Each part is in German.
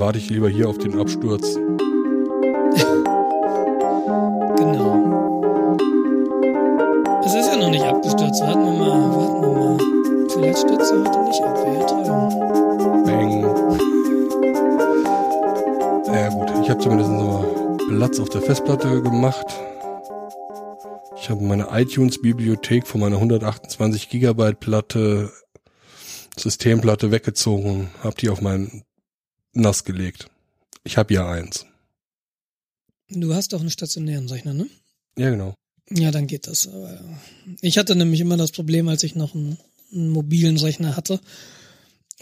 warte ich lieber hier auf den Absturz. Genau. Es ist ja noch nicht abgestürzt. Warten wir mal, warten wir mal. Vielleicht stürzt er heute nicht ab. Toll. Bang. Ja gut, ich habe zumindest noch Platz auf der Festplatte gemacht. Ich habe meine iTunes-Bibliothek von meiner 128 Gigabyte Platte, Systemplatte weggezogen, habe die auf mein NAS gelegt. Ich habe ja eins. Du hast doch einen stationären Rechner, ne? Ja, genau. Ja, dann geht das. Ich hatte nämlich immer das Problem, als ich noch einen, einen mobilen Rechner hatte.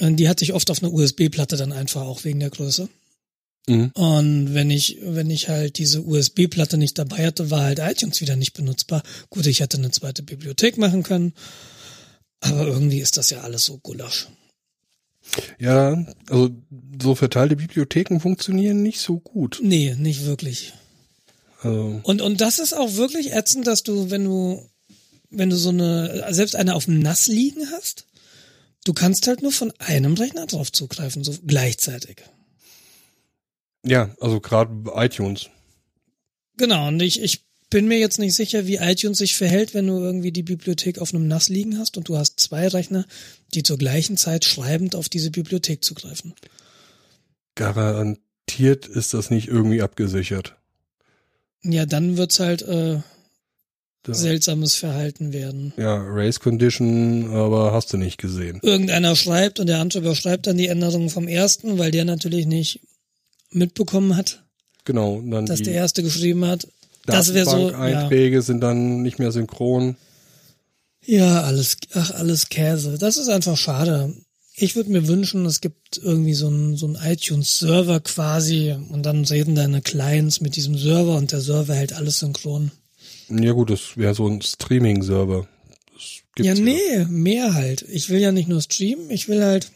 Die hatte ich oft auf einer USB-Platte dann einfach auch wegen der Größe. Mhm. Und wenn ich, wenn ich halt diese USB-Platte nicht dabei hatte, war halt iTunes wieder nicht benutzbar. Gut, ich hätte eine zweite Bibliothek machen können. Aber irgendwie ist das ja alles so Gulasch. Ja, also so verteilte Bibliotheken funktionieren nicht so gut. Nee, nicht wirklich. Also, Und, und das ist auch wirklich ätzend, dass du, wenn du, wenn du so eine, selbst eine auf dem Nass liegen hast, du kannst halt nur von einem Rechner drauf zugreifen, so gleichzeitig. ja, also gerade iTunes. Genau, und ich, ich bin mir jetzt nicht sicher, wie iTunes sich verhält, wenn du irgendwie die Bibliothek auf einem Nass liegen hast und du hast zwei Rechner, die zur gleichen Zeit schreibend auf diese Bibliothek zugreifen. Garantiert ist das nicht irgendwie abgesichert. Ja, dann wird's halt äh, Da, seltsames Verhalten werden. ja, Race Condition, aber hast du nicht gesehen. Irgendeiner schreibt und der andere überschreibt dann die Änderungen vom ersten, weil der natürlich nicht mitbekommen hat, Genau, dann dass die der erste geschrieben hat. Das wäre so. Ja, Einträge sind dann nicht mehr synchron. ja, alles, ach, alles Käse. Das ist einfach schade. Ich würde mir wünschen, es gibt irgendwie so ein, so iTunes-Server quasi und dann reden deine Clients mit diesem Server und der Server hält alles synchron. Ja gut, das wäre so ein Streaming-Server. Ja, nee, mehr halt. Ich will ja nicht nur streamen, ich will halt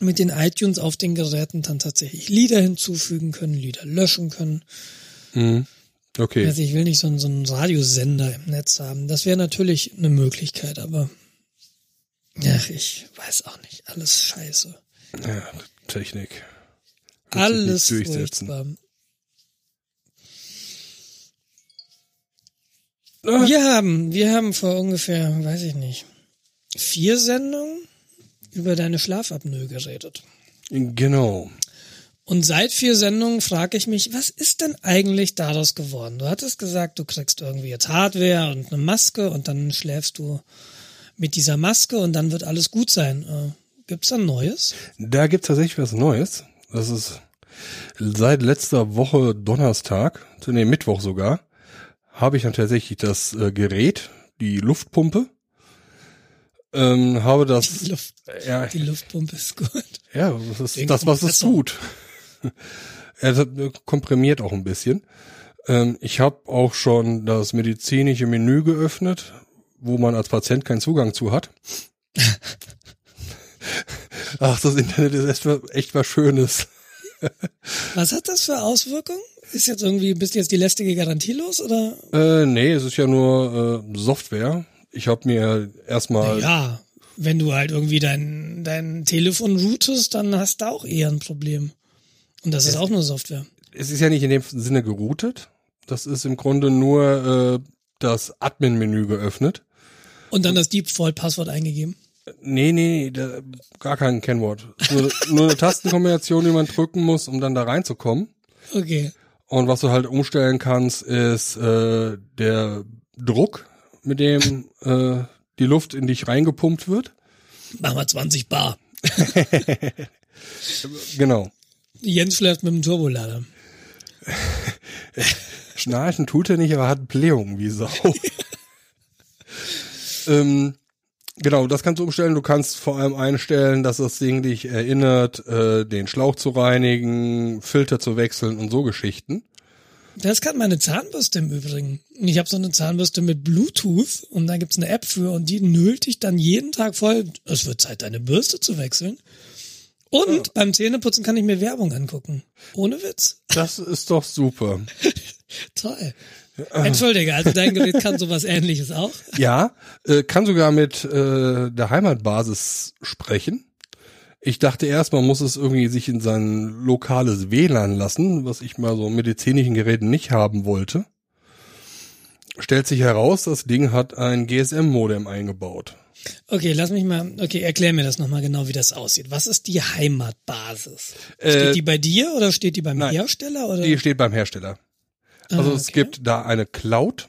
mit den iTunes auf den Geräten dann tatsächlich Lieder hinzufügen können, Lieder löschen können. Mhm. Okay. Also ich will nicht so einen, so einen Radiosender im Netz haben. Das wäre natürlich eine Möglichkeit, aber ach, ich weiß auch nicht. Alles scheiße. Ja, Technik. Wird Alles furchtbar. Ah. Wir haben, wir haben vor ungefähr, weiß ich nicht, vier Sendungen über deine Schlafapnoe geredet. Genau. Und seit vier Sendungen frage ich mich, was ist denn eigentlich daraus geworden? Du hattest gesagt, du kriegst irgendwie jetzt Hardware und eine Maske und dann schläfst du mit dieser Maske und dann wird alles gut sein. Äh, gibt's da Neues? Da gibt's tatsächlich was Neues. Das ist seit letzter Woche Donnerstag, nee, Mittwoch sogar, habe ich dann tatsächlich das äh, Gerät, die Luftpumpe. Ähm, habe das, Die, Luft, ja, die Luftpumpe ist gut. ja, das ist das, was es tut. Er äh, komprimiert auch ein bisschen. Ähm, ich habe auch schon das medizinische Menü geöffnet, wo man als Patient keinen Zugang zu hat. Ach, das Internet ist echt, was- echt was Schönes. Was hat das für Auswirkungen? Ist jetzt irgendwie, bist du jetzt die lästige Garantie los oder? Äh, nee, es ist ja nur äh, Software. Ich habe mir erstmal Ja, wenn du halt irgendwie dein, dein Telefon routest, dann hast du auch eher ein Problem. Und das ist auch nur Software. es ist ja nicht in dem Sinne geroutet. Das ist im Grunde nur äh, das Admin-Menü geöffnet. Und dann das Default-Passwort eingegeben. Nee, nee, da, gar kein Kennwort. Nur, nur eine Tastenkombination, die man drücken muss, um dann da reinzukommen. Okay. Und was du halt umstellen kannst, ist äh, der Druck, mit dem äh, die Luft in dich reingepumpt wird. Mach mal 20 Bar. Genau. Jens schläft mit dem Turbolader. Schnarchen tut er nicht, aber hat Blähungen wie Sau. ähm, genau, das kannst du umstellen. Du kannst vor allem einstellen, dass das Ding dich erinnert, äh, den Schlauch zu reinigen, Filter zu wechseln und so Geschichten. Das kann meine Zahnbürste im Übrigen. Ich habe so eine Zahnbürste mit Bluetooth und da gibt's eine App für und die nölt dich dann jeden Tag voll. Es wird Zeit, deine Bürste zu wechseln. Und beim Zähneputzen kann ich mir Werbung angucken. Ohne Witz. Das ist doch super. Toll. Entschuldige, also dein Gerät kann sowas ähnliches auch. Ja, äh, kann sogar mit äh, der Heimatbasis sprechen. Ich dachte erst, man muss es irgendwie sich in sein lokales WLAN lassen, was ich mal so medizinischen Geräten nicht haben wollte. Stellt sich heraus, das Ding hat ein GSM-Modem eingebaut. Okay, lass mich mal, okay, erklär mir das nochmal genau, wie das aussieht. Was ist die Heimatbasis? Äh, steht die bei dir oder steht die beim nein. Hersteller? Oder? Die steht beim Hersteller. Also Ah, es okay. gibt da eine Cloud,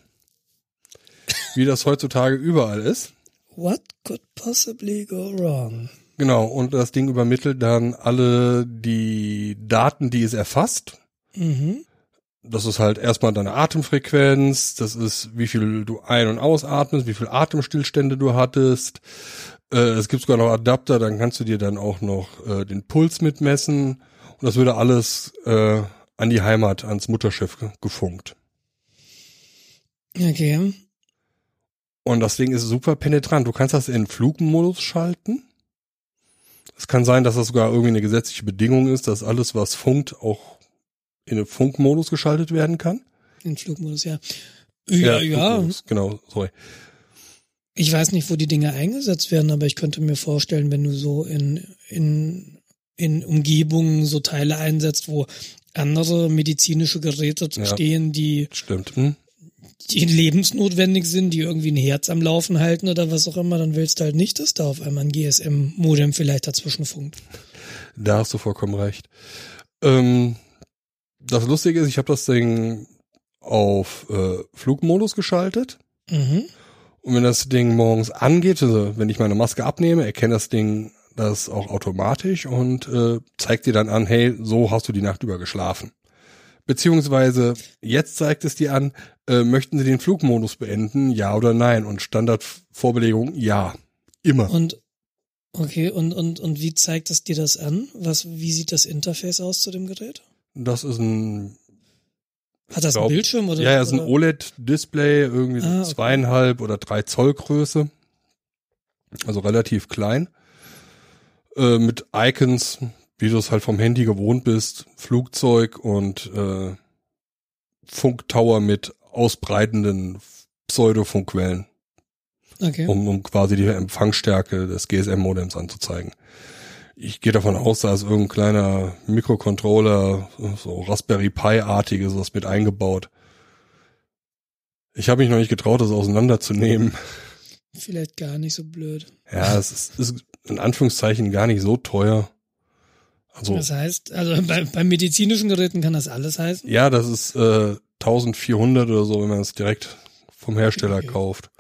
wie das heutzutage überall ist. What could possibly go wrong? Genau, und das Ding übermittelt dann alle die Daten, die es erfasst. Mhm. Das ist halt erstmal deine Atemfrequenz, das ist, wie viel du ein- und ausatmest, wie viel Atemstillstände du hattest. Äh, es gibt sogar noch Adapter, dann kannst du dir dann auch noch äh, den Puls mitmessen. Und das würde alles äh, an die Heimat, ans Mutterschiff ge- gefunkt. Okay. Und das Ding ist super penetrant. Du kannst das in Flugmodus schalten. Es kann sein, dass das sogar irgendwie eine gesetzliche Bedingung ist, dass alles, was funkt, auch in den Funkmodus geschaltet werden kann. In Flugmodus, ja. Ja, ja. Flugmodus, Genau, sorry. Ich weiß nicht, wo die Dinge eingesetzt werden, aber ich könnte mir vorstellen, wenn du so in, in, in Umgebungen so Teile einsetzt, wo andere medizinische Geräte Ja. stehen, die, Stimmt. Hm? die lebensnotwendig sind, die irgendwie ein Herz am Laufen halten oder was auch immer, dann willst du halt nicht, dass da auf einmal ein GSM-Modem vielleicht dazwischen funkt. Da hast du vollkommen recht. Ähm, das Lustige ist, ich habe das Ding auf äh, Flugmodus geschaltet. Mhm. Und wenn das Ding morgens angeht, also wenn ich meine Maske abnehme, erkennt das Ding das auch automatisch und äh, zeigt dir dann an, hey, so hast du die Nacht über geschlafen. Beziehungsweise jetzt zeigt es dir an, äh, möchten Sie den Flugmodus beenden, ja oder nein? Und Standardvorbelegung, ja. Immer. Und okay, und, und, und wie zeigt es dir das an? Was, wie sieht das Interface aus zu dem Gerät? Das ist ein, Hat das glaub- einen Bildschirm oder? ja, ja, ist ein? OLED-Display, irgendwie so Ah, okay. zweieinhalb oder drei Zoll Größe. Also relativ klein. Äh, mit Icons, wie du es halt vom Handy gewohnt bist, Flugzeug und äh, Funktower mit ausbreitenden Pseudofunkquellen, Okay. um, um quasi die Empfangsstärke des GSM-Modems anzuzeigen. Ich gehe davon aus, da ist irgendein kleiner Mikrocontroller, so Raspberry Pi-artiges, was mit eingebaut. Ich habe mich noch nicht getraut, das auseinanderzunehmen. Vielleicht gar nicht so blöd. Ja, es ist, ist in Anführungszeichen gar nicht so teuer. Also Das heißt, also bei, bei medizinischen Geräten kann das alles heißen. ja, das ist äh, 1400 oder so, wenn man es direkt vom Hersteller Okay. kauft.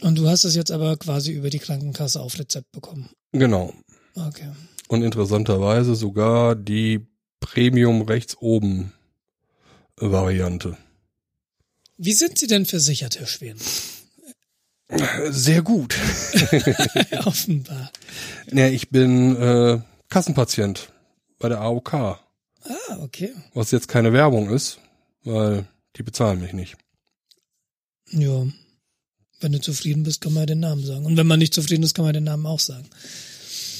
Und du hast es jetzt aber quasi über die Krankenkasse auf Rezept bekommen. Genau. Okay. Und interessanterweise sogar die Premium rechts oben Variante. Wie sind Sie denn versichert, Herr Schwen? Sehr gut. Offenbar. Ja, ich bin äh, Kassenpatient bei der AOK, Ah, okay. was jetzt keine Werbung ist, weil die bezahlen mich nicht. Ja. Wenn du zufrieden bist, kann man ja den Namen sagen. Und wenn man nicht zufrieden ist, kann man den Namen auch sagen.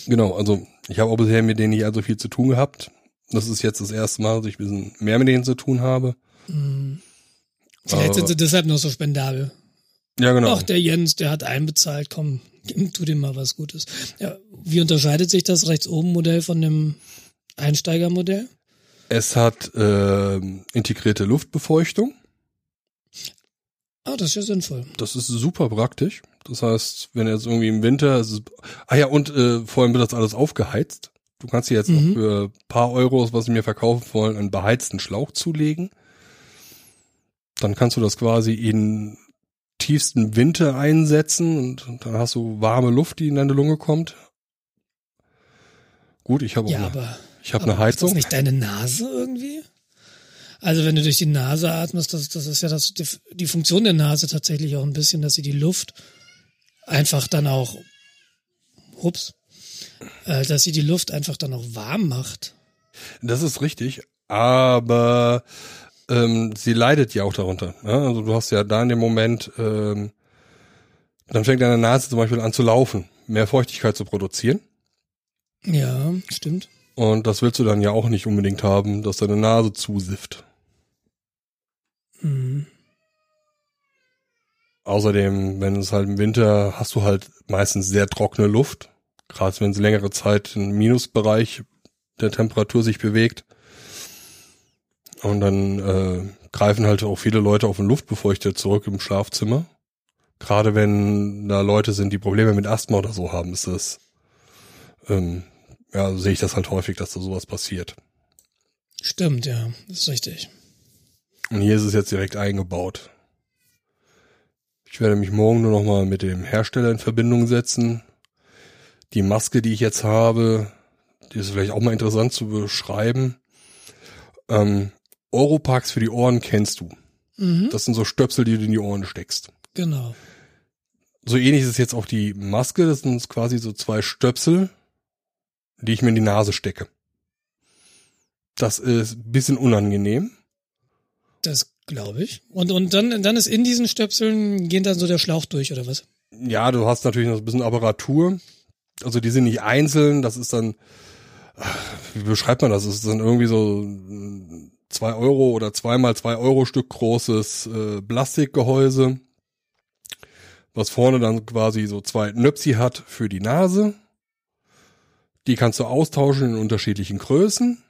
Genau, also ich habe auch bisher mit denen nicht allzu viel zu tun gehabt. Das ist jetzt das erste Mal, dass ich ein bisschen mehr mit denen zu tun habe. Hm. Vielleicht sind sie deshalb noch so spendabel. Ja, genau. Ach, der Jens, der hat einbezahlt, komm, tu dem mal was Gutes. Ja, wie unterscheidet sich das rechts oben Modell von dem Einsteigermodell? Es hat ähm, integrierte Luftbefeuchtung. Ah, das ist ja sinnvoll. Das ist super praktisch. Das heißt, wenn jetzt irgendwie im Winter, es ist, ah ja, und äh, vor allem wird das alles aufgeheizt. Du kannst hier jetzt Mhm. noch für ein paar Euros, was sie mir verkaufen wollen, einen beheizten Schlauch zulegen. Dann kannst du das quasi in tiefsten Winter einsetzen und, dann hast du warme Luft, die in deine Lunge kommt. Gut, ich habe auch Ja, eine, aber, ich habe aber eine macht das Heizung. nicht deine Nase irgendwie? Also wenn du durch die Nase atmest, das, das ist ja das, die, die Funktion der Nase tatsächlich auch ein bisschen, dass sie die Luft einfach dann auch, ups, äh, dass sie die Luft einfach dann auch warm macht. Das ist richtig, aber ähm, sie leidet ja auch darunter. Ja? Also du hast ja da in dem Moment, ähm, dann fängt deine Nase zum Beispiel an zu laufen, mehr Feuchtigkeit zu produzieren. Ja, stimmt. Und das willst du dann ja auch nicht unbedingt haben, dass deine Nase zusifft. Mhm. Außerdem, wenn es halt im Winter hast du halt meistens sehr trockene Luft. Gerade wenn es längere Zeit im Minusbereich der Temperatur sich bewegt. Und dann äh, greifen halt auch viele Leute auf den Luftbefeuchter zurück im Schlafzimmer. Gerade wenn da Leute sind, die Probleme mit Asthma oder so haben, ist das, ähm, ja, sehe ich das halt häufig, dass da sowas passiert. Stimmt, ja, das ist richtig. Und hier ist es jetzt direkt eingebaut. Ich werde mich morgen nur noch mal mit dem Hersteller in Verbindung setzen. Die Maske, die ich jetzt habe, die ist vielleicht auch mal interessant zu beschreiben. Ähm, Europax für die Ohren kennst du. Mhm, Das sind so Stöpsel, die du in die Ohren steckst. genau. So ähnlich ist jetzt auch die Maske. Das sind quasi so zwei Stöpsel, die ich mir in die Nase stecke. Das ist ein bisschen unangenehm. Das glaube ich. Und, und dann, dann ist in diesen Stöpseln, geht dann so der Schlauch durch, oder was? Ja, du hast natürlich noch ein bisschen Apparatur. Also die sind nicht einzeln. Das ist dann, wie beschreibt man das? Das ist dann irgendwie so ein zwei Euro oder zweimal zwei Euro Stück großes äh, Plastikgehäuse, was vorne dann quasi so zwei Nöpsi hat für die Nase. Die kannst du austauschen in unterschiedlichen Größen.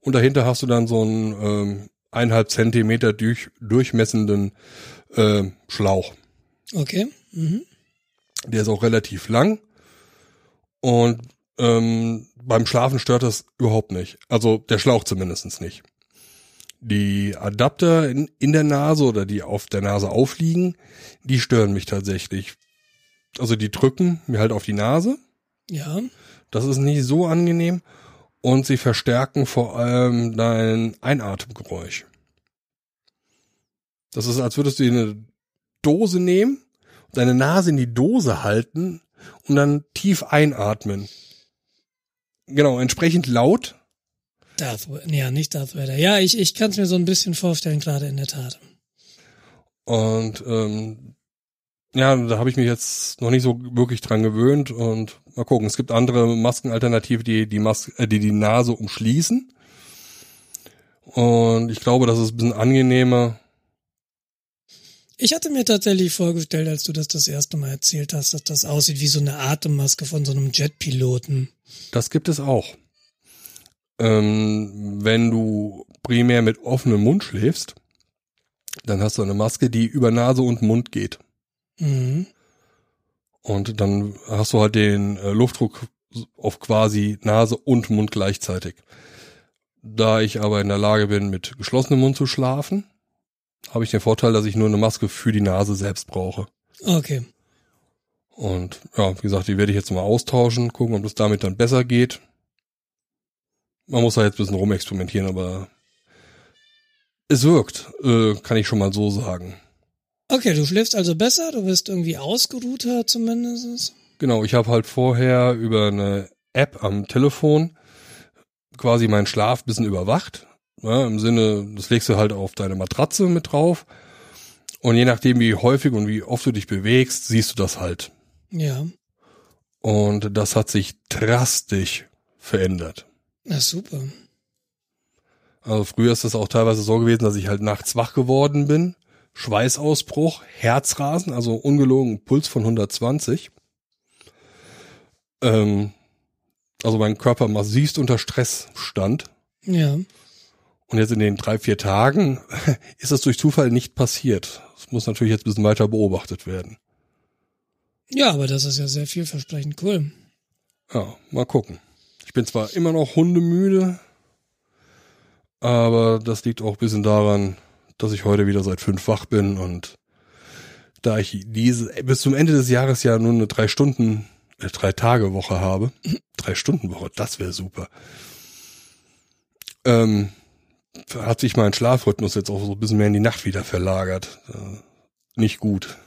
Und dahinter hast du dann so einen ähm, eineinhalb Zentimeter durch, durchmessenden äh, Schlauch. Okay. Mhm. Der ist auch relativ lang. Und ähm, beim Schlafen stört das überhaupt nicht. Also der Schlauch zumindestens nicht. Die Adapter in, in der Nase oder die auf der Nase aufliegen, die stören mich tatsächlich. Also die drücken mir halt auf die Nase. Ja. Das ist nicht so angenehm. Und sie verstärken vor allem dein Einatemgeräusch. Das ist, als würdest du dir eine Dose nehmen, deine Nase in die Dose halten und dann tief einatmen. Genau, entsprechend laut. Darth. Ja, nicht Darth Vader. Ja, ich, ich kann es mir so ein bisschen vorstellen, gerade in der Tat. Und ähm, ja, da habe ich mich jetzt noch nicht so wirklich dran gewöhnt und mal gucken. Es gibt andere Maskenalternativen, die die, Mas äh, die, die Nase umschließen. Und ich glaube, das ist ein bisschen angenehmer. Ich hatte mir tatsächlich vorgestellt, als du das das erste Mal erzählt hast, dass das aussieht wie so eine Atemmaske von so einem Jetpiloten. Das gibt es auch. Ähm, wenn du primär mit offenem Mund schläfst, dann hast du eine Maske, die über Nase und Mund geht. Mhm. Und dann hast du halt den äh, Luftdruck auf quasi Nase und Mund gleichzeitig. Da ich aber in der Lage bin, mit geschlossenem Mund zu schlafen, habe ich den Vorteil, dass ich nur eine Maske für die Nase selbst brauche. Okay. Und ja, wie gesagt, die werde ich jetzt mal austauschen, gucken, ob es damit dann besser geht. Man muss da jetzt ein bisschen rumexperimentieren, aber es wirkt, äh, kann ich schon mal so sagen. Okay, du schläfst also besser, du bist irgendwie ausgeruhter zumindest. Genau, ich habe halt vorher über eine App am Telefon quasi meinen Schlaf ein bisschen überwacht. Ja, Im Sinne, das legst du halt auf deine Matratze mit drauf. Und je nachdem, wie häufig und wie oft du dich bewegst, siehst du das halt. Ja. Und das hat sich drastisch verändert. Na super. Also früher ist das auch teilweise so gewesen, dass ich halt nachts wach geworden bin. Schweißausbruch, Herzrasen, also ungelogen Puls von 120. Ähm, also mein Körper massivst unter Stress stand. Ja. Und jetzt in den drei, vier Tagen ist das durch Zufall nicht passiert. Das muss natürlich jetzt ein bisschen weiter beobachtet werden. Ja, aber das ist ja sehr vielversprechend cool. Ja, mal gucken. Ich bin zwar immer noch hundemüde, aber das liegt auch ein bisschen daran, dass ich heute wieder seit fünf wach bin und da ich diese bis zum Ende des Jahres ja nur eine drei Stunden, äh, drei Tage Woche habe, drei Stunden Woche, das wäre super. Ähm, hat sich mein Schlafrhythmus jetzt auch so ein bisschen mehr in die Nacht wieder verlagert. Äh, nicht gut.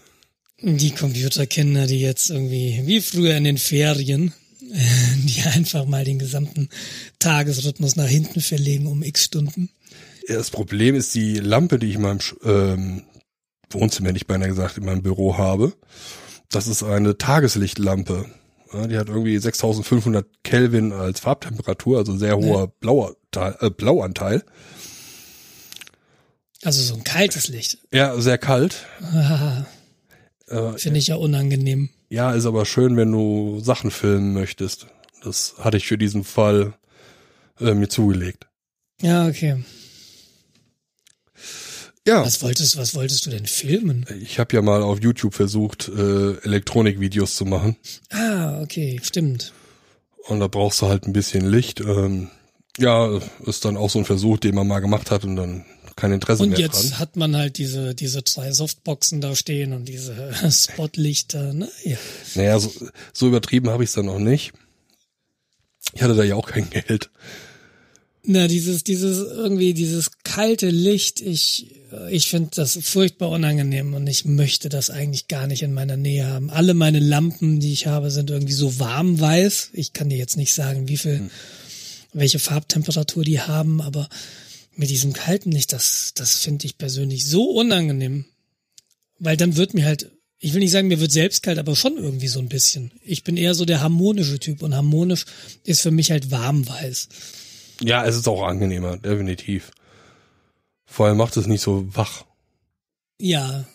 Die Computerkinder, die jetzt irgendwie, wie früher in den Ferien, die einfach mal den gesamten Tagesrhythmus nach hinten verlegen um x Stunden. Das Problem ist die Lampe, die ich in meinem ähm, Wohnzimmer, nicht beinahe gesagt, in meinem Büro habe. Das ist eine Tageslichtlampe. Ja, die hat irgendwie 6500 Kelvin als Farbtemperatur, also sehr hoher blauer Teil, äh, Blauanteil. Also so ein kaltes Licht. Ja, sehr kalt. Äh, Finde ich ja unangenehm. Ja, ist aber schön, wenn du Sachen filmen möchtest. Das hatte ich für diesen Fall äh, mir zugelegt. Ja, okay. Ja, Was wolltest, was wolltest du denn filmen? ich habe ja mal auf YouTube versucht, äh, Elektronikvideos zu machen. Ah, okay, stimmt. Und da brauchst du halt ein bisschen Licht. Ähm, ja, ist dann auch so ein Versuch, den man mal gemacht hat und dann kein Interesse Und mehr jetzt dran. hat man halt diese, diese zwei Softboxen da stehen und diese Spotlichter, ne? Ja. Naja, so, so übertrieben habe ich es dann noch nicht. Ich hatte da ja auch kein Geld. Na, dieses, dieses, irgendwie, dieses kalte Licht, ich, ich finde das furchtbar unangenehm und ich möchte das eigentlich gar nicht in meiner Nähe haben. Alle meine Lampen, die ich habe, sind irgendwie so warm weiß. Ich kann dir jetzt nicht sagen, wie viel, welche Farbtemperatur die haben, aber mit diesem kalten Licht, das, das finde ich persönlich so unangenehm. Weil dann wird mir halt, ich will nicht sagen, mir wird selbst kalt, aber schon irgendwie so ein bisschen. Ich bin eher so der harmonische Typ und harmonisch ist für mich halt warm-weiß. Ja, es ist auch angenehmer, definitiv. Vor allem macht es nicht so wach. Ja.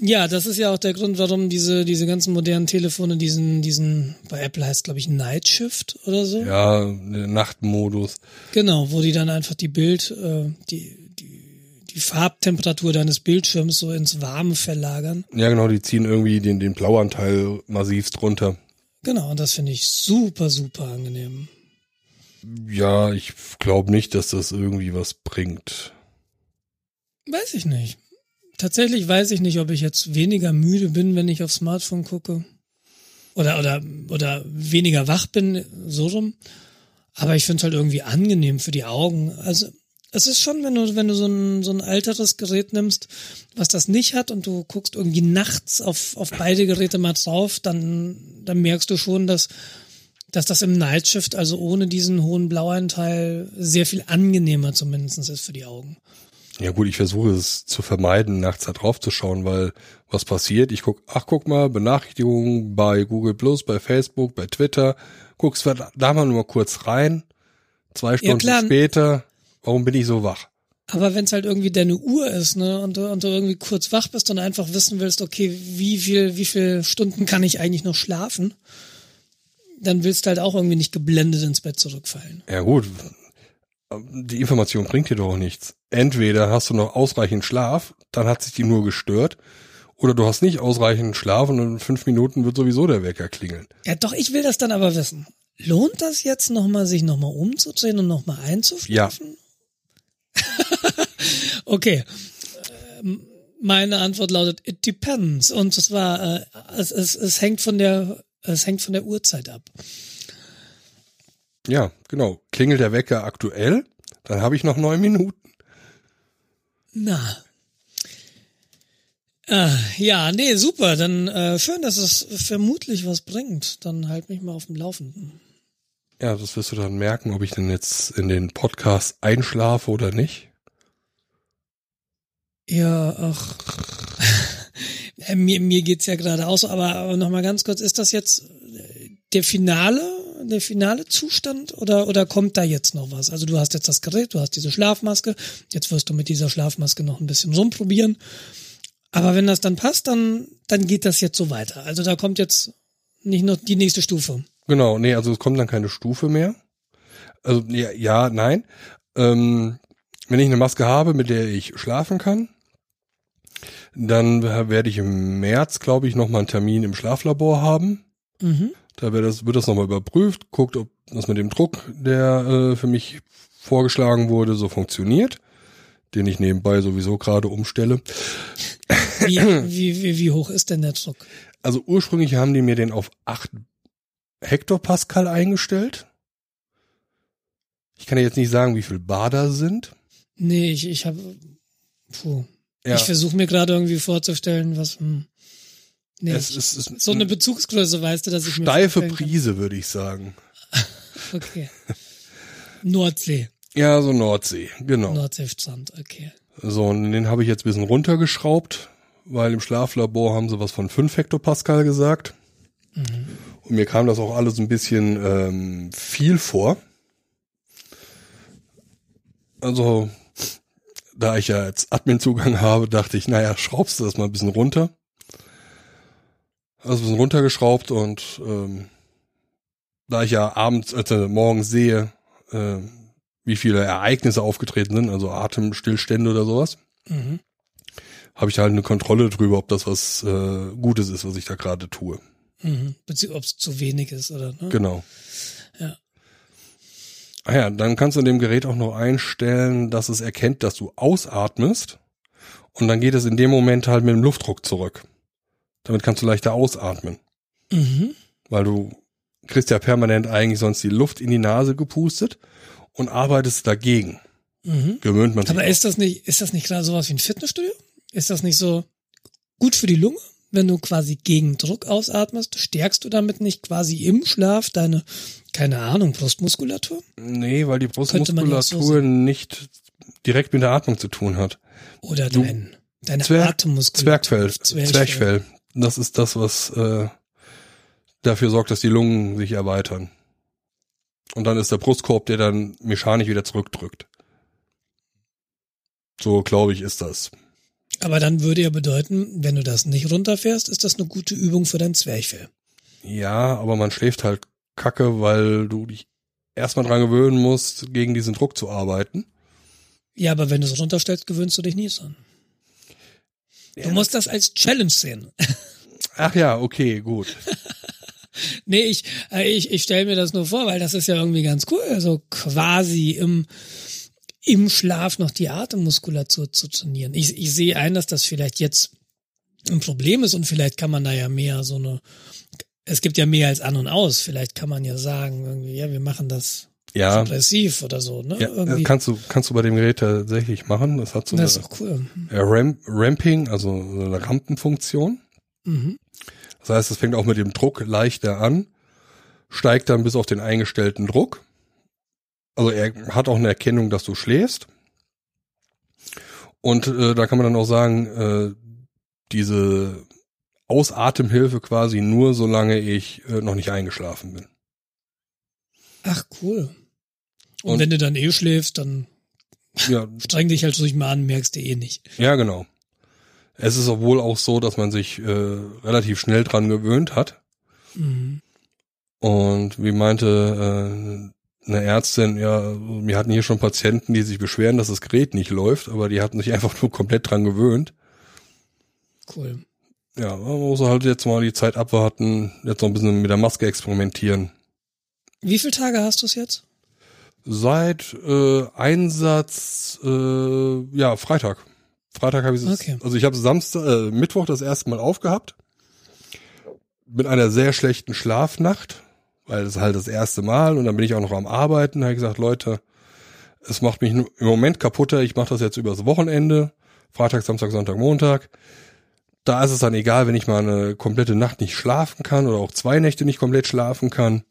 Ja, das ist ja auch der Grund, warum diese, diese ganzen modernen Telefone diesen, diesen, bei Apple heißt glaube ich Night Shift oder so. Ja, der Nachtmodus. Genau, wo die dann einfach die Bild, äh, die, die, die Farbtemperatur deines Bildschirms so ins Warme verlagern. Ja, genau, die ziehen irgendwie den, den Blauanteil massivst runter. Genau, und das finde ich super, super angenehm. Ja, ich glaube nicht, dass das irgendwie was bringt. Weiß ich nicht. Tatsächlich weiß ich nicht, ob ich jetzt weniger müde bin, wenn ich aufs Smartphone gucke. Oder, oder, oder weniger wach bin, so rum. Aber ich finde es halt irgendwie angenehm für die Augen. Also, es ist schon, wenn du, wenn du so ein, so ein alteres Gerät nimmst, was das nicht hat und du guckst irgendwie nachts auf, auf beide Geräte mal drauf, dann, dann merkst du schon, dass, dass das im Nightshift, also ohne diesen hohen Blauanteil, sehr viel angenehmer zumindest ist für die Augen. Ja gut, ich versuche es zu vermeiden, nachts da drauf zu schauen, weil was passiert? Ich guck, ach guck mal, Benachrichtigungen bei Google Plus, bei Facebook, bei Twitter, guckst da mal nur kurz rein, zwei Stunden klar. später, warum bin ich so wach? Aber wenn es halt irgendwie deine Uhr ist, ne, und du, und du irgendwie kurz wach bist und einfach wissen willst, okay, wie viel, wie viel Stunden kann ich eigentlich noch schlafen, dann willst du halt auch irgendwie nicht geblendet ins Bett zurückfallen. Ja gut, die Information bringt dir doch nichts. Entweder hast du noch ausreichend Schlaf, dann hat sich die nur gestört, oder du hast nicht ausreichend Schlaf und in fünf Minuten wird sowieso der Wecker klingeln. Ja, doch, ich will das dann aber wissen. Lohnt das jetzt nochmal, sich nochmal umzudrehen und nochmal einzuschlafen? okay. Ähm, Meine Antwort lautet, it depends. Und zwar, äh, es, es, es hängt von der, es hängt von der Uhrzeit ab. Ja, genau. Klingelt der Wecker aktuell, dann habe ich noch neun Minuten. Na. Äh, ja, nee, super. Dann äh, schön, dass es vermutlich was bringt. Dann halt mich mal auf dem Laufenden. Ja, das wirst du dann merken, ob ich denn jetzt in den Podcast einschlafe oder nicht. Ja, ach. Äh, mir, mir geht's ja gerade aus, aber, aber noch mal ganz kurz, ist das jetzt äh, der finale, der finale Zustand oder, oder kommt da jetzt noch was? Also du hast jetzt das Gerät, du hast diese Schlafmaske, jetzt wirst du mit dieser Schlafmaske noch ein bisschen rumprobieren. Aber wenn das dann passt, dann, dann geht das jetzt so weiter. Also da kommt jetzt nicht noch die nächste Stufe. Genau, nee, also es kommt dann keine Stufe mehr. Also ja, ja nein. Ähm, wenn ich eine Maske habe, mit der ich schlafen kann, dann werde ich im März, glaube ich, nochmal einen Termin im Schlaflabor haben. Mhm. Da wird das, wird das nochmal überprüft, guckt, ob das mit dem Druck, der äh, für mich vorgeschlagen wurde, so funktioniert, den ich nebenbei sowieso gerade umstelle. Wie, wie, wie, wie hoch ist denn der Druck? Also ursprünglich haben die mir den auf 8 Hektopascal eingestellt. Ich kann ja jetzt nicht sagen, wie viel Bar da sind. Nee, ich, ich habe. Puh. Ja, Ich versuche mir gerade irgendwie vorzustellen, was. Hm. Nee, es ist, ist so eine Bezugsgröße, weißt du, dass ich mir steife kann. Prise, würde ich sagen. Okay. Nordsee. Ja, so Nordsee, genau. Nordseestrand, okay. So, und den habe ich jetzt ein bisschen runtergeschraubt, weil im Schlaflabor haben sie was von 5 Hektopascal gesagt. Und mir kam das auch alles ein bisschen ähm, viel vor. Also, da ich ja jetzt Admin-Zugang habe, dachte ich, naja, schraubst du das mal ein bisschen runter. Also ein bisschen runtergeschraubt und ähm, da ich ja abends, also morgens sehe, äh, wie viele Ereignisse aufgetreten sind, also Atemstillstände oder sowas, Mhm. habe ich halt eine Kontrolle drüber, ob das was äh, Gutes ist, was ich da gerade tue. Mhm. Beziehungsweise ob es zu wenig ist oder ne? Genau. Ja. Ah ja, dann kannst du in dem Gerät auch noch einstellen, dass es erkennt, dass du ausatmest und dann geht es in dem Moment halt mit dem Luftdruck zurück. Damit kannst du leichter ausatmen, Mhm. weil du kriegst ja permanent eigentlich sonst die Luft in die Nase gepustet und arbeitest dagegen. Mhm. Gewöhnt man sich. Aber ist das nicht, ist das nicht gerade sowas wie ein Fitnessstudio? Ist das nicht so gut für die Lunge? Wenn du quasi gegen Druck ausatmest, stärkst du damit nicht quasi im Schlaf deine, keine Ahnung, Brustmuskulatur? Nee, weil die so Brustmuskulatur nicht direkt mit der Atmung zu tun hat. Oder Du- dein, deine Zwerg- Atemmuskulatur? Zwergfell, Zwerchfell. Zwerchfell. Das ist das, was äh, dafür sorgt, dass die Lungen sich erweitern. Und dann ist der Brustkorb, der dann mechanisch wieder zurückdrückt. So, glaube ich, ist das. Aber dann würde ja bedeuten, wenn du das nicht runterfährst, ist das eine gute Übung für dein Zwerchfell. Ja, aber man schläft halt kacke, weil du dich erstmal dran gewöhnen musst, gegen diesen Druck zu arbeiten. Ja, aber wenn du es runterstellst, gewöhnst du dich nie dran. Du musst das als Challenge sehen. Ach ja, okay, gut. Nee, ich, äh, ich, ich stelle mir das nur vor, weil das ist ja irgendwie ganz cool, also quasi im, im Schlaf noch die Atemmuskulatur zu trainieren. Ich, ich sehe ein, dass das vielleicht jetzt ein Problem ist und vielleicht kann man da ja mehr so eine, es gibt ja mehr als an und aus. Vielleicht kann man ja sagen, irgendwie, ja, wir machen das Ja, progressiv oder so, ne? ja irgendwie. kannst du kannst du bei dem Gerät tatsächlich machen. Das hat so das eine ist auch cool. Ramp, Ramping, also so eine Rampenfunktion. Mhm. Das heißt, es fängt auch mit dem Druck leichter an, steigt dann bis auf den eingestellten Druck. Also er hat auch eine Erkennung, dass du schläfst. Und äh, da kann man dann auch sagen, äh, diese Ausatemhilfe quasi nur, solange ich äh, noch nicht eingeschlafen bin. Ach, cool. Und, Und- wenn du dann eh schläfst, dann Ja, streng dich halt ruhig mal an, merkst du eh nicht. ja genau. Es ist wohl auch so, dass man sich äh, relativ schnell dran gewöhnt hat. Mhm. Und wie meinte äh, eine Ärztin, ja, wir hatten hier schon Patienten, die sich beschweren, dass das Gerät nicht läuft, aber die hatten sich einfach nur komplett dran gewöhnt. Cool. Ja, man muss halt jetzt mal die Zeit abwarten, jetzt noch ein bisschen mit der Maske experimentieren. Wie viele Tage hast du es jetzt? Seit äh, Einsatz, äh, ja, Freitag. Freitag habe ich es, Okay. also ich habe Samstag, äh, Mittwoch das erste Mal aufgehabt. Mit einer sehr schlechten Schlafnacht, weil ist halt das erste Mal und dann bin ich auch noch am Arbeiten. Habe ich gesagt, Leute, es macht mich im Moment kaputter. Ich mache das jetzt übers Wochenende. Freitag, Samstag, Sonntag, Montag. Da ist es dann egal, wenn ich mal eine komplette Nacht nicht schlafen kann oder auch zwei Nächte nicht komplett schlafen kann.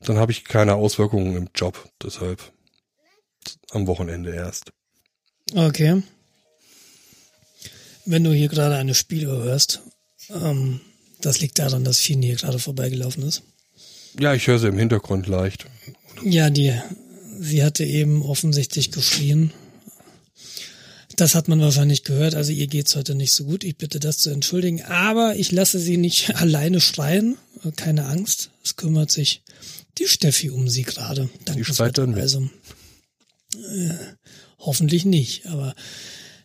Dann habe ich keine Auswirkungen im Job. Deshalb am Wochenende erst. Okay. Wenn du hier gerade eine Spieluhr hörst, ähm, das liegt daran, dass Fien hier gerade vorbeigelaufen ist. Ja, ich höre sie im Hintergrund leicht. Ja, die, sie hatte eben offensichtlich geschrien. Das hat man wahrscheinlich gehört. Also ihr geht's heute nicht so gut. Ich bitte das zu entschuldigen. Aber ich lasse sie nicht alleine schreien. Keine Angst. Es kümmert sich die Steffi um sie gerade. schreit dann mit. Also äh, hoffentlich nicht. Aber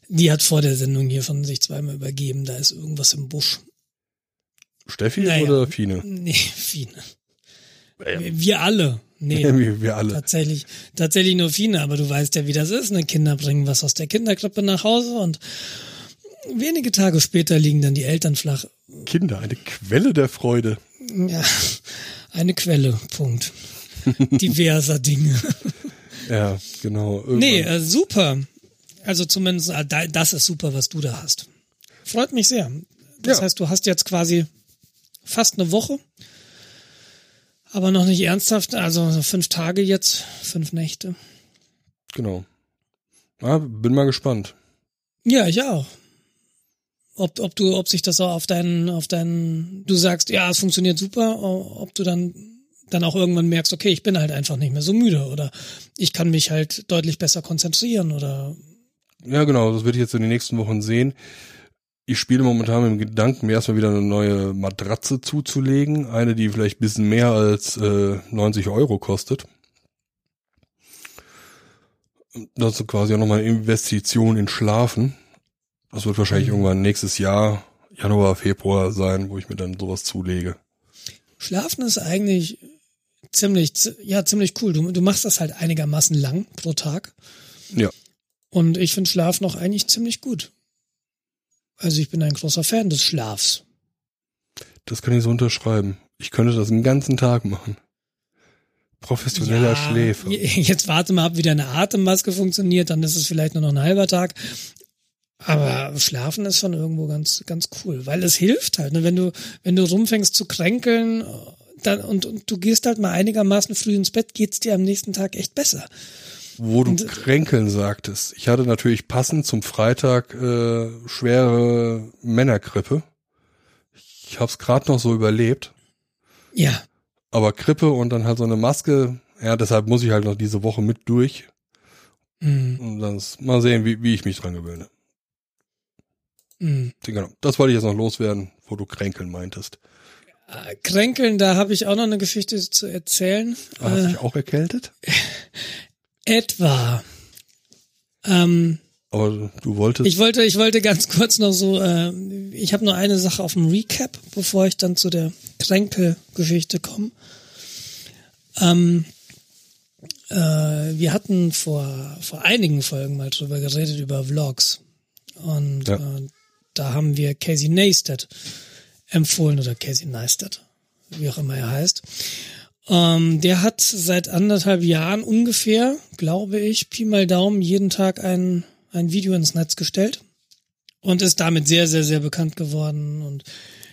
die hat vor der Sendung hier von sich zweimal übergeben. Da ist irgendwas im Busch. Steffi Naja. oder Fine? Nee, Fine. Wir, alle. Nee. wir, wir alle. Tatsächlich, tatsächlich nur Fine, aber du weißt ja, wie das ist. Ne? Kinder bringen was aus der Kinderkrippe nach Hause und wenige Tage später liegen dann die Eltern flach. Kinder, eine Quelle der Freude. Ja, eine Quelle, Punkt. Diverser Dinge. Ja, genau. Irgendwann- Nee, äh, super. Also zumindest, äh, da- das ist super, was du da hast. Freut mich sehr. Das Ja. heißt, du hast jetzt quasi fast eine Woche, aber noch nicht ernsthaft, also fünf Tage jetzt, fünf Nächte. Genau. Ja, bin mal gespannt. Ja, ich auch. Ob, ob du, ob sich das auch auf deinen, auf deinen, du sagst, ja, es funktioniert super, ob du dann, dann auch irgendwann merkst, okay, ich bin halt einfach nicht mehr so müde oder ich kann mich halt deutlich besser konzentrieren oder, Ja, genau, das werde ich jetzt in den nächsten Wochen sehen. Ich spiele momentan mit dem Gedanken, mir erstmal wieder eine neue Matratze zuzulegen. Eine, die vielleicht ein bisschen mehr als äh, 90 Euro kostet. Das ist quasi auch nochmal eine Investition in Schlafen. Das wird wahrscheinlich mhm. irgendwann nächstes Jahr, Januar, Februar sein, wo ich mir dann sowas zulege. Schlafen ist eigentlich ziemlich, ja, ziemlich cool. Du, du machst das halt einigermaßen lang pro Tag. Ja. Und ich finde Schlaf noch eigentlich ziemlich gut. Also ich bin ein großer Fan des Schlafs. Das kann ich so unterschreiben. Ich könnte das den ganzen Tag machen. Professioneller ja, Schläfer. Jetzt warte mal ab, wie deine Atemmaske funktioniert, dann ist es vielleicht nur noch ein halber Tag. Aber Schlafen ist schon irgendwo ganz, ganz cool, weil es hilft halt. Ne? Wenn du, wenn du rumfängst zu kränkeln dann, und, und du gehst halt mal einigermaßen früh ins Bett, geht's dir am nächsten Tag echt besser. Wo du kränkeln sagtest. Ich hatte natürlich passend zum Freitag äh, schwere Männergrippe. Ich hab's gerade noch so überlebt. Ja. Aber Grippe und dann halt so eine Maske, ja, deshalb muss ich halt noch diese Woche mit durch. Mhm. Und dann mal sehen, wie, wie ich mich dran gewöhne. Mhm. Genau. Das wollte ich jetzt noch loswerden, wo du kränkeln meintest. Kränkeln, da habe ich auch noch eine Geschichte zu erzählen. Hast du äh, dich auch erkältet? Etwa. Ähm, Aber du wolltest. Ich wollte, ich wollte ganz kurz noch so, äh, ich habe nur eine Sache auf dem Recap, bevor ich dann zu der Kränkel-Geschichte komme. Ähm, äh, wir hatten vor, vor einigen Folgen mal drüber geredet, über Vlogs. Und ja. äh, da haben wir Casey Neistat empfohlen oder Casey Neistat, wie auch immer er heißt. Ähm, der hat seit anderthalb Jahren ungefähr, glaube ich, Pi mal Daumen jeden Tag ein, ein Video ins Netz gestellt und ist damit sehr, sehr, sehr bekannt geworden und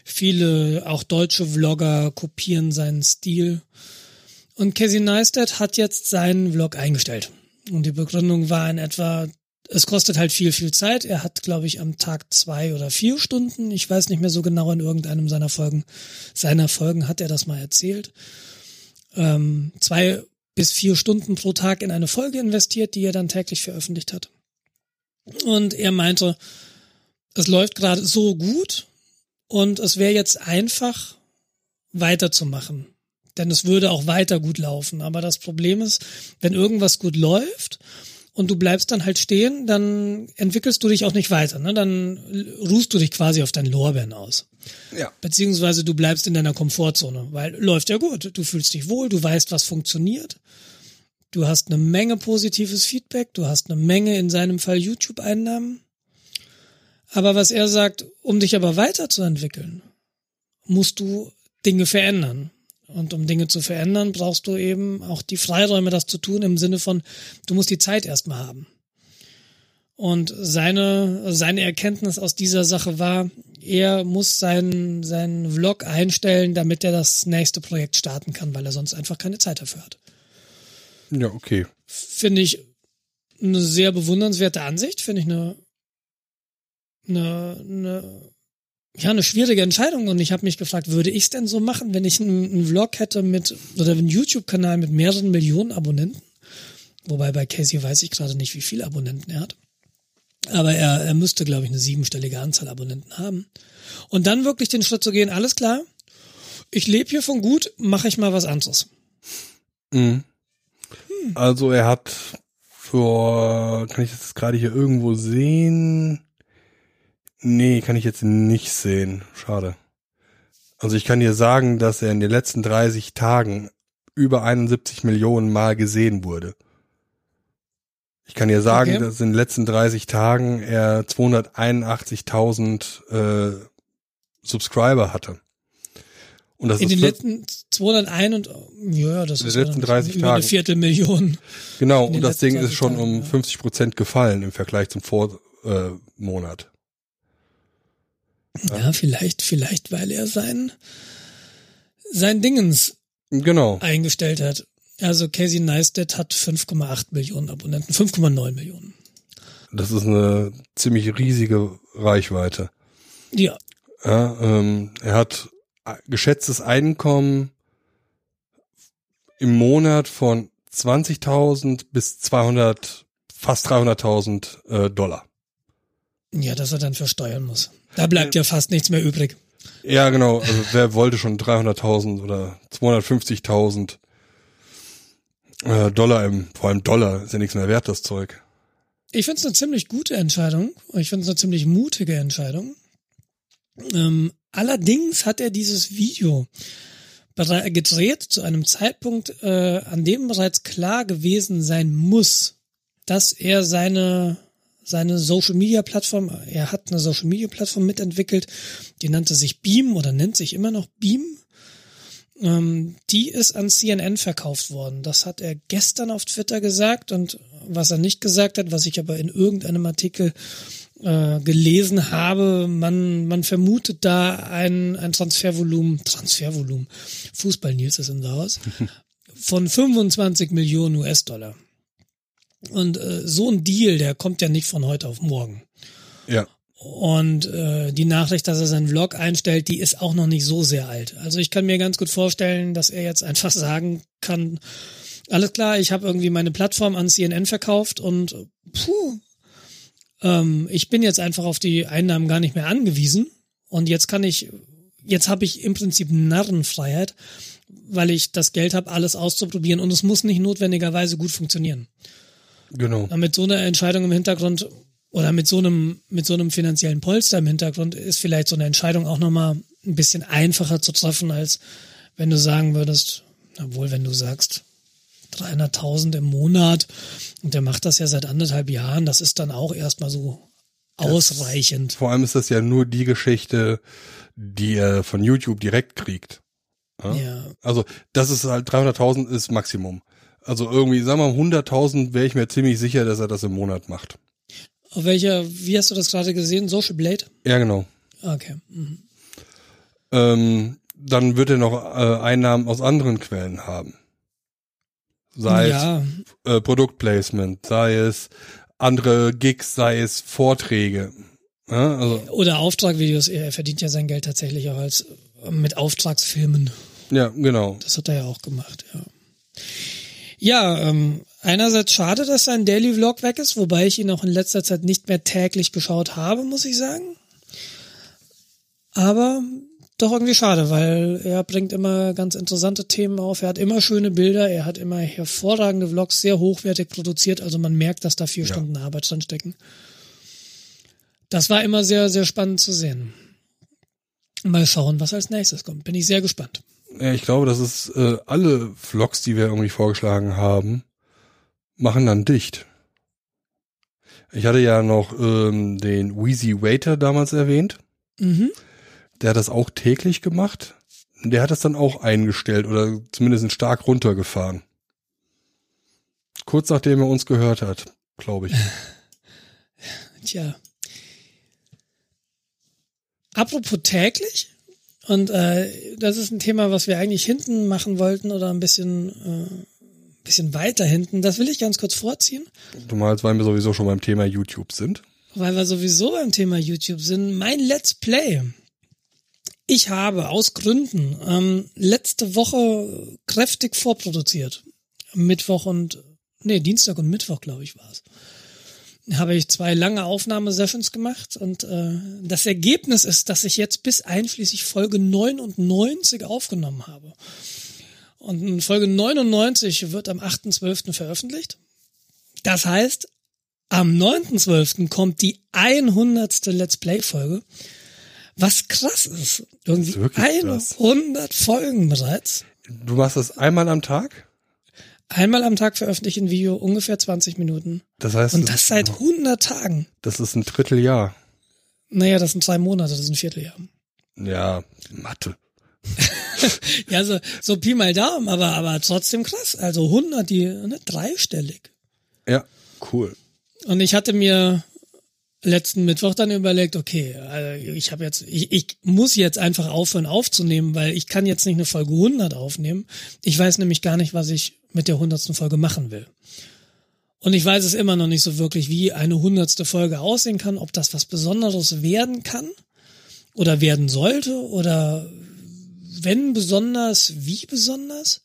viele, auch deutsche Vlogger kopieren seinen Stil. Und Casey Neistat hat jetzt seinen Vlog eingestellt. Und die Begründung war in etwa, es kostet halt viel, viel Zeit. Er hat, glaube ich, am Tag zwei oder vier Stunden, ich weiß nicht mehr so genau, in irgendeinem seiner Folgen, seiner Folgen hat er das mal erzählt ähm, zwei bis vier Stunden pro Tag in eine Folge investiert, die er dann täglich veröffentlicht hat. Und er meinte, es läuft gerade so gut und es wäre jetzt einfach weiterzumachen. Denn es würde auch weiter gut laufen. Aber das Problem ist, wenn irgendwas gut läuft und du bleibst dann halt stehen, dann entwickelst du dich auch nicht weiter. Ne? Dann ruhst du dich quasi auf deinen Lorbeeren aus. Ja. Beziehungsweise du bleibst in deiner Komfortzone, weil läuft ja gut. Du fühlst dich wohl, du weißt, was funktioniert. Du hast eine Menge positives Feedback, du hast eine Menge in seinem Fall YouTube-Einnahmen. Aber was er sagt, um dich aber weiterzuentwickeln, musst du Dinge verändern. Und um Dinge zu verändern, brauchst du eben auch die Freiräume, das zu tun, im Sinne von, du musst die Zeit erstmal haben. Und seine, seine Erkenntnis aus dieser Sache war, er muss seinen, seinen Vlog einstellen, damit er das nächste Projekt starten kann, weil er sonst einfach keine Zeit dafür hat. Ja, okay. Finde ich eine sehr bewundernswerte Ansicht, finde ich eine, eine, eine ja, eine schwierige Entscheidung und ich habe mich gefragt, würde ich es denn so machen, wenn ich einen, einen Vlog hätte mit oder einen YouTube-Kanal mit mehreren Millionen Abonnenten? Wobei bei Casey weiß ich gerade nicht, wie viele Abonnenten er hat. Aber er, er müsste, glaube ich, eine siebenstellige Anzahl Abonnenten haben. Und dann wirklich den Schritt zu gehen, alles klar, ich lebe hier von gut, mache ich mal was anderes. Mhm. Hm. Also er hat vor, kann ich das gerade hier irgendwo sehen? Nee, kann ich jetzt nicht sehen. Schade. Also ich kann dir sagen, dass er in den letzten 30 Tagen über 71 Millionen Mal gesehen wurde. Ich kann dir sagen, okay. dass in den letzten 30 Tagen er 281.000 äh, Subscriber hatte. Und das in den letzten 201 und ja, das in ist den letzten 30 über Tagen. eine Viertelmillion. Genau, und das Ding ist schon Tagen, um 50 Prozent gefallen im Vergleich zum Vormonat. Äh, ja. ja, vielleicht, vielleicht, weil er sein, sein Dingens genau. eingestellt hat. Also Casey Neistat hat 5,8 Millionen Abonnenten, 5,9 Millionen. Das ist eine ziemlich riesige Reichweite. Ja. ja ähm, er hat geschätztes Einkommen im Monat von 20.000 bis 200, fast 300.000 äh, Dollar. Ja, dass er dann versteuern muss. Da bleibt ja fast nichts mehr übrig. Ja, genau. Also wer wollte schon 300.000 oder 250.000 äh, Dollar im, vor allem Dollar, ist ja nichts mehr wert, das Zeug. Ich finde es eine ziemlich gute Entscheidung. Ich finde es eine ziemlich mutige Entscheidung. Ähm, allerdings hat er dieses Video gedreht zu einem Zeitpunkt, äh, an dem bereits klar gewesen sein muss, dass er seine seine Social Media Plattform, er hat eine Social Media Plattform mitentwickelt, die nannte sich Beam oder nennt sich immer noch Beam. Ähm, die ist an CNN verkauft worden. Das hat er gestern auf Twitter gesagt und was er nicht gesagt hat, was ich aber in irgendeinem Artikel äh, gelesen habe, man, man vermutet da ein, ein Transfervolumen, Transfervolumen, Fußball-Nils ist im Haus, von 25 Millionen US-Dollar. Und äh, so ein Deal, der kommt ja nicht von heute auf morgen. Ja. Und äh, die Nachricht, dass er seinen Vlog einstellt, die ist auch noch nicht so sehr alt. Also ich kann mir ganz gut vorstellen, dass er jetzt einfach sagen kann, alles klar, ich habe irgendwie meine Plattform an CNN verkauft und puh, ähm, ich bin jetzt einfach auf die Einnahmen gar nicht mehr angewiesen. Und jetzt kann ich, jetzt habe ich im Prinzip Narrenfreiheit, weil ich das Geld habe, alles auszuprobieren und es muss nicht notwendigerweise gut funktionieren. Genau. Mit so einer Entscheidung im Hintergrund oder mit so einem, mit so einem finanziellen Polster im Hintergrund ist vielleicht so eine Entscheidung auch nochmal ein bisschen einfacher zu treffen, als wenn du sagen würdest, obwohl, wenn du sagst, 300.000 im Monat und der macht das ja seit anderthalb Jahren, das ist dann auch erstmal so ausreichend. Das, vor allem ist das ja nur die Geschichte, die er von YouTube direkt kriegt. Ja? ja. Also das ist halt 300.000 ist Maximum. Also irgendwie, sagen wir mal 100.000 wäre ich mir ziemlich sicher, dass er das im Monat macht. Auf welcher, wie hast du das gerade gesehen? Social Blade? Ja, genau. Okay. Mhm. Ähm, dann wird er noch äh, Einnahmen aus anderen Quellen haben. Sei ja. es äh, Produktplacement, sei es andere Gigs, sei es Vorträge. Ja, also. Oder Auftragvideos. Er verdient ja sein Geld tatsächlich auch als mit Auftragsfilmen. Ja, genau. Das hat er ja auch gemacht, ja. Ja, ähm, einerseits schade, dass sein Daily Vlog weg ist, wobei ich ihn auch in letzter Zeit nicht mehr täglich geschaut habe, muss ich sagen. Aber doch irgendwie schade, weil er bringt immer ganz interessante Themen auf. Er hat immer schöne Bilder, er hat immer hervorragende Vlogs, sehr hochwertig produziert. Also man merkt, dass da vier ja. Stunden Arbeit drin stecken. Das war immer sehr, sehr spannend zu sehen. Mal schauen, was als nächstes kommt. Bin ich sehr gespannt. Ja, ich glaube, das ist äh, alle Vlogs, die wir irgendwie vorgeschlagen haben, machen dann dicht. Ich hatte ja noch ähm, den Wheezy Waiter damals erwähnt. Mhm. Der hat das auch täglich gemacht. Der hat das dann auch eingestellt oder zumindest stark runtergefahren. Kurz nachdem er uns gehört hat, glaube ich. Tja. Apropos täglich, und äh, das ist ein Thema, was wir eigentlich hinten machen wollten oder ein bisschen, äh, bisschen weiter hinten. Das will ich ganz kurz vorziehen. Du meinst, weil wir sowieso schon beim Thema YouTube sind? Weil wir sowieso beim Thema YouTube sind. Mein Let's Play. Ich habe aus Gründen ähm, letzte Woche kräftig vorproduziert. Mittwoch und, nee, Dienstag und Mittwoch, glaube ich, war es habe ich zwei lange Aufnahmesessions gemacht und äh, das Ergebnis ist, dass ich jetzt bis einschließlich Folge 99 aufgenommen habe. Und Folge 99 wird am 8.12. veröffentlicht. Das heißt, am 9.12. kommt die 100. Let's Play Folge. Was krass ist. Irgendwie 100 krass. Folgen bereits. Du machst das einmal am Tag? Einmal am Tag veröffentliche ich ein Video, ungefähr 20 Minuten. Das heißt. Und das seit 100 Tagen. Das ist ein Dritteljahr. Naja, das sind drei Monate, das ist ein Vierteljahr. Ja, Mathe. ja, so, so Pi mal Daumen, aber, aber trotzdem krass. Also 100, die, ne, dreistellig. Ja, cool. Und ich hatte mir letzten Mittwoch dann überlegt, okay, also ich habe jetzt, ich, ich muss jetzt einfach aufhören aufzunehmen, weil ich kann jetzt nicht eine Folge 100 aufnehmen. Ich weiß nämlich gar nicht, was ich mit der hundertsten Folge machen will. Und ich weiß es immer noch nicht so wirklich, wie eine hundertste Folge aussehen kann, ob das was Besonderes werden kann oder werden sollte oder wenn besonders, wie besonders.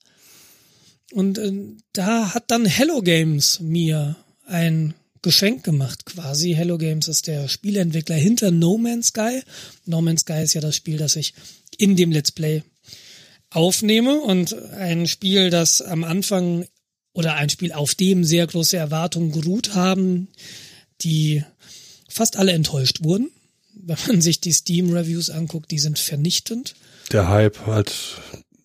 Und äh, da hat dann Hello Games mir ein Geschenk gemacht quasi. Hello Games ist der Spieleentwickler hinter No Man's Sky. No Man's Sky ist ja das Spiel, das ich in dem Let's Play aufnehme und ein Spiel, das am Anfang oder ein Spiel, auf dem sehr große Erwartungen geruht haben, die fast alle enttäuscht wurden. Wenn man sich die Steam-Reviews anguckt, die sind vernichtend. Der Hype hat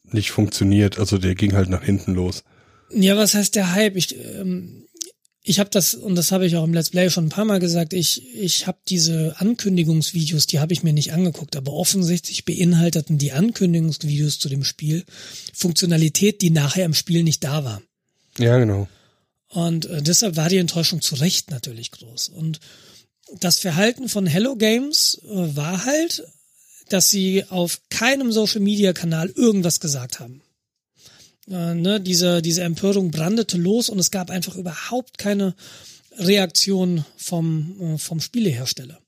nicht funktioniert, also der ging halt nach hinten los. Ja, was heißt der Hype? Ich, ähm, ich habe das, und das habe ich auch im Let's Play schon ein paar Mal gesagt, ich, ich habe diese Ankündigungsvideos, die habe ich mir nicht angeguckt, aber offensichtlich beinhalteten die Ankündigungsvideos zu dem Spiel Funktionalität, die nachher im Spiel nicht da war. Ja, genau. Und äh, deshalb war die Enttäuschung zu Recht natürlich groß. Und das Verhalten von Hello Games äh, war halt, dass sie auf keinem Social Media Kanal irgendwas gesagt haben. Äh, ne, diese, diese Empörung brandete los und es gab einfach überhaupt keine Reaktion vom, äh, vom Spielehersteller.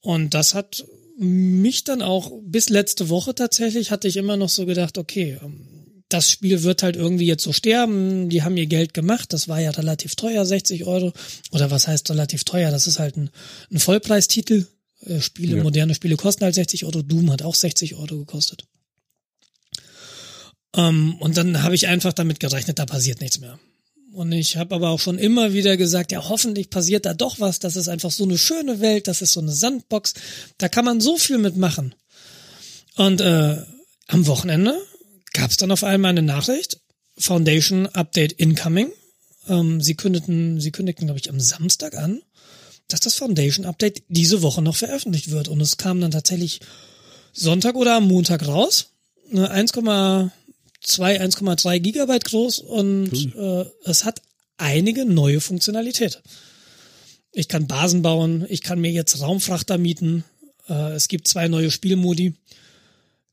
Und das hat mich dann auch bis letzte Woche tatsächlich hatte ich immer noch so gedacht, okay, ähm, das Spiel wird halt irgendwie jetzt so sterben. Die haben ihr Geld gemacht. Das war ja relativ teuer, 60 Euro. Oder was heißt relativ teuer? Das ist halt ein, ein Vollpreistitel. Äh, Spiele, ja. moderne Spiele kosten halt 60 Euro. Doom hat auch 60 Euro gekostet. Ähm, und dann habe ich einfach damit gerechnet, da passiert nichts mehr. Und ich habe aber auch schon immer wieder gesagt, ja, hoffentlich passiert da doch was. Das ist einfach so eine schöne Welt, das ist so eine Sandbox. Da kann man so viel mitmachen. Und äh, am Wochenende gab es dann auf einmal eine Nachricht, Foundation Update Incoming. Ähm, sie kündeten, sie kündigten, glaube ich, am Samstag an, dass das Foundation Update diese Woche noch veröffentlicht wird. Und es kam dann tatsächlich Sonntag oder am Montag raus. 1,2, 1,3 Gigabyte groß und äh, es hat einige neue Funktionalität. Ich kann Basen bauen, ich kann mir jetzt Raumfrachter mieten, äh, es gibt zwei neue Spielmodi,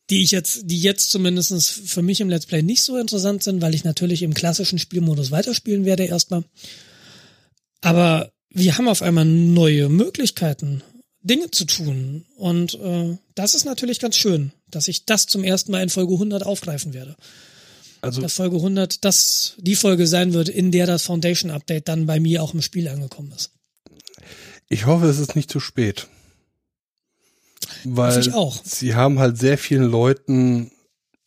die ich jetzt, die jetzt zumindestens für mich im Let's Play nicht so interessant sind, weil ich natürlich im klassischen Spielmodus weiterspielen werde erstmal. Aber wir haben auf einmal neue Möglichkeiten, Dinge zu tun. Und äh, das ist natürlich ganz schön, dass ich das zum ersten Mal in Folge 100 aufgreifen werde. Also dass Folge 100 das die Folge sein wird, in der das Foundation Update dann bei mir auch im Spiel angekommen ist. Ich hoffe, es ist nicht zu spät. Weil sie haben halt sehr vielen Leuten,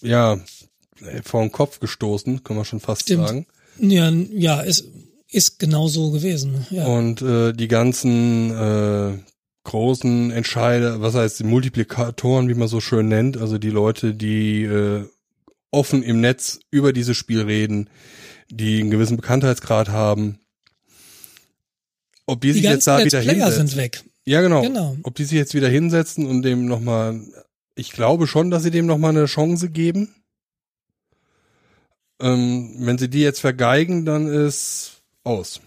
ja, vor den Kopf gestoßen, kann man schon fast Stimmt. sagen. Ja, ja, ist, ist genau so gewesen. Ja. Und äh, die ganzen äh, großen Entscheider, was heißt die Multiplikatoren, wie man so schön nennt, also die Leute, die äh, offen im Netz über dieses Spiel reden, die einen gewissen Bekanntheitsgrad haben. Ob die, die sich jetzt da wieder hinsetzen. sind weg. Ja, genau. genau. Ob die sich jetzt wieder hinsetzen und dem nochmal, ich glaube schon, dass sie dem nochmal eine Chance geben. Ähm, wenn sie die jetzt vergeigen, dann ist aus.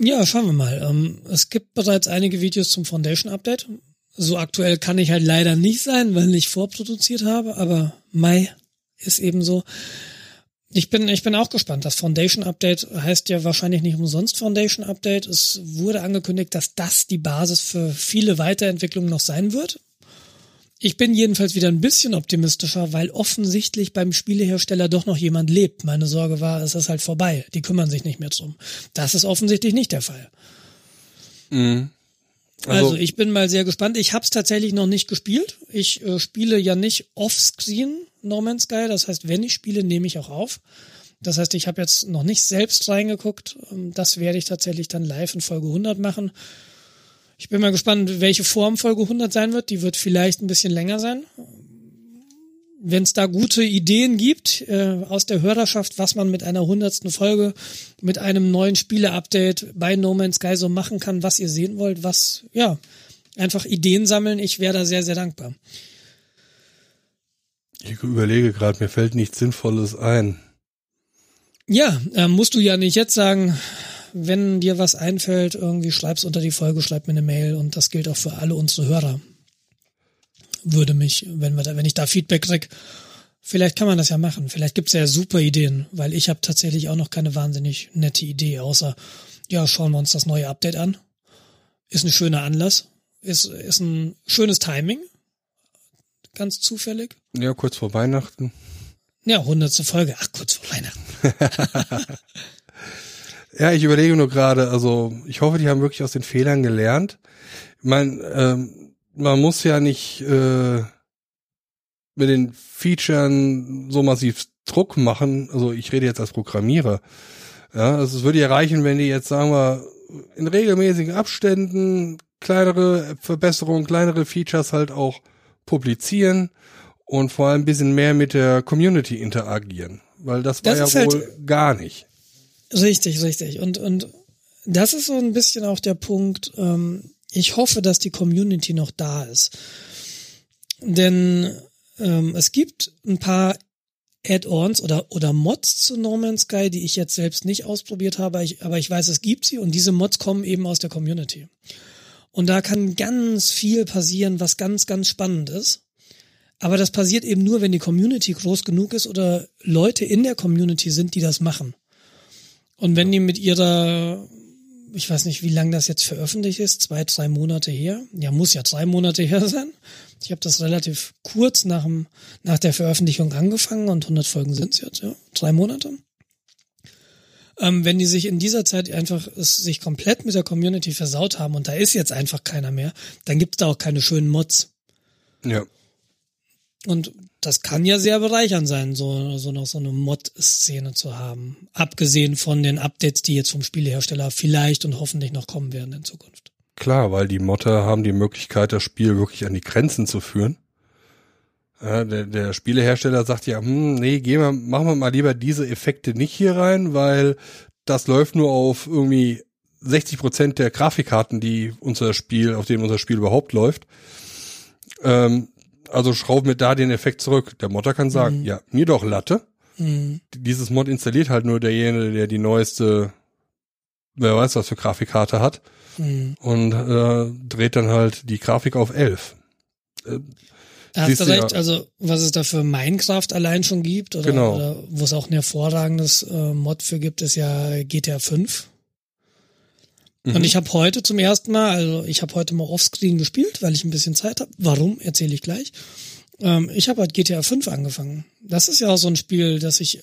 Ja, schauen wir mal. Ähm, es gibt bereits einige Videos zum Foundation Update. So aktuell kann ich halt leider nicht sein, weil ich vorproduziert habe, aber Mai ist eben so. Ich bin, ich bin auch gespannt. Das Foundation Update heißt ja wahrscheinlich nicht umsonst Foundation Update. Es wurde angekündigt, dass das die Basis für viele Weiterentwicklungen noch sein wird. Ich bin jedenfalls wieder ein bisschen optimistischer, weil offensichtlich beim Spielehersteller doch noch jemand lebt. Meine Sorge war, es ist halt vorbei. Die kümmern sich nicht mehr drum. Das ist offensichtlich nicht der Fall. Mhm. Also, also, ich bin mal sehr gespannt. Ich habe es tatsächlich noch nicht gespielt. Ich äh, spiele ja nicht offscreen No Man's Sky. Das heißt, wenn ich spiele, nehme ich auch auf. Das heißt, ich habe jetzt noch nicht selbst reingeguckt. Ähm, das werde ich tatsächlich dann live in Folge 100 machen. Ich bin mal gespannt, welche Form Folge 100 sein wird. Die wird vielleicht ein bisschen länger sein. Wenn es da gute Ideen gibt äh, aus der Hörerschaft, was man mit einer hundertsten Folge, mit einem neuen Spiele-Update bei No Man's Sky so machen kann, was ihr sehen wollt, was, ja, einfach Ideen sammeln. Ich wäre da sehr, sehr dankbar. Ich überlege gerade, mir fällt nichts Sinnvolles ein. Ja, äh, musst du ja nicht jetzt sagen, wenn dir was einfällt, irgendwie schreib's unter die Folge, schreib mir eine Mail und das gilt auch für alle unsere Hörer. Würde mich, wenn wir da, wenn ich da Feedback krieg, vielleicht kann man das ja machen. Vielleicht gibt's ja super Ideen, weil ich habe tatsächlich auch noch keine wahnsinnig nette Idee, außer ja, schauen wir uns das neue Update an. Ist ein schöner Anlass, ist, ist ein schönes Timing, ganz zufällig. Ja, kurz vor Weihnachten. Ja, hundertste Folge. Ach, kurz vor Weihnachten. Ja, ich überlege nur gerade, also ich hoffe, die haben wirklich aus den Fehlern gelernt. Ich meine, ähm, man muss ja nicht äh, mit den Featuren so massiv Druck machen. Also ich rede jetzt als Programmierer. Ja, also es würde ja reichen, wenn die jetzt, sagen wir, in regelmäßigen Abständen kleinere Verbesserungen, kleinere Features halt auch publizieren und vor allem ein bisschen mehr mit der Community interagieren. Weil das war das ja wohl halt gar nicht. Richtig, richtig. Und, und das ist so ein bisschen auch der Punkt, ähm, ich hoffe, dass die Community noch da ist. Denn ähm, es gibt ein paar Add-ons oder, oder Mods zu No Man's Sky, die ich jetzt selbst nicht ausprobiert habe, ich, aber ich weiß, es gibt sie und diese Mods kommen eben aus der Community. Und da kann ganz viel passieren, was ganz, ganz spannend ist. Aber das passiert eben nur, wenn die Community groß genug ist oder Leute in der Community sind, die das machen. Und wenn die mit ihrer ich weiß nicht, wie lange das jetzt veröffentlicht ist, zwei, drei Monate her. Ja, muss ja drei Monate her sein. Ich habe das relativ kurz nach, dem, nach der Veröffentlichung angefangen und 100 Folgen sind es jetzt, ja, drei Monate. Ähm, wenn die sich in dieser Zeit einfach es sich komplett mit der Community versaut haben und da ist jetzt einfach keiner mehr, dann gibt es da auch keine schönen Mods. Ja. Und das kann ja sehr bereichernd sein, so, so noch so eine Mod-Szene zu haben. Abgesehen von den Updates, die jetzt vom Spielehersteller vielleicht und hoffentlich noch kommen werden in Zukunft. Klar, weil die Modder haben die Möglichkeit, das Spiel wirklich an die Grenzen zu führen. Ja, der, der Spielehersteller sagt ja, hm, nee, gehen wir, machen wir mal lieber diese Effekte nicht hier rein, weil das läuft nur auf irgendwie 60 Prozent der Grafikkarten, die unser Spiel, auf denen unser Spiel überhaupt läuft. Ähm, also schrauben wir da den Effekt zurück. Der Modder kann sagen, mhm. ja, mir doch Latte. Mhm. Dieses Mod installiert halt nur derjenige, der die neueste, wer weiß was für Grafikkarte hat. Mhm. Und äh, dreht dann halt die Grafik auf 11. Äh, Hast du recht, ja, also was es da für Minecraft allein schon gibt oder, genau. oder wo es auch ein hervorragendes äh, Mod für gibt, ist ja GTA 5. Mhm. Und ich habe heute zum ersten Mal, also ich habe heute mal Offscreen gespielt, weil ich ein bisschen Zeit habe. Warum, erzähle ich gleich. Ähm, ich habe halt GTA 5 angefangen. Das ist ja auch so ein Spiel, das ich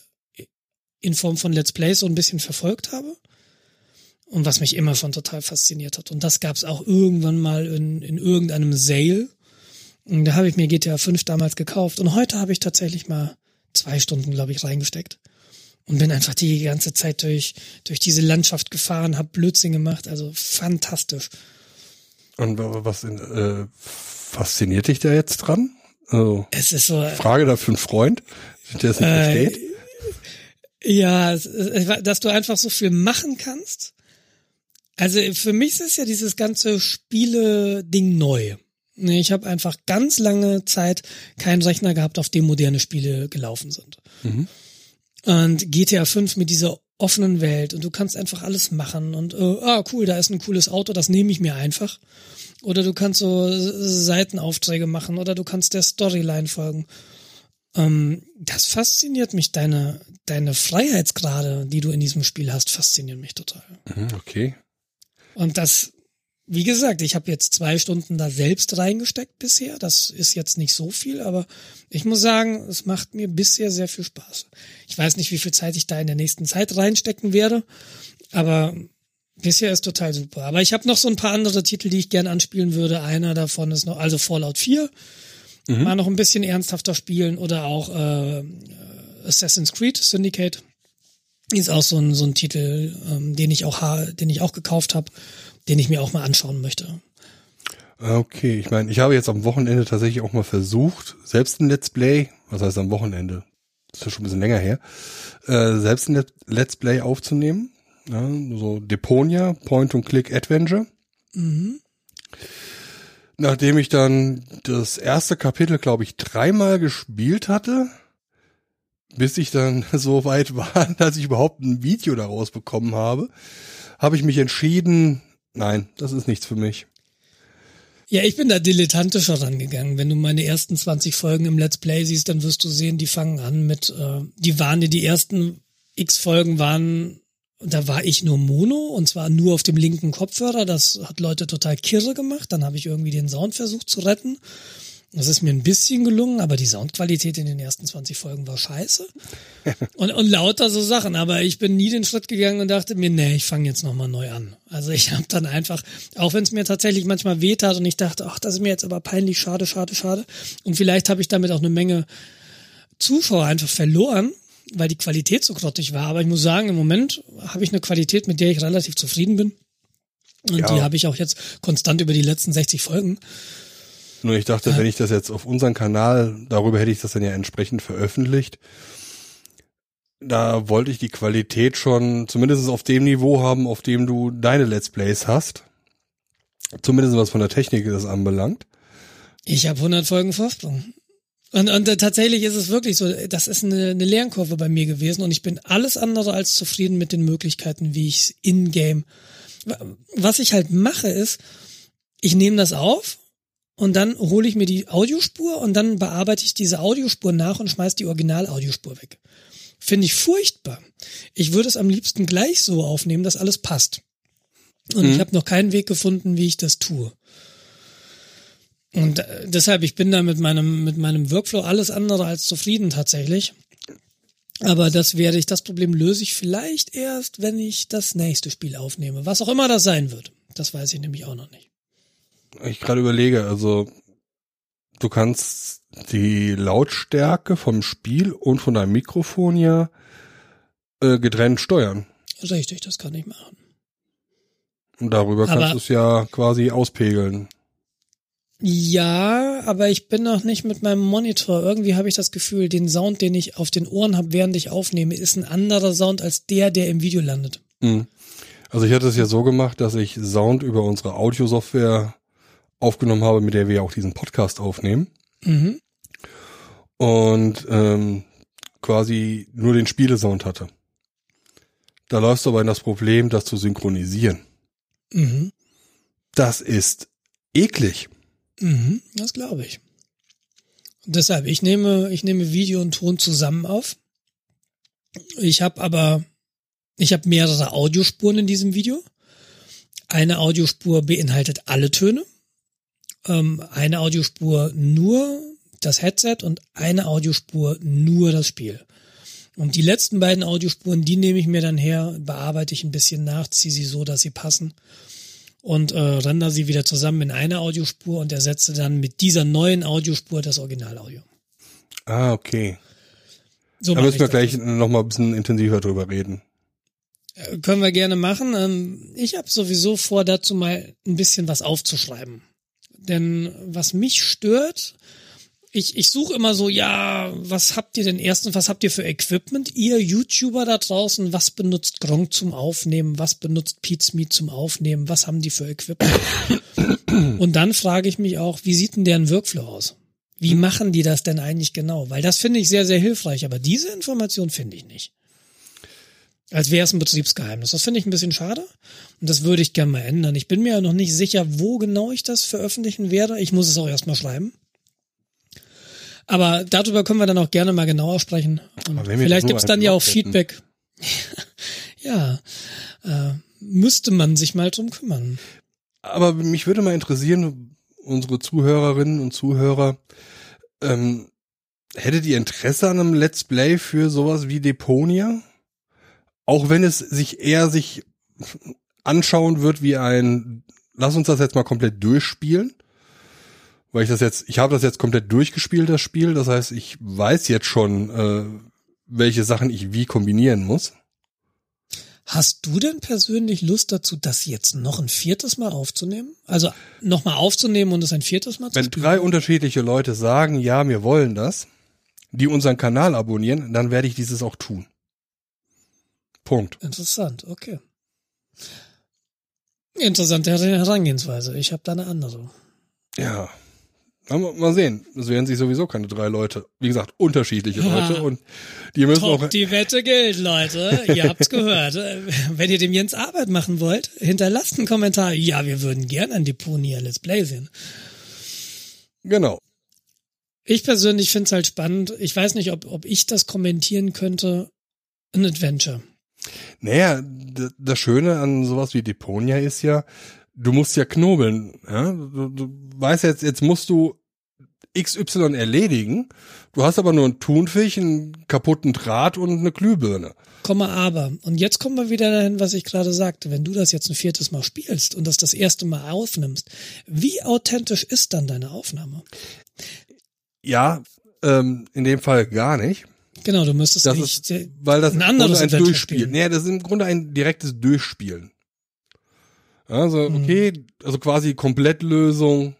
in Form von Let's Play so ein bisschen verfolgt habe. Und was mich immer von total fasziniert hat. Und das gab es auch irgendwann mal in, in irgendeinem Sale. Und da habe ich mir GTA 5 damals gekauft. Und heute habe ich tatsächlich mal zwei Stunden, glaube ich, reingesteckt und bin einfach die ganze Zeit durch, durch diese Landschaft gefahren, hab Blödsinn gemacht, also fantastisch. Und was äh, fasziniert dich da jetzt dran? Also, es ist so. Frage da für einen Freund, der es nicht äh, versteht. Ja, dass du einfach so viel machen kannst. Also für mich ist ja dieses ganze Spiele-Ding neu. Ich habe einfach ganz lange Zeit keinen Rechner gehabt, auf dem moderne Spiele gelaufen sind. Mhm. Und GTA 5 mit dieser offenen Welt und du kannst einfach alles machen und äh, ah cool, da ist ein cooles Auto, das nehme ich mir einfach. Oder du kannst so Seitenaufträge machen oder du kannst der Storyline folgen. Ähm, das fasziniert mich, deine, deine Freiheitsgrade, die du in diesem Spiel hast, faszinieren mich total. Mhm, okay. Und das wie gesagt, ich habe jetzt zwei Stunden da selbst reingesteckt bisher. Das ist jetzt nicht so viel, aber ich muss sagen, es macht mir bisher sehr viel Spaß. Ich weiß nicht, wie viel Zeit ich da in der nächsten Zeit reinstecken werde, aber bisher ist total super. Aber ich habe noch so ein paar andere Titel, die ich gerne anspielen würde. Einer davon ist noch, also Fallout 4, mhm. mal noch ein bisschen ernsthafter spielen oder auch äh, Assassin's Creed Syndicate. Ist auch so ein, so ein Titel, ähm, den ich auch, den ich auch gekauft habe den ich mir auch mal anschauen möchte. Okay, ich meine, ich habe jetzt am Wochenende tatsächlich auch mal versucht, selbst ein Let's Play, was heißt am Wochenende, das ist ja schon ein bisschen länger her, äh, selbst ein Let's Play aufzunehmen. Ja, so Deponia, Point-and-Click-Adventure. Mhm. Nachdem ich dann das erste Kapitel, glaube ich, dreimal gespielt hatte, bis ich dann so weit war, dass ich überhaupt ein Video daraus bekommen habe, habe ich mich entschieden, nein, das ist nichts für mich. Ja, ich bin da dilettantischer rangegangen. Wenn du meine ersten 20 Folgen im Let's Play siehst, dann wirst du sehen, die fangen an mit, äh, die waren die ersten X Folgen waren, da war ich nur Mono und zwar nur auf dem linken Kopfhörer. Das hat Leute total kirre gemacht. Dann habe ich irgendwie den Sound versucht zu retten. Das ist mir ein bisschen gelungen, aber die Soundqualität in den ersten 20 Folgen war scheiße. Und, und lauter so Sachen. Aber ich bin nie den Schritt gegangen und dachte mir, nee, ich fange jetzt nochmal neu an. Also ich habe dann einfach, auch wenn es mir tatsächlich manchmal wehtat und ich dachte, ach, das ist mir jetzt aber peinlich, schade, schade, schade. Und vielleicht habe ich damit auch eine Menge Zuschauer einfach verloren, weil die Qualität so grottig war. Aber ich muss sagen, im Moment habe ich eine Qualität, mit der ich relativ zufrieden bin. Und Ja. die habe ich auch jetzt konstant über die letzten 60 Folgen. Nur ich dachte, wenn ich das jetzt auf unseren Kanal, darüber hätte ich das dann ja entsprechend veröffentlicht. Da wollte ich die Qualität schon zumindest auf dem Niveau haben, auf dem du deine Let's Plays hast. Zumindest was von der Technik das anbelangt. Ich habe 100 Folgen Vorsprung. Und, und äh, tatsächlich ist es wirklich so, das ist eine, eine Lernkurve bei mir gewesen und ich bin alles andere als zufrieden mit den Möglichkeiten, wie ich es in-game. Was ich halt mache ist, ich nehme das auf und dann hole ich mir die Audiospur und dann bearbeite ich diese Audiospur nach und schmeiß die Original-Audiospur weg. Finde ich furchtbar. Ich würde es am liebsten gleich so aufnehmen, dass alles passt. Und ich habe noch keinen Weg gefunden, wie ich das tue. Und äh, deshalb, ich bin da mit meinem, mit meinem Workflow alles andere als zufrieden tatsächlich. Aber das werde ich, das Problem löse ich vielleicht erst, wenn ich das nächste Spiel aufnehme. Was auch immer das sein wird. Das weiß ich nämlich auch noch nicht. Ich gerade überlege, also du kannst die Lautstärke vom Spiel und von deinem Mikrofon ja äh, getrennt steuern. Richtig, das kann ich machen. Und darüber Aber- kannst du es ja quasi auspegeln. Ja, aber ich bin noch nicht mit meinem Monitor. Irgendwie habe ich das Gefühl, den Sound, den ich auf den Ohren habe, während ich aufnehme, ist ein anderer Sound als der, der im Video landet. Mhm. Also ich hatte es ja so gemacht, dass ich Sound über unsere Audiosoftware aufgenommen habe, mit der wir ja auch diesen Podcast aufnehmen. Mhm. Und ähm, quasi nur den Spielesound hatte. Da läufst du aber in das Problem, das zu synchronisieren. Mhm. Das ist eklig. Mhm, das glaube ich. Und deshalb, ich nehme, ich nehme Video und Ton zusammen auf. Ich habe aber, ich habe mehrere Audiospuren in diesem Video. Eine Audiospur beinhaltet alle Töne. Ähm, eine Audiospur nur das Headset und eine Audiospur nur das Spiel. Und die letzten beiden Audiospuren, die nehme ich mir dann her, bearbeite ich ein bisschen nach, ziehe sie so, dass sie passen und äh, render sie wieder zusammen in eine Audiospur und ersetze dann mit dieser neuen Audiospur das Originalaudio. Ah, okay. So Da müssen wir ich gleich das. noch mal ein bisschen intensiver drüber reden. Äh, Können wir gerne machen. Ähm, ich habe sowieso vor, dazu mal ein bisschen was aufzuschreiben. Denn was mich stört, ich, ich suche immer so, ja, was habt ihr denn erstens, was habt ihr für Equipment? Ihr YouTuber da draußen, was benutzt Gronk zum Aufnehmen? Was benutzt Pete zum Aufnehmen? Was haben die für Equipment? Und dann frage ich mich auch, wie sieht denn deren Workflow aus? Wie machen die das denn eigentlich genau? Weil das finde ich sehr, sehr hilfreich, aber diese Information finde ich nicht. Als wäre es ein Betriebsgeheimnis. Das finde ich ein bisschen schade und das würde ich gerne mal ändern. Ich bin mir ja noch nicht sicher, wo genau ich das veröffentlichen werde. Ich muss es auch erstmal schreiben. Aber darüber können wir dann auch gerne mal genauer sprechen. Vielleicht gibt's einen dann ja auch. Feedback. ja, äh, müsste man sich mal drum kümmern. Aber mich würde mal interessieren, unsere Zuhörerinnen und Zuhörer, ähm, hättet ihr Interesse an einem Let's Play für sowas wie Deponia? Auch wenn es sich eher sich anschauen wird wie ein, lass uns das jetzt mal komplett durchspielen. Weil ich das jetzt, ich habe das jetzt komplett durchgespielt, das Spiel. Das heißt, ich weiß jetzt schon, äh, welche Sachen ich wie kombinieren muss. Hast du denn persönlich Lust dazu, das jetzt noch ein viertes Mal aufzunehmen? Also nochmal aufzunehmen und es ein viertes Mal zu Wenn spielen? drei unterschiedliche Leute sagen, ja, wir wollen das, die unseren Kanal abonnieren, dann werde ich dieses auch tun. Punkt. Interessant, okay. Interessante Herangehensweise. Ich habe da eine andere. Ja. Mal, sehen. Es werden sich sowieso keine drei Leute. Wie gesagt, unterschiedliche Ja. Leute und die müssen Top, auch. die Wette gilt, Leute. Ihr habt's gehört. Wenn ihr dem Jens Arbeit machen wollt, hinterlasst einen Kommentar. Ja, wir würden gerne ein Deponia Let's Play sehen. Genau. Ich persönlich find's halt spannend. Ich weiß nicht, ob, ob ich das kommentieren könnte. Ein Adventure. Naja, das Schöne an sowas wie Deponia ist ja, du musst ja knobeln. Ja? Du, du weißt jetzt, jetzt musst du XY erledigen. Du hast aber nur einen Thunfisch, einen kaputten Draht und eine Glühbirne. Komma aber. Und jetzt kommen wir wieder dahin, was ich gerade sagte. Wenn du das jetzt ein viertes Mal spielst und das das erste Mal aufnimmst, wie authentisch ist dann deine Aufnahme? Ja, ähm, in dem Fall gar nicht. Genau, du müsstest Das nicht ist, weil das ein anderes ein Adventure Durchspielen. spielen. Nee, das ist im Grunde ein direktes Durchspielen. Also, Mhm. okay, also quasi Komplettlösung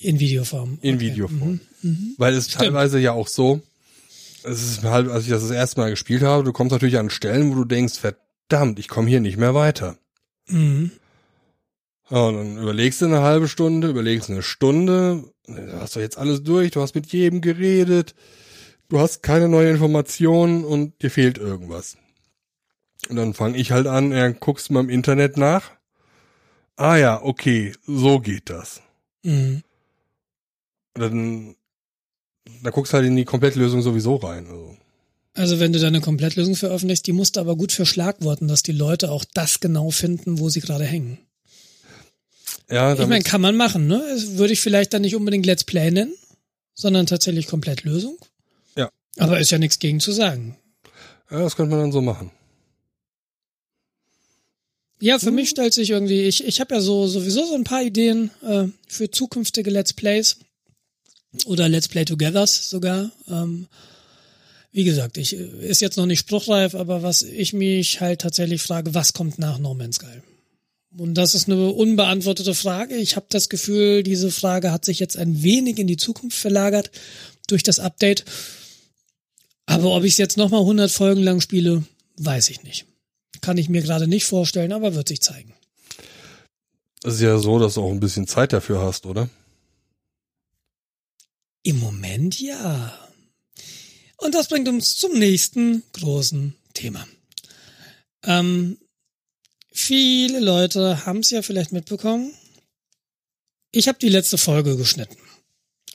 in Videoform. in Okay. Videoform. Mhm. Weil es teilweise ja auch so, es ist halt, als ich das das erste Mal gespielt habe, du kommst natürlich an Stellen, wo du denkst, verdammt, ich komme hier nicht mehr weiter. Mhm. Ja, und dann überlegst du eine halbe Stunde, überlegst eine Stunde, du hast doch jetzt alles durch, du hast mit jedem geredet, du hast keine neue Informationen und dir fehlt irgendwas. Und dann fange ich halt an, ja, guckst mal im Internet nach. Ah ja, okay, so geht das. Mhm. Dann, dann guckst halt in die Komplettlösung sowieso rein. Also. Also wenn du deine Komplettlösung veröffentlichst, die musst du aber gut verschlagworten, dass die Leute auch das genau finden, wo sie gerade hängen. Ja, Ich meine, kann man machen, ne? Das würde ich vielleicht dann nicht unbedingt Let's Play nennen, sondern tatsächlich Komplettlösung. Aber ist ja nichts gegen zu sagen. ja, das könnte man dann so machen. Ja, für mich stellt sich irgendwie, ich, ich habe ja so sowieso so ein paar Ideen äh, für zukünftige Let's Plays oder Let's Play Togethers sogar. Ähm, wie gesagt, ich ist jetzt noch nicht spruchreif, aber was ich mich halt tatsächlich frage, was kommt nach No Man's Sky? Und das ist eine unbeantwortete Frage. Ich habe das Gefühl, diese Frage hat sich jetzt ein wenig in die Zukunft verlagert durch das Update. Aber ob ich es jetzt nochmal 100 Folgen lang spiele, weiß ich nicht. Kann ich mir gerade nicht vorstellen, aber wird sich zeigen. Es ist ja so, dass du auch ein bisschen Zeit dafür hast, oder? Im Moment ja. Und das bringt uns zum nächsten großen Thema. Ähm, viele Leute haben es ja vielleicht mitbekommen. Ich habe die letzte Folge geschnitten.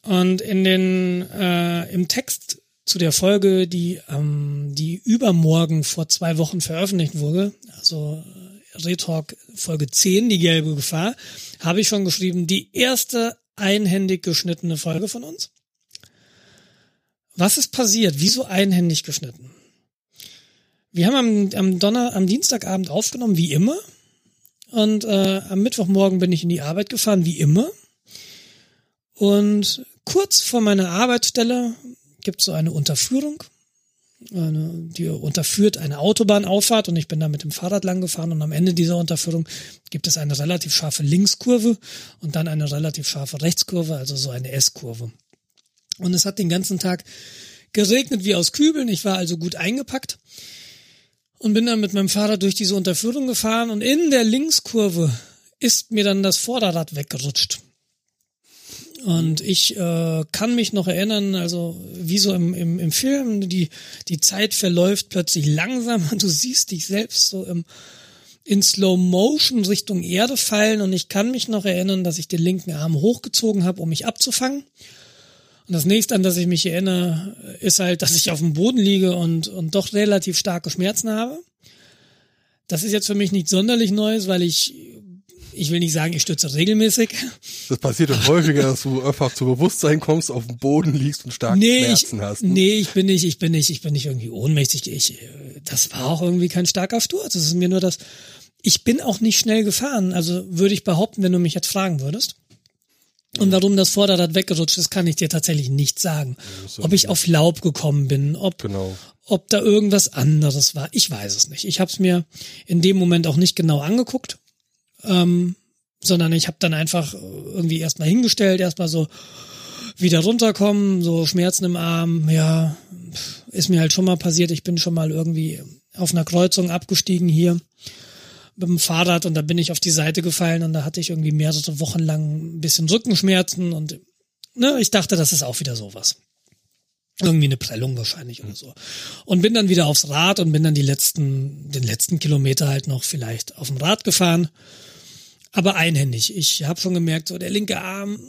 Und in den äh, im Text zu der Folge, die ähm, die übermorgen vor zwei Wochen veröffentlicht wurde, also äh, Retalk Folge 10, die gelbe Gefahr, habe ich schon geschrieben, die erste einhändig geschnittene Folge von uns. Was ist passiert? Wieso einhändig geschnitten? Wir haben am, am Donner, am Dienstagabend aufgenommen, wie immer. Und äh, am Mittwochmorgen bin ich in die Arbeit gefahren, wie immer. Und kurz vor meiner Arbeitsstelle gibt so eine Unterführung. Eine, die unterführt eine Autobahnauffahrt und ich bin da mit dem Fahrrad lang gefahren und am Ende dieser Unterführung gibt es eine relativ scharfe Linkskurve und dann eine relativ scharfe Rechtskurve, also so eine S-Kurve. Und es hat den ganzen Tag geregnet wie aus Kübeln. Ich war also gut eingepackt und bin dann mit meinem Fahrrad durch diese Unterführung gefahren und in der Linkskurve ist mir dann das Vorderrad weggerutscht. Und ich äh, kann mich noch erinnern, also wie so im, im, im Film, die, die Zeit verläuft plötzlich langsamer. Du siehst dich selbst so im, in Slow Motion Richtung Erde fallen und ich kann mich noch erinnern, dass ich den linken Arm hochgezogen habe, um mich abzufangen. Und das nächste, an das ich mich erinnere, ist halt, dass ich auf dem Boden liege und, und doch relativ starke Schmerzen habe. Das ist jetzt für mich nichts sonderlich Neues, weil ich, ich will nicht sagen, ich stürze regelmäßig. Das passiert doch häufiger, dass du einfach zu Bewusstsein kommst, auf dem Boden liegst und starke Nee, ich, Schmerzen hast. ne? nee, ich bin nicht, ich bin nicht, ich bin nicht irgendwie ohnmächtig. Ich, äh, das war auch irgendwie kein starker Sturz. Das ist mir nur das, ich bin auch nicht schnell gefahren. Also würde ich behaupten, wenn du mich jetzt fragen würdest. Und warum das Vorderrad weggerutscht ist, kann ich dir tatsächlich nicht sagen. Ob ich auf Laub gekommen bin, ob, Genau. ob da irgendwas anderes war. Ich weiß es nicht. Ich habe es mir in dem Moment auch nicht genau angeguckt, ähm, sondern ich habe dann einfach irgendwie erstmal hingestellt, erstmal so wieder runterkommen, so Schmerzen im Arm. Ja, ist mir halt schon mal passiert. Ich bin schon mal irgendwie auf einer Kreuzung abgestiegen hier mit dem Fahrrad und da bin ich auf die Seite gefallen und da hatte ich irgendwie mehrere Wochen lang ein bisschen Rückenschmerzen und ne, ich dachte, das ist auch wieder sowas. Irgendwie eine Prellung wahrscheinlich oder so. Und bin dann wieder aufs Rad und bin dann die letzten, den letzten Kilometer halt noch vielleicht auf dem Rad gefahren. Aber einhändig. Ich habe schon gemerkt, so der linke Arm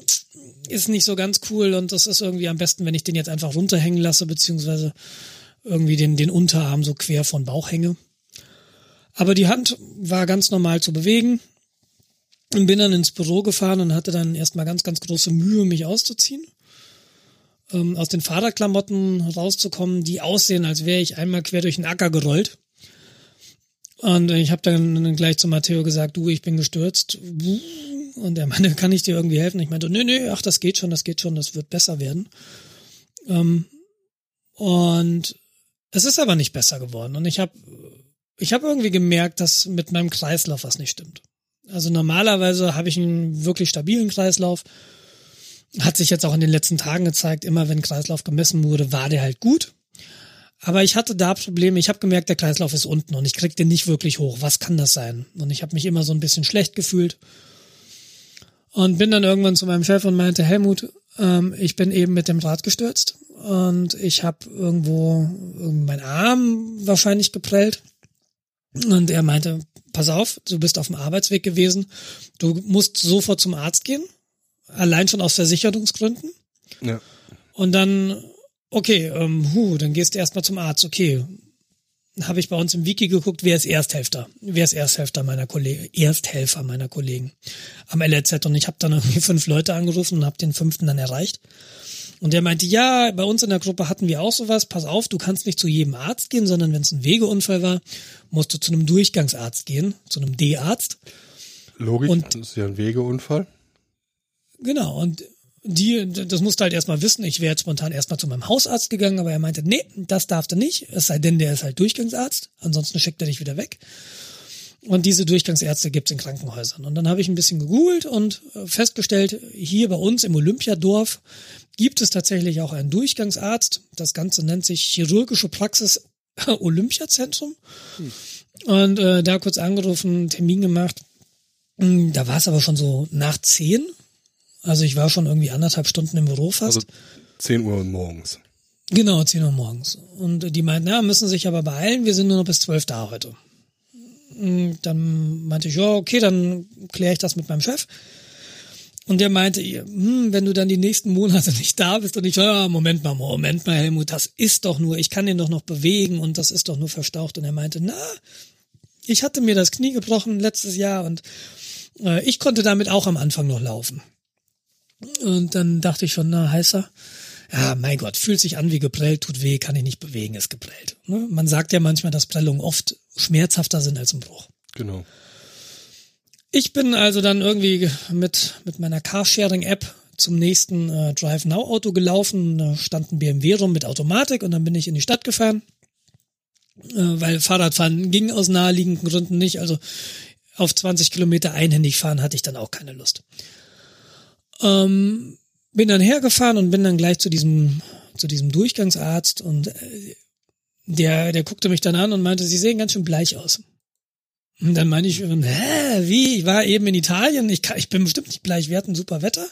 ist nicht so ganz cool und das ist irgendwie am besten, wenn ich den jetzt einfach runterhängen lasse, beziehungsweise irgendwie den, den Unterarm so quer von Bauch hänge. Aber die Hand war ganz normal zu bewegen und bin dann ins Büro gefahren und hatte dann erstmal ganz, ganz große Mühe, mich auszuziehen. ähm, aus den Fahrerklamotten rauszukommen, die aussehen, als wäre ich einmal quer durch den Acker gerollt. Und ich habe dann gleich zu Matteo gesagt, du, ich bin gestürzt. Und er meinte, kann ich dir irgendwie helfen? Ich meinte, nö, nö, ach, das geht schon, das geht schon, das wird besser werden. Ähm, und es ist aber nicht besser geworden. Und ich habe ich hab irgendwie gemerkt, dass mit meinem Kreislauf was nicht stimmt. Also normalerweise habe ich einen wirklich stabilen Kreislauf. Hat sich jetzt auch in den letzten Tagen gezeigt, immer wenn Kreislauf gemessen wurde, war der halt gut. Aber ich hatte da Probleme. Ich habe gemerkt, der Kreislauf ist unten und ich krieg den nicht wirklich hoch. Was kann das sein? Und ich habe mich immer so ein bisschen schlecht gefühlt. Und bin dann irgendwann zu meinem Chef und meinte, Helmut, ähm, ich bin eben mit dem Rad gestürzt und ich habe irgendwo mein Arm wahrscheinlich geprellt. Und er meinte, pass auf, du bist auf dem Arbeitsweg gewesen, du musst sofort zum Arzt gehen, allein schon aus Versicherungsgründen. Ja. Und dann, okay, ähm, hu, dann gehst du erstmal zum Arzt, okay. Habe ich bei uns im Wiki geguckt, wer ist Ersthälfter? Wer ist Ersthälfter meiner Kollegen, Ersthelfer meiner Kollegen am LRZ? Und ich habe dann irgendwie fünf Leute angerufen und habe den fünften dann erreicht. Und der meinte, ja, bei uns in der Gruppe hatten wir auch sowas. Pass auf, du kannst nicht zu jedem Arzt gehen, sondern wenn es ein Wegeunfall war, musst du zu einem Durchgangsarzt gehen, zu einem D-Arzt. Logik, Und- das ist ja ein Wegeunfall. Genau, und die, das musste halt erstmal wissen. Ich wäre jetzt spontan erstmal zu meinem Hausarzt gegangen, aber er meinte, nee, das darf er nicht, es sei denn, der ist halt Durchgangsarzt, ansonsten schickt er dich wieder weg. Und diese Durchgangsärzte gibt's in Krankenhäusern. Und dann habe ich ein bisschen gegoogelt und äh, festgestellt, hier bei uns im Olympiadorf gibt es tatsächlich auch einen Durchgangsarzt. Das Ganze nennt sich Chirurgische Praxis Olympiazentrum. Und äh, da kurz angerufen, Termin gemacht. Mm, Da war es aber schon so nach zehn. Also ich war schon irgendwie anderthalb Stunden im Büro fast. Also 10 Uhr morgens. Genau, 10 Uhr morgens. Und die meinten, ja, müssen sich aber beeilen, wir sind nur noch bis 12 da heute. Und Dann meinte ich, ja, okay, dann kläre ich das mit meinem Chef. Und der meinte, hm, wenn du dann die nächsten Monate nicht da bist und ich, ja, Moment mal, Moment mal, Helmut, das ist doch nur, ich kann den doch noch bewegen und das ist doch nur verstaucht. Und er meinte, na, ich hatte mir das Knie gebrochen letztes Jahr und äh, ich konnte damit auch am Anfang noch laufen. Und dann dachte ich schon, na, heißer. Ja, mein Gott, fühlt sich an wie geprellt, tut weh, kann ich nicht bewegen, ist geprellt. Ne? Man sagt ja manchmal, dass Prellungen oft schmerzhafter sind als ein Bruch. Genau. Ich bin also dann irgendwie mit, mit meiner Carsharing-App zum nächsten äh, Drive Now Auto gelaufen. Da stand ein BMW rum mit Automatik und dann bin ich in die Stadt gefahren, äh, weil Fahrradfahren ging aus naheliegenden Gründen nicht. Also auf 20 Kilometer einhändig fahren hatte ich dann auch keine Lust. Ähm, bin dann hergefahren und bin dann gleich zu diesem zu diesem Durchgangsarzt und äh, der der guckte mich dann an und meinte, Sie sehen ganz schön bleich aus. Und dann meine ich, hä, wie? Ich war eben in Italien, ich, kann, ich bin bestimmt nicht bleich, wir hatten super Wetter.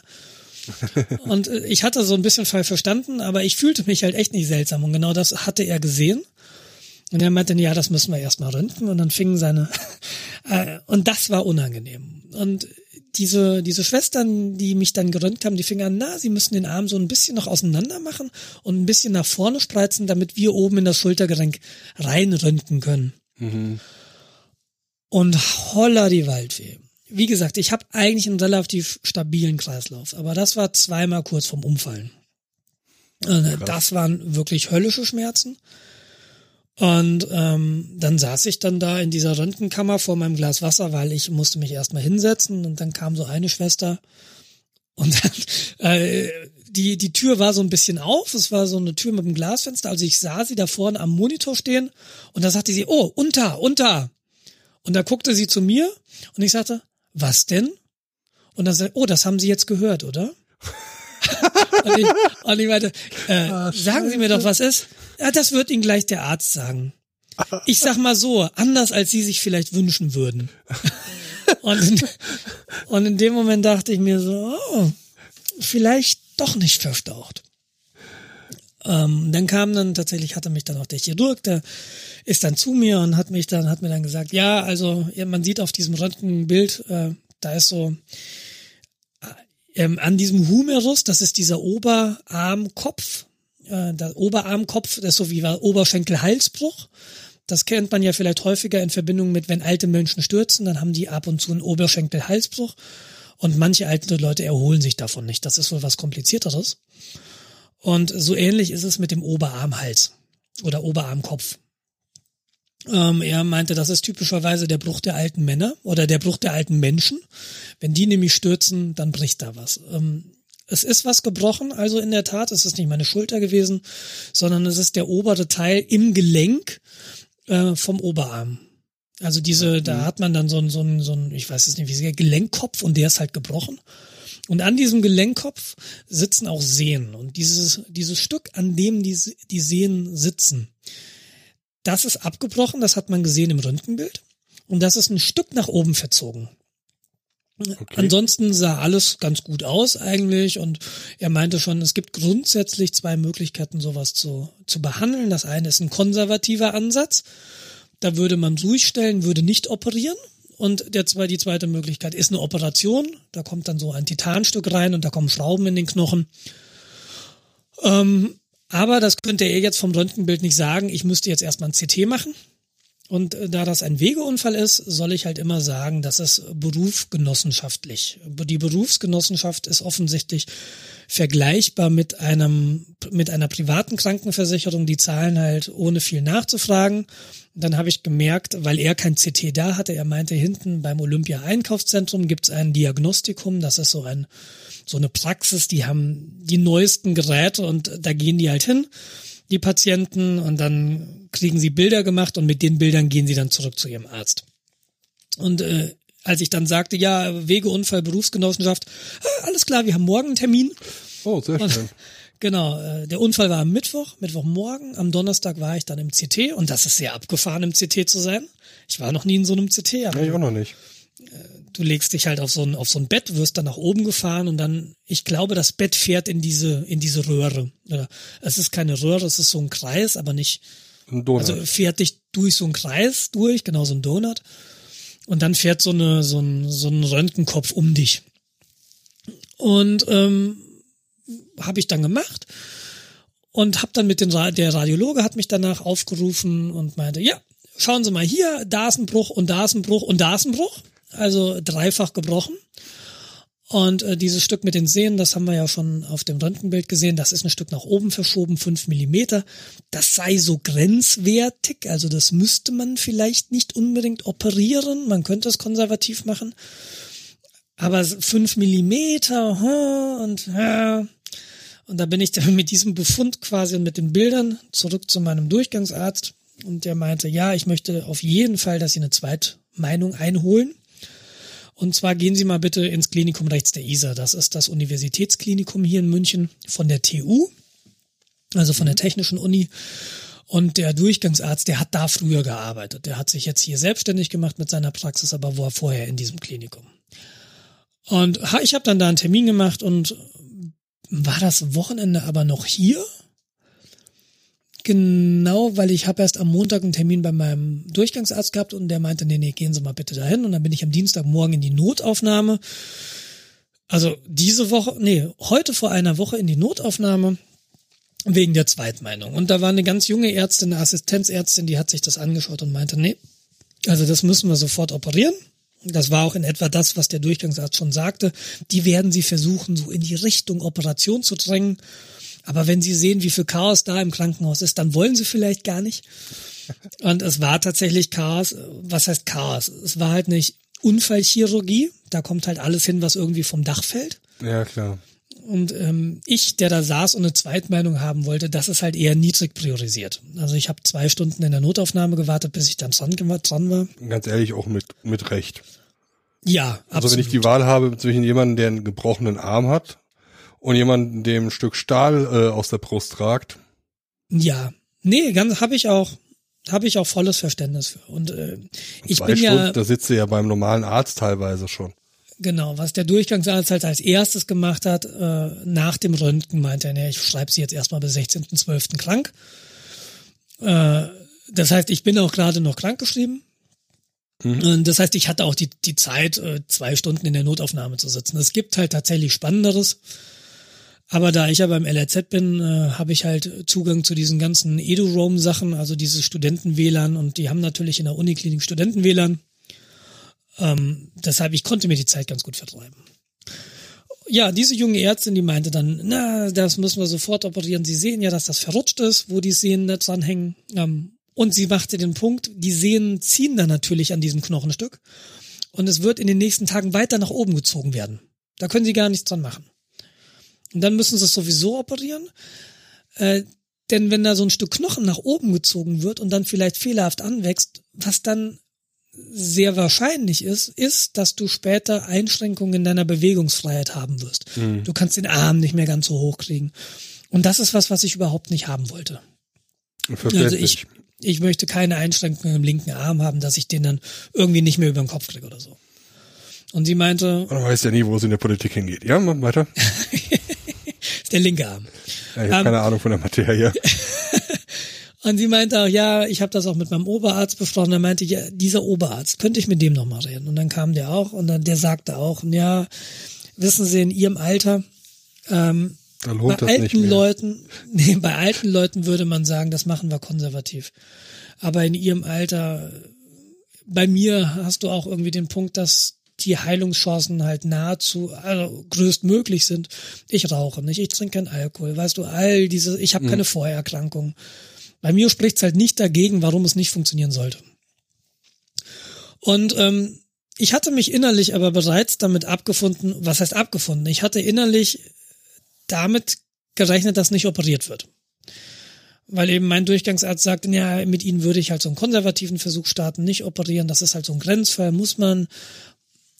Und äh, ich hatte so ein bisschen falsch verstanden, aber ich fühlte mich halt echt nicht seltsam. Und genau das hatte er gesehen. Und er meinte, ja, das müssen wir erstmal röntgen. Und dann fingen seine, äh, und das war unangenehm. Und diese, diese Schwestern, die mich dann geröntgt haben, die fingen an, na, sie müssen den Arm so ein bisschen noch auseinander machen und ein bisschen nach vorne spreizen, damit wir oben in das Schultergelenk reinröntgen können. Und holla die Waldfee. Wie gesagt, ich habe eigentlich einen relativ stabilen Kreislauf, aber das war zweimal kurz vorm Umfallen. Äh, Das waren wirklich höllische Schmerzen. Und ähm, dann saß ich dann da in dieser Röntgenkammer vor meinem Glas Wasser, weil ich musste mich erstmal hinsetzen und dann kam so eine Schwester und dann, äh, die, die Tür war so ein bisschen auf, es war so eine Tür mit einem Glasfenster, also ich sah sie da vorne am Monitor stehen und da sagte sie, oh, unter, unter. Und da guckte sie zu mir und ich sagte, was denn? Und dann sagte, oh, das haben Sie jetzt gehört, oder? und, ich, und ich meinte, äh, sagen Sie mir doch, was ist? Ja, das wird Ihnen gleich der Arzt sagen. Ich sag mal so, anders als Sie sich vielleicht wünschen würden. und, in, und in dem Moment dachte ich mir so, oh, vielleicht doch nicht verstaucht. Ähm, dann kam dann tatsächlich, hatte mich dann auch der Chirurg, der ist dann zu mir und hat mich dann, hat mir dann gesagt, ja, also man sieht auf diesem Röntgenbild, äh, da ist so äh, ähm, an diesem Humerus, das ist dieser Oberarmkopf, äh, der Oberarmkopf, das ist so wie Oberschenkel-Halsbruch. Das kennt man ja vielleicht häufiger in Verbindung mit, wenn alte Menschen stürzen, dann haben die ab und zu einen Oberschenkel-Halsbruch und manche alte Leute erholen sich davon nicht. Das ist wohl was komplizierteres. Und so ähnlich ist es mit dem Oberarmhals oder Oberarmkopf. Ähm, er meinte, das ist typischerweise der Bruch der alten Männer oder der Bruch der alten Menschen. Wenn die nämlich stürzen, dann bricht da was. Ähm, es ist was gebrochen, also in der Tat, es ist nicht meine Schulter gewesen, sondern es ist der obere Teil im Gelenk äh, vom Oberarm. Also diese, da hat man dann so ein, so ein, so ein, ich weiß jetzt nicht, wie sie Gelenkkopf und der ist halt gebrochen. Und an diesem Gelenkkopf sitzen auch Sehnen. Und dieses, dieses Stück, an dem die, die Sehnen sitzen, das ist abgebrochen, das hat man gesehen im Röntgenbild. Und das ist ein Stück nach oben verzogen. Okay. Ansonsten sah alles ganz gut aus eigentlich und er meinte schon, es gibt grundsätzlich zwei Möglichkeiten, sowas zu, zu behandeln. Das eine ist ein konservativer Ansatz. Da würde man ruhig stellen, würde nicht operieren. Und der, die zweite Möglichkeit ist eine Operation. Da kommt dann so ein Titanstück rein und da kommen Schrauben in den Knochen. Ähm, aber das könnte er jetzt vom Röntgenbild nicht sagen. Ich müsste jetzt erstmal ein CT machen. Und äh, da das ein Wegeunfall ist, soll ich halt immer sagen, das ist berufsgenossenschaftlich. Die Berufsgenossenschaft ist offensichtlich vergleichbar mit einem, mit einer privaten Krankenversicherung. Die zahlen halt ohne viel nachzufragen. Dann habe ich gemerkt, weil er kein CT da hatte, er meinte, hinten beim Olympia Einkaufszentrum gibt es ein Diagnostikum. Das ist so ein, so eine Praxis, die haben die neuesten Geräte und da gehen die halt hin, die Patienten, und dann kriegen sie Bilder gemacht und mit den Bildern gehen sie dann zurück zu ihrem Arzt. Und äh, als ich dann sagte, ja, Wegeunfall, Berufsgenossenschaft, äh, alles klar, wir haben morgen einen Termin. Oh, sehr schön. Und, genau, äh, der Unfall war am Mittwoch, Mittwochmorgen. Am Donnerstag war ich dann im CT und das ist sehr abgefahren, im CT zu sein. Ich war noch nie in so einem CT. Aber ja, ich auch noch nicht du legst dich halt auf so ein, auf so ein Bett, wirst dann nach oben gefahren und dann, ich glaube, das Bett fährt in diese, in diese Röhre. Es ist keine Röhre, es ist so ein Kreis, aber nicht, ein Donut. also fährt dich durch so einen Kreis durch, genau so ein Donut. Und dann fährt so eine, so ein, so ein Röntgenkopf um dich. Und, ähm, habe ich dann gemacht und habe dann mit den, der Radiologe hat mich danach aufgerufen und meinte, ja, schauen Sie mal hier, da ist ein Bruch und da ist ein Bruch und da ist ein Bruch also dreifach gebrochen. Und äh, dieses Stück mit den Sehnen, das haben wir ja schon auf dem Röntgenbild gesehen, das ist ein Stück nach oben verschoben, fünf Millimeter. Das sei so grenzwertig, also das müsste man vielleicht nicht unbedingt operieren, man könnte es konservativ machen. Aber fünf Millimeter, huh, und ja, und da bin ich dann mit diesem Befund quasi mit den Bildern zurück zu meinem Durchgangsarzt und der meinte, ja, ich möchte auf jeden Fall, dass Sie eine Zweitmeinung einholen. Und zwar gehen Sie mal bitte ins Klinikum rechts der ISA. Das ist das Universitätsklinikum hier in München von der TU, also von der Technischen Uni. Und der Durchgangsarzt, der hat da früher gearbeitet. Der hat sich jetzt hier selbstständig gemacht mit seiner Praxis, aber war vorher in diesem Klinikum. Und ich habe dann da einen Termin gemacht und war das Wochenende aber noch hier Genau, weil ich habe erst am Montag einen Termin bei meinem Durchgangsarzt gehabt und der meinte, nee, nee, gehen Sie mal bitte dahin. Und dann bin ich am Dienstagmorgen in die Notaufnahme. Also diese Woche, nee, heute vor einer Woche in die Notaufnahme wegen der Zweitmeinung. Und da war eine ganz junge Ärztin, eine Assistenzärztin, die hat sich das angeschaut und meinte, nee, also das müssen wir sofort operieren. Das war auch in etwa das, was der Durchgangsarzt schon sagte. Die werden sie versuchen, so in die Richtung Operation zu drängen. Aber wenn sie sehen, wie viel Chaos da im Krankenhaus ist, dann wollen sie vielleicht gar nicht. Und es war tatsächlich Chaos. Was heißt Chaos? Es war halt nicht Unfallchirurgie. Da kommt halt alles hin, was irgendwie vom Dach fällt. Ja, klar. Und ähm, ich, der da saß und eine Zweitmeinung haben wollte, das ist halt eher niedrig priorisiert. Also ich habe zwei Stunden in der Notaufnahme gewartet, bis ich dann dran, dran war. Ganz ehrlich, auch mit, mit Recht. Ja, absolut. Also wenn ich die Wahl habe zwischen jemandem, der einen gebrochenen Arm hat und jemanden, dem ein Stück Stahl äh, aus der Brust ragt. Ja, nee, ganz habe ich auch habe ich auch volles Verständnis für. Und äh, ich Zwei bin Stunden, ja da sitzt du ja beim normalen Arzt teilweise schon. Genau, was der Durchgangsarzt halt als erstes gemacht hat, äh, nach dem Röntgen meinte er, nee, ich schreibe sie jetzt erstmal bis 16.12. krank. Äh, das heißt, ich bin auch gerade noch krankgeschrieben. Mhm. Das heißt, ich hatte auch die, die Zeit, äh, zwei Stunden in der Notaufnahme zu sitzen. Es gibt halt tatsächlich Spannenderes. Aber da ich ja beim LRZ bin, äh, habe ich halt Zugang zu diesen ganzen Edu-Roam-Sachen, also diese Studenten-WLAN und die haben natürlich in der Uniklinik Studenten-WLAN. Ähm, deshalb, ich konnte mir die Zeit ganz gut vertreiben. ja, diese junge Ärztin, die meinte dann, na, das müssen wir sofort operieren. Sie sehen ja, dass das verrutscht ist, wo die Sehnen da dran hängen. Ähm, und sie machte den Punkt, die Sehnen ziehen dann natürlich an diesem Knochenstück. Und es wird in den nächsten Tagen weiter nach oben gezogen werden. Da können sie gar nichts dran machen. Und dann müssen sie es sowieso operieren. Äh, denn wenn da so ein Stück Knochen nach oben gezogen wird und dann vielleicht fehlerhaft anwächst, was dann sehr wahrscheinlich ist, ist, dass du später Einschränkungen in deiner Bewegungsfreiheit haben wirst. Mhm. Du kannst den Arm nicht mehr ganz so hoch kriegen. Und das ist was, was ich überhaupt nicht haben wollte. Also ich, ich möchte keine Einschränkungen im linken Arm haben, dass ich den dann irgendwie nicht mehr über den Kopf kriege oder so. Und sie meinte. Man weiß ja nie, wo es in der Politik hingeht. Ja, mach weiter. ist der linke Arm. Ja, ich habe um, keine Ahnung von der Materie. Und sie meinte auch, ja, ich habe das auch mit meinem Oberarzt besprochen. Da meinte ich, ja, dieser Oberarzt, könnte ich mit dem nochmal reden? Und dann kam der auch und dann der sagte auch, ja, wissen Sie, in Ihrem Alter, ähm, bei alten. Leuten, nee, bei alten Leuten würde man sagen, das machen wir konservativ. Aber in Ihrem Alter, bei mir hast du auch irgendwie den Punkt, dass die Heilungschancen halt nahezu also größtmöglich sind. Ich rauche nicht, ich trinke keinen Alkohol, weißt du, all diese, ich habe mhm. keine Vorerkrankungen. Bei mir spricht es halt nicht dagegen, warum es nicht funktionieren sollte. Und ähm, ich hatte mich innerlich aber bereits damit abgefunden, was heißt abgefunden? Ich hatte innerlich damit gerechnet, dass nicht operiert wird. Weil eben mein Durchgangsarzt sagte, ja, mit ihnen würde ich halt so einen konservativen Versuch starten, nicht operieren, das ist halt so ein Grenzfall, muss man,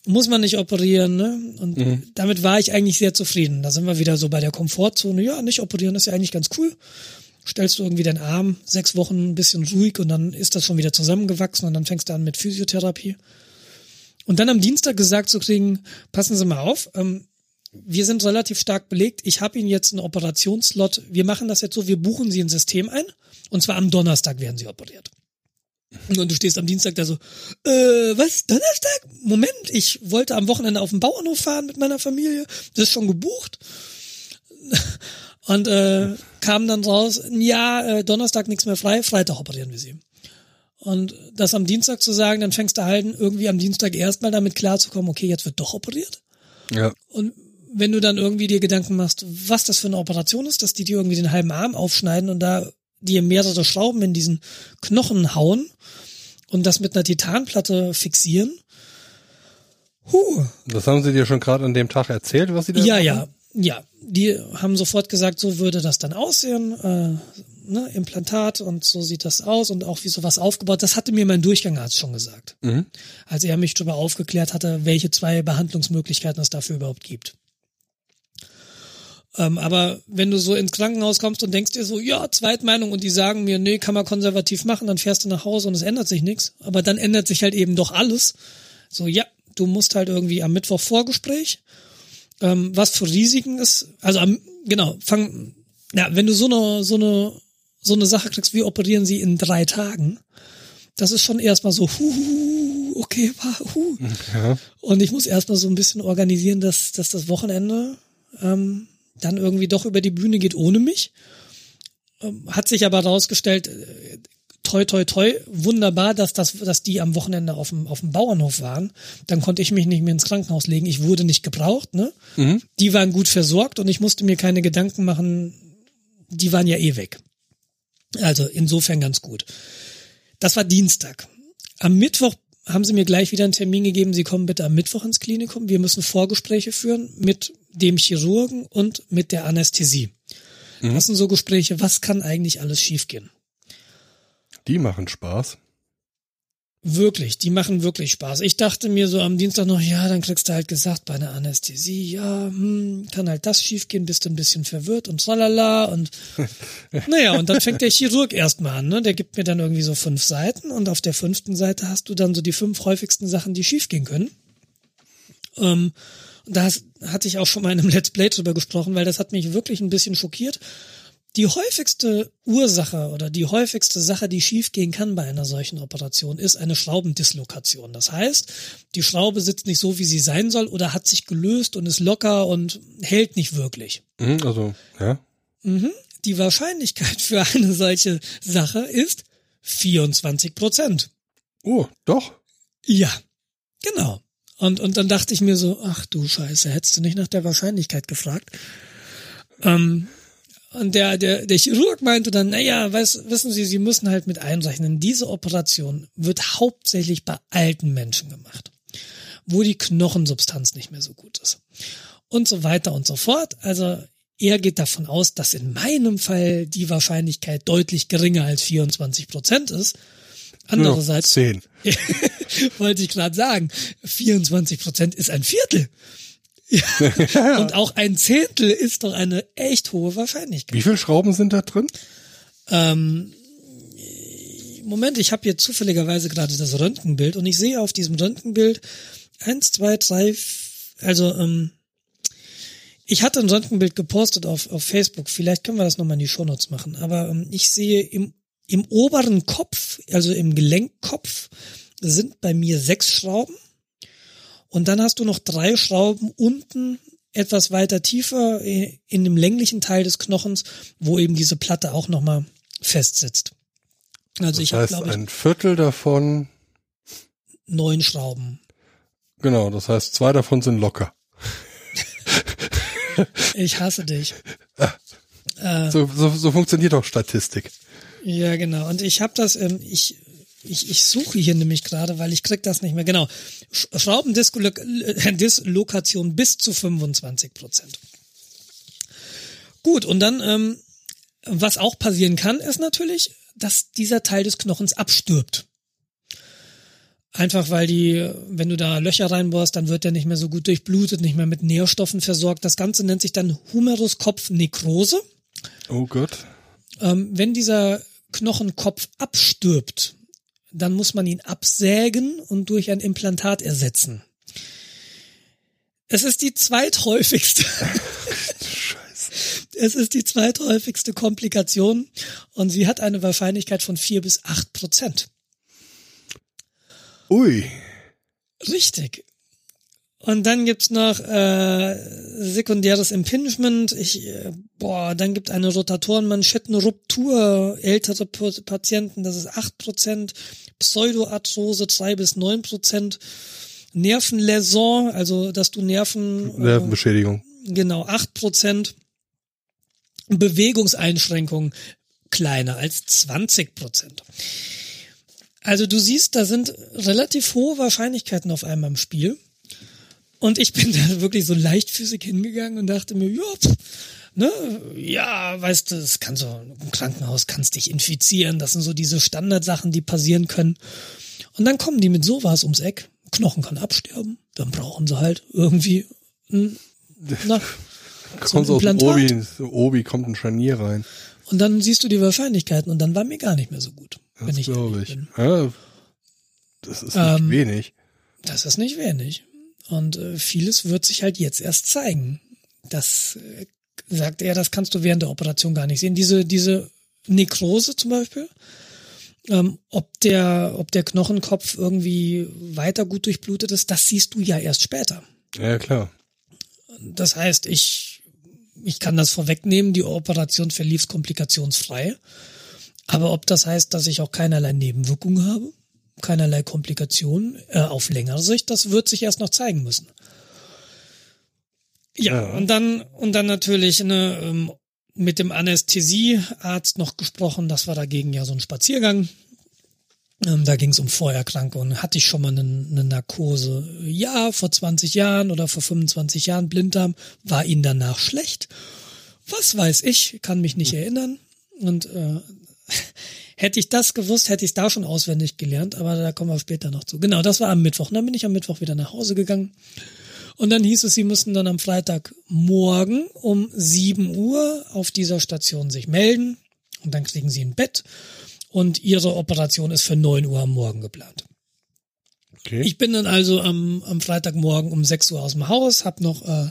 muss man nicht operieren, ne? Und mhm. damit war ich eigentlich sehr zufrieden. Da sind wir wieder so bei der Komfortzone, ja, nicht operieren ist ja eigentlich ganz cool stellst du irgendwie deinen Arm sechs Wochen ein bisschen ruhig und dann ist das schon wieder zusammengewachsen und dann fängst du an mit Physiotherapie. Und dann am Dienstag gesagt zu kriegen, passen Sie mal auf, ähm, wir sind relativ stark belegt. Ich habe Ihnen jetzt einen Operationslot. Wir machen das jetzt so, wir buchen Sie ein System ein und zwar am Donnerstag werden Sie operiert. Und du stehst am Dienstag da so, äh, was, Donnerstag? Moment, ich wollte am Wochenende auf den Bauernhof fahren mit meiner Familie. Das ist schon gebucht. Und äh, kam dann raus, ja, äh, Donnerstag nichts mehr frei, Freitag operieren wir sie. Und das am Dienstag zu sagen, dann fängst du halt irgendwie am Dienstag erstmal damit klarzukommen, okay, jetzt wird doch operiert. Ja. Und wenn du dann irgendwie dir Gedanken machst, was das für eine Operation ist, dass die dir irgendwie den halben Arm aufschneiden und da dir mehrere Schrauben in diesen Knochen hauen und das mit einer Titanplatte fixieren. Huh. Das haben sie dir schon gerade an dem Tag erzählt, was sie da Ja, machen? ja ja, die haben sofort gesagt, so würde das dann aussehen, äh, ne, Implantat und so sieht das aus und auch wie sowas aufgebaut. Das hatte mir mein Durchgangarzt schon gesagt, mhm. als er mich darüber aufgeklärt hatte, welche zwei Behandlungsmöglichkeiten es dafür überhaupt gibt. Ähm, aber wenn du so ins Krankenhaus kommst und denkst dir so, ja, Zweitmeinung und die sagen mir, nee, kann man konservativ machen, dann fährst du nach Hause und es ändert sich nichts. Aber dann ändert sich halt eben doch alles. So, ja, du musst halt irgendwie am Mittwoch Vorgespräch ähm, was für Risiken es, also am, genau, fang, ja, wenn du so eine, so eine, so eine Sache kriegst, wie operieren sie in drei Tagen, das ist schon erstmal so, hu, okay, hu. Ja. Und ich muss erstmal so ein bisschen organisieren, dass, dass das Wochenende ähm, dann irgendwie doch über die Bühne geht ohne mich. Ähm, hat sich aber herausgestellt, äh, toi toi toi, wunderbar, dass das, dass die am Wochenende auf dem, auf dem Bauernhof waren. Dann konnte ich mich nicht mehr ins Krankenhaus legen. Ich wurde nicht gebraucht, ne? Mhm. Die waren gut versorgt und ich musste mir keine Gedanken machen. Die waren ja eh weg. Also insofern ganz gut. Das war Dienstag. Am Mittwoch haben sie mir gleich wieder einen Termin gegeben. Sie kommen bitte am Mittwoch ins Klinikum. Wir müssen Vorgespräche führen mit dem Chirurgen und mit der Anästhesie. Mhm. Das sind so Gespräche. Was kann eigentlich alles schiefgehen? Die machen Spaß. Wirklich, die machen wirklich Spaß. Ich dachte mir so am Dienstag noch, ja, dann kriegst du halt gesagt bei einer Anästhesie, ja, hm, kann halt das schiefgehen, bist du ein bisschen verwirrt und tralala und naja, und dann fängt der Chirurg erstmal an, ne? Der gibt mir dann irgendwie so fünf Seiten und auf der fünften Seite hast du dann so die fünf häufigsten Sachen, die schiefgehen können. Ähm, da hatte ich auch schon mal in einem Let's Play drüber gesprochen, weil das hat mich wirklich ein bisschen schockiert. Die häufigste Ursache oder die häufigste Sache, die schiefgehen kann bei einer solchen Operation, ist eine Schraubendislokation. Das heißt, die Schraube sitzt nicht so, wie sie sein soll oder hat sich gelöst und ist locker und hält nicht wirklich. Mhm, also, ja. Mhm. Die Wahrscheinlichkeit für eine solche Sache ist 24 Prozent. Oh, doch. Ja, genau. Und, und dann dachte ich mir so, ach du Scheiße, hättest du nicht nach der Wahrscheinlichkeit gefragt. Ähm, und der, der, der Chirurg meinte dann, naja, weiß, wissen Sie, Sie müssen halt mit einrechnen, diese Operation wird hauptsächlich bei alten Menschen gemacht, wo die Knochensubstanz nicht mehr so gut ist. Und so weiter und so fort. Also er geht davon aus, dass in meinem Fall die Wahrscheinlichkeit deutlich geringer als 24 Prozent ist. Andererseits Zehn. wollte ich gerade sagen, 24 Prozent ist ein Viertel. Ja. Und auch ein Zehntel ist doch eine echt hohe Wahrscheinlichkeit. Wie viele Schrauben sind da drin? Ähm, Moment, ich habe hier zufälligerweise gerade das Röntgenbild und ich sehe auf diesem Röntgenbild eins, zwei, drei, also ähm, ich hatte ein Röntgenbild gepostet auf, auf Facebook. Vielleicht können wir das nochmal in die Shownotes machen. Aber ähm, ich sehe im, im oberen Kopf, also im Gelenkkopf, sind bei mir sechs Schrauben. Und dann hast du noch drei Schrauben unten etwas weiter tiefer äh, in dem länglichen Teil des Knochens, wo eben diese Platte auch nochmal festsitzt. Also das ich habe, glaube ich, ein Viertel davon, neun Schrauben. genau, das heißt, zwei davon sind locker. Ich hasse dich. So, so, so funktioniert auch Statistik. Ja, genau. Und ich habe das, ähm, ich, ich, ich suche hier nämlich gerade, weil ich krieg das nicht mehr. Genau. Sch- Schraubendislokation bis zu 25 Prozent. Gut, und dann, ähm, was auch passieren kann, ist natürlich, dass dieser Teil des Knochens abstirbt. Einfach weil die, wenn du da Löcher reinbohrst, dann wird der nicht mehr so gut durchblutet, nicht mehr mit Nährstoffen versorgt. Das Ganze nennt sich dann Humeruskopfnekrose. Oh Gott. Ähm, wenn dieser Knochenkopf abstirbt, dann muss man ihn absägen und durch ein Implantat ersetzen. Es ist die zweithäufigste, Scheiße. es ist die zweithäufigste Komplikation und sie hat eine Wahrscheinlichkeit von vier bis acht Prozent. Ui. Richtig. Und dann gibt's noch äh, sekundäres Impingement. Ich, äh, boah, dann gibt eine Rotatorenmanschettenruptur, ältere Pa- Patienten, das ist 8%, Pseudoarthrose 3 bis 9%, Nervenläsion, also dass du Nerven, äh, Nervenbeschädigung. genau, 8%, Bewegungseinschränkungen kleiner als 20%. Also du siehst, da sind relativ hohe Wahrscheinlichkeiten auf einmal im Spiel. Und ich bin da wirklich so leichtfüßig hingegangen und dachte mir, ja, pff, ne, ja, weißt du, das kann so, im Krankenhaus kannst dich infizieren, das sind so diese Standardsachen, die passieren können. Und dann kommen die mit sowas ums Eck, Knochen kann absterben, dann brauchen sie halt irgendwie, hm, na, Kommt so aus dem Implantat. Obi, Obi kommt ein Scharnier rein. und dann siehst du die Wahrscheinlichkeiten und dann war mir gar nicht mehr so gut, Das ich glaube ich. bin. Ja, das ist nicht Ähm, wenig. Das ist nicht wenig. Und äh, vieles wird sich halt jetzt erst zeigen. Das äh, sagt er, das kannst du während der Operation gar nicht sehen. Diese, diese Nekrose zum Beispiel, ähm, ob der, ob der Knochenkopf irgendwie weiter gut durchblutet ist, das siehst du ja erst später. Ja, klar. Das heißt, ich, ich kann das vorwegnehmen, die Operation verlief komplikationsfrei. Aber ob das heißt, dass ich auch keinerlei Nebenwirkungen habe, keinerlei Komplikationen äh, auf längere Sicht, das wird sich erst noch zeigen müssen. Ja, Ja. und dann und dann natürlich ne, ähm, mit dem Anästhesiearzt noch gesprochen. Das war dagegen ja so ein Spaziergang. Ähm, da ging es um Vorerkrankungen. Hatte ich schon mal eine, eine Narkose? Ja, vor 20 Jahren oder vor 25 Jahren Blinddarm. War Ihnen danach schlecht? Was weiß ich, kann mich nicht erinnern. Und äh, hätte ich das gewusst, hätte ich es da schon auswendig gelernt, aber da kommen wir später noch zu. Genau, das war am Mittwoch. Und dann bin ich am Mittwoch wieder nach Hause gegangen. Und dann hieß es, sie müssten dann am Freitagmorgen um 7 Uhr auf dieser Station sich melden. Und dann kriegen sie ein Bett. Und ihre Operation ist für 9 Uhr am Morgen geplant. Okay. Ich bin dann also am, am Freitagmorgen um 6 Uhr aus dem Haus, habe noch äh,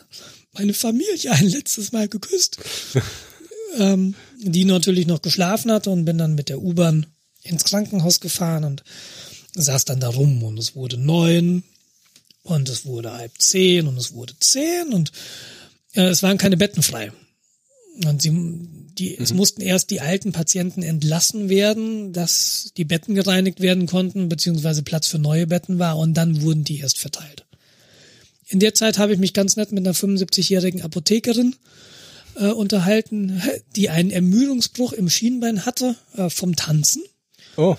meine Familie ein letztes Mal geküsst, ähm, die natürlich noch geschlafen hatte und bin dann mit der U-Bahn ins Krankenhaus gefahren und saß dann da rum und es wurde neun und es wurde halb zehn und es wurde zehn und äh, es waren keine Betten frei. Und sie, die, es mussten erst die alten Patienten entlassen werden, dass die Betten gereinigt werden konnten, beziehungsweise Platz für neue Betten war und dann wurden die erst verteilt. In der Zeit habe ich mich ganz nett mit einer 75-jährigen Apothekerin äh, unterhalten, die einen Ermüdungsbruch im Schienbein hatte äh, vom Tanzen. Oh.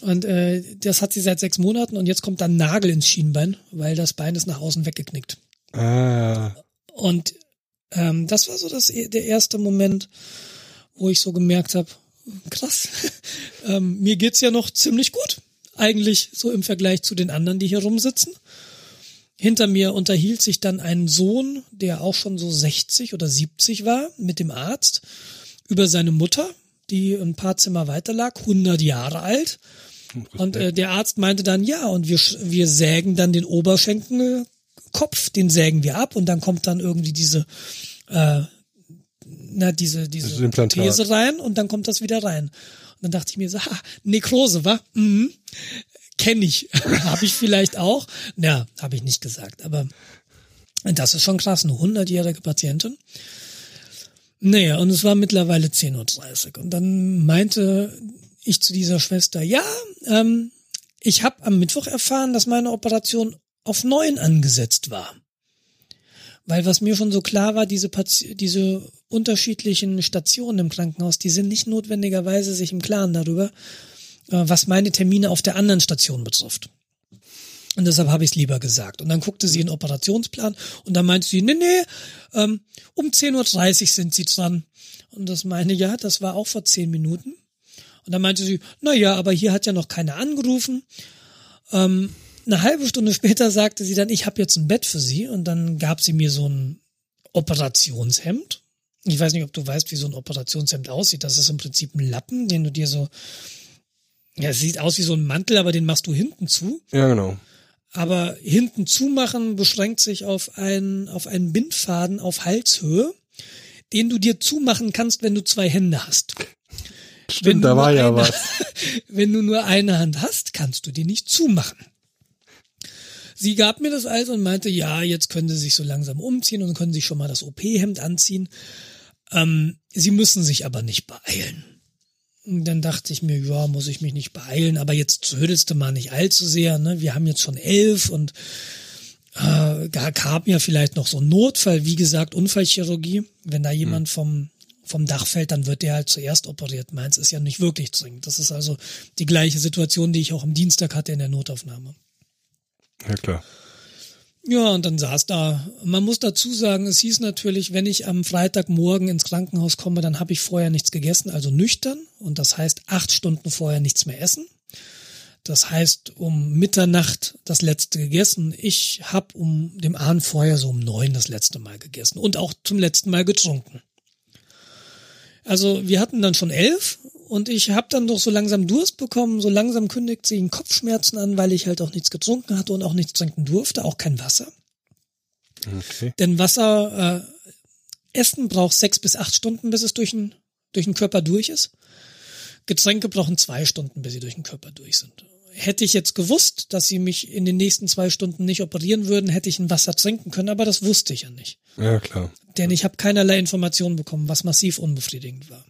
Und äh, das hat sie seit sechs Monaten und jetzt kommt dann Nagel ins Schienbein, weil das Bein ist nach außen weggeknickt. Ah. Und ähm, das war so das, der erste Moment, wo ich so gemerkt habe, krass, ähm, mir geht's ja noch ziemlich gut. Eigentlich so im Vergleich zu den anderen, die hier rumsitzen. Hinter mir unterhielt sich dann ein Sohn, der auch schon so 60 oder 70 war, mit dem Arzt über seine Mutter, die ein paar Zimmer weiter lag, 100 Jahre alt. Und äh, der Arzt meinte dann, ja, und wir, wir sägen dann den Oberschenkelkopf, den sägen wir ab und dann kommt dann irgendwie diese, äh, na, diese, diese These rein und dann kommt das wieder rein. Und dann dachte ich mir so, ha, Nekrose, wa? Mhm. Kenne ich. habe ich vielleicht auch. Ja, habe ich nicht gesagt, aber das ist schon krass, eine 100-jährige Patientin. Naja, und es war mittlerweile 10.30 Uhr. Und dann meinte ich zu dieser Schwester, ja, ähm, ich habe am Mittwoch erfahren, dass meine Operation auf neun angesetzt war. Weil was mir schon so klar war, diese, Pati diese unterschiedlichen Stationen im Krankenhaus, die sind nicht notwendigerweise sich im Klaren darüber, was meine Termine auf der anderen Station betrifft. Und deshalb habe ich es lieber gesagt. Und dann guckte sie in den Operationsplan und dann meinte sie, nee, nee, ähm, um 10.30 Uhr sind sie dran. Und das meine, ja, das war auch vor zehn Minuten. Und dann meinte sie, na ja, aber hier hat ja noch keiner angerufen. Ähm, eine halbe Stunde später sagte sie dann, ich habe jetzt ein Bett für Sie. Und dann gab sie mir so ein Operationshemd. Ich weiß nicht, ob du weißt, wie so ein Operationshemd aussieht. Das ist im Prinzip ein Lappen, den du dir so, ja, es sieht aus wie so ein Mantel, aber den machst du hinten zu. Ja, genau. Aber hinten zumachen beschränkt sich auf einen, auf einen Bindfaden auf Halshöhe, den du dir zumachen kannst, wenn du zwei Hände hast. Stimmt, da war ja eine, was. wenn du nur eine Hand hast, kannst du die nicht zumachen. Sie gab mir das also und meinte, ja, jetzt können Sie sich so langsam umziehen und können sich schon mal das OP-Hemd anziehen. Ähm, Sie müssen sich aber nicht beeilen. Dann dachte ich mir, ja, muss ich mich nicht beeilen, aber jetzt zödelst du mal nicht allzu sehr. Ne? Wir haben jetzt schon elf und äh, gab ja vielleicht noch so ein Notfall, wie gesagt, Unfallchirurgie. Wenn da jemand hm. vom vom Dach fällt, dann wird der halt zuerst operiert. Meins ist ja nicht wirklich dringend. Das ist also die gleiche Situation, die ich auch am Dienstag hatte in der Notaufnahme. Ja, klar. Ja, und dann saß da. Man muss dazu sagen, es hieß natürlich, wenn ich am Freitagmorgen ins Krankenhaus komme, dann habe ich vorher nichts gegessen, also nüchtern. Und das heißt acht Stunden vorher nichts mehr essen. Das heißt um Mitternacht das letzte gegessen. Ich habe um dem Abend vorher so um neun das letzte Mal gegessen und auch zum letzten Mal getrunken. Also wir hatten dann schon elf und ich habe dann doch so langsam Durst bekommen. So langsam kündigt sich Kopfschmerzen an, weil ich halt auch nichts getrunken hatte und auch nichts trinken durfte, auch kein Wasser. Okay. Denn Wasser, äh, Essen braucht sechs bis acht Stunden, bis es durch den, durch den Körper durch ist. Getränke brauchen zwei Stunden, bis sie durch den Körper durch sind. Hätte ich jetzt gewusst, dass sie mich in den nächsten zwei Stunden nicht operieren würden, hätte ich ein Wasser trinken können, aber das wusste ich ja nicht. Ja, klar. Denn ich habe keinerlei Informationen bekommen, was massiv unbefriedigend war.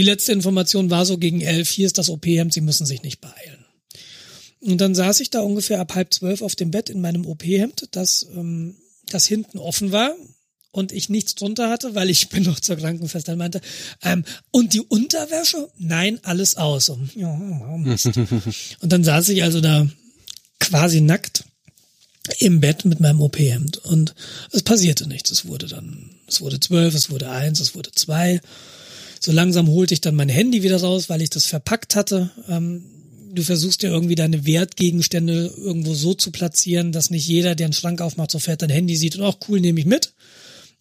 Die letzte Information war so gegen elf, hier ist das OP-Hemd, Sie müssen sich nicht beeilen. Und dann saß ich da ungefähr ab halb zwölf auf dem Bett in meinem OP-Hemd, das, ähm, das hinten offen war und ich nichts drunter hatte, weil ich bin noch zur Krankenfest meinte, ähm, und die Unterwäsche? Nein, alles aus. Und, ja, Mist. und dann saß ich also da quasi nackt im Bett mit meinem OP-Hemd und es passierte nichts. Es wurde dann, es wurde zwölf, es wurde eins, es wurde zwei. So langsam holte ich dann mein Handy wieder raus, weil ich das verpackt hatte. Ähm, du versuchst ja irgendwie deine Wertgegenstände irgendwo so zu platzieren, dass nicht jeder, der einen Schrank aufmacht, sofort dein Handy sieht und auch cool, nehme ich mit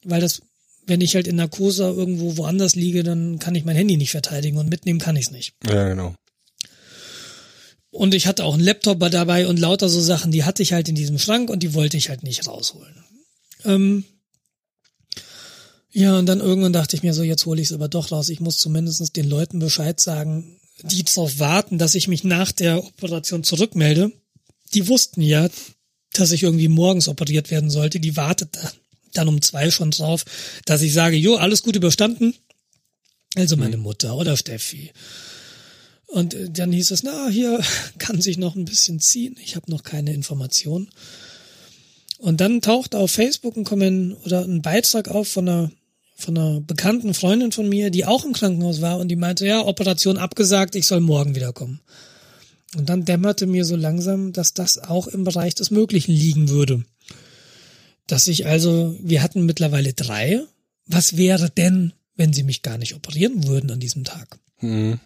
weil das, wenn ich halt in Narkose irgendwo woanders liege, dann kann ich mein Handy nicht verteidigen und mitnehmen kann ich es nicht. Ja, genau. Und ich hatte auch einen Laptop dabei und lauter so Sachen, die hatte ich halt in diesem Schrank und die wollte ich halt nicht rausholen. Ähm, ja, und dann irgendwann dachte ich mir so, jetzt hole ich es aber doch raus. Ich muss zumindest den Leuten Bescheid sagen, die darauf warten, dass ich mich nach der Operation zurückmelde. Die wussten ja, dass ich irgendwie morgens operiert werden sollte. Die wartet da dann um zwei schon drauf, dass ich sage, jo, alles gut überstanden. Also meine mhm. Mutter oder Steffi. Und äh, dann hieß es, na, hier kann sich noch ein bisschen ziehen. Ich habe noch keine Informationen. Und dann tauchte auf Facebook ein Kommentar oder ein Beitrag auf von einer von einer bekannten Freundin von mir, die auch im Krankenhaus war und die meinte, ja, Operation abgesagt, ich soll morgen wiederkommen. Und dann dämmerte mir so langsam, dass das auch im Bereich des Möglichen liegen würde. Dass ich also, wir hatten mittlerweile drei. Was wäre denn, wenn sie mich gar nicht operieren würden an diesem Tag? Mhm.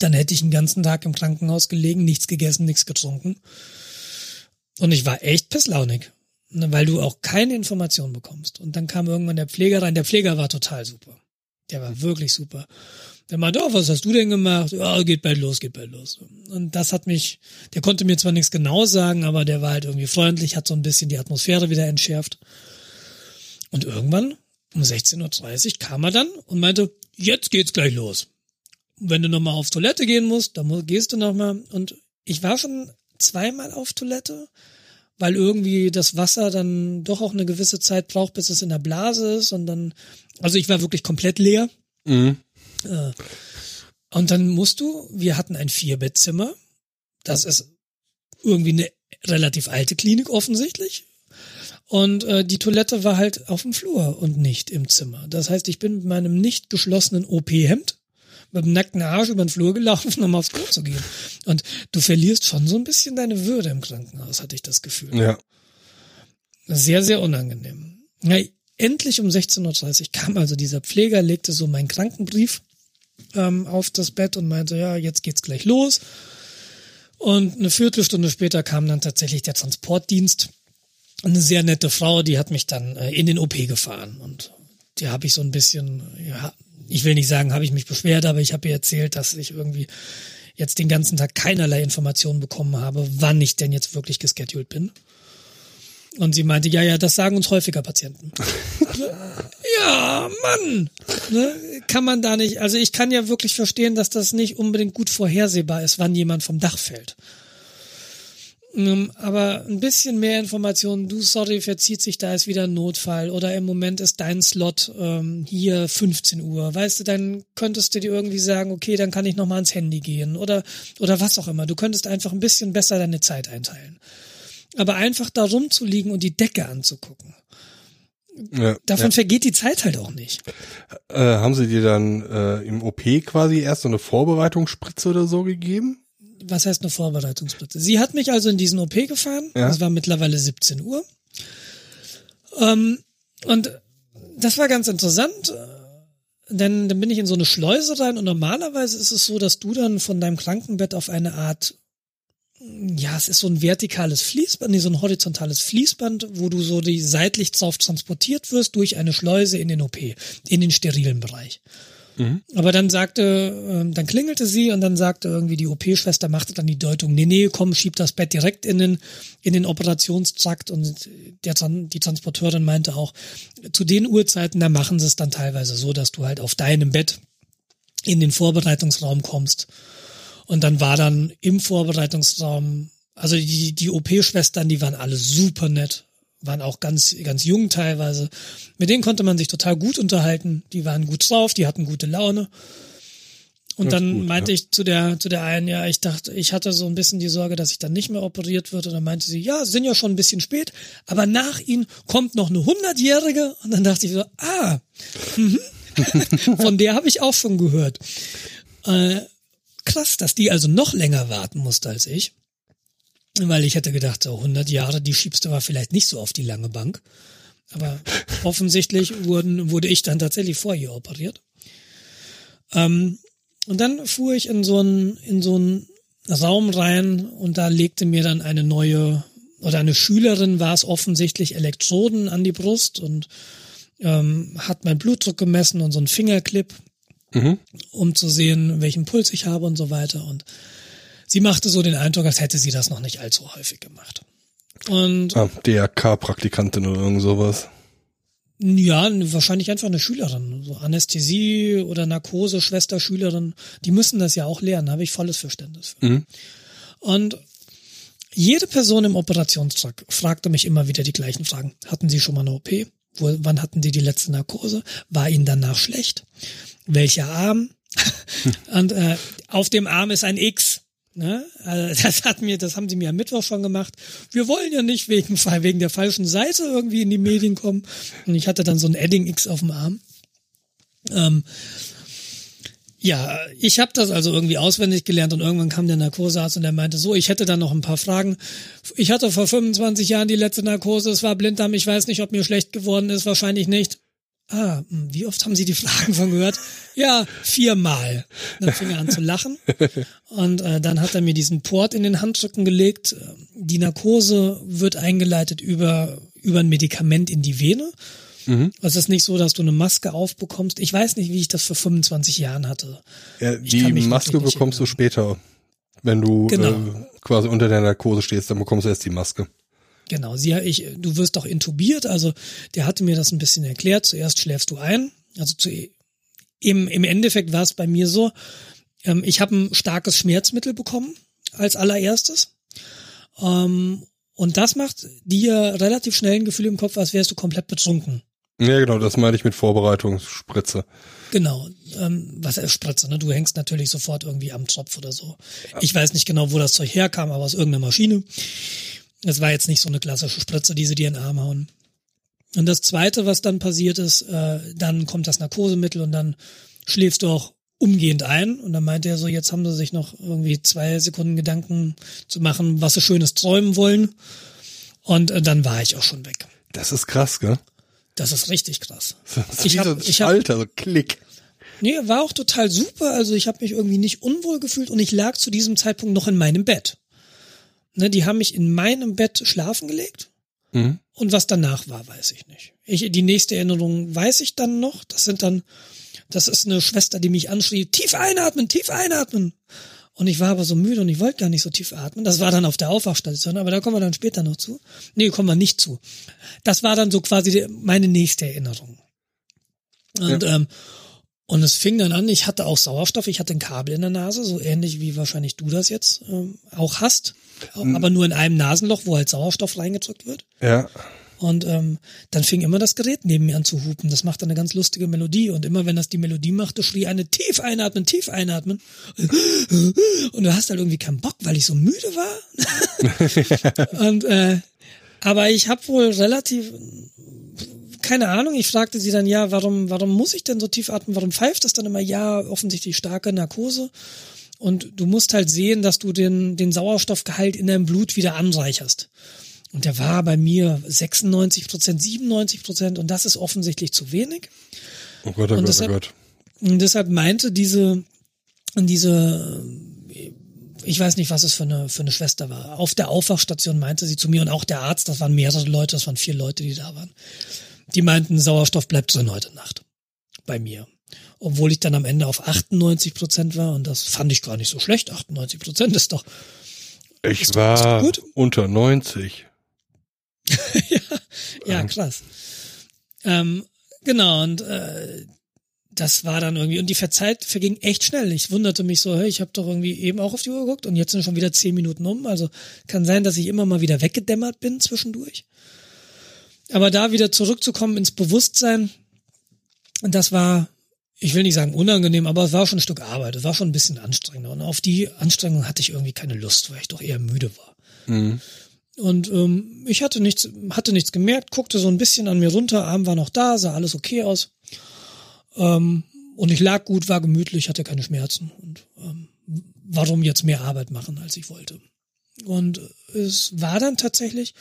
Dann hätte ich den ganzen Tag im Krankenhaus gelegen, nichts gegessen, nichts getrunken. Und ich war echt pisslaunig, weil du auch keine Informationen bekommst. Und dann kam irgendwann der Pfleger rein. Der Pfleger war total super. Der war wirklich super. Der meinte, oh, was hast du denn gemacht? Ja, geht bald los, geht bald los. Und das hat mich, der konnte mir zwar nichts genau sagen, aber der war halt irgendwie freundlich, hat so ein bisschen die Atmosphäre wieder entschärft. Und irgendwann, um 16.30 Uhr, kam er dann und meinte, jetzt geht's gleich los. Wenn du nochmal auf Toilette gehen musst, dann gehst du nochmal. Und ich war schon zweimal auf Toilette, weil irgendwie das Wasser dann doch auch eine gewisse Zeit braucht, bis es in der Blase ist. Und dann, also ich war wirklich komplett leer. Mhm. Äh, und dann musst du, wir hatten ein Vierbettzimmer. Das ist irgendwie eine relativ alte Klinik offensichtlich. Und äh, die Toilette war halt auf dem Flur und nicht im Zimmer. Das heißt, ich bin mit meinem nicht geschlossenen OP-Hemd mit dem nackten Arsch über den Flur gelaufen, um aufs Klo zu gehen. Und du verlierst schon so ein bisschen deine Würde im Krankenhaus, hatte ich das Gefühl. Ja. Sehr, sehr unangenehm. Ja, endlich um 16.30 Uhr kam also dieser Pfleger, legte so meinen Krankenbrief ähm, auf das Bett und meinte, ja, jetzt geht's gleich los. Und eine Viertelstunde später kam dann tatsächlich der Transportdienst. Eine sehr nette Frau, die hat mich dann äh, in den OP gefahren. Und die habe ich so ein bisschen, ja, ich will nicht sagen, habe ich mich beschwert, aber ich habe ihr erzählt, dass ich irgendwie jetzt den ganzen Tag keinerlei Informationen bekommen habe, wann ich denn jetzt wirklich gescheduled bin. Und sie meinte, ja, ja, das sagen uns häufiger Patienten. ja, Mann! Ne? Kann man da nicht, also ich kann ja wirklich verstehen, dass das nicht unbedingt gut vorhersehbar ist, wann jemand vom Dach fällt. Ähm, aber ein bisschen mehr Informationen, du, sorry, verzieht sich, da ist wieder ein Notfall oder im Moment ist dein Slot ähm, hier 15 Uhr. Weißt du, dann könntest du dir irgendwie sagen, okay, dann kann ich nochmal ans Handy gehen oder, oder was auch immer. Du könntest einfach ein bisschen besser deine Zeit einteilen. Aber einfach da rumzuliegen und die Decke anzugucken. Ja, Davon ja. vergeht die Zeit halt auch nicht. Äh, haben sie dir dann äh, im OP quasi erst so eine Vorbereitungsspritze oder so gegeben? Was heißt eine Vorbereitungsspritze? Sie hat mich also in diesen OP gefahren. Ja. Es war mittlerweile 17 Uhr. Ähm, und das war ganz interessant, denn dann bin ich in so eine Schleuse rein und normalerweise ist es so, dass du dann von deinem Krankenbett auf eine Art ja, es ist so ein vertikales Fließband, nee, so ein horizontales Fließband, wo du so die seitlich drauf transportiert wirst durch eine Schleuse in den OP, in den sterilen Bereich. Mhm. Aber dann sagte, äh, dann klingelte sie und dann sagte irgendwie die OP-Schwester, machte dann die Deutung, nee, nee, komm, schieb das Bett direkt in den, in den Operationstrakt. Und der, die Transporteurin meinte auch, zu den Uhrzeiten, da machen sie es dann teilweise so, dass du halt auf deinem Bett in den Vorbereitungsraum kommst. Und dann war dann im Vorbereitungsraum, also die, die OP-Schwestern, die waren alle super nett, waren auch ganz, ganz jung teilweise. Mit denen konnte man sich total gut unterhalten. Die waren gut drauf, die hatten gute Laune. Und dann gut, meinte ja. ich zu der, zu der einen, ja, ich dachte, ich hatte so ein bisschen die Sorge, dass ich dann nicht mehr operiert wird. Und dann meinte sie, ja, sind ja schon ein bisschen spät, aber nach ihnen kommt noch eine hundertjährige. Und dann dachte ich so, ah, mhm. von der habe ich auch schon gehört. Äh, krass, dass die also noch länger warten musste als ich. Weil ich hätte gedacht, so 100 Jahre, die schiebst du aber vielleicht nicht so auf die lange Bank. Aber offensichtlich wurden, wurde ich dann tatsächlich vor ihr operiert. Ähm, und dann fuhr ich in so einen, in so einen Raum rein und da legte mir dann eine neue oder eine Schülerin war es offensichtlich Elektroden an die Brust und ähm, hat mein Blutdruck gemessen und so ein Fingerclip mhm. um zu sehen, welchen Puls ich habe und so weiter. Und sie machte so den Eindruck, als hätte sie das noch nicht allzu häufig gemacht. Und ah, DRK-Praktikantin oder irgend sowas. Ja, wahrscheinlich einfach eine Schülerin. So Anästhesie oder Narkose, Schwester, Schülerin, die müssen das ja auch lernen, habe ich volles Verständnis für. Mhm. Und jede Person im Operationstrakt fragte mich immer wieder die gleichen Fragen. Hatten Sie schon mal eine OP? Wo, wann hatten Sie die letzte Narkose? War Ihnen danach schlecht? welcher Arm. und äh, auf dem Arm ist ein X. Ne? Also das hat mir, das haben sie mir am Mittwoch schon gemacht. Wir wollen ja nicht wegen, wegen der falschen Seite irgendwie in die Medien kommen. Und ich hatte dann so ein Edding X auf dem Arm. Ähm, ja, ich habe das also irgendwie auswendig gelernt und irgendwann kam der Narkosearzt und der meinte so, ich hätte dann noch ein paar Fragen. Ich hatte vor 25 Jahren die letzte Narkose, es war Blinddarm, ich weiß nicht, ob mir schlecht geworden ist, wahrscheinlich nicht. Ah, hm, wie oft haben Sie die Fragen von gehört? Ja, viermal. Dann fing er an zu lachen und äh, dann hat er mir diesen Port in den Handrücken gelegt. Die Narkose wird eingeleitet über über ein Medikament in die Vene Mhm. Also es ist nicht so, dass du eine Maske aufbekommst. Ich weiß nicht, wie ich das vor 25 Jahren hatte. Ja, die Maske bekommst du später. Wenn du genau. äh, quasi unter der Narkose stehst, dann bekommst du erst die Maske. Genau, sie, ich, du wirst doch intubiert, also der hatte mir das ein bisschen erklärt. Zuerst schläfst du ein, also zu, im, im Endeffekt war es bei mir so, ähm, ich habe ein starkes Schmerzmittel bekommen als allererstes. Ähm, und das macht dir relativ schnell ein Gefühl im Kopf, als wärst du komplett betrunken. Ja, genau, das meine ich mit Vorbereitungsspritze. Genau, ähm, was er Spritze, ne? Du hängst natürlich sofort irgendwie am Tropf oder so. Ich weiß nicht genau, wo das Zeug herkam, aber aus irgendeiner Maschine. Das war jetzt nicht so eine klassische Spritze, die sie dir in den Arm hauen. Und das zweite, was dann passiert ist, äh, dann kommt das Narkosemittel und dann schläfst du auch umgehend ein. Und dann meinte er so, jetzt haben sie sich noch irgendwie zwei Sekunden Gedanken zu machen, was sie Schönes träumen wollen. Und äh, dann war ich auch schon weg. Das ist krass, gell? Das ist richtig krass. Das ist ich habe so ich hab, Alter, so Klick. Nee, war auch total super. Also ich habe mich irgendwie nicht unwohl gefühlt und ich lag zu diesem Zeitpunkt noch in meinem Bett. Ne, die haben mich in meinem Bett schlafen gelegt. Mhm. Und was danach war, weiß ich nicht. Ich, die nächste Erinnerung weiß ich dann noch. Das sind dann, das ist eine Schwester, die mich anschrie, tief einatmen, tief einatmen. Und ich war aber so müde und ich wollte gar nicht so tief atmen. Das war dann auf der Aufwachstation, aber da kommen wir dann später noch zu. Nee, kommen wir nicht zu. Das war dann so quasi meine nächste Erinnerung. Und, ja. ähm, und es fing dann an, ich hatte auch Sauerstoff, ich hatte ein Kabel in der Nase, so ähnlich wie wahrscheinlich du das jetzt ähm, auch hast, aber nur in einem Nasenloch, wo halt Sauerstoff reingedrückt wird. Ja. Und ähm, dann fing immer das Gerät neben mir an zu hupen. Das macht eine ganz lustige Melodie. Und immer wenn das die Melodie machte, schrie eine tief einatmen, tief einatmen. Und du hast halt irgendwie keinen Bock, weil ich so müde war. und äh, aber ich habe wohl relativ keine Ahnung, ich fragte sie dann, ja, warum, warum muss ich denn so tief atmen? Warum pfeift das dann immer? Ja, offensichtlich starke Narkose. Und du musst halt sehen, dass du den, den Sauerstoffgehalt in deinem Blut wieder anreicherst. Und der war bei mir 96 Prozent, 97 Prozent und das ist offensichtlich zu wenig. Oh Gott, oh und Gott, deshalb, oh Gott. Und deshalb meinte diese, diese, ich weiß nicht, was es für eine, für eine Schwester war. Auf der Aufwachstation meinte sie zu mir und auch der Arzt, das waren mehrere Leute, das waren vier Leute, die da waren. Die meinten, Sauerstoff bleibt drin heute Nacht. Bei mir. Obwohl ich dann am Ende auf 98 Prozent war und das fand ich gar nicht so schlecht. 98 Prozent ist doch. Ich ist war doch, unter 90. ja, ja, krass. Ähm, genau, und äh, das war dann irgendwie, und die Verzeit verging echt schnell. Ich wunderte mich so, hey, ich habe doch irgendwie eben auch auf die Uhr geguckt und jetzt sind schon wieder zehn Minuten um. Also kann sein, dass ich immer mal wieder weggedämmert bin zwischendurch. Aber da wieder zurückzukommen ins Bewusstsein, das war, ich will nicht sagen unangenehm, aber es war schon ein Stück Arbeit. Es war schon ein bisschen anstrengender. Und auf die Anstrengung hatte ich irgendwie keine Lust, weil ich doch eher müde war. Mhm. Und ähm, ich hatte nichts, hatte nichts gemerkt, guckte so ein bisschen an mir runter, Arm war noch da, sah alles okay aus. Ähm, und ich lag gut, war gemütlich, hatte keine Schmerzen. Und ähm, warum jetzt mehr Arbeit machen, als ich wollte? Und es war dann tatsächlich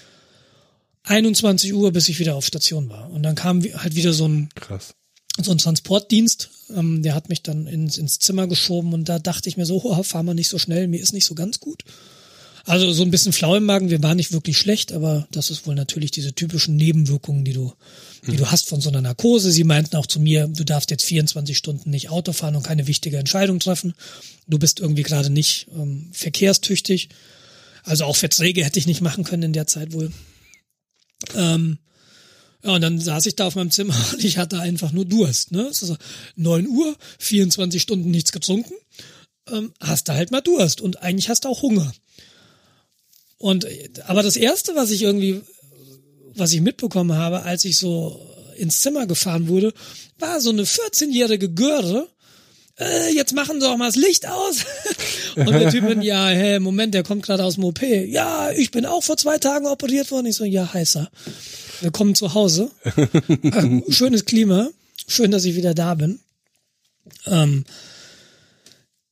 21 Uhr, bis ich wieder auf Station war. Und dann kam halt wieder so ein Krass. so ein Transportdienst, ähm, der hat mich dann ins, ins Zimmer geschoben und da dachte ich mir so, oh, fahr mal nicht so schnell, mir ist nicht so ganz gut. Also so ein bisschen flau im Magen, wir waren nicht wirklich schlecht, aber das ist wohl natürlich diese typischen Nebenwirkungen, die du, die du hast von so einer Narkose. Sie meinten auch zu mir, du darfst jetzt 24 Stunden nicht Auto fahren und keine wichtige Entscheidung treffen. Du bist irgendwie gerade nicht ähm, verkehrstüchtig. Also auch Verträge hätte ich nicht machen können in der Zeit wohl. Ähm, ja, und dann saß ich da auf meinem Zimmer und ich hatte einfach nur Durst. Ne? Es ist so 9 Uhr, 24 Stunden nichts getrunken. Ähm, hast du halt mal Durst und eigentlich hast du auch Hunger. Und aber das erste, was ich irgendwie, was ich mitbekommen habe, als ich so ins Zimmer gefahren wurde, war so eine 14-jährige Göre äh, jetzt machen Sie doch mal das Licht aus. und der Typ, ja, hey, Moment, der kommt gerade aus dem OP. Ja, ich bin auch vor zwei Tagen operiert worden. Ich so, ja, heißer. Willkommen zu Hause. Äh, schönes Klima. Schön, dass ich wieder da bin. Ähm,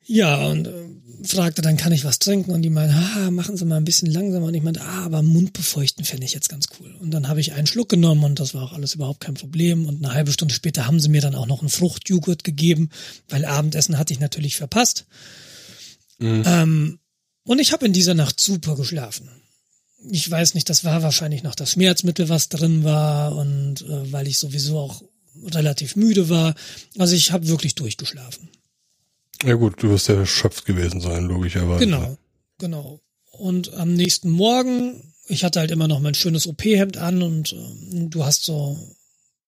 ja, und äh, fragte dann, kann ich was trinken? Und die meinen, ah, machen Sie mal ein bisschen langsamer. Und ich meinte, ah, aber Mund befeuchten fände ich jetzt ganz cool. Und dann habe ich einen Schluck genommen und das war auch alles überhaupt kein Problem. Und eine halbe Stunde später haben sie mir dann auch noch einen Fruchtjoghurt gegeben, weil Abendessen hatte ich natürlich verpasst. Mhm. Ähm, und ich habe in dieser Nacht super geschlafen. Ich weiß nicht, das war wahrscheinlich noch das Schmerzmittel, was drin war und äh, weil ich sowieso auch relativ müde war. Also ich habe wirklich durchgeschlafen. Ja gut, du wirst ja erschöpft gewesen sein, logischerweise. Genau, genau. Und am nächsten Morgen, ich hatte halt immer noch mein schönes OP-Hemd an und äh, du hast so,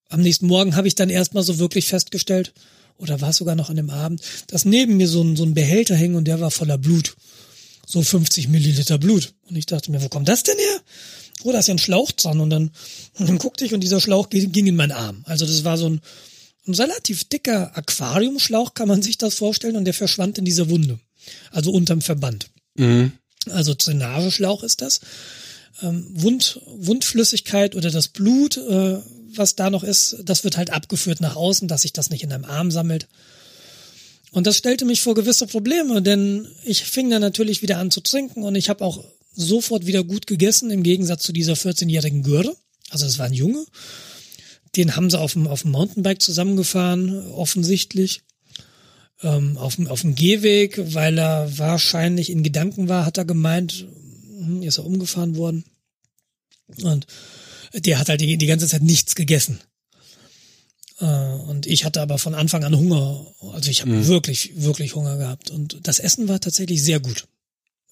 am nächsten Morgen habe ich dann erstmal so wirklich festgestellt, oder war es sogar noch an dem Abend, dass neben mir so ein, so ein Behälter hing und der war voller Blut. So 50 Milliliter Blut. Und ich dachte mir, wo kommt das denn her? Oh, da ist ja ein Schlauch dran. Und dann, und dann guckte ich und dieser Schlauch ging in meinen Arm. Also das war so ein, ein relativ dicker Aquariumschlauch, kann man sich das vorstellen, und der verschwand in dieser Wunde. Also unterm Verband. Mhm. Also Drainageschlauch ist das. Ähm, Wund, Wundflüssigkeit oder das Blut, äh, was da noch ist, das wird halt abgeführt nach außen, dass sich das nicht in einem Arm sammelt. Und das stellte mich vor gewisse Probleme, denn ich fing dann natürlich wieder an zu trinken und ich habe auch sofort wieder gut gegessen, im Gegensatz zu dieser 14-jährigen Göre. Also das war ein Junge. Den haben sie auf dem, auf dem Mountainbike zusammengefahren, offensichtlich. Ähm, auf, dem, auf dem Gehweg, weil er wahrscheinlich in Gedanken war, hat er gemeint, hm, ist er umgefahren worden. Und der hat halt die, die ganze Zeit nichts gegessen. Äh, und ich hatte aber von Anfang an Hunger. Also ich habe mhm. wirklich, wirklich Hunger gehabt. Und das Essen war tatsächlich sehr gut.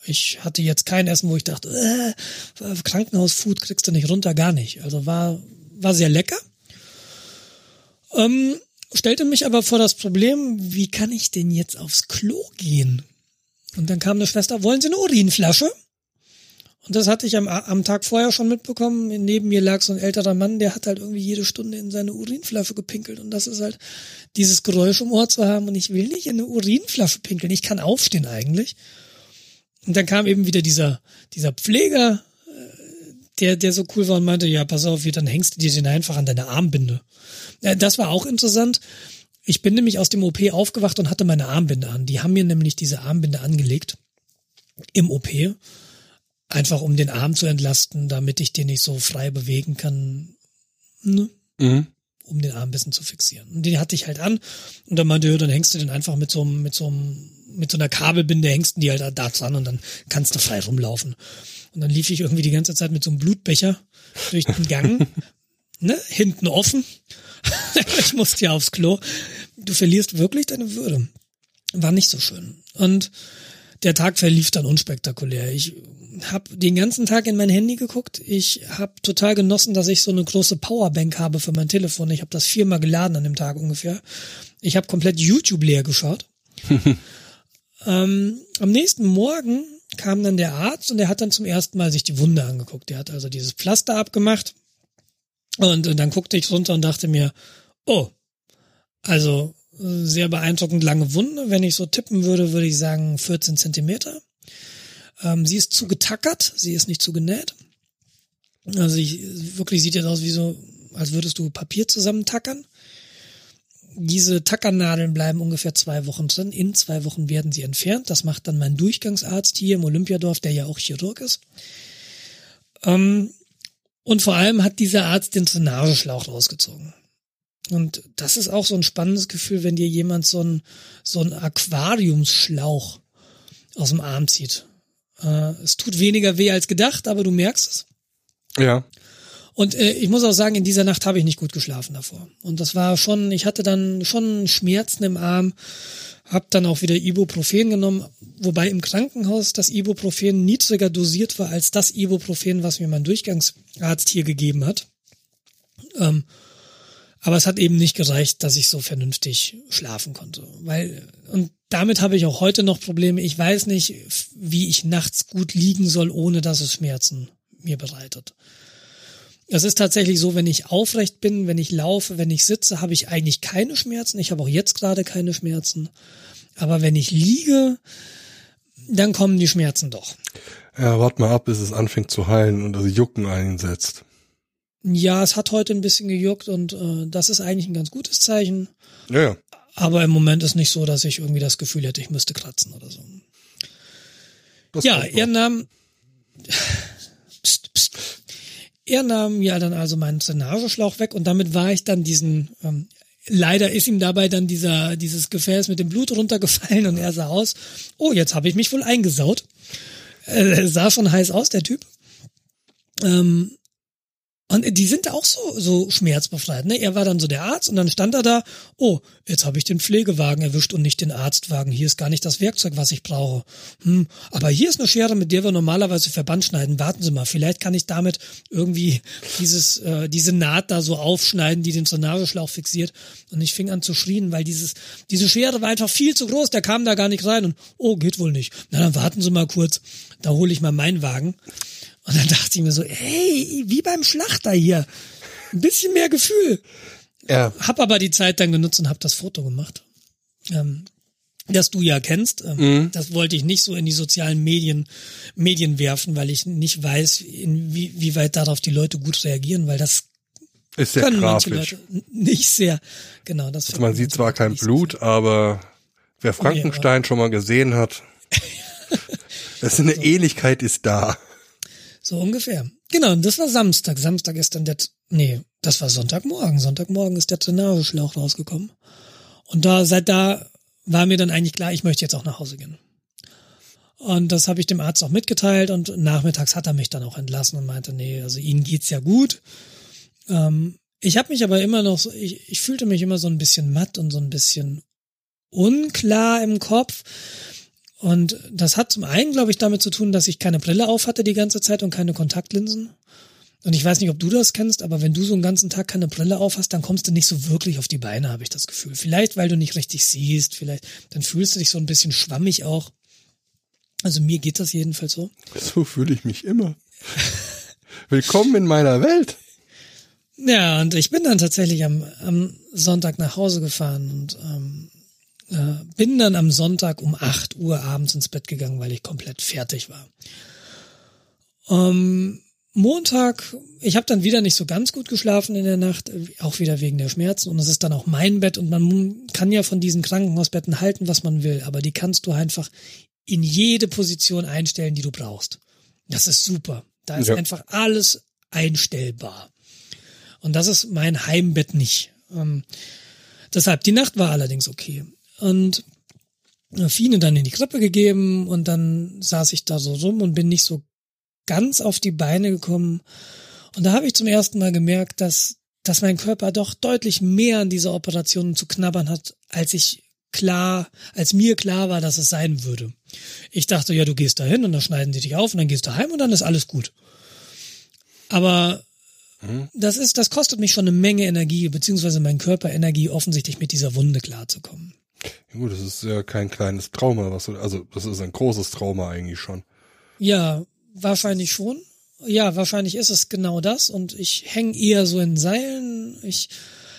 Ich hatte jetzt kein Essen, wo ich dachte, äh, Krankenhausfood kriegst du nicht runter, gar nicht. Also war, war sehr lecker. Ähm, stellte mich aber vor das Problem, wie kann ich denn jetzt aufs Klo gehen? Und dann kam eine Schwester, wollen Sie eine Urinflasche? Und das hatte ich am, am Tag vorher schon mitbekommen. Neben mir lag so ein älterer Mann, der hat halt irgendwie jede Stunde in seine Urinflasche gepinkelt. Und das ist halt dieses Geräusch im Ohr zu haben. Und ich will nicht in eine Urinflasche pinkeln. Ich kann aufstehen eigentlich. Und dann kam eben wieder dieser, dieser Pfleger, der, der so cool war und meinte, ja, pass auf, dann hängst du dir den einfach an deine Armbinde. Das war auch interessant. Ich bin nämlich aus dem OP aufgewacht und hatte meine Armbinde an. Die haben mir nämlich diese Armbinde angelegt im OP, einfach um den Arm zu entlasten, damit ich den nicht so frei bewegen kann, ne? Mhm. um den Arm ein bisschen zu fixieren. Und den hatte ich halt an und dann meinte, ja, dann hängst du den einfach mit so einem, mit so einem, mit so einer Kabelbinde hängst du die halt da dran und dann kannst du frei rumlaufen. Und dann lief ich irgendwie die ganze Zeit mit so einem Blutbecher durch den Gang, ne, hinten offen ich musste ja aufs Klo. Du verlierst wirklich deine Würde. War nicht so schön. Und der Tag verlief dann unspektakulär. Ich habe den ganzen Tag in mein Handy geguckt. Ich habe total genossen, dass ich so eine große Powerbank habe für mein Telefon. Ich habe das viermal geladen an dem Tag ungefähr. Ich habe komplett YouTube leer geschaut. ähm, am nächsten Morgen kam dann der Arzt und der hat dann zum ersten Mal sich die Wunde angeguckt. Der hat also dieses Pflaster abgemacht und, und dann guckte ich runter und dachte mir, oh, also sehr beeindruckend lange Wunde. Wenn ich so tippen würde, würde ich sagen 14 Zentimeter. Ähm, sie ist zu getackert, sie ist nicht zu genäht. Also ich, wirklich sieht jetzt aus wie so, als würdest du Papier zusammentackern. Diese Tackernadeln bleiben ungefähr zwei Wochen drin. In zwei Wochen werden sie entfernt. Das macht dann mein Durchgangsarzt hier im Olympiadorf, der ja auch Chirurg ist. Ähm, und vor allem hat dieser Arzt den Drainageschlauch rausgezogen. Und das ist auch so ein spannendes Gefühl, wenn dir jemand so ein so ein Aquariumsschlauch aus dem Arm zieht. Äh, es tut weniger weh als gedacht, aber du merkst es. Ja. Und äh, ich muss auch sagen, in dieser Nacht habe ich nicht gut geschlafen davor. Und das war schon, ich hatte dann schon Schmerzen im Arm, habe dann auch wieder Ibuprofen genommen, wobei im Krankenhaus das Ibuprofen niedriger dosiert war als das Ibuprofen, was mir mein Durchgangsarzt hier gegeben hat. Ähm, aber es hat eben nicht gereicht, dass ich so vernünftig schlafen konnte. Weil, und damit habe ich auch heute noch Probleme. Ich weiß nicht, wie ich nachts gut liegen soll, ohne dass es Schmerzen mir bereitet. Es ist tatsächlich so, wenn ich aufrecht bin, wenn ich laufe, wenn ich sitze, habe ich eigentlich keine Schmerzen. Ich habe auch jetzt gerade keine Schmerzen. Aber wenn ich liege, dann kommen die Schmerzen doch. Ja, wart mal ab, bis es anfängt zu heilen und das Jucken einsetzt. Ja, es hat heute ein bisschen gejuckt und äh, das ist eigentlich ein ganz gutes Zeichen. Ja, ja. Aber im Moment ist nicht so, dass ich irgendwie das Gefühl hätte, ich müsste kratzen oder so. Das ja, kommt noch. er nahm, pst, pst. Er nahm ja dann also meinen Drainageschlauch weg und damit war ich dann diesen, ähm, leider ist ihm dabei dann dieser, dieses Gefäß mit dem Blut runtergefallen und er sah aus, oh, jetzt habe ich mich wohl eingesaut. Äh, sah schon heiß aus, der Typ. Ähm, und die sind auch so, so schmerzbefreit. Ne? Er war dann so der Arzt und dann stand er da, oh, jetzt habe ich den Pflegewagen erwischt und nicht den Arztwagen. Hier ist gar nicht das Werkzeug, was ich brauche. Hm, aber hier ist eine Schere, mit der wir normalerweise Verband schneiden. Warten Sie mal, vielleicht kann ich damit irgendwie dieses, äh, diese Naht da so aufschneiden, die den Drainageschlauch fixiert. Und ich fing an zu schrien, weil dieses, diese Schere war einfach viel zu groß, der kam da gar nicht rein und oh, geht wohl nicht. Na, dann warten Sie mal kurz, da hole ich mal meinen Wagen. Und dann dachte ich mir so, hey, wie beim Schlachter hier. Ein bisschen mehr Gefühl. Ja, Hab aber die Zeit dann genutzt und hab das Foto gemacht. Ähm, das du ja kennst. Ähm, Mhm. Das wollte ich nicht so in die sozialen Medien, Medien werfen, weil ich nicht weiß, inwieweit darauf die Leute gut reagieren, weil das ist sehr können manche grafisch. Leute n- nicht sehr. Genau, das Also man sieht zwar kein nicht so Blut, aber wer Frankenstein schon mal gesehen hat, das eine Ähnlichkeit ist da. So ungefähr. Genau, und das war Samstag. Samstag ist dann der, nee, das war Sonntagmorgen. Sonntagmorgen ist der Drainageschlauch rausgekommen. Und da, seit da war mir dann eigentlich klar, ich möchte jetzt auch nach Hause gehen. Und das habe ich dem Arzt auch mitgeteilt und nachmittags hat er mich dann auch entlassen und meinte, nee, also Ihnen geht's ja gut. Ähm, ich habe mich aber immer noch so, ich, ich fühlte mich immer so ein bisschen matt und so ein bisschen unklar im Kopf. Und das hat zum einen, glaube ich, damit zu tun, dass ich keine Brille auf hatte die ganze Zeit und keine Kontaktlinsen. Und ich weiß nicht, ob du das kennst, aber wenn du so einen ganzen Tag keine Brille auf hast, dann kommst du nicht so wirklich auf die Beine, habe ich das Gefühl. Vielleicht, weil du nicht richtig siehst, vielleicht, dann fühlst du dich so ein bisschen schwammig auch. Also mir geht das jedenfalls so. So fühle ich mich immer. Willkommen in meiner Welt. Ja, und ich bin dann tatsächlich am, am Sonntag nach Hause gefahren und ähm, äh, bin dann am Sonntag um 8 Uhr abends ins Bett gegangen, weil ich komplett fertig war. Ähm, Montag, ich habe dann wieder nicht so ganz gut geschlafen in der Nacht, äh, auch wieder wegen der Schmerzen. Und es ist dann auch mein Bett und man kann ja von diesen Krankenhausbetten halten, was man will, aber die kannst du einfach in jede Position einstellen, die du brauchst. Das ist super. Da ist Ja. einfach alles einstellbar. Und das ist mein Heimbett nicht. Ähm, deshalb, die Nacht war allerdings okay. Und Fine dann in die Krippe gegeben und dann saß ich da so rum und bin nicht so ganz auf die Beine gekommen. Und da habe ich zum ersten Mal gemerkt, dass, dass mein Körper doch deutlich mehr an dieser Operation zu knabbern hat, als ich klar, als mir klar war, dass es sein würde. Ich dachte, ja, du gehst da hin und dann schneiden sie dich auf und dann gehst du heim und dann ist alles gut. Aber das ist, das kostet mich schon eine Menge Energie, beziehungsweise mein Körper Energie, offensichtlich mit dieser Wunde klarzukommen. Ja, gut, das ist ja kein kleines Trauma, was du, also das ist ein großes Trauma eigentlich schon. Ja, wahrscheinlich schon. Ja, wahrscheinlich ist es genau das und ich hänge eher so in Seilen. Ich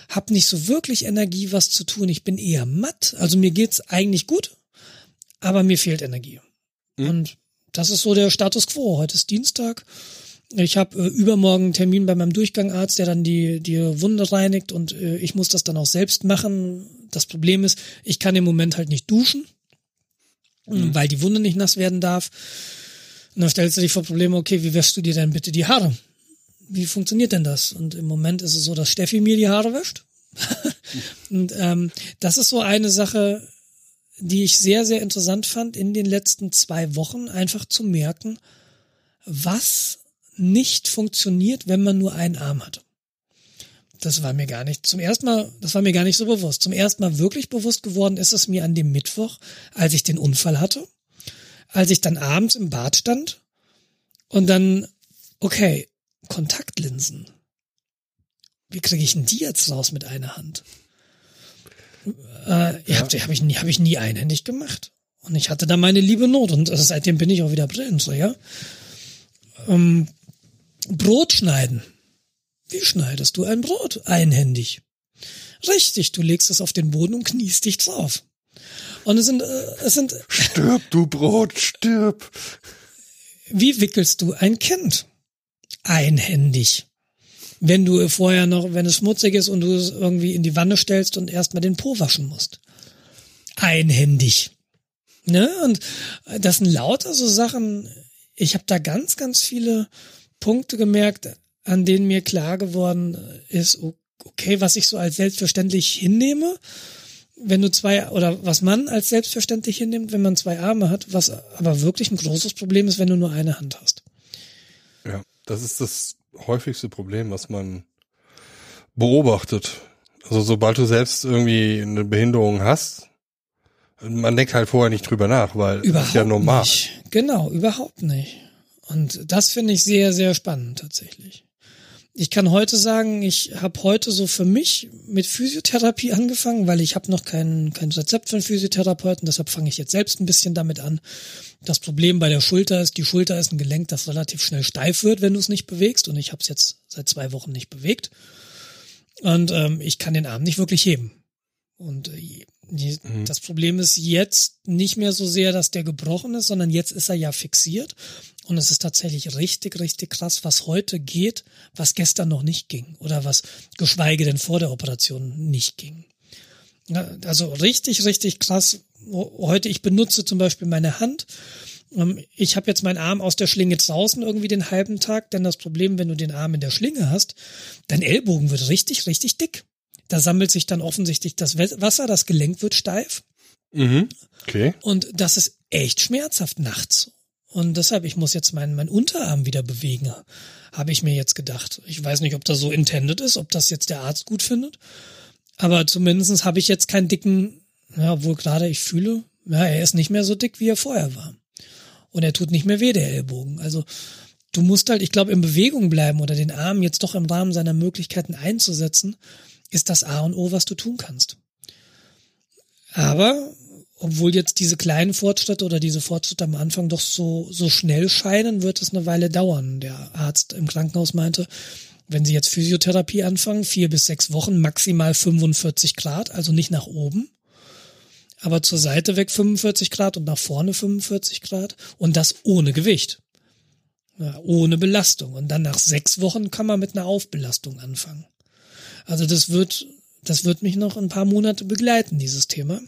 habe nicht so wirklich Energie, was zu tun. Ich bin eher matt. Also mir geht's eigentlich gut, aber mir fehlt Energie. Und das ist so der Status quo. Heute ist Dienstag. Ich habe äh, übermorgen einen Termin bei meinem Durchgangarzt, der dann die, die Wunde reinigt und äh, ich muss das dann auch selbst machen. Das Problem ist, ich kann im Moment halt nicht duschen, weil die Wunde nicht nass werden darf. Und dann stellst du dich vor Probleme, okay, wie wäschst du dir denn bitte die Haare? Wie funktioniert denn das? Und im Moment ist es so, dass Steffi mir die Haare wäscht. und ähm, das ist so eine Sache, die ich sehr, sehr interessant fand in den letzten zwei Wochen, einfach zu merken, was nicht funktioniert, wenn man nur einen Arm hat. Das war mir gar nicht, zum ersten Mal, das war mir gar nicht so bewusst. Zum ersten Mal wirklich bewusst geworden ist es mir an dem Mittwoch, als ich den Unfall hatte, als ich dann abends im Bad stand und dann, okay, Kontaktlinsen. Wie kriege ich denn die jetzt raus mit einer Hand? Äh, ja. Habe hab ich, nie- hab ich nie einhändig gemacht. Und ich hatte da meine liebe Not und äh, seitdem bin ich auch wieder Brillenträger. Ähm, Brot schneiden. Wie schneidest du ein Brot? Einhändig. Richtig, du legst es auf den Boden und kniest dich drauf. Und es sind, äh, es sind. Stirb, du Brot, stirb. Wie wickelst du ein Kind? Einhändig. Wenn du vorher noch, wenn es schmutzig ist und du es irgendwie in die Wanne stellst und erstmal den Po waschen musst. Einhändig. Ne? Und das sind lauter so Sachen. Ich habe da ganz, ganz viele Punkte gemerkt, an denen mir klar geworden ist, okay, was ich so als selbstverständlich hinnehme, wenn du zwei, oder was man als selbstverständlich hinnimmt, wenn man zwei Arme hat, was aber wirklich ein großes Problem ist, wenn du nur eine Hand hast. Ja, das ist das häufigste Problem, was man beobachtet. Also sobald du selbst irgendwie eine Behinderung hast, man denkt halt vorher nicht drüber nach, weil überhaupt ist ja normal. Nicht. Genau, überhaupt nicht. Und das finde ich sehr, sehr spannend tatsächlich ich kann heute sagen, ich habe heute so für mich mit Physiotherapie angefangen, weil ich habe noch kein, kein Rezept für einen Physiotherapeuten, deshalb fange ich jetzt selbst ein bisschen damit an. Das Problem bei der Schulter ist, die Schulter ist ein Gelenk, das relativ schnell steif wird, wenn du es nicht bewegst. Und ich habe es jetzt seit zwei Wochen nicht bewegt. Und ähm, ich kann den Arm nicht wirklich heben. Und äh, die, mhm. das Problem ist jetzt nicht mehr so sehr, dass der gebrochen ist, sondern jetzt ist er ja fixiert. Und es ist tatsächlich richtig, richtig krass, was heute geht, was gestern noch nicht ging oder was geschweige denn vor der Operation nicht ging. Also richtig, richtig krass. Heute, ich benutze zum Beispiel meine Hand. Ähm, ich habe jetzt meinen Arm aus der Schlinge draußen irgendwie den halben Tag, denn das Problem, wenn du den Arm in der Schlinge hast, dein Ellbogen wird richtig, richtig dick. Da sammelt sich dann offensichtlich das Wasser, das Gelenk wird steif. Mhm. Okay. Und das ist echt schmerzhaft nachts. Und deshalb, ich muss jetzt meinen, meinen Unterarm wieder bewegen, habe ich mir jetzt gedacht. Ich weiß nicht, ob das so intended ist, ob das jetzt der Arzt gut findet. Aber zumindestens habe ich jetzt keinen dicken, ja, obwohl gerade ich fühle, ja, er ist nicht mehr so dick, wie er vorher war. Und er tut nicht mehr weh, der Ellbogen. Also du musst halt, ich glaube, in Bewegung bleiben oder den Arm jetzt doch im Rahmen seiner Möglichkeiten einzusetzen, ist das A und O, was du tun kannst. Aber obwohl jetzt diese kleinen Fortschritte oder diese Fortschritte am Anfang doch so, so schnell scheinen, wird es eine Weile dauern. Der Arzt im Krankenhaus meinte, wenn Sie jetzt Physiotherapie anfangen, vier bis sechs Wochen, maximal 45 Grad, also nicht nach oben, aber zur Seite weg 45 Grad und nach vorne 45 Grad und das ohne Gewicht. Ja, ohne Belastung. Und dann nach sechs Wochen kann man mit einer Aufbelastung anfangen. Also das wird, das wird mich noch ein paar Monate begleiten, dieses Thema.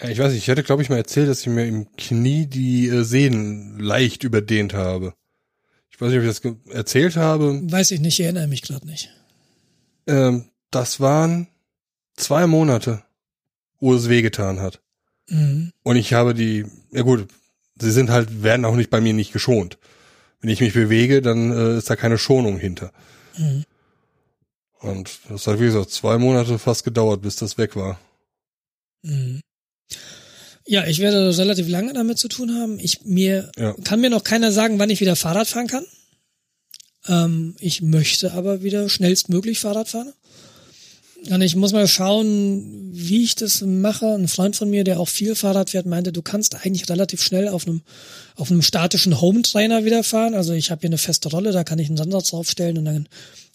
Äh, ich weiß nicht, ich hatte, glaube ich, mal erzählt, dass ich mir im Knie die äh, Sehnen leicht überdehnt habe. Ich weiß nicht, ob ich das erzählt habe. Weiß ich nicht, ich erinnere mich gerade nicht. Ähm, das waren zwei Monate, wo es wehgetan hat. Mhm. Und ich habe die, ja gut, sie sind halt, werden auch nicht bei mir nicht geschont. Wenn ich mich bewege, dann äh, ist da keine Schonung hinter. Mhm. Und das hat, wie gesagt, zwei Monate fast gedauert, bis das weg war. Mhm. Ja, ich werde relativ lange damit zu tun haben. Ich mir ja. kann mir noch keiner sagen, wann ich wieder Fahrrad fahren kann. Ähm, ich möchte aber wieder schnellstmöglich Fahrrad fahren. Und ich muss mal schauen, wie ich das mache. Ein Freund von mir, der auch viel Fahrrad fährt, meinte, du kannst eigentlich relativ schnell auf einem, auf einem statischen Home-Trainer wieder fahren. Also ich habe hier eine feste Rolle, da kann ich einen Sandsatz draufstellen und dann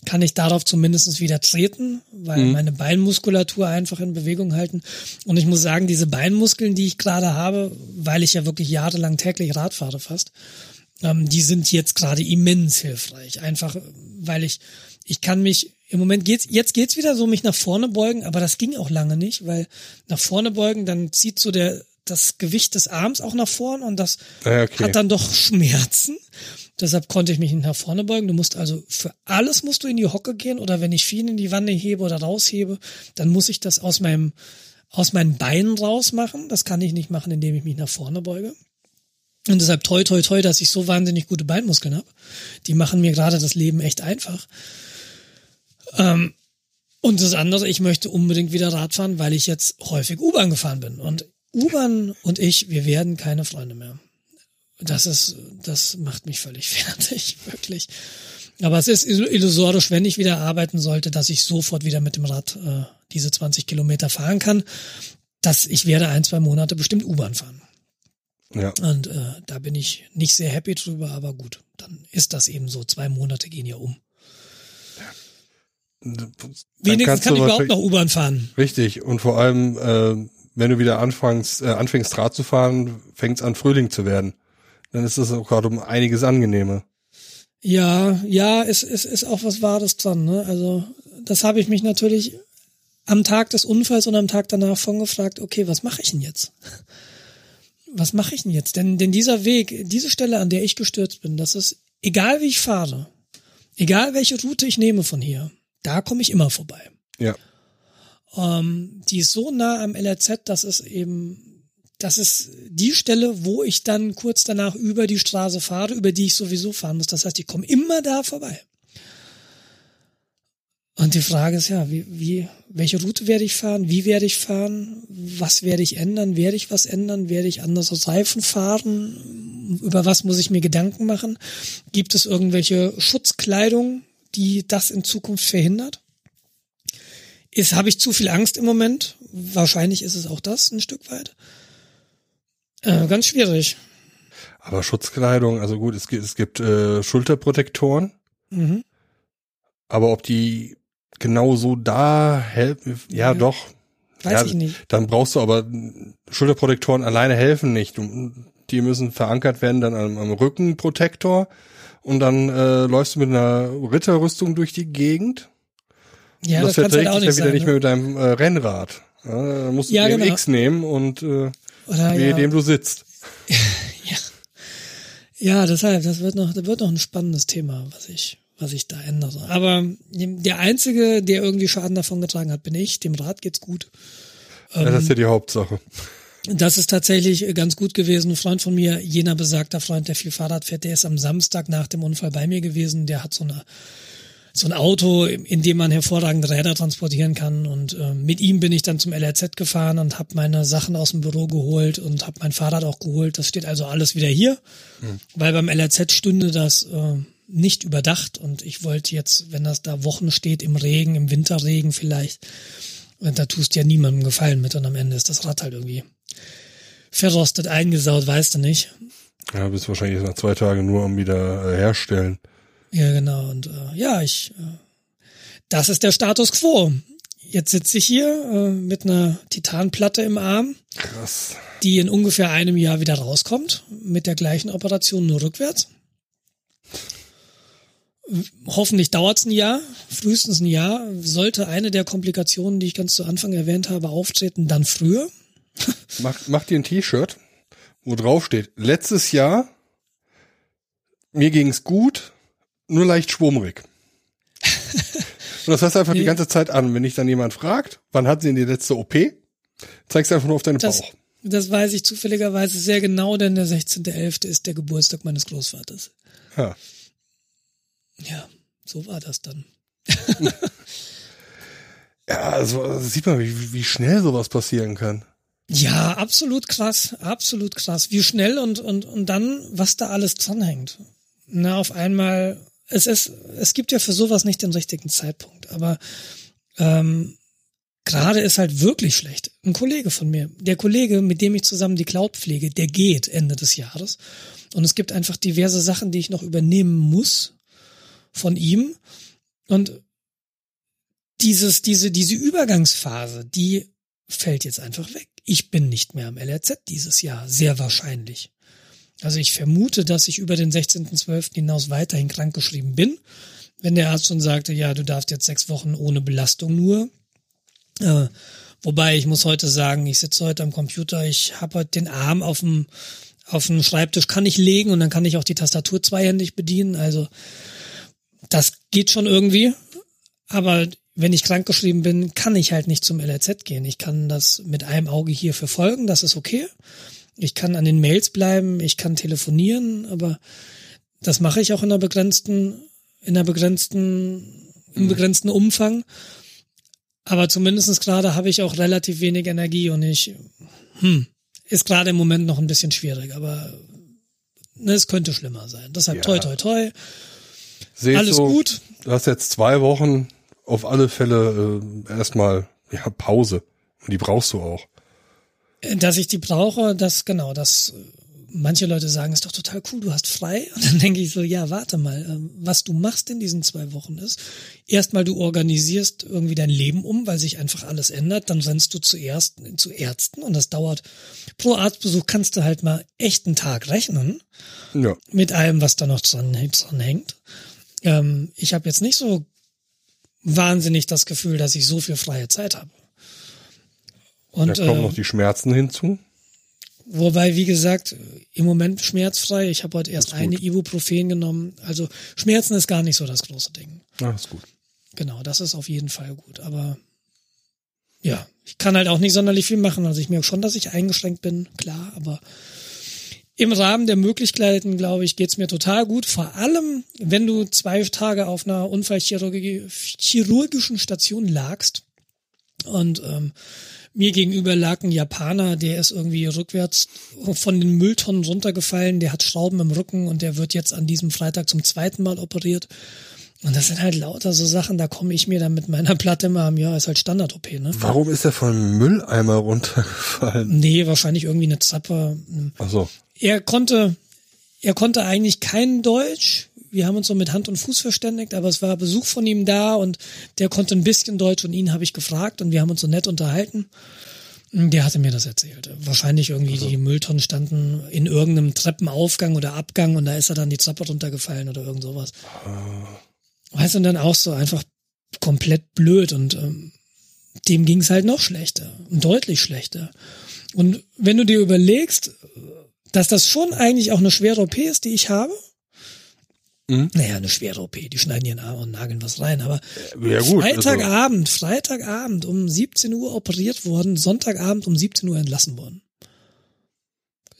kann ich darauf zumindest wieder treten, weil mhm. meine Beinmuskulatur einfach in Bewegung halten. Und ich muss sagen, diese Beinmuskeln, die ich gerade habe, weil ich ja wirklich jahrelang täglich Rad fahre fast, ähm, die sind jetzt gerade immens hilfreich. Einfach, weil ich, ich kann mich im Moment geht's, jetzt geht's wieder so, mich nach vorne beugen, aber das ging auch lange nicht, weil nach vorne beugen, dann zieht so der, das Gewicht des Arms auch nach vorne und das ah, okay. hat dann doch Schmerzen. Deshalb konnte ich mich nicht nach vorne beugen. Du musst also für alles musst du in die Hocke gehen oder wenn ich viel in die Wanne hebe oder raushebe, dann muss ich das aus meinem, aus meinen Beinen rausmachen. Das kann ich nicht machen, indem ich mich nach vorne beuge. Und deshalb toi toi toi, dass ich so wahnsinnig gute Beinmuskeln habe. Die machen mir gerade das Leben echt einfach. Ähm, und das andere, ich möchte unbedingt wieder Rad fahren, weil ich jetzt häufig U-Bahn gefahren bin. Und U-Bahn und ich, wir werden keine Freunde mehr. Das ist, das macht mich völlig fertig, wirklich. Aber es ist illusorisch, wenn ich wieder arbeiten sollte, dass ich sofort wieder mit dem Rad äh, diese 20 Kilometer fahren kann. Dass ich werde ein, zwei Monate bestimmt U-Bahn fahren. Ja. Und äh, da bin ich nicht sehr happy drüber, aber gut, dann ist das eben so. Zwei Monate gehen ja um. Wenigstens kann ich überhaupt noch U-Bahn fahren. Richtig. Und vor allem, äh, wenn du wieder anfängst, äh, anfängst Rad zu fahren, fängt es an Frühling zu werden. Dann ist das auch gerade um einiges angenehmer. Ja, ja, es, es ist auch was Wahres dran. Ne? Also das habe ich mich natürlich am Tag des Unfalls und am Tag danach von gefragt, okay, was mache ich denn jetzt? Was mache ich denn jetzt? Denn, denn dieser Weg, diese Stelle, an der ich gestürzt bin, das ist, egal wie ich fahre, egal welche Route ich nehme von hier, da komme ich immer vorbei. Ja. Ähm, die ist so nah am LRZ, dass es eben, das ist die Stelle, wo ich dann kurz danach über die Straße fahre, über die ich sowieso fahren muss. Das heißt, ich komme immer da vorbei. Und die Frage ist ja, wie, wie, welche Route werde ich fahren? Wie werde ich fahren? Was werde ich ändern? Werde ich was ändern? Werde ich anders aus Reifen fahren? Über was muss ich mir Gedanken machen? Gibt es irgendwelche Schutzkleidung, die das in Zukunft verhindert? Ist, habe ich zu viel Angst im Moment? Wahrscheinlich ist es auch das ein Stück weit. Äh, ganz schwierig. Aber Schutzkleidung, also gut, es gibt, es gibt äh, Schulterprotektoren. Mhm. Aber ob die genau so da helfen, ja, ja. doch. Weiß ja, ich nicht. Dann brauchst du aber Schulterprotektoren alleine helfen nicht. Die müssen verankert werden dann am, am Rückenprotektor und dann äh, läufst du mit einer Ritterrüstung durch die Gegend. Ja, das, das verträgt halt sich ja wieder sein, nicht ne? mehr mit deinem äh, Rennrad. Ja, dann musst du Ja, den genau. X nehmen und äh, Oder, ja. dem du sitzt. ja. Ja, deshalb, das wird noch, das wird noch ein spannendes Thema, was ich, was ich da ändere. Aber der einzige, der irgendwie Schaden davon getragen hat, bin ich. Dem Rad geht's gut. Ja, das ist ja die Hauptsache. Das ist tatsächlich ganz gut gewesen. Ein Freund von mir, jener besagter Freund, der viel Fahrrad fährt, der ist am Samstag nach dem Unfall bei mir gewesen. Der hat so eine so ein Auto, in dem man hervorragend Räder transportieren kann. Und äh, mit ihm bin ich dann zum LRZ gefahren und habe meine Sachen aus dem Büro geholt und habe mein Fahrrad auch geholt. Das steht also alles wieder hier, weil beim LRZ stünde das äh, nicht überdacht. Und ich wollte jetzt, wenn das da Wochen steht, im Regen, im Winterregen vielleicht, und da tust ja niemandem Gefallen mit und am Ende ist das Rad halt irgendwie verrostet, eingesaut, weißt du nicht. Ja, bist wahrscheinlich nach zwei Tagen nur am wieder äh, herstellen. Ja, genau. Und äh, ja, ich, äh, das ist der Status quo. Jetzt sitze ich hier äh, mit einer Titanplatte im Arm, Krass. die in ungefähr einem Jahr wieder rauskommt, mit der gleichen Operation nur rückwärts. Hoffentlich dauert's ein Jahr, frühestens ein Jahr. Sollte eine der Komplikationen, die ich ganz zu Anfang erwähnt habe, auftreten, dann früher. Mach, mach dir ein T-Shirt, wo drauf steht, letztes Jahr, mir ging's gut, nur leicht schwummrig. Und das hast du einfach die ganze Zeit an. Wenn dich dann jemand fragt, wann hat sie in die letzte OP, zeigst du einfach nur auf deinen Das, Bauch. das weiß ich zufälligerweise sehr genau, denn der 16.11. ist der Geburtstag meines Großvaters. Ja. Ja, so war das dann. Ja, also sieht man, wie, wie schnell sowas passieren kann. Ja, absolut krass, absolut krass. Wie schnell und, und, und dann, was da alles dranhängt. Na, auf einmal, es ist, es gibt ja für sowas nicht den richtigen Zeitpunkt, aber ähm, gerade ist halt wirklich schlecht. Ein Kollege von mir, der Kollege, mit dem ich zusammen die Cloud pflege, der geht Ende des Jahres. Und es gibt einfach diverse Sachen, die ich noch übernehmen muss von ihm. Und dieses, diese, diese Übergangsphase, die fällt jetzt einfach weg. Ich bin nicht mehr am LRZ dieses Jahr, sehr wahrscheinlich. Also ich vermute, dass ich über den 16.12. hinaus weiterhin krankgeschrieben bin. Wenn der Arzt schon sagte, ja, du darfst jetzt sechs Wochen ohne Belastung nur. Äh, wobei ich muss heute sagen, ich sitze heute am Computer, ich habe heute den Arm auf dem auf dem Schreibtisch kann ich legen und dann kann ich auch die Tastatur zweihändig bedienen. Also das geht schon irgendwie. Aber wenn ich krankgeschrieben bin, kann ich halt nicht zum LRZ gehen. Ich kann das mit einem Auge hier verfolgen, das ist okay. Ich kann an den Mails bleiben, ich kann telefonieren, aber das mache ich auch in einer begrenzten, in einer begrenzten, im begrenzten Umfang. Aber zumindestens gerade habe ich auch relativ wenig Energie und ich, hm, ist gerade im Moment noch ein bisschen schwierig, aber ne, es könnte schlimmer sein. Deshalb Ja. toi toi toi. Seht Alles so, gut. Du hast jetzt zwei Wochen auf alle Fälle äh, erstmal ja, Pause. Und die brauchst du auch. Dass ich die brauche, das genau, das manche Leute sagen, ist doch total cool, du hast frei. Und dann denke ich so, ja, warte mal, ähm, was du machst in diesen zwei Wochen ist, erstmal du organisierst irgendwie dein Leben um, weil sich einfach alles ändert, dann rennst du zuerst zu Ärzten und das dauert, pro Arztbesuch kannst du halt mal echt einen Tag rechnen. Ja. Mit allem, was da noch dran, dran hängt. Ähm, ich habe jetzt nicht so wahnsinnig das Gefühl, dass ich so viel freie Zeit habe. Und, da kommen äh, noch die Schmerzen hinzu. Wobei, wie gesagt, im Moment schmerzfrei. Ich habe heute erst eine Ibuprofen genommen. Also Schmerzen ist gar nicht so das große Ding. Ah, ist gut. Genau, das ist auf jeden Fall gut. Aber ja, ich kann halt auch nicht sonderlich viel machen. Also ich merke schon, dass ich eingeschränkt bin, klar, aber im Rahmen der Möglichkeiten, glaube ich, geht's mir total gut. Vor allem, wenn du zwei Tage auf einer unfallchirurgischen Station lagst und ähm, mir gegenüber lag ein Japaner, der ist irgendwie rückwärts von den Mülltonnen runtergefallen, der hat Schrauben im Rücken und der wird jetzt an diesem Freitag zum zweiten Mal operiert. Und das sind halt lauter so Sachen, da komme ich mir dann mit meiner Platte immer am, ja, ist halt Standard-OP, ne? Warum ist er von einem Mülleimer runtergefallen? Nee, wahrscheinlich irgendwie eine Treppe. Ach so. Er konnte, er konnte eigentlich kein Deutsch, wir haben uns so mit Hand und Fuß verständigt, aber es war Besuch von ihm da und der konnte ein bisschen Deutsch und ihn habe ich gefragt und wir haben uns so nett unterhalten. Der hatte mir das erzählt. Wahrscheinlich irgendwie also. die Mülltonnen standen in irgendeinem Treppenaufgang oder Abgang und da ist er dann die Treppe runtergefallen oder irgend sowas. Uh. Weißt du, und dann auch so einfach komplett blöd und ähm, dem ging es halt noch schlechter und deutlich schlechter. Und wenn du dir überlegst, dass das schon eigentlich auch eine schwere OP ist, die ich habe, Mhm. Naja, eine schwere OP, die schneiden ihren Arm und nageln was rein, aber ja, gut, Freitagabend, also. Freitagabend um 17 Uhr operiert worden, Sonntagabend um 17 Uhr entlassen worden.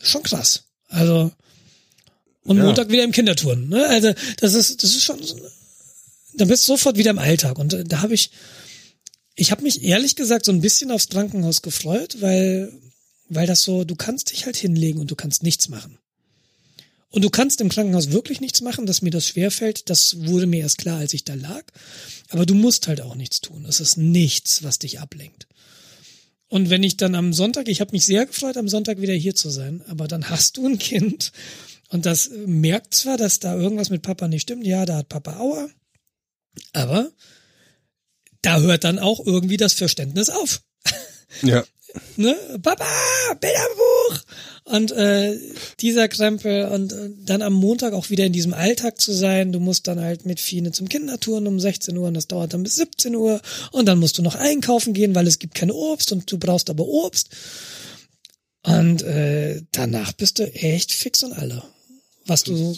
Schon krass. Also, und ja. Montag wieder im Kinderturnen, ne? Also, das ist, das ist schon, da bist du sofort wieder im Alltag und da habe ich, ich habe mich ehrlich gesagt so ein bisschen aufs Krankenhaus gefreut, weil, weil das so, du kannst dich halt hinlegen und du kannst nichts machen. Und du kannst im Krankenhaus wirklich nichts machen, dass mir das schwerfällt. Das wurde mir erst klar, als ich da lag. Aber du musst halt auch nichts tun. Es ist nichts, was dich ablenkt. Und wenn ich dann am Sonntag, ich habe mich sehr gefreut, am Sonntag wieder hier zu sein, aber dann hast du ein Kind und das merkt zwar, dass da irgendwas mit Papa nicht stimmt. Ja, da hat Papa Aua. Aber da hört dann auch irgendwie das Verständnis auf. Ja. Ne? Papa, Bilderbuch! Und äh, dieser Krempel und äh, dann am Montag auch wieder in diesem Alltag zu sein. Du musst dann halt mit Fine zum Kindertouren um 16 Uhr und das dauert dann bis 17 Uhr. Und dann musst du noch einkaufen gehen, weil es gibt kein Obst und du brauchst aber Obst. Und äh, danach bist du echt fix und alle. Was du,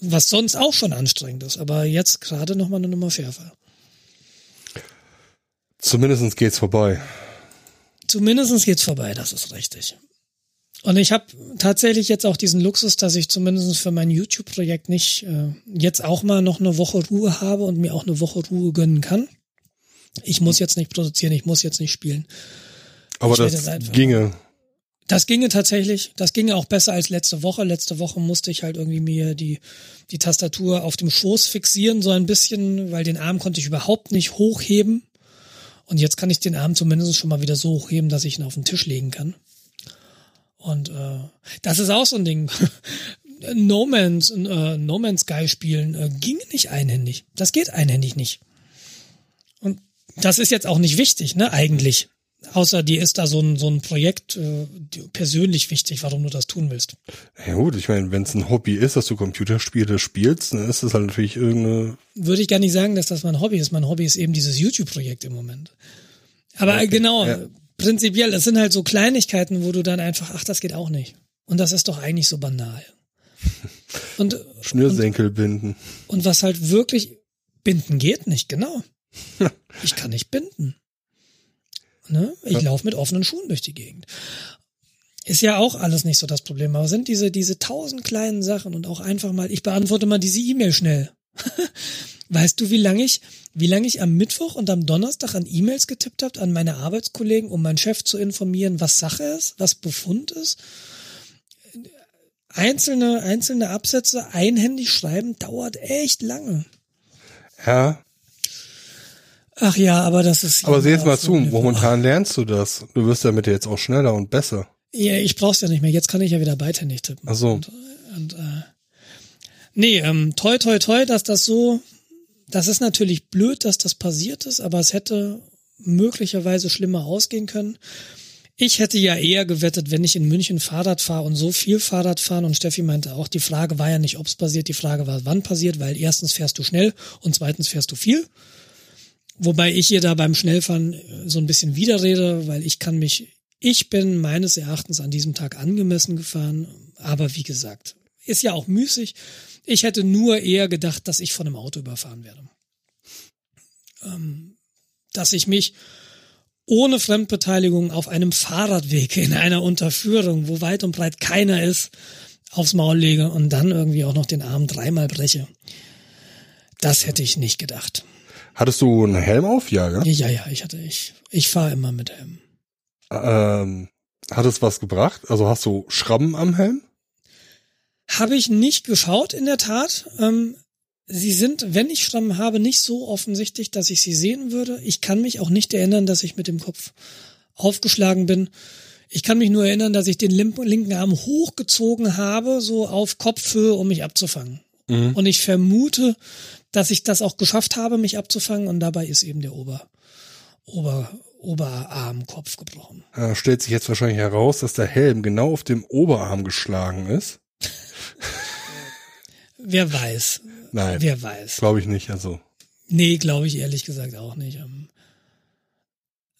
was sonst auch schon anstrengend ist, aber jetzt gerade nochmal eine Nummer schärfer. Zumindestens geht's vorbei. Zumindestens geht's vorbei, das ist richtig. Und ich habe tatsächlich jetzt auch diesen Luxus, dass ich zumindest für mein YouTube-Projekt nicht äh, jetzt auch mal noch eine Woche Ruhe habe und mir auch eine Woche Ruhe gönnen kann. Ich muss jetzt nicht produzieren, ich muss jetzt nicht spielen. Aber ich das ginge. Das ginge tatsächlich. Das ginge auch besser als letzte Woche. Letzte Woche musste ich halt irgendwie mir die, die Tastatur auf dem Schoß fixieren, so ein bisschen, weil den Arm konnte ich überhaupt nicht hochheben. Und jetzt kann ich den Arm zumindest schon mal wieder so hochheben, dass ich ihn auf den Tisch legen kann. Und äh, das ist auch so ein Ding. no Man's, äh, no Man's Sky spielen äh, ging nicht einhändig. Das geht einhändig nicht. Und das ist jetzt auch nicht wichtig, ne, eigentlich. Außer dir ist da so ein, so ein Projekt äh, persönlich wichtig, warum du das tun willst. Ja gut, ich meine, wenn es ein Hobby ist, dass du Computerspiele spielst, dann ist das halt natürlich irgendeine. Würde ich gar nicht sagen, dass das mein Hobby ist. Mein Hobby ist eben dieses YouTube-Projekt im Moment. Aber okay. genau, ja prinzipiell, das sind halt so Kleinigkeiten, wo du dann einfach, ach, das geht auch nicht. Und das ist doch eigentlich so banal. Und Schnürsenkel und, binden. Und was halt wirklich binden geht nicht, genau. ich kann nicht binden. Ne? Ich ja. laufe mit offenen Schuhen durch die Gegend. Ist ja auch alles nicht so das Problem, aber sind diese, diese tausend kleinen Sachen und auch einfach mal, ich beantworte mal diese E-Mail schnell. Weißt du, wie lange ich, wie lange ich am Mittwoch und am Donnerstag an E-Mails getippt habe an meine Arbeitskollegen, um meinen Chef zu informieren, was Sache ist, was Befund ist? Einzelne, einzelne Absätze einhändig schreiben dauert echt lange. Ja. Ach ja, aber das ist. Aber sieh jetzt mal zu, momentan lernst du das. Du wirst damit jetzt auch schneller und besser. Ja, ich brauch's ja nicht mehr. Jetzt kann ich ja wieder beidhändig tippen. Ach so. Und, und äh, nee, ähm, toi, toi, toi, dass das so, das ist natürlich blöd, dass das passiert ist, aber es hätte möglicherweise schlimmer ausgehen können. Ich hätte ja eher gewettet, wenn ich in München Fahrrad fahre und so viel Fahrrad fahren und Steffi meinte auch, die Frage war ja nicht, ob's passiert, die Frage war, wann passiert, weil erstens fährst du schnell und zweitens fährst du viel. Wobei ich ihr da beim Schnellfahren äh, so ein bisschen widerrede, weil ich kann mich, ich bin meines Erachtens an diesem Tag angemessen gefahren, aber wie gesagt, ist ja auch müßig. Ich hätte nur eher gedacht, dass ich von einem Auto überfahren werde. Ähm, dass ich mich ohne Fremdbeteiligung auf einem Fahrradweg in einer Unterführung, wo weit und breit keiner ist, aufs Maul lege und dann irgendwie auch noch den Arm dreimal breche. Das hätte ich nicht gedacht. Hattest du einen Helm auf? Ja, gell? Ja, ja, ich hatte ich. Ich fahre immer mit Helm. Ähm, hat es was gebracht? Also hast du Schrammen am Helm? Habe ich nicht geschaut, in der Tat. Ähm, sie sind, wenn ich Schrammen habe, nicht so offensichtlich, dass ich sie sehen würde. Ich kann mich auch nicht erinnern, dass ich mit dem Kopf aufgeschlagen bin. Ich kann mich nur erinnern, dass ich den linken Arm hochgezogen habe, so auf Kopfhöhe, um mich abzufangen. Mhm. Und ich vermute, dass ich das auch geschafft habe, mich abzufangen und dabei ist eben der Ober, Ober, Oberarmkopf gebrochen. Ja, stellt sich jetzt wahrscheinlich heraus, dass der Helm genau auf dem Oberarm geschlagen ist. Wer weiß. Nein. Wer weiß. Glaube ich nicht, also. Nee, glaube ich ehrlich gesagt auch nicht. Ähm,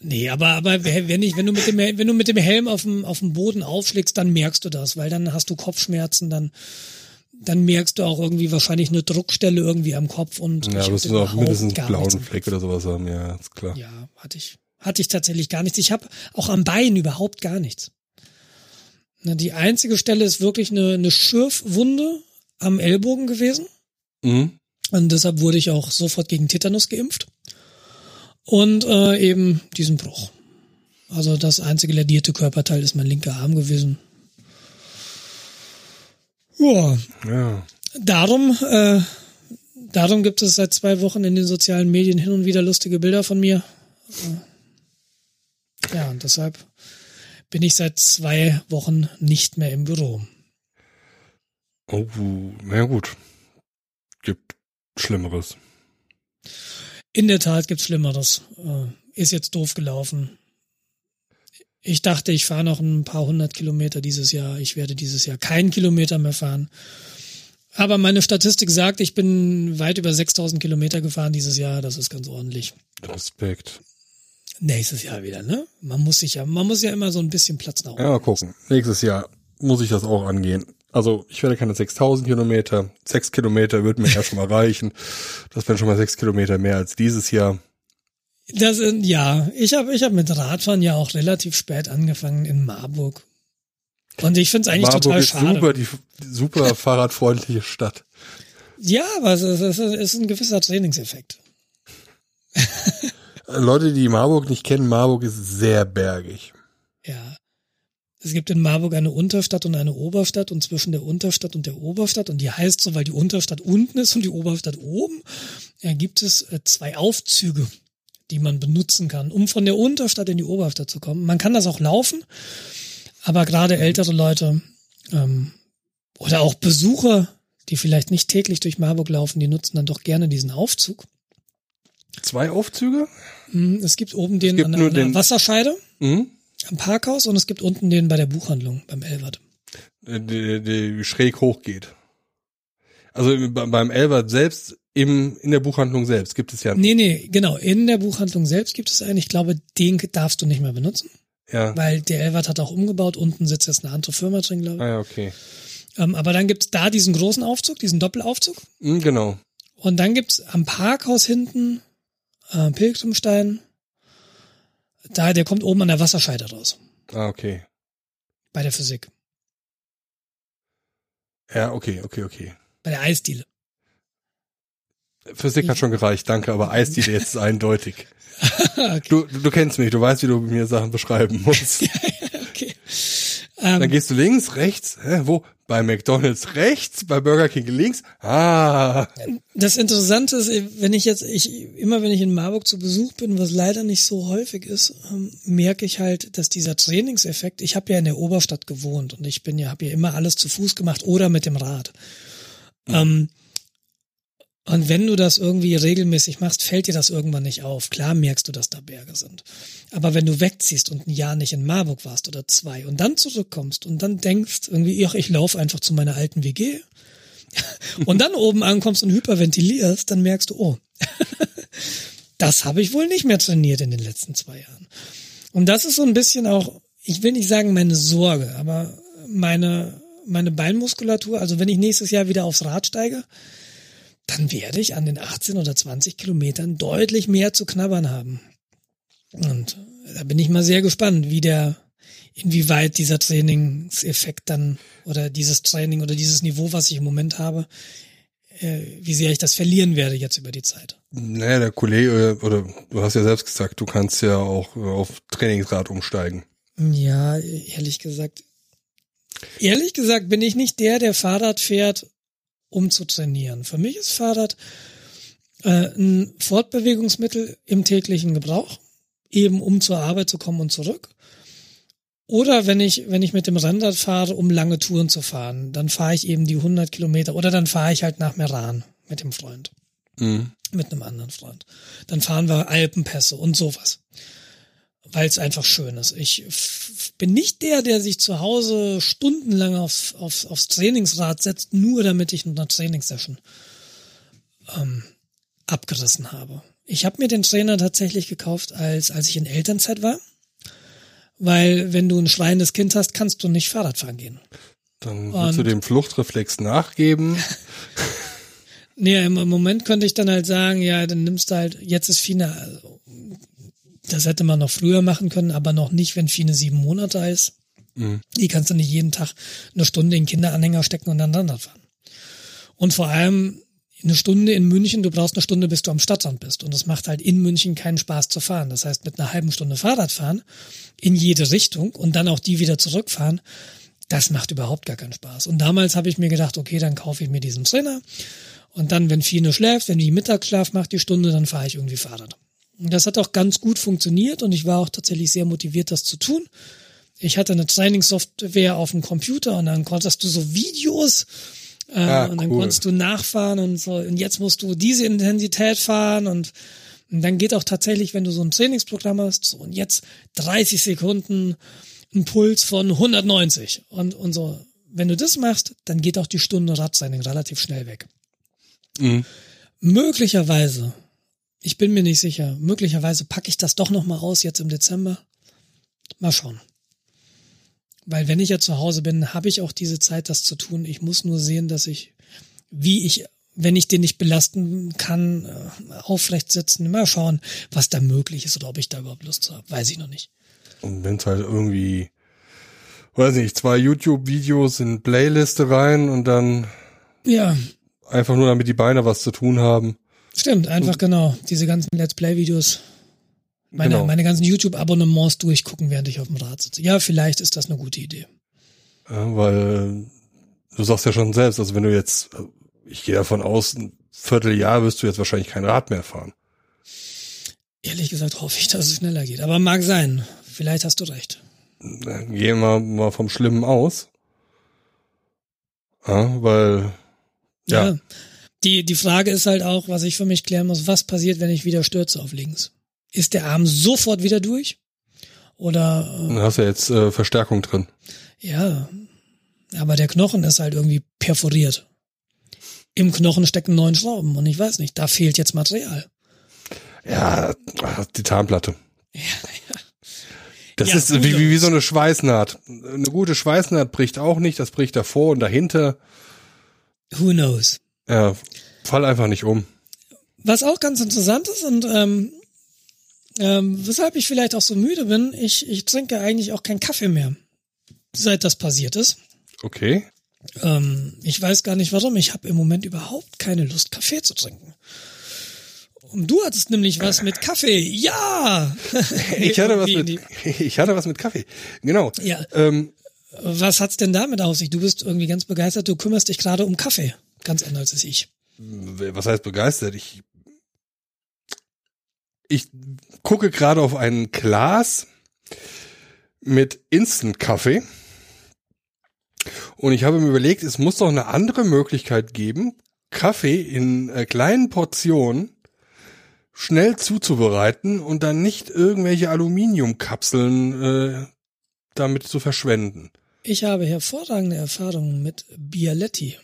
nee, aber, aber wenn ich, wenn du mit dem, wenn du mit dem Helm auf dem, auf dem Boden aufschlägst, dann merkst du das, weil dann hast du Kopfschmerzen, dann, dann merkst du auch irgendwie wahrscheinlich eine Druckstelle irgendwie am Kopf und ja, du auch mindestens einen blauen Fleck oder sowas haben, ja, ist klar. Ja, hatte ich, hatte ich tatsächlich gar nichts. Ich habe auch am Bein überhaupt gar nichts. Na, die einzige Stelle ist wirklich eine, eine Schürfwunde am Ellbogen gewesen. Mhm. Und deshalb wurde ich auch sofort gegen Tetanus geimpft. Und äh, eben diesen Bruch. Also das einzige ledierte Körperteil ist mein linker Arm gewesen. Ja. ja. Darum, äh, darum gibt es seit zwei Wochen in den sozialen Medien hin und wieder lustige Bilder von mir. Ja, und deshalb bin ich seit zwei Wochen nicht mehr im Büro. Oh, na ja gut. Gibt Schlimmeres. In der Tat gibt's Schlimmeres. Äh, ist jetzt doof gelaufen. Ich dachte, ich fahre noch ein paar hundert Kilometer dieses Jahr. Ich werde dieses Jahr keinen Kilometer mehr fahren. Aber meine Statistik sagt, ich bin weit über 6000 Kilometer gefahren dieses Jahr. Das ist ganz ordentlich. Respekt. Nächstes Jahr wieder, ne? Man muss sich ja, man muss ja immer so ein bisschen Platz nach oben. Ja, mal gucken. Nächstes Jahr muss ich das auch angehen. Also ich werde keine 6000 Kilometer. Sechs Kilometer wird mir ja schon mal reichen. Das wären schon mal sechs Kilometer mehr als dieses Jahr. Das sind, ja, ich habe ich hab mit Radfahren ja auch relativ spät angefangen in Marburg. Und ich finde es eigentlich Marburg total ist schade. Super, die super fahrradfreundliche Stadt. Ja, aber es ist, es ist ein gewisser Trainingseffekt. Leute, die Marburg nicht kennen, Marburg ist sehr bergig. Ja. Es gibt in Marburg eine Unterstadt und eine Oberstadt und zwischen der Unterstadt und der Oberstadt und die heißt so, weil die Unterstadt unten ist und die Oberstadt oben, ja, gibt es äh, zwei Aufzüge die man benutzen kann, um von der Unterstadt in die Oberstadt zu kommen. Man kann das auch laufen, aber gerade ältere Leute ähm, oder auch Besucher, die vielleicht nicht täglich durch Marburg laufen, die nutzen dann doch gerne diesen Aufzug. Zwei Aufzüge? Mhm, es gibt oben den gibt an der, an der den- Wasserscheide Mhm. am Parkhaus und es gibt unten den bei der Buchhandlung beim Elwert. Die, die schräg hochgeht. Also be- beim Elbert selbst, im, in der Buchhandlung selbst gibt es ja, Nee, nee, genau. In der Buchhandlung selbst gibt es einen. Ich glaube, den darfst du nicht mehr benutzen, ja. weil der Elwert hat auch umgebaut. Unten sitzt jetzt eine andere Firma drin, glaube ich. Ah ja, okay. Ähm, aber dann gibt's da diesen großen Aufzug, diesen Doppelaufzug. Mhm, genau. Und dann gibt's am Parkhaus hinten äh, Pilgrimstein. Da, der kommt oben an der Wasserscheide raus. Ah, okay. Bei der Physik. Ja, okay, okay, okay. Bei der Eisdiele. Physik hat schon gereicht, danke, aber Eisdiele jetzt ist eindeutig. okay. Du, du kennst mich, du weißt, wie du mir Sachen beschreiben musst. okay. dann Ähm, gehst du links, rechts, hä, wo? Bei McDonalds rechts, bei Burger King links. Ah, Das Interessante ist, wenn ich jetzt, ich, immer wenn ich in Marburg zu Besuch bin, was leider nicht so häufig ist, ähm, merke ich halt, dass dieser Trainingseffekt, ich habe ja in der Oberstadt gewohnt und ich bin ja, habe ja immer alles zu Fuß gemacht oder mit dem Rad. Ähm, und wenn du das irgendwie regelmäßig machst, fällt dir das irgendwann nicht auf. Klar merkst du, dass da Berge sind. Aber wenn du wegziehst und ein Jahr nicht in Marburg warst oder zwei und dann zurückkommst und dann denkst irgendwie, ach, ich laufe einfach zu meiner alten WG, und dann oben ankommst und hyperventilierst, dann merkst du, oh, das habe ich wohl nicht mehr trainiert in den letzten zwei Jahren. Und das ist so ein bisschen auch, ich will nicht sagen meine Sorge, aber meine, meine Beinmuskulatur, also wenn ich nächstes Jahr wieder aufs Rad steige, dann werde ich an den 18 oder 20 Kilometern deutlich mehr zu knabbern haben. Und da bin ich mal sehr gespannt, wie der, inwieweit dieser Trainingseffekt dann oder dieses Training oder dieses Niveau, was ich im Moment habe, äh, wie sehr ich das verlieren werde jetzt über die Zeit. naja, der Kollege, oder du hast ja selbst gesagt, du kannst ja auch äh, auf Trainingsrad umsteigen. Ja, ehrlich gesagt. Ehrlich gesagt bin ich nicht der, der Fahrrad fährt, um zu trainieren. Für mich ist Fahrrad äh, ein Fortbewegungsmittel im täglichen Gebrauch, eben um zur Arbeit zu kommen und zurück. Oder wenn ich, wenn ich mit dem Rennrad fahre, um lange Touren zu fahren, dann fahre ich eben die 100 Kilometer oder dann fahre ich halt nach Meran mit dem Freund, Mhm. mit einem anderen Freund. Dann fahren wir Alpenpässe und sowas, weil es einfach schön ist. Ich bin nicht der, der sich zu Hause stundenlang aufs, aufs, aufs Trainingsrad setzt, nur damit ich eine Trainingssession ähm, abgerissen habe. Ich habe mir den Trainer tatsächlich gekauft, als, als ich in Elternzeit war. Weil wenn du ein schreiendes Kind hast, kannst du nicht Fahrrad fahren gehen. Dann willst du dem Fluchtreflex nachgeben. Nee, im im Moment könnte ich dann halt sagen, ja, dann nimmst du halt, jetzt ist Fine, also, das hätte man noch früher machen können, aber noch nicht, wenn Fine sieben Monate ist. Mhm. Die kannst du nicht jeden Tag eine Stunde in Kinderanhänger stecken und dann Rennrad fahren. Und vor allem eine Stunde in München, du brauchst eine Stunde, bis du am Stadtrand bist. Und es macht halt in München keinen Spaß zu fahren. Das heißt, mit einer halben Stunde Fahrrad fahren in jede Richtung und dann auch die wieder zurückfahren, das macht überhaupt gar keinen Spaß. Und damals habe ich mir gedacht, okay, dann kaufe ich mir diesen Trainer. Und dann, wenn Fine schläft, wenn die Mittagsschlaf macht, die Stunde, dann fahre ich irgendwie Fahrrad. Das hat auch ganz gut funktioniert und ich war auch tatsächlich sehr motiviert, das zu tun. Ich hatte eine Trainingssoftware auf dem Computer und dann konntest du so Videos äh, Ah, und dann cool. konntest du nachfahren und so. Und jetzt musst du diese Intensität fahren und, und dann geht auch tatsächlich, wenn du so ein Trainingsprogramm hast, so und jetzt 30 Sekunden ein Puls von 190 und, und so. Wenn du das machst, dann geht auch die Stunde Radtraining relativ schnell weg. Mhm. Möglicherweise, ich bin mir nicht sicher, möglicherweise packe ich das doch noch mal aus jetzt im Dezember. Mal schauen. Weil wenn ich ja zu Hause bin, habe ich auch diese Zeit, das zu tun. Ich muss nur sehen, dass ich, wie ich, wenn ich den nicht belasten kann, äh, aufrecht sitzen, mal schauen, was da möglich ist oder ob ich da überhaupt Lust zu habe. Weiß ich noch nicht. Und wenn es halt irgendwie, weiß nicht, zwei YouTube-Videos in Playliste rein und dann Ja, einfach nur damit die Beine was zu tun haben. Stimmt, einfach genau. Diese ganzen Let's Play-Videos meine, Genau. meine ganzen YouTube-Abonnements durchgucken, während ich auf dem Rad sitze. Ja, vielleicht ist das eine gute Idee. Ja, weil du sagst ja schon selbst, also wenn du jetzt, ich gehe davon aus, ein Vierteljahr wirst du jetzt wahrscheinlich kein Rad mehr fahren. Ehrlich gesagt hoffe ich, dass es schneller geht. Aber mag sein. Vielleicht hast du recht. Dann Gehen wir mal vom Schlimmen aus. Ja, weil, ja, Ja. Die, die Frage ist halt auch, was ich für mich klären muss, was passiert, wenn ich wieder stürze auf links? Ist der Arm sofort wieder durch? Oder dann hast du ja jetzt äh, Verstärkung drin. äh, ja, aber der Knochen ist halt irgendwie perforiert. Im Knochen stecken neun Schrauben und ich weiß nicht, da fehlt jetzt Material. Ja, die Tarnplatte. Das Ja, ist gut, wie, wie, wie so eine Schweißnaht. Eine gute Schweißnaht bricht auch nicht, das bricht davor und dahinter. Who knows? Ja, fall einfach nicht um. Was auch ganz interessant ist und ähm, ähm, weshalb ich vielleicht auch so müde bin, ich, ich trinke eigentlich auch keinen Kaffee mehr, seit das passiert ist. Okay. Ähm, ich weiß gar nicht warum. Ich habe im Moment überhaupt keine Lust, Kaffee zu trinken. Und du hattest nämlich was mit Kaffee. Ja! Ich hatte was mit, ich hatte was mit Kaffee. Genau. Ja. Ähm, Was hat's denn damit auf sich? Du bist irgendwie ganz begeistert, du kümmerst dich gerade um Kaffee. Ganz anders als ich. Was heißt begeistert? Ich, ich gucke gerade auf ein Glas mit Instant-Kaffee. Und ich habe mir überlegt, es muss doch eine andere Möglichkeit geben, Kaffee in äh, kleinen Portionen schnell zuzubereiten und dann nicht irgendwelche Aluminiumkapseln äh, damit zu verschwenden. Ich habe hervorragende Erfahrungen mit Bialetti.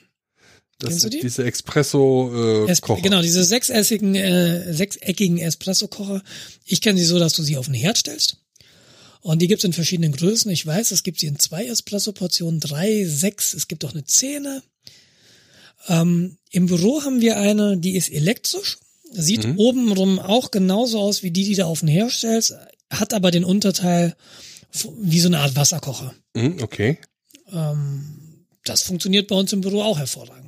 Das Kennst du die? Diese Espresso äh, Es, Kocher. genau, diese sechseckigen, äh, sechseckigen Espresso-Kocher. Ich kenne sie so, dass du sie auf den Herd stellst. Und die gibt's in verschiedenen Größen. Ich weiß, es gibt sie in zwei Espresso-Portionen, drei, sechs, es gibt auch eine Zehner. Ähm, Im Büro haben wir eine, die ist elektrisch, sieht obenrum auch genauso aus wie die, die du auf den Herd stellst, hat aber den Unterteil wie so eine Art Wasserkocher. Hm, okay. Ähm, das funktioniert bei uns im Büro auch hervorragend.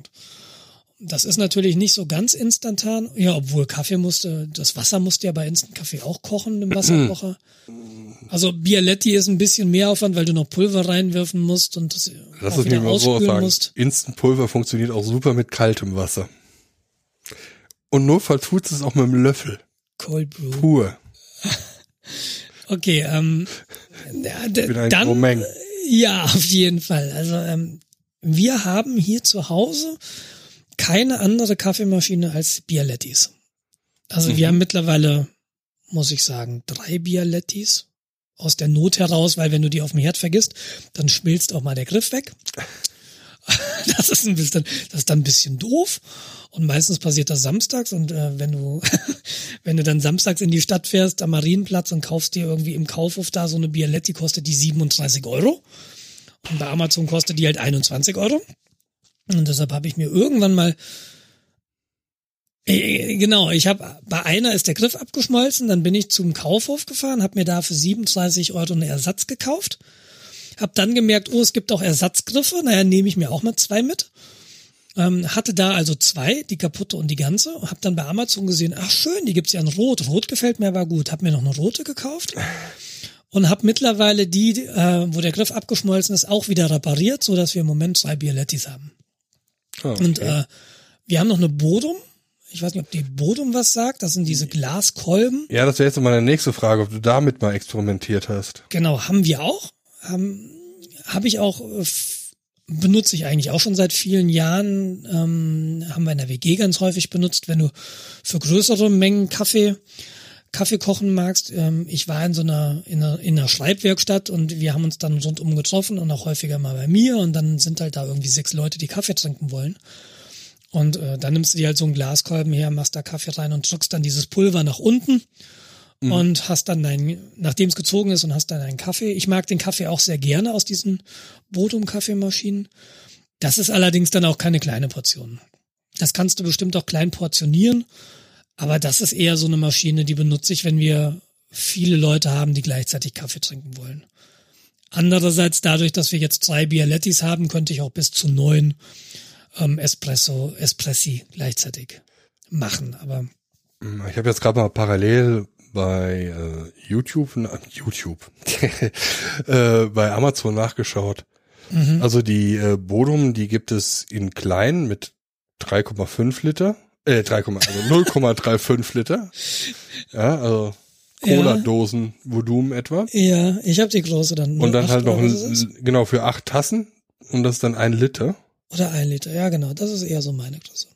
Das ist natürlich nicht so ganz instantan. Ja, obwohl Kaffee musste, das Wasser musste ja bei Instant Kaffee auch kochen im Wasserkocher. Also Bialetti ist ein bisschen mehr Aufwand, weil du noch Pulver reinwerfen musst und das Lass auch es mir mal so sagen. musst. Instant Pulver funktioniert auch super mit kaltem Wasser. Und notfalls tut es auch mit einem Löffel. Cold Brew. Pur. Okay, ähm, ja, d- bin ein dann, Gromeng. ja, auf jeden Fall. Also ähm, wir haben hier zu Hause keine andere Kaffeemaschine als Bialettis. Also Mhm. wir haben mittlerweile, muss ich sagen, drei Bialettis aus der Not heraus, weil wenn du die auf dem Herd vergisst, dann schmilzt auch mal der Griff weg. Das ist ein bisschen, das ist dann ein bisschen doof. Und meistens passiert das samstags. Und äh, wenn du, wenn du dann samstags in die Stadt fährst, am Marienplatz und kaufst dir irgendwie im Kaufhof da so eine Bialetti, kostet die 37 Euro. Und bei Amazon kostet die halt 21 Euro. Und deshalb habe ich mir irgendwann mal äh, Genau, ich habe bei einer ist der Griff abgeschmolzen, dann bin ich zum Kaufhof gefahren, habe mir da für 37 Euro einen Ersatz gekauft, habe dann gemerkt, oh, es gibt auch Ersatzgriffe, naja, nehme ich mir auch mal zwei mit. Ähm, hatte da also zwei, die kaputte und die ganze, habe dann bei Amazon gesehen, ach schön, die gibt's ja in Rot. Rot gefällt mir, war gut. Hab mir noch eine rote gekauft und habe mittlerweile die, äh, wo der Griff abgeschmolzen ist, auch wieder repariert, so dass wir im Moment zwei Bialettis haben. Ah, Und okay. äh, wir haben noch eine Bodum. Ich weiß nicht, ob die Bodum was sagt. Das sind diese Glaskolben. ja, das wäre jetzt meine nächste Frage, ob du damit mal experimentiert hast. Genau, haben wir auch. Habe ich auch äh, benutze ich eigentlich auch schon seit vielen Jahren. Ähm, haben wir in der WG ganz häufig benutzt, wenn du für größere Mengen Kaffee Kaffee kochen magst. Ähm, ich war in so einer in, einer in einer Schreibwerkstatt und wir haben uns dann rundum getroffen und auch häufiger mal bei mir und dann sind halt da irgendwie sechs Leute, die Kaffee trinken wollen. Und äh, dann nimmst du dir halt so einen Glaskolben her, machst da Kaffee rein und drückst dann dieses Pulver nach unten und hast dann dein, nachdem es gezogen ist und hast dann einen Kaffee. Ich mag den Kaffee auch sehr gerne aus diesen Bodum-Kaffeemaschinen. Das ist allerdings dann auch keine kleine Portion. Das kannst du bestimmt auch klein portionieren, aber das ist eher so eine Maschine, die benutze ich, wenn wir viele Leute haben, die gleichzeitig Kaffee trinken wollen. Andererseits, dadurch, dass wir jetzt drei Bialettis haben, könnte ich auch bis zu neun ähm, Espresso, Espressi gleichzeitig machen. Aber Ich habe jetzt gerade mal parallel bei äh, YouTube, na, YouTube, äh, bei Amazon nachgeschaut. Also die äh, Bodum, die gibt es in klein mit 3,5 Liter, äh 3, also 0,35 Liter. Ja, also Ja. Cola-Dosen Volumen etwa. ja, ich habe die große dann. Und dann halt noch ein, genau für acht Tassen und das ist dann ein Liter. Oder ein Liter, ja genau, das ist eher so meine Größe.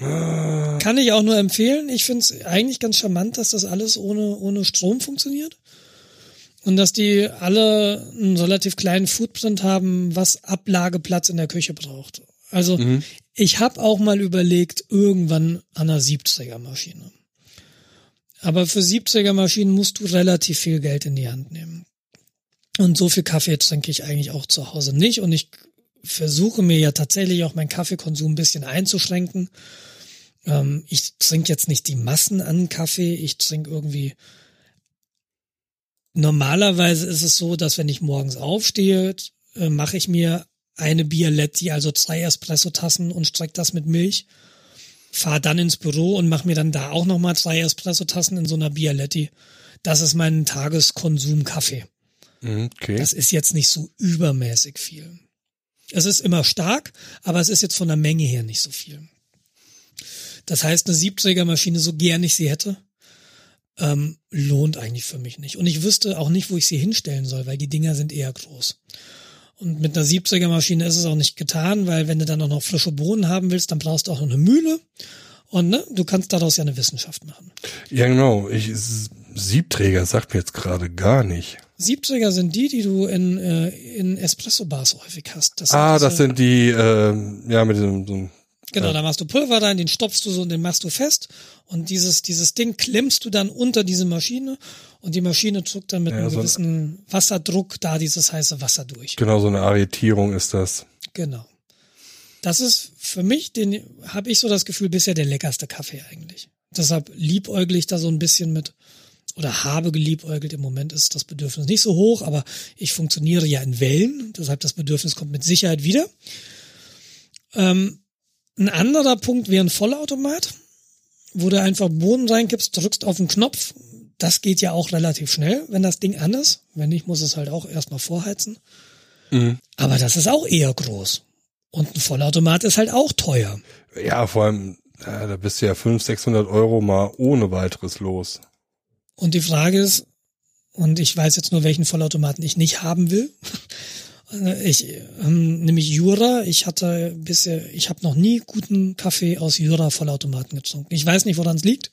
Ah, Kann ich auch nur empfehlen. Ich finde es eigentlich ganz charmant, dass das alles ohne, ohne Strom funktioniert. Und dass die alle einen relativ kleinen Footprint haben, was Ablageplatz in der Küche braucht. Also Mhm. Ich habe auch mal überlegt, irgendwann an einer Siebträgermaschine. Aber für Siebträgermaschinen musst du relativ viel Geld in die Hand nehmen. Und so viel Kaffee trinke ich eigentlich auch zu Hause nicht. Und ich versuche mir ja tatsächlich auch meinen Kaffeekonsum ein bisschen einzuschränken. Ähm, ich trinke jetzt nicht die Massen an Kaffee. Ich trinke irgendwie. Normalerweise ist es so, dass wenn ich morgens aufstehe, äh, mache ich mir eine Bialetti, also zwei Espresso-Tassen und strecke das mit Milch. Fahr dann ins Büro und mache mir dann da auch nochmal zwei Espresso-Tassen in so einer Bialetti. Das ist mein Tageskonsum Kaffee. Mhm, Okay. Das ist jetzt nicht so übermäßig viel. Es ist immer stark, aber es ist jetzt von der Menge her nicht so viel. Das heißt, eine Siebträgermaschine, so gern ich sie hätte, ähm, lohnt eigentlich für mich nicht. Und ich wüsste auch nicht, wo ich sie hinstellen soll, weil die Dinger sind eher groß. Und mit einer Siebträgermaschine ist es auch nicht getan, weil wenn du dann auch noch frische Bohnen haben willst, dann brauchst du auch noch eine Mühle. Und ne, du kannst daraus ja eine Wissenschaft machen. Ja, genau. Ich, Siebträger sagt mir jetzt gerade gar nicht. Siebträger sind die, die du in, äh, in Espresso-Bars häufig hast. Das Ah, das sind die, ähm, ja, mit diesem, so Genau, da machst du Pulver rein, den stopfst du so und den machst du fest. Und dieses, dieses Ding klemmst du dann unter diese Maschine und die Maschine drückt dann mit Ja, einem so ein- gewissen Wasserdruck da dieses heiße Wasser durch. genau so eine Arretierung ist das. Genau. Das ist für mich, den habe ich so das Gefühl, bisher der leckerste Kaffee eigentlich. Deshalb liebäugle ich da so ein bisschen mit oder habe geliebäugelt. Im Moment ist das Bedürfnis nicht so hoch, aber ich funktioniere ja in Wellen. Deshalb das Bedürfnis kommt mit Sicherheit wieder. Ähm, ein anderer Punkt wäre ein Vollautomat, wo du einfach Bohnen reinkippst, drückst auf den Knopf. Das geht ja auch relativ schnell, wenn das Ding an ist. Wenn nicht, muss es halt auch erstmal vorheizen. Aber das ist auch eher groß. Und ein Vollautomat ist halt auch teuer. Ja, vor allem, da bist du ja 500, 600 Euro mal ohne weiteres los. Und die Frage ist, und ich weiß jetzt nur, welchen Vollautomaten ich nicht haben will. Ich, ähm, nämlich Jura. Ich hatte bisher, ich habe noch nie guten Kaffee aus Jura Vollautomaten getrunken. Ich weiß nicht, woran es liegt.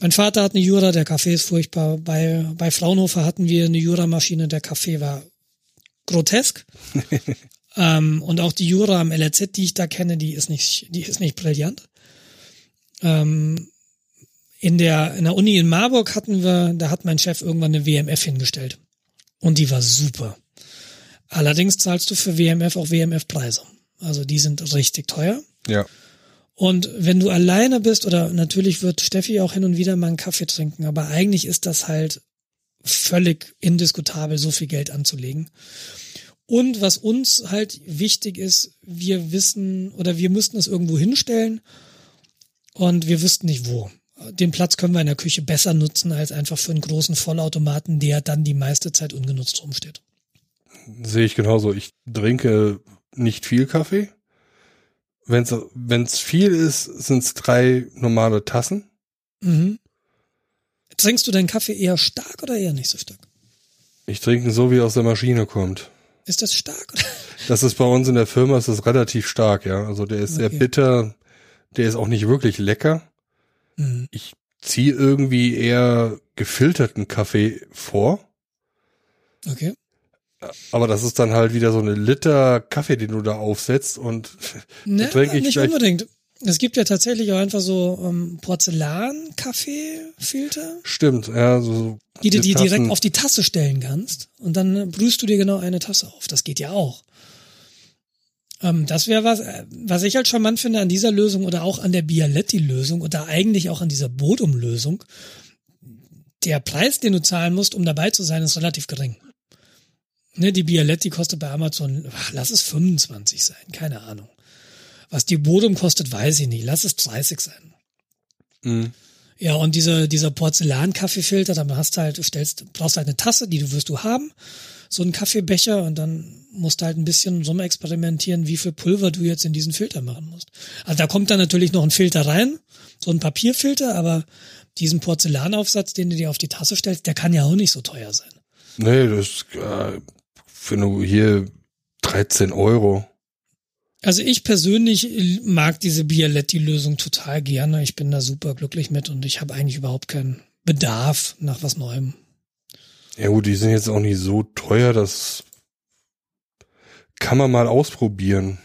Mein Vater hat eine Jura, der Kaffee ist furchtbar. Bei, bei Fraunhofer hatten wir eine Jura-Maschine, der Kaffee war grotesk. ähm, und auch die Jura am LRZ, die ich da kenne, die ist nicht, die ist nicht brillant. Ähm, in der, in der Uni in Marburg hatten wir, da hat mein Chef irgendwann eine WMF hingestellt. Und die war super. Allerdings zahlst du für WMF auch WMF-Preise. Also die sind richtig teuer. Ja. Und wenn du alleine bist, oder natürlich wird Steffi auch hin und wieder mal einen Kaffee trinken, aber eigentlich ist das halt völlig indiskutabel, so viel Geld anzulegen. Und was uns halt wichtig ist, wir wissen oder wir müssten es irgendwo hinstellen und wir wüssten nicht wo. Den Platz können wir in der Küche besser nutzen als einfach für einen großen Vollautomaten, der dann die meiste Zeit ungenutzt rumsteht. Sehe ich genauso. Ich trinke nicht viel Kaffee. Wenn's wenn's viel ist, sind's drei normale Tassen. Mhm. Trinkst du deinen Kaffee eher stark oder eher nicht so stark? Ich trinke ihn so, wie er aus der Maschine kommt. Ist das stark? Oder? Das ist bei uns in der Firma, ist das relativ stark, ja. Also der ist sehr Okay. bitter, der ist auch nicht wirklich lecker. Mhm. Ich ziehe irgendwie eher gefilterten Kaffee vor. Okay. Aber das ist dann halt wieder so eine Liter Kaffee, den du da aufsetzt und Ne, trinke ich nicht unbedingt. Es gibt ja tatsächlich auch einfach so ähm, Porzellan-Kaffeefilter, stimmt, ja, so die du dir direkt auf die Tasse stellen kannst. Und dann brühst du dir genau eine Tasse auf. Das geht ja auch. Ähm, das wäre was, äh, was ich halt charmant finde an dieser Lösung oder auch an der Bialetti-Lösung oder eigentlich auch an dieser Bodum-Lösung. Der Preis, den du zahlen musst, um dabei zu sein, ist relativ gering. Ne, die Bialetti kostet bei Amazon, ach, lass es 25 sein, keine Ahnung. Was die Bodum kostet, weiß ich nicht. Lass es 30 sein. Mhm. Ja, und diese, dieser Porzellan-Kaffeefilter, dann hast du halt, du stellst, brauchst halt eine Tasse, die du wirst du haben, so einen Kaffeebecher und dann musst du halt ein bisschen rum experimentieren, wie viel Pulver du jetzt in diesen Filter machen musst. Also da kommt dann natürlich noch ein Filter rein, so ein Papierfilter, aber diesen Porzellanaufsatz, den du dir auf die Tasse stellst, der kann ja auch nicht so teuer sein. Nee, das äh, für nur hier 13 Euro. Also ich persönlich mag diese Bialetti-Lösung total gerne. Ich bin da super glücklich mit und ich habe eigentlich überhaupt keinen Bedarf nach was Neuem. Ja gut, die sind jetzt auch nicht so teuer, das kann man mal ausprobieren.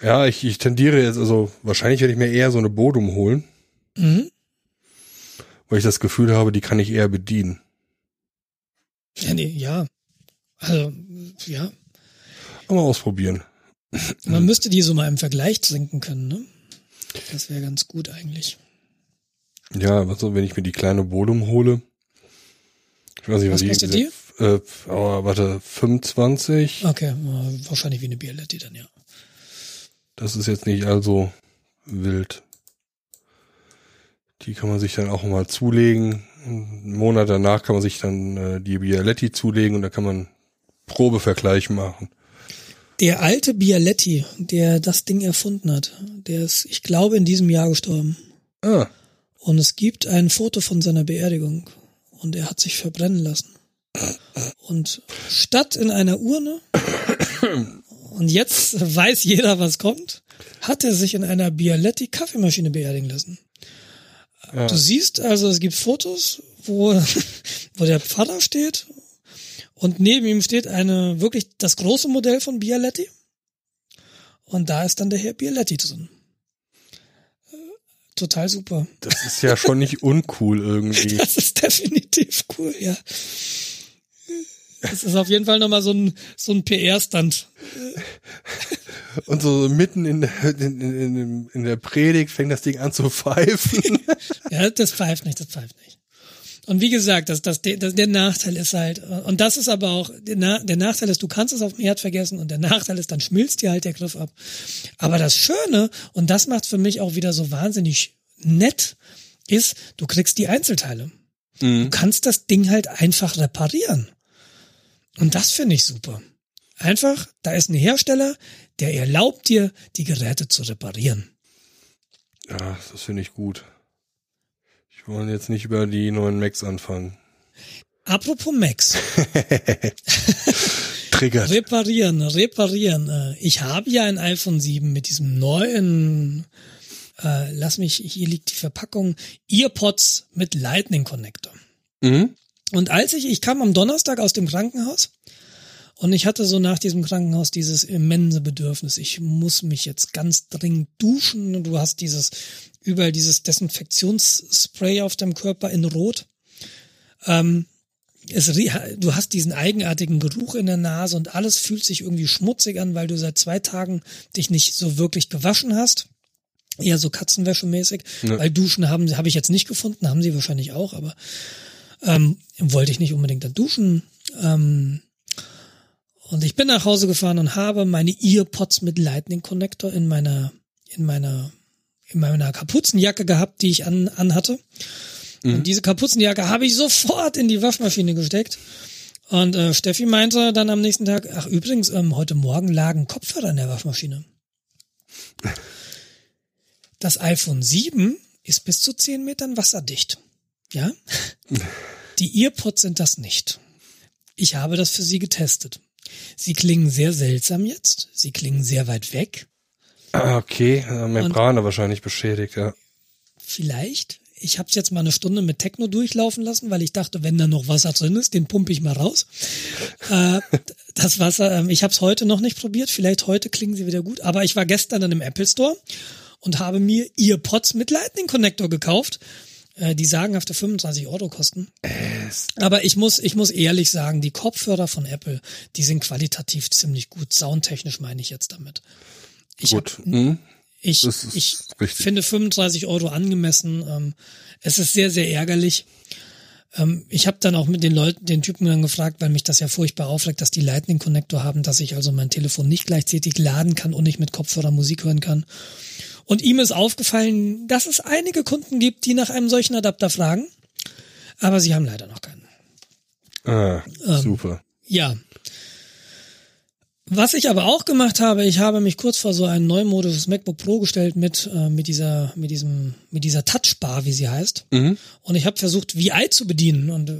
Ja, ich, ich tendiere jetzt, also wahrscheinlich werde ich mir eher so eine Bodum holen, Mhm. weil ich das Gefühl habe, die kann ich eher bedienen. Ja, nee, ja. Also, ja. Mal ausprobieren. Man müsste die so mal im Vergleich trinken können, ne? Das wäre ganz gut eigentlich. Ja, also wenn ich mir die kleine Bodum hole, ich weiß nicht, Was die, kostet diese, Äh, aber warte, 25, Okay, wahrscheinlich wie eine Bialetti dann, ja. das ist jetzt nicht also wild. Die kann man sich dann auch mal zulegen. Einen Monat danach kann man sich dann äh, die Bialetti zulegen und da kann man Probevergleich machen. Der alte Bialetti, der das Ding erfunden hat, der ist, ich glaube, in diesem Jahr gestorben. Ah, Und es gibt ein Foto von seiner Beerdigung. Und er hat sich verbrennen lassen. Und statt in einer Urne, und jetzt weiß jeder, was kommt, hat er sich in einer Bialetti Kaffeemaschine beerdigen lassen. Du siehst also, es gibt Fotos, wo, wo der Pfarrer steht und neben ihm steht eine wirklich das große Modell von Bialetti. Und da ist dann der Herr Bialetti drin. Äh, Total super. das ist ja schon nicht uncool irgendwie. Das ist definitiv cool, ja. Das ist auf jeden Fall nochmal so ein, so ein PR-Stand. Und so mitten in der, in, in, in, in der Predigt fängt das Ding an zu pfeifen. Ja, das pfeift nicht, das pfeift nicht. Und wie gesagt, das, das, das, der Nachteil ist halt, und das ist aber auch, der, Na- der Nachteil ist, du kannst es auf dem Herd vergessen und der Nachteil ist, dann schmilzt dir halt der Griff ab. Aber das Schöne, und das macht für mich auch wieder so wahnsinnig nett, ist, du kriegst die Einzelteile. Du kannst das Ding halt einfach reparieren. Und das finde ich super. Einfach, da ist ein Hersteller, der erlaubt dir, die Geräte zu reparieren. Ja, das finde ich gut. Ich wollte jetzt nicht über die neuen Macs anfangen. Apropos Max. Triggert. Reparieren, reparieren. Äh, Ich habe ja ein iPhone 7 mit diesem neuen, äh, lass mich, hier liegt die Verpackung, Earpods mit Lightning Connector. Mhm. Und als ich, ich kam am Donnerstag aus dem Krankenhaus und ich hatte so nach diesem Krankenhaus dieses immense Bedürfnis, ich muss mich jetzt ganz dringend duschen und du hast dieses, überall dieses Desinfektionsspray auf deinem Körper in Rot. Ähm, es, du hast diesen eigenartigen Geruch in der Nase und alles fühlt sich irgendwie schmutzig an, weil du seit zwei Tagen dich nicht so wirklich gewaschen hast. Eher so Katzenwäschemäßig, Ja. weil Duschen haben, habe ich jetzt nicht gefunden, haben sie wahrscheinlich auch, aber ähm, wollte ich nicht unbedingt dann duschen. Ähm, und ich bin nach Hause gefahren und habe meine Earpods mit Lightning Connector in meiner, in meiner, in meiner Kapuzenjacke gehabt, die ich an, anhatte. Und diese Kapuzenjacke habe ich sofort in die Waschmaschine gesteckt. Und äh, Steffi meinte dann am nächsten Tag, ach übrigens, ähm, heute Morgen lagen Kopfhörer in der Waschmaschine. Das iPhone 7 ist bis zu 10 Metern wasserdicht. Ja? Die Earpods sind das nicht. Ich habe das für sie getestet. Sie klingen sehr seltsam jetzt. Sie klingen sehr weit weg. Ah, okay. Äh, Membrane wahrscheinlich beschädigt, ja. Vielleicht. Ich habe es jetzt mal eine Stunde mit Techno durchlaufen lassen, weil ich dachte, wenn da noch Wasser drin ist, den pumpe ich mal raus. äh, das Wasser, ähm, ich habe es heute noch nicht probiert. Vielleicht heute klingen sie wieder gut. Aber ich war gestern dann im Apple Store und habe mir Earpods mit Lightning Connector gekauft. Äh, die sagenhafte 25 Euro kosten. Aber ich muss, ich muss ehrlich sagen, die Kopfhörer von Apple, die sind qualitativ ziemlich gut. Soundtechnisch meine ich jetzt damit. Ich hab- Gut. Mhm. ich, ich richtig. finde 35 Euro angemessen. Ähm, es ist sehr, sehr ärgerlich. Ähm, ich habe dann auch mit den Leuten, den Typen dann gefragt, weil mich das ja furchtbar aufregt, dass die Lightning Connector haben, dass ich also mein Telefon nicht gleichzeitig laden kann und nicht mit Kopfhörer Musik hören kann. Und ihm ist aufgefallen, dass es einige Kunden gibt, die nach einem solchen Adapter fragen, aber sie haben leider noch keinen. Ah, Ähm, super. Ja. Was ich aber auch gemacht habe, ich habe mich kurz vor so ein neumodisches MacBook Pro gestellt mit äh, mit dieser mit diesem mit dieser Touchbar, wie sie heißt. Und ich habe versucht VI zu bedienen und äh,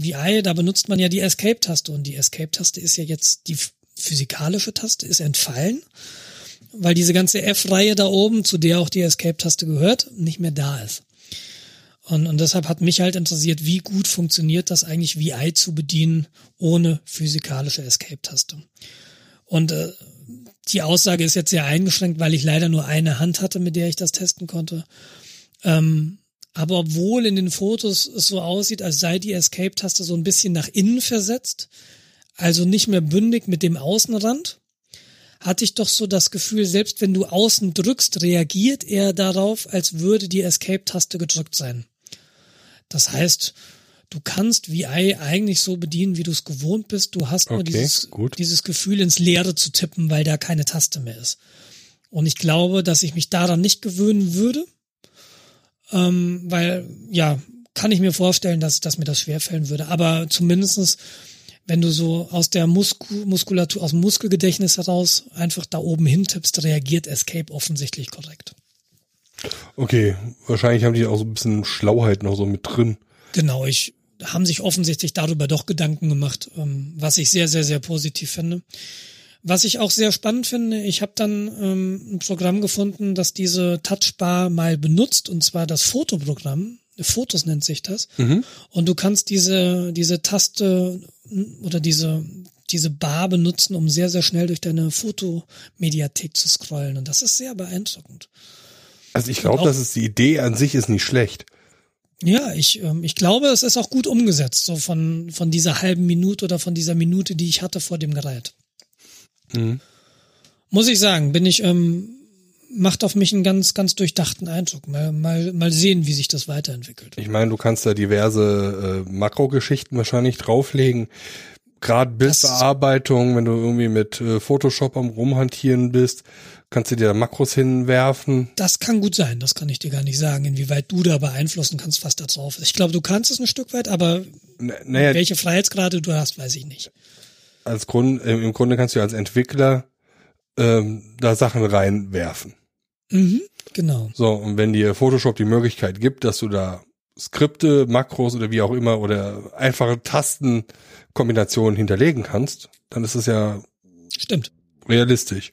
VI, da benutzt man ja die Escape Taste und die Escape Taste ist ja jetzt die ph- physikalische Taste ist entfallen, weil diese ganze F-Reihe da oben, zu der auch die Escape Taste gehört, nicht mehr da ist. Und, und deshalb hat mich halt interessiert, wie gut funktioniert das eigentlich, VI zu bedienen ohne physikalische Escape-Taste. Und äh, die Aussage ist jetzt sehr eingeschränkt, weil ich leider nur eine Hand hatte, mit der ich das testen konnte. Ähm, aber obwohl in den Fotos es so aussieht, als sei die Escape-Taste so ein bisschen nach innen versetzt, also nicht mehr bündig mit dem Außenrand, hatte ich doch so das Gefühl, selbst wenn du außen drückst, reagiert er darauf, als würde die Escape-Taste gedrückt sein. Das heißt, du kannst VI eigentlich so bedienen, wie du es gewohnt bist. Du hast nur Okay, dieses, gut. dieses Gefühl, ins Leere zu tippen, weil da keine Taste mehr ist. Und ich glaube, dass ich mich daran nicht gewöhnen würde, ähm, weil, ja, kann ich mir vorstellen, dass, dass mir das schwerfallen würde. Aber zumindestens, wenn du so aus der Musku Muskulatur, aus dem Muskelgedächtnis heraus einfach da oben hintippst, reagiert Escape offensichtlich korrekt. Okay, wahrscheinlich haben die auch so ein bisschen Schlauheit noch so mit drin. Genau, ich haben sich offensichtlich darüber doch Gedanken gemacht, ähm, was ich sehr, sehr, sehr positiv finde. Was ich auch sehr spannend finde, ich habe dann ähm, ein Programm gefunden, das diese Touchbar mal benutzt, und zwar das Fotoprogramm. Fotos nennt sich das. Mhm. Und du kannst diese, diese Taste oder diese, diese Bar benutzen, um sehr, sehr schnell durch deine Fotomediathek zu scrollen. Und das ist sehr beeindruckend. Also ich glaube, dass es die Idee an sich ist nicht schlecht. Ja, ich, ähm, ich glaube, es ist auch gut umgesetzt, so von, von dieser halben Minute oder von dieser Minute, die ich hatte vor dem Gerät. Mhm. Muss ich sagen, bin ich, ähm, macht auf mich einen ganz, ganz durchdachten Eindruck. Mal, mal, mal sehen, wie sich das weiterentwickelt. Ich meine, du kannst da diverse äh, Makrogeschichten wahrscheinlich drauflegen. Gerade Bildbearbeitung, wenn du irgendwie mit äh, Photoshop am rumhantieren bist, kannst du dir da Makros hinwerfen. Das kann gut sein, das kann ich dir gar nicht sagen, inwieweit du da beeinflussen kannst, was da drauf ist. Ich glaube, du kannst es ein Stück weit, aber N naja, welche Freiheitsgrade du hast, weiß ich nicht. als Grund, im Grunde kannst du als Entwickler ähm, da Sachen reinwerfen. Mhm, genau. So, und wenn dir Photoshop die Möglichkeit gibt, dass du da Skripte, Makros oder wie auch immer oder einfache Tastenkombinationen hinterlegen kannst, dann ist es ja Stimmt. realistisch.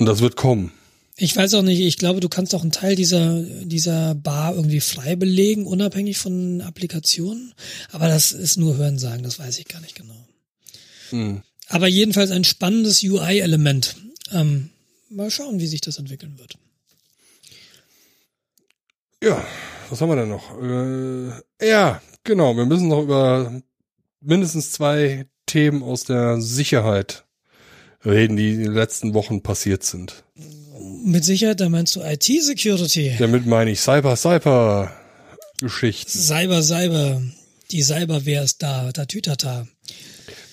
Und das wird kommen. Ich weiß auch nicht, ich glaube, du kannst auch einen Teil dieser, dieser Bar irgendwie frei belegen, unabhängig von Applikationen. Aber das ist nur Hörensagen, das weiß ich gar nicht genau. Hm. Aber jedenfalls ein spannendes UI-Element. Ähm, mal schauen, wie sich das entwickeln wird. Ja, was haben wir denn noch? Äh, ja, genau, wir müssen noch über mindestens zwei Themen aus der Sicherheit reden, die in den letzten Wochen passiert sind. Mit Sicherheit, da meinst du IT-Security. Damit meine ich Cyber Cyber Geschichten. Cyber, Cyber. Die Cyberwehr ist da, tatütata.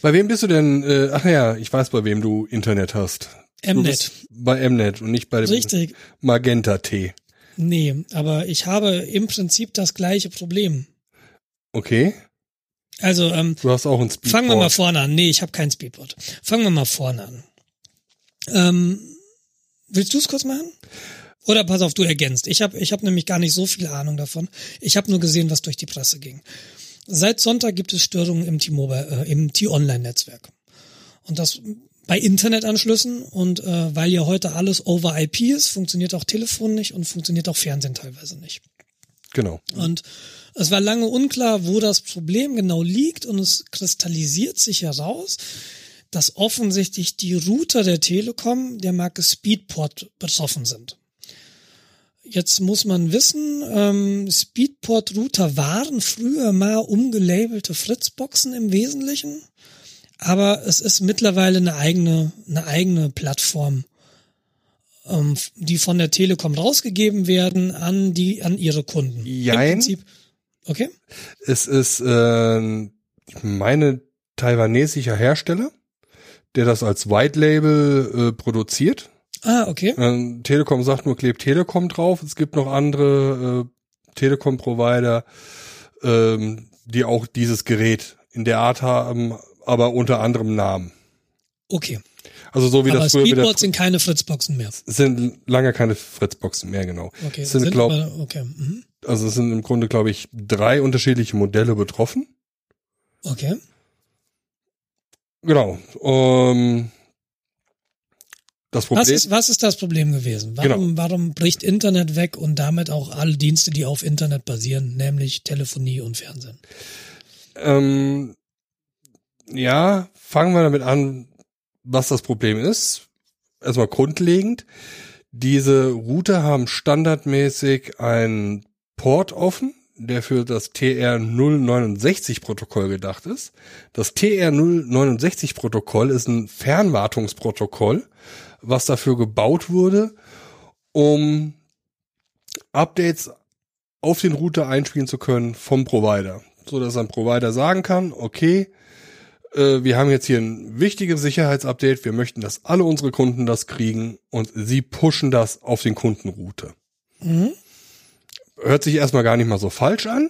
Bei wem bist du denn? Äh, ach ja, ich weiß, bei wem du Internet hast. Mnet. Bei Mnet und nicht bei dem Richtig. Magenta T. Nee, aber ich habe im Prinzip das gleiche Problem. Okay, Also, ähm, du hast auch ein Speedboard. Fangen wir mal vorne an. Nee, ich habe kein Speedboard. Fangen wir mal vorne an. Ähm, willst du es kurz machen? Oder pass auf, du ergänzt. Ich habe ich hab nämlich gar nicht so viel Ahnung davon. Ich habe nur gesehen, was durch die Presse ging. Seit Sonntag gibt es Störungen im T-Mobile, äh, im T-Online-Netzwerk. Und das bei Internetanschlüssen und äh, weil ja heute alles over IP ist, funktioniert auch Telefon nicht und funktioniert auch Fernsehen teilweise nicht. Genau. Und es war lange unklar, wo das Problem genau liegt und es kristallisiert sich heraus, dass offensichtlich die Router der Telekom der Marke Speedport betroffen sind. Jetzt muss man wissen, ähm, Speedport-Router waren früher mal umgelabelte Fritzboxen im Wesentlichen, aber es ist mittlerweile eine eigene, eine eigene Plattform, ähm, die von der Telekom rausgegeben werden an die, an ihre Kunden. Jein. Im Prinzip. Okay. Es ist, äh, ich meine, taiwanesischer Hersteller, der das als White Label äh, produziert. Ah, okay. Ähm, Telekom sagt nur, klebt Telekom drauf. Es gibt noch andere äh, Telekom-Provider, ähm, die auch dieses Gerät in der Art haben, aber unter anderem Namen. Okay. Also so wie aber das früher wieder sind keine Fritzboxen mehr. sind lange keine Fritzboxen mehr, genau. Okay. Es sind, glaub, aber, okay. Mhm. Also es sind im Grunde, glaube ich, drei unterschiedliche Modelle betroffen. Okay. Genau. Ähm, das Problem Was ist, was ist das Problem gewesen? Warum, Genau. warum bricht Internet weg und damit auch alle Dienste, die auf Internet basieren, nämlich Telefonie und Fernsehen? Ähm, ja, fangen wir damit an, was das Problem ist. Erstmal grundlegend. Diese Router haben standardmäßig einen Port offen, der für das TR069-Protokoll gedacht ist. Das TR069-Protokoll ist ein Fernwartungsprotokoll, was dafür gebaut wurde, um Updates auf den Router einspielen zu können vom Provider. So dass ein Provider sagen kann, okay, äh, wir haben jetzt hier ein wichtiges Sicherheitsupdate, wir möchten, dass alle unsere Kunden das kriegen und sie pushen das auf den Kundenrouter. Mhm. Hört sich erstmal gar nicht mal so falsch an.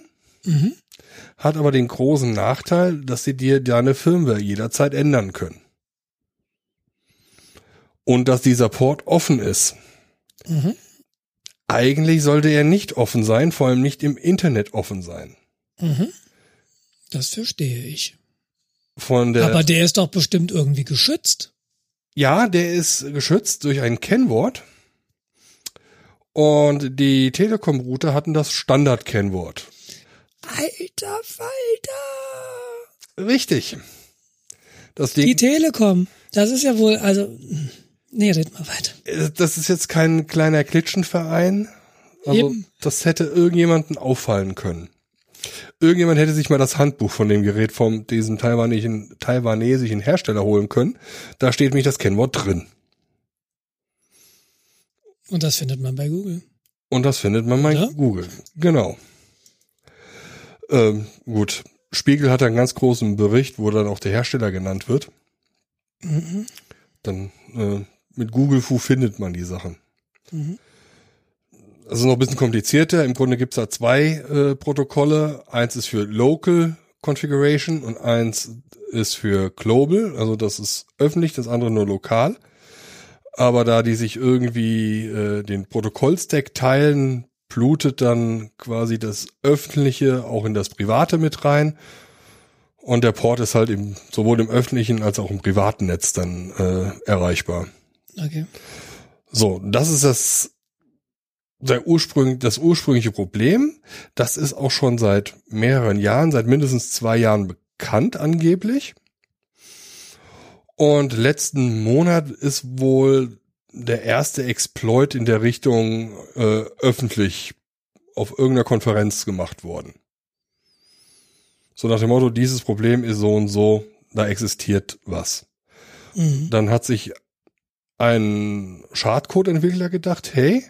hat aber den großen Nachteil, dass sie dir deine Firmware jederzeit ändern können. Und dass dieser Port offen ist. Eigentlich sollte er nicht offen sein, vor allem nicht im Internet offen sein. Das verstehe ich. Von der Aber der ist doch bestimmt irgendwie geschützt. Ja, der ist geschützt durch ein Kennwort. Und die Telekom-Router hatten das Standard-Kennwort. Alter Falter. Richtig. Das Die Ding, Telekom. Das ist ja wohl, also, nee, red mal weiter. äh, das ist jetzt kein kleiner Klitschenverein. Also, Eben. das hätte irgendjemanden auffallen können. Irgendjemand hätte sich mal das Handbuch von dem Gerät von diesem taiwanesischen, taiwanesischen Hersteller holen können. Da steht nämlich das Kennwort drin. Und das findet man bei Google. Und das findet man bei Oder? Google. Genau. Ähm, gut. Spiegel hat einen ganz großen Bericht, wo dann auch der Hersteller genannt wird. Dann äh, mit Google Fu findet man die Sachen. Das ist noch ein bisschen komplizierter. Im Grunde gibt's da zwei äh, Protokolle. Eins ist für Local Configuration und eins ist für Global. Also das ist öffentlich, das andere nur lokal. Aber da die sich irgendwie äh, den Protokollstack teilen, blutet dann quasi das Öffentliche auch in das Private mit rein. Und der Port ist halt im, sowohl im öffentlichen als auch im privaten Netz dann äh, erreichbar. Okay. So, das ist das, der Ursprung, das ursprüngliche Problem. Das ist auch schon seit mehreren Jahren, seit mindestens zwei Jahren bekannt angeblich. Und letzten Monat ist wohl der erste Exploit in der Richtung äh, öffentlich auf irgendeiner Konferenz gemacht worden. So nach dem Motto, dieses Problem ist so und so, da existiert was. Mhm. Dann hat sich ein Schadcode-Entwickler gedacht, hey,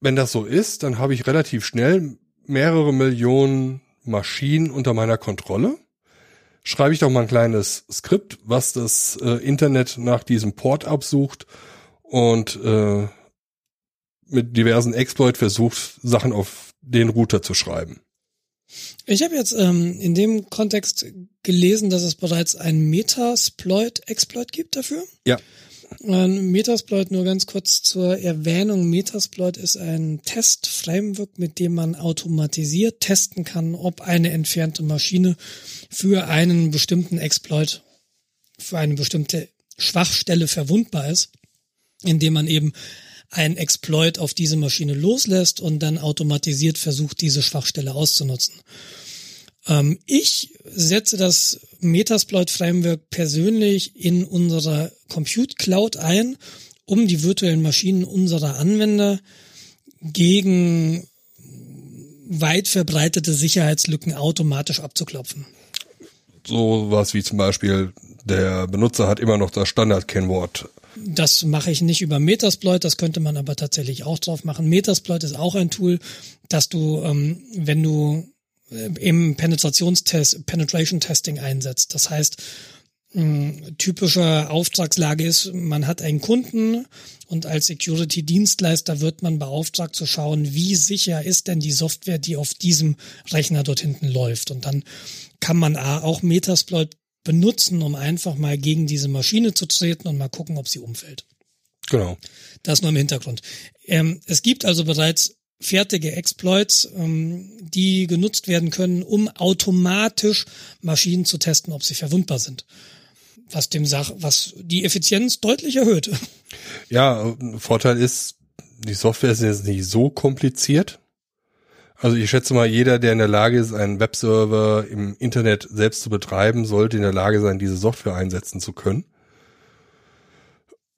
wenn das so ist, dann habe ich relativ schnell mehrere Millionen Maschinen unter meiner Kontrolle. Schreibe ich doch mal ein kleines Skript, was das äh, Internet nach diesem Port absucht und äh, mit diversen Exploit versucht, Sachen auf den Router zu schreiben. Ich habe jetzt ähm, in dem Kontext gelesen, dass es bereits einen Metasploit-Exploit gibt dafür. Ja. Ein Metasploit nur ganz kurz zur Erwähnung. Metasploit ist ein Test-Framework, mit dem man automatisiert testen kann, ob eine entfernte Maschine für einen bestimmten Exploit, für eine bestimmte Schwachstelle verwundbar ist, indem man eben ein Exploit auf diese Maschine loslässt und dann automatisiert versucht, diese Schwachstelle auszunutzen. Ähm, ich setze das Metasploit Framework persönlich in unserer Compute Cloud ein, um die virtuellen Maschinen unserer Anwender gegen weit verbreitete Sicherheitslücken automatisch abzuklopfen. So was wie zum Beispiel, der Benutzer hat immer noch das Standard-Kennwort Das mache ich nicht über Metasploit, das könnte man aber tatsächlich auch drauf machen. Metasploit ist auch ein Tool, dass du, ähm, wenn du äh, im Penetrationstest, Penetration Testing einsetzt, das heißt, mh, typische Auftragslage ist, man hat einen Kunden und als Security-Dienstleister wird man beauftragt zu schauen, wie sicher ist denn die Software, die auf diesem Rechner dort hinten läuft. Und dann kann man auch Metasploit benutzen, um einfach mal gegen diese Maschine zu treten und mal gucken, ob sie umfällt. Genau. Das nur im Hintergrund. Ähm, es gibt also bereits fertige Exploits, ähm, die genutzt werden können, um automatisch Maschinen zu testen, ob sie verwundbar sind. Was dem Sach, was die Effizienz deutlich erhöht. Ja, Vorteil ist, die Software ist jetzt nicht so kompliziert. Also ich schätze mal, jeder, der in der Lage ist, einen Webserver im Internet selbst zu betreiben, sollte in der Lage sein, diese Software einsetzen zu können.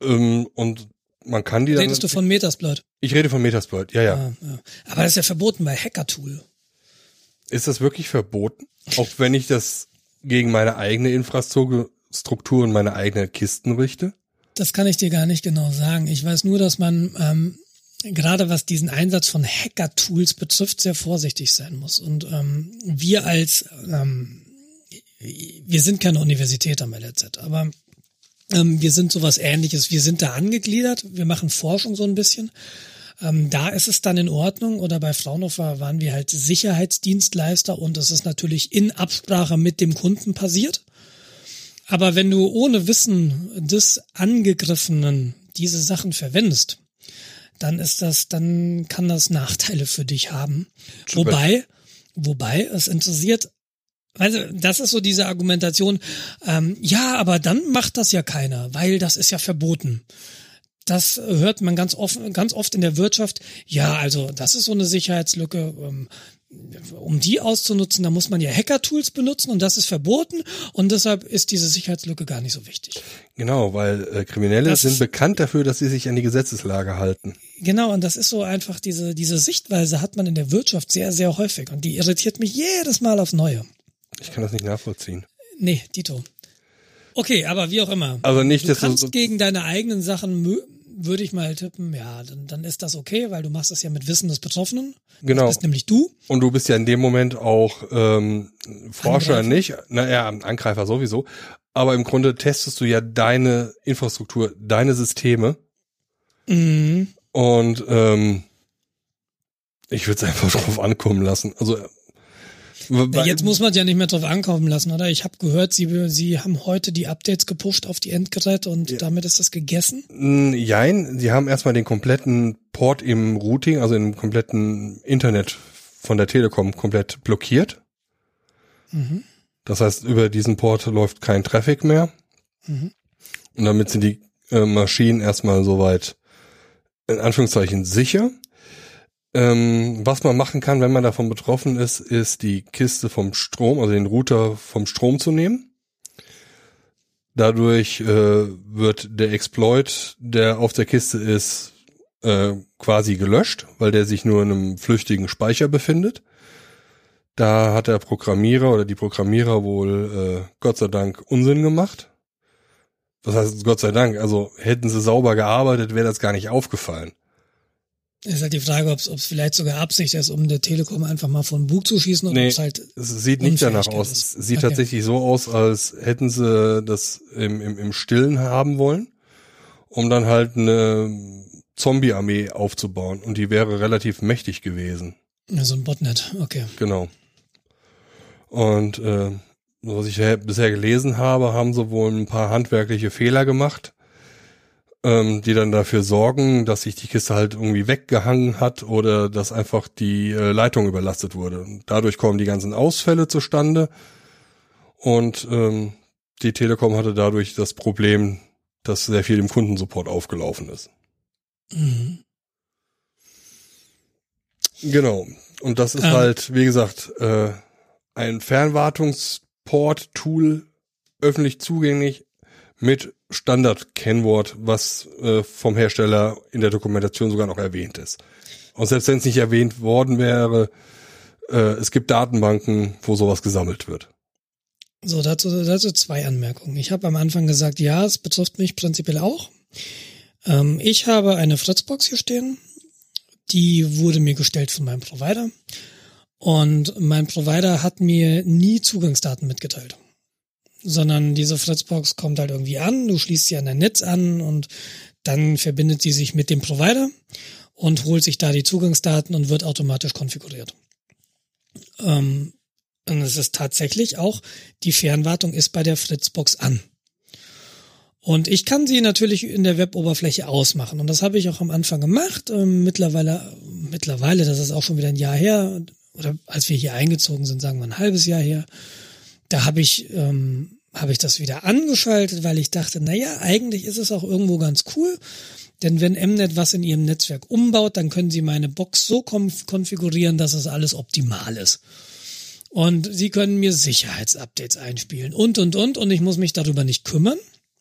Ähm, und man kann die dann. Redest du von Metasploit? Ich rede von Metasploit, ja, ja. Ja, ja. Aber das ist ja verboten bei Hackertool. Ist das wirklich verboten? Auch wenn ich das gegen meine eigene Infrastruktur und meine eigenen Kisten richte? Das kann ich dir gar nicht genau sagen. Ich weiß nur, dass man ähm, gerade was diesen Einsatz von Hacker-Tools betrifft, sehr vorsichtig sein muss. Und ähm, wir als, ähm, wir sind keine Universität am LZ, aber ähm, wir sind sowas ähnliches. Wir sind da angegliedert, wir machen Forschung so ein bisschen. Ähm, da ist es dann in Ordnung oder bei Fraunhofer waren wir halt Sicherheitsdienstleister und es ist natürlich in Absprache mit dem Kunden passiert. Aber wenn du ohne Wissen des Angegriffenen diese Sachen verwendest, dann ist das, dann kann das Nachteile für dich haben. Wobei, wobei es interessiert also das ist so diese Argumentation, ähm, ja, aber dann macht das ja keiner, weil das ist ja verboten. Das hört man ganz oft, ganz oft in der Wirtschaft. Ja, also das ist so eine Sicherheitslücke. Ähm, um die auszunutzen, da muss man ja Hacker-Tools benutzen und das ist verboten und deshalb ist diese Sicherheitslücke gar nicht so wichtig. Genau, weil äh, Kriminelle das, sind bekannt dafür, dass sie sich an die Gesetzeslage halten. Genau, und das ist so einfach diese, diese Sichtweise hat man in der Wirtschaft sehr, sehr häufig und die irritiert mich jedes Mal aufs Neue. Ich kann das nicht nachvollziehen. Nee, Dito. Okay, aber wie auch immer. Also nicht, du dass kannst du so gegen deine eigenen Sachen würde ich mal tippen, ja, dann, dann ist das okay, weil du machst das ja mit Wissen des Betroffenen. Genau. Das bist nämlich du. Und du bist ja in dem Moment auch ähm, Forscher Angreifer. nicht, naja, Angreifer sowieso. Aber im Grunde testest du ja deine Infrastruktur, deine Systeme. Mhm. Und ähm, ich würde es einfach drauf ankommen lassen. Also jetzt muss man ja nicht mehr drauf ankommen lassen, oder? Ich habe gehört, sie, sie haben heute die Updates gepusht auf die Endgeräte und damit ist das gegessen. Mm, Jein, sie haben erstmal den kompletten Port im Routing, also im kompletten Internet von der Telekom komplett blockiert. Mhm. Das heißt, über diesen Port läuft kein Traffic mehr. Mhm. Und damit sind die äh, Maschinen erstmal soweit in Anführungszeichen sicher. Ähm, was man machen kann, wenn man davon betroffen ist, ist die Kiste vom Strom, also den Router vom Strom zu nehmen. Dadurch äh, wird der Exploit, der auf der Kiste ist, äh, quasi gelöscht, weil der sich nur in einem flüchtigen Speicher befindet. Da hat der Programmierer oder die Programmierer wohl äh, Gott sei Dank Unsinn gemacht. Was heißt Gott sei Dank? Also hätten sie sauber gearbeitet, wäre das gar nicht aufgefallen. Ist halt die Frage, ob es vielleicht sogar Absicht ist, um der Telekom einfach mal von Bug zu schießen oder Nee, es halt es sieht nicht danach aus. ist. Es sieht Okay. tatsächlich so aus, als hätten sie das im, im, im Stillen haben wollen, um dann halt eine Zombie-Armee aufzubauen. Und die wäre relativ mächtig gewesen. ja, so ein Botnet. Okay. Genau. Und äh, was ich he- bisher gelesen habe, haben sie wohl ein paar handwerkliche Fehler gemacht, ähm, die dann dafür sorgen, dass sich die Kiste halt irgendwie weggehangen hat oder dass einfach die äh, Leitung überlastet wurde. Und dadurch kommen die ganzen Ausfälle zustande und ähm, die Telekom hatte dadurch das Problem, dass sehr viel im Kundensupport aufgelaufen ist. Mhm. Genau. Und das ist Ähm. halt, wie gesagt, äh, ein Fernwartungsport-Tool, öffentlich zugänglich mit Standard-Kennwort, was äh, vom Hersteller in der Dokumentation sogar noch erwähnt ist. Und selbst wenn es nicht erwähnt worden wäre, äh, es gibt Datenbanken, wo sowas gesammelt wird. So, dazu, dazu zwei Anmerkungen. Ich habe am Anfang gesagt, ja, es betrifft mich prinzipiell auch. Ähm, ich habe eine Fritzbox hier stehen. Die wurde mir gestellt von meinem Provider. Und mein Provider hat mir nie Zugangsdaten mitgeteilt. Sondern diese Fritzbox kommt halt irgendwie an, du schließt sie an dein Netz an und dann verbindet sie sich mit dem Provider und holt sich da die Zugangsdaten und wird automatisch konfiguriert. Ähm, und es ist tatsächlich auch, die Fernwartung ist bei der Fritzbox an. Und ich kann sie natürlich in der Weboberfläche ausmachen. Und das habe ich auch am Anfang gemacht. Ähm, mittlerweile, mittlerweile, das ist auch schon wieder ein Jahr her, oder als wir hier eingezogen sind, sagen wir ein halbes Jahr her, da habe ich, ähm, habe ich das wieder angeschaltet, weil ich dachte, naja, eigentlich ist es auch irgendwo ganz cool. Denn wenn Mnet was in ihrem Netzwerk umbaut, dann können sie meine Box so konf konfigurieren, dass es alles optimal ist. Und sie können mir Sicherheitsupdates einspielen und, und, und. Und ich muss mich darüber nicht kümmern,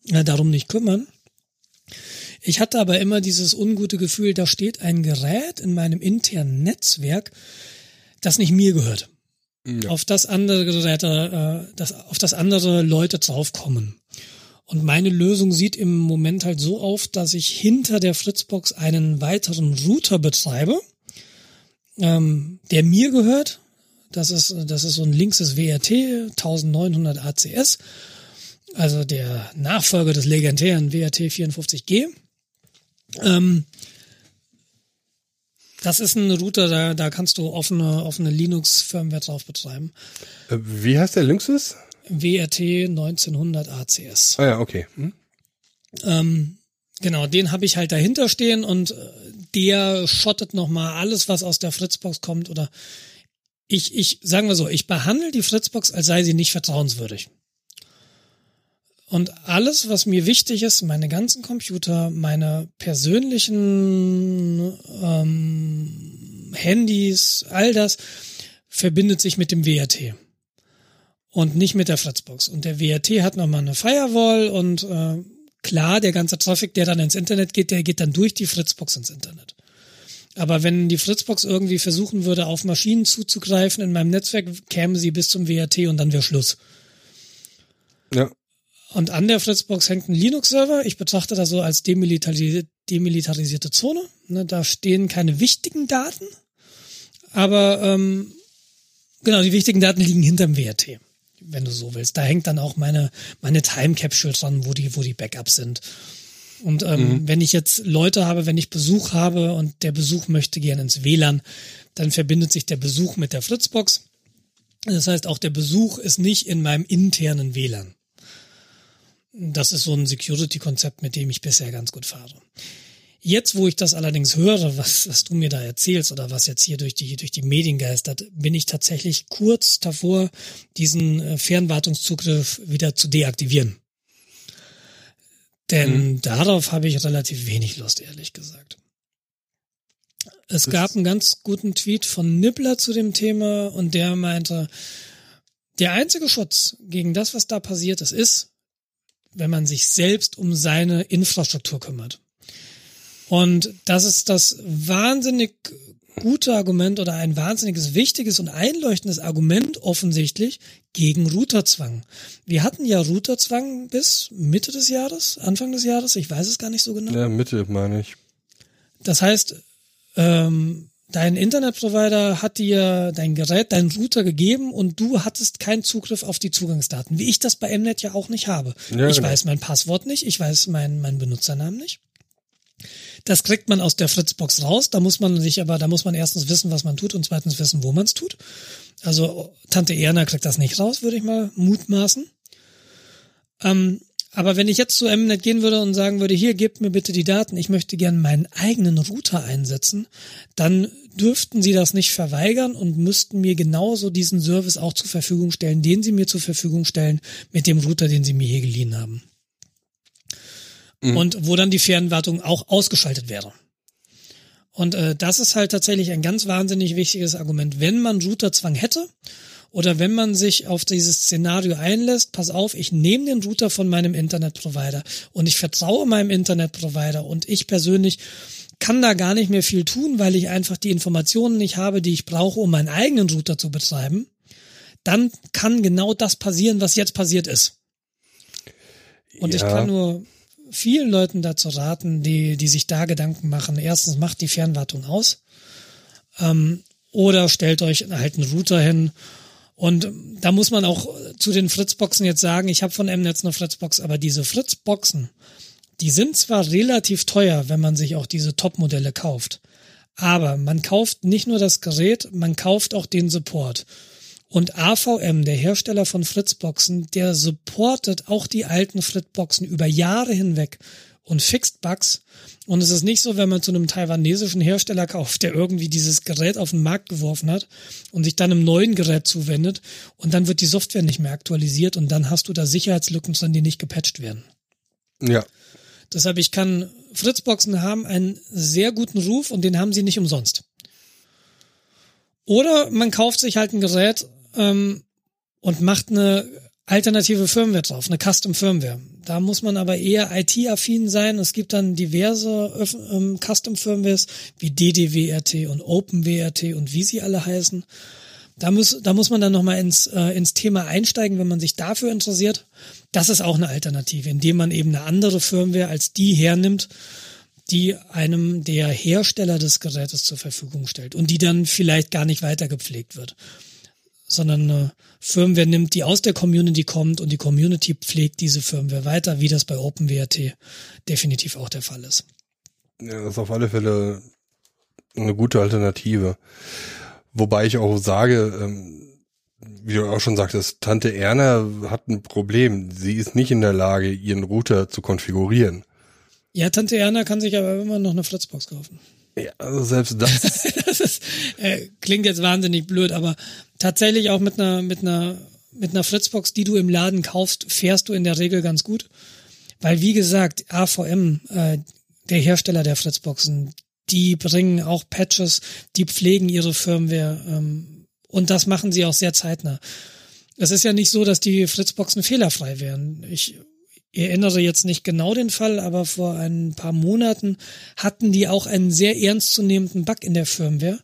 äh, darum nicht kümmern. Ich hatte aber immer dieses ungute Gefühl, da steht ein Gerät in meinem internen Netzwerk, das nicht mir gehört. Ja. Auf das andere äh, das, auf das andere Leute draufkommen. Und meine Lösung sieht im Moment halt so auf, dass ich hinter der Fritzbox einen weiteren Router betreibe, ähm, der mir gehört. Das ist, das ist so ein linkses WRT 1900 ACS, also der Nachfolger des legendären WRT 54G. Ähm, Das ist ein Router, da, da kannst du offene, offene Linux-Firmware drauf betreiben. Äh, wie heißt der Linksys? WRT 1900 ACS. Ah ja, okay. Hm? Ähm, genau, den habe ich halt dahinter stehen und äh, der schottet nochmal alles, was aus der Fritzbox kommt oder ich, ich, sagen wir so, ich behandle die Fritzbox, als sei sie nicht vertrauenswürdig. Und alles, was mir wichtig ist, meine ganzen Computer, meine persönlichen ähm, Handys, all das, verbindet sich mit dem WRT und nicht mit der Fritzbox. Und der WRT hat nochmal eine Firewall und äh, klar, der ganze Traffic, der dann ins Internet geht, der geht dann durch die Fritzbox ins Internet. Aber wenn die Fritzbox irgendwie versuchen würde, auf Maschinen zuzugreifen in meinem Netzwerk, käme sie bis zum WRT und dann wäre Schluss. Ja. Und an der Fritzbox hängt ein Linux-Server. Ich betrachte das so als demilitarisierte, demilitarisierte Zone. Ne, da stehen keine wichtigen Daten. Aber ähm, genau, die wichtigen Daten liegen hinterm WRT, wenn du so willst. Da hängt dann auch meine, meine Time Capsule dran, wo die, wo die Backups sind. Und ähm, mhm. wenn ich jetzt Leute habe, wenn ich Besuch habe und der Besuch möchte gerne ins WLAN, dann verbindet sich der Besuch mit der Fritzbox. Das heißt, auch der Besuch ist nicht in meinem internen WLAN. Das ist so ein Security-Konzept, mit dem ich bisher ganz gut fahre. Jetzt, wo ich das allerdings höre, was, was du mir da erzählst oder was jetzt hier durch die, durch die Medien geistert, bin ich tatsächlich kurz davor, diesen äh, Fernwartungszugriff wieder zu deaktivieren. Denn mhm. darauf habe ich relativ wenig Lust, ehrlich gesagt. Es das gab einen ganz guten Tweet von Nibbler zu dem Thema und der meinte, der einzige Schutz gegen das, was da passiert ist, ist, wenn man sich selbst um seine Infrastruktur kümmert. Und das ist das wahnsinnig gute Argument oder ein wahnsinniges wichtiges und einleuchtendes Argument offensichtlich gegen Routerzwang. Wir hatten ja Routerzwang bis Mitte des Jahres, Anfang des Jahres, ich weiß es gar nicht so genau. Ja, Mitte meine ich. Das heißt, ähm, dein Internetprovider hat dir dein Gerät, deinen Router gegeben und du hattest keinen Zugriff auf die Zugangsdaten, wie ich das bei Mnet ja auch nicht habe. Ja, ich genau. weiß mein Passwort nicht, ich weiß meinen mein Benutzernamen nicht. Das kriegt man aus der Fritzbox raus. Da muss man sich aber, da muss man erstens wissen, was man tut und zweitens wissen, wo man es tut. Also Tante Erna kriegt das nicht raus, würde ich mal mutmaßen. Ähm, aber wenn ich jetzt zu Mnet gehen würde und sagen würde, hier gebt mir bitte die Daten, ich möchte gern meinen eigenen Router einsetzen, dann dürften sie das nicht verweigern und müssten mir genauso diesen Service auch zur Verfügung stellen, den sie mir zur Verfügung stellen mit dem Router, den sie mir hier geliehen haben. Mhm. Und wo dann die Fernwartung auch ausgeschaltet wäre. Und äh, das ist halt tatsächlich ein ganz wahnsinnig wichtiges Argument. Wenn man Routerzwang hätte oder wenn man sich auf dieses Szenario einlässt, pass auf, ich nehme den Router von meinem Internetprovider und ich vertraue meinem Internetprovider und ich persönlich kann da gar nicht mehr viel tun, weil ich einfach die Informationen nicht habe, die ich brauche, um meinen eigenen Router zu betreiben, dann kann genau das passieren, was jetzt passiert ist. Und ja. ich kann nur vielen Leuten dazu raten, die, die sich da Gedanken machen. Erstens macht die Fernwartung aus. Ähm, oder stellt euch einen Router hin und da muss man auch zu den Fritzboxen jetzt sagen, ich habe von M-Netz eine Fritzbox, aber diese Fritzboxen, die sind zwar relativ teuer, wenn man sich auch diese Top-Modelle kauft, aber man kauft nicht nur das Gerät, man kauft auch den Support. Und AVM, der Hersteller von Fritzboxen, der supportet auch die alten Fritzboxen über Jahre hinweg und fixt Bugs. Und es ist nicht so, wenn man zu einem taiwanesischen Hersteller kauft, der irgendwie dieses Gerät auf den Markt geworfen hat und sich dann einem neuen Gerät zuwendet und dann wird die Software nicht mehr aktualisiert und dann hast du da Sicherheitslücken drin, die nicht gepatcht werden. Ja. Deshalb, ich kann, Fritzboxen haben einen sehr guten Ruf und den haben sie nicht umsonst. Oder man kauft sich halt ein Gerät ähm, und macht eine alternative Firmware drauf, eine Custom Firmware. Da muss man aber eher IT-affin sein. Es gibt dann diverse ähm, Custom Firmwares wie DDWRT und OpenWRT und wie sie alle heißen. Da muss, da muss man dann nochmal ins, äh, ins Thema einsteigen, wenn man sich dafür interessiert. Das ist auch eine Alternative, indem man eben eine andere Firmware als die hernimmt, die einem der Hersteller des Gerätes zur Verfügung stellt und die dann vielleicht gar nicht weiter gepflegt wird sondern eine Firmware nimmt, die aus der Community kommt und die Community pflegt diese Firmware weiter, wie das bei OpenWrt definitiv auch der Fall ist. Ja, das ist auf alle Fälle eine gute Alternative. Wobei ich auch sage, ähm, wie du auch schon sagtest, Tante Erna hat ein Problem. Sie ist nicht in der Lage, ihren Router zu konfigurieren. Ja, Tante Erna kann sich aber immer noch eine Fritzbox kaufen. Ja, also selbst das. das ist, äh, klingt jetzt wahnsinnig blöd, aber tatsächlich auch mit einer, mit einer, mit einer Fritzbox, die du im Laden kaufst, fährst du in der Regel ganz gut. Weil, wie gesagt, AVM, äh, der Hersteller der Fritzboxen, die bringen auch Patches, die pflegen ihre Firmware ähm, und das machen sie auch sehr zeitnah. Es ist ja nicht so, dass die Fritzboxen fehlerfrei wären. Ich erinnere jetzt nicht genau den Fall, aber vor ein paar Monaten hatten die auch einen sehr ernstzunehmenden Bug in der Firmware.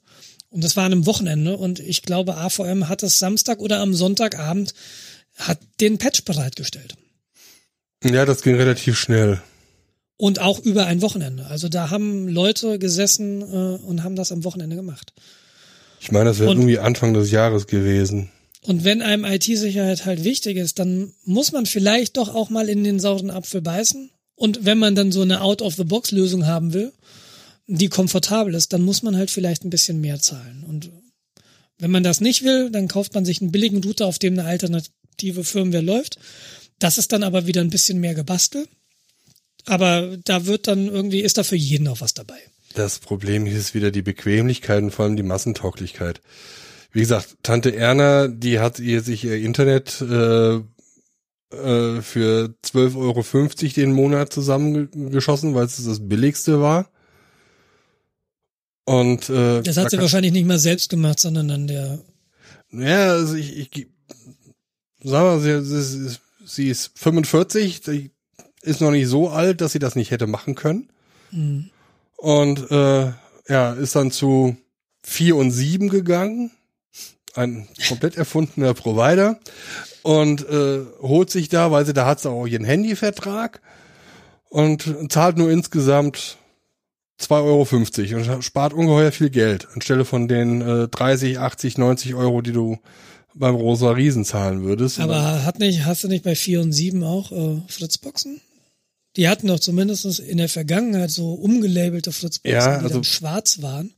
Und das war an einem Wochenende und ich glaube, AVM hat es Samstag oder am Sonntagabend hat den Patch bereitgestellt. Ja, das ging relativ schnell. Und auch über ein Wochenende. Also da haben Leute gesessen äh, und haben das am Wochenende gemacht. Ich meine, das wäre irgendwie Anfang des Jahres gewesen. Und wenn einem IT-Sicherheit halt wichtig ist, dann muss man vielleicht doch auch mal in den sauren Apfel beißen. Und wenn man dann so eine Out-of-the-Box-Lösung haben will, die komfortabel ist, dann muss man halt vielleicht ein bisschen mehr zahlen. Und wenn man das nicht will, dann kauft man sich einen billigen Router, auf dem eine alternative Firmware läuft. Das ist dann aber wieder ein bisschen mehr gebastelt. Aber da wird dann irgendwie, ist da für jeden auch was dabei. Das Problem ist wieder die Bequemlichkeit und vor allem die Massentauglichkeit. Wie gesagt, Tante Erna, die hat ihr sich ihr Internet äh, äh, für 12,50 Euro den Monat zusammengeschossen, weil es das billigste war. Und äh, das hat sie wahrscheinlich nicht mal selbst gemacht, sondern dann der. Ja, also ich, ich sag mal, sie, sie, sie ist 45, die ist noch nicht so alt, dass sie das nicht hätte machen können. Mhm. Und äh, ja, ist dann zu 4 und 7 gegangen. Ein komplett erfundener Provider. Und äh, holt sich da, weil sie da hat sie auch ihren Handyvertrag und zahlt nur insgesamt 2,50 Euro und spart ungeheuer viel Geld, anstelle von den äh, 30, 80, 90 Euro, die du beim Rosa Riesen zahlen würdest. Aber hat nicht, hast du nicht bei 4 und 7 auch äh, Fritzboxen? Die hatten doch zumindest in der Vergangenheit so umgelabelte Fritzboxen, Ja, die also- dann schwarz waren,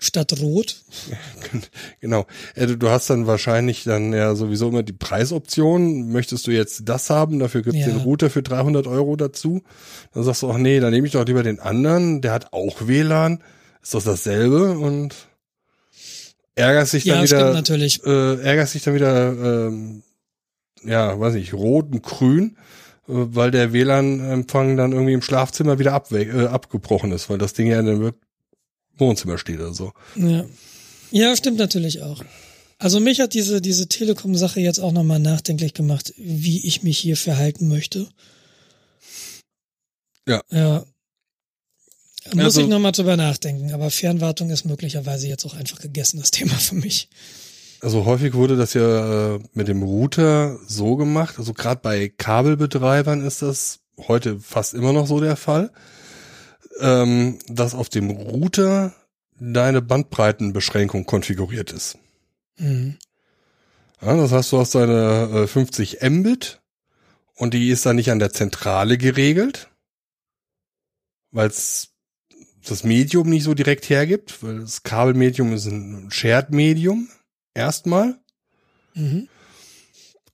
statt rot. Genau. Äh, Du hast dann wahrscheinlich dann ja sowieso immer die Preisoption. Möchtest du jetzt das haben? Dafür gibt's Ja. den Router für 300 Euro dazu. Dann sagst du, ach nee, dann nehme ich doch lieber den anderen. Der hat auch WLAN. Ist doch dasselbe und ärgerst dich dann Ja, wieder. natürlich. Äh, ärgerst dich dann wieder, ähm, ja, weiß nicht, rot und grün, weil der WLAN-Empfang dann irgendwie im Schlafzimmer wieder äh, abgebrochen ist, weil das Ding ja in dem Wohnzimmer steht oder so. Ja. ja, stimmt natürlich auch. Also mich hat diese, diese Telekom-Sache jetzt auch nochmal nachdenklich gemacht, wie ich mich hier verhalten möchte. Ja. Ja. Muss Also- ich nochmal drüber nachdenken, aber Fernwartung ist möglicherweise jetzt auch einfach gegessen, das Thema für mich. Also häufig wurde das ja äh, mit dem Router so gemacht. Also gerade bei Kabelbetreibern ist das heute fast immer noch so der Fall, ähm, dass auf dem Router deine Bandbreitenbeschränkung konfiguriert ist. Mhm. Ja, das heißt, du hast deine äh, 50 Mbit und die ist dann nicht an der Zentrale geregelt, weil es das Medium nicht so direkt hergibt, weil das Kabelmedium ist ein Shared-Medium erstmal. Mhm.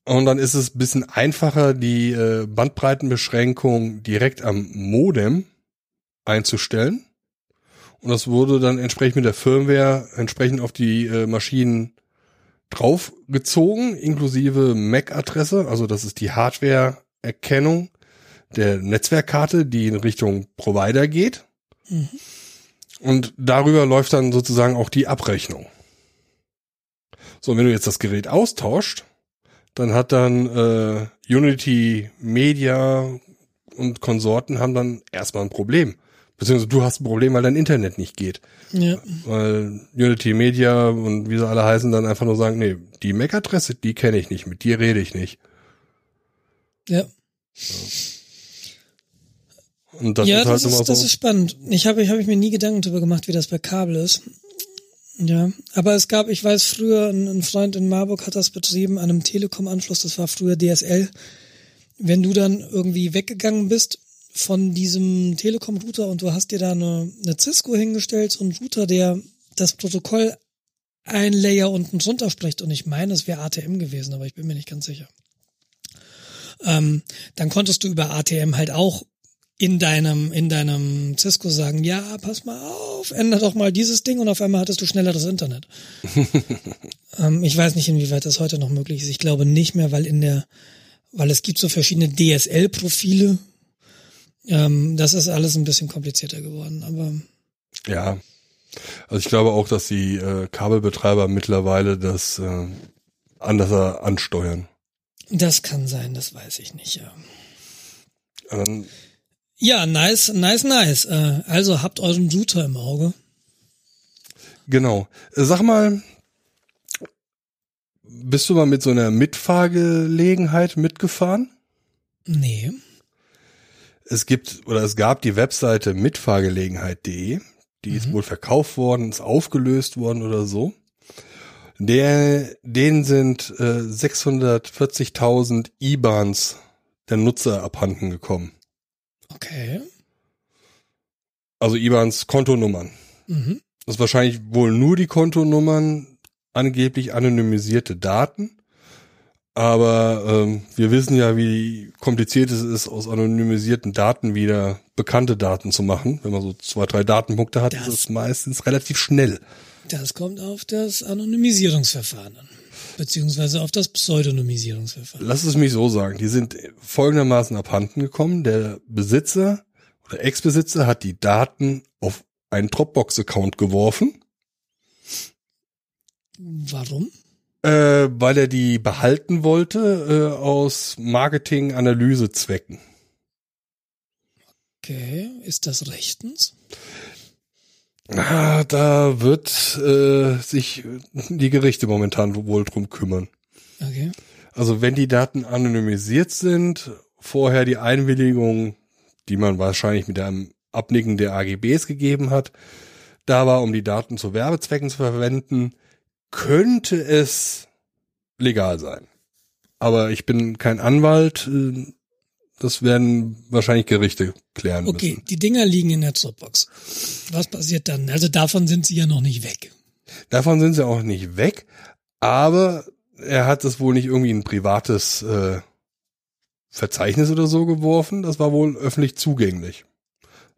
Und dann ist es ein bisschen einfacher, die äh, Bandbreitenbeschränkung direkt am Modem einzustellen. Und das wurde dann entsprechend mit der Firmware entsprechend auf die äh, Maschinen draufgezogen, inklusive MAC-Adresse. Also das ist die Hardware-Erkennung der Netzwerkkarte, die in Richtung Provider geht. Mhm. Und darüber läuft dann sozusagen auch die Abrechnung. So, wenn du jetzt das Gerät austauscht, dann hat dann äh, Unity Media und Konsorten haben dann erstmal ein Problem. Beziehungsweise du hast ein Problem, weil dein Internet nicht geht. Ja. Weil Unity Media und wie sie alle heißen, dann einfach nur sagen, nee, die MAC-Adresse, die kenne ich nicht, mit dir rede ich nicht. Ja. Und das ja, ist halt das, ist, das so. ist spannend. Ich habe ich, hab ich mir nie Gedanken darüber gemacht, wie das bei Kabel ist. Ja, aber es gab, ich weiß früher, ein, Freund in Marburg hat das betrieben an einem Telekom-Anschluss, das war früher DSL. Wenn du dann irgendwie weggegangen bist von diesem Telekom-Router und du hast dir da eine, eine Cisco hingestellt, so ein Router, der das Protokoll ein Layer unten drunter spricht und ich meine, es wäre ATM gewesen, aber ich bin mir nicht ganz sicher. Ähm, dann konntest du über ATM halt auch in deinem, in deinem Cisco sagen, ja, pass mal auf, ändere doch mal dieses Ding und auf einmal hattest du schnelleres Internet. ähm, ich weiß nicht, inwieweit das heute noch möglich ist. Ich glaube nicht mehr, weil in der, weil es gibt so verschiedene DSL-Profile. Ähm, das ist alles ein bisschen komplizierter geworden, aber. Ja. Also ich glaube auch, dass die äh, Kabelbetreiber mittlerweile das äh, anders ansteuern. Das kann sein, das weiß ich nicht, ja. Ähm, ja, nice, nice, nice. Äh, also habt euren Router im Auge. Genau. Sag mal, bist du mal mit so einer Mitfahrgelegenheit mitgefahren? Nee. Es gibt oder es gab die Webseite mitfahrgelegenheit.de, die mhm. ist wohl verkauft worden, ist aufgelöst worden oder so. Der, denen sind äh, 640.000 IBANs der Nutzer abhanden gekommen. Okay. Also IBANs Kontonummern. Mhm. Das ist wahrscheinlich wohl nur die Kontonummern, angeblich anonymisierte Daten. Aber ähm, wir wissen ja, wie kompliziert es ist, aus anonymisierten Daten wieder bekannte Daten zu machen. Wenn man so zwei, drei Datenpunkte hat, das, ist es meistens relativ schnell. Das kommt auf das Anonymisierungsverfahren an. Beziehungsweise auf das Pseudonymisierungsverfahren. Lass es mich so sagen. Die sind folgendermaßen abhanden gekommen. Der Besitzer oder Ex-Besitzer hat die Daten auf einen Dropbox-Account geworfen. Warum? Äh, weil er die behalten wollte äh, aus Marketing-Analyse-Zwecken. Okay, ist das rechtens? Ah, da wird äh, sich die Gerichte momentan wohl drum kümmern. Okay. Also wenn die Daten anonymisiert sind, vorher die Einwilligung, die man wahrscheinlich mit einem Abnicken der AGBs gegeben hat, da war, um die Daten zu Werbezwecken zu verwenden, könnte es legal sein. Aber ich bin kein Anwalt. Das werden wahrscheinlich Gerichte klären okay, müssen. die Dinger liegen in der Dropbox. Was passiert dann? Also davon sind sie ja noch nicht weg. Davon sind sie auch nicht weg, aber er hat es wohl nicht irgendwie in ein privates äh, Verzeichnis oder so geworfen. Das war wohl öffentlich zugänglich.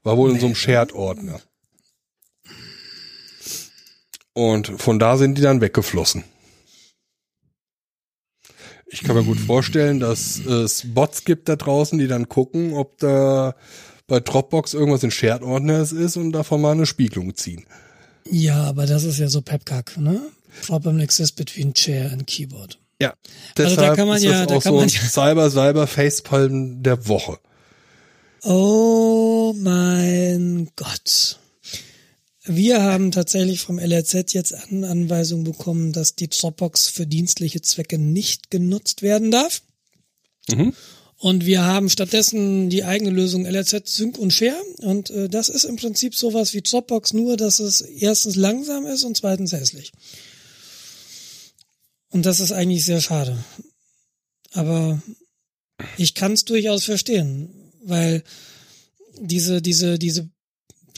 War wohl in so einem Shared-Ordner. Und von da sind die dann weggeflossen. Ich kann mir gut vorstellen, dass es Bots gibt da draußen, die dann gucken, ob da bei Dropbox irgendwas in Shared Ordners ist und davon mal eine Spiegelung ziehen. Ja, aber das ist ja so Pepkack, ne? Problem exists between Chair and Keyboard. Ja, also da kann man ist ja, das da auch kann so man ein ja. Cyber Cyber Facepalm der Woche. Oh mein Gott. Wir haben tatsächlich vom LRZ jetzt an Anweisung bekommen, dass die Dropbox für dienstliche Zwecke nicht genutzt werden darf. Mhm. Und wir haben stattdessen die eigene Lösung LRZ Sync und Share. Und äh, das ist im Prinzip sowas wie Dropbox, nur dass es erstens langsam ist und zweitens hässlich. Und das ist eigentlich sehr schade. Aber ich kann es durchaus verstehen, weil diese, diese, diese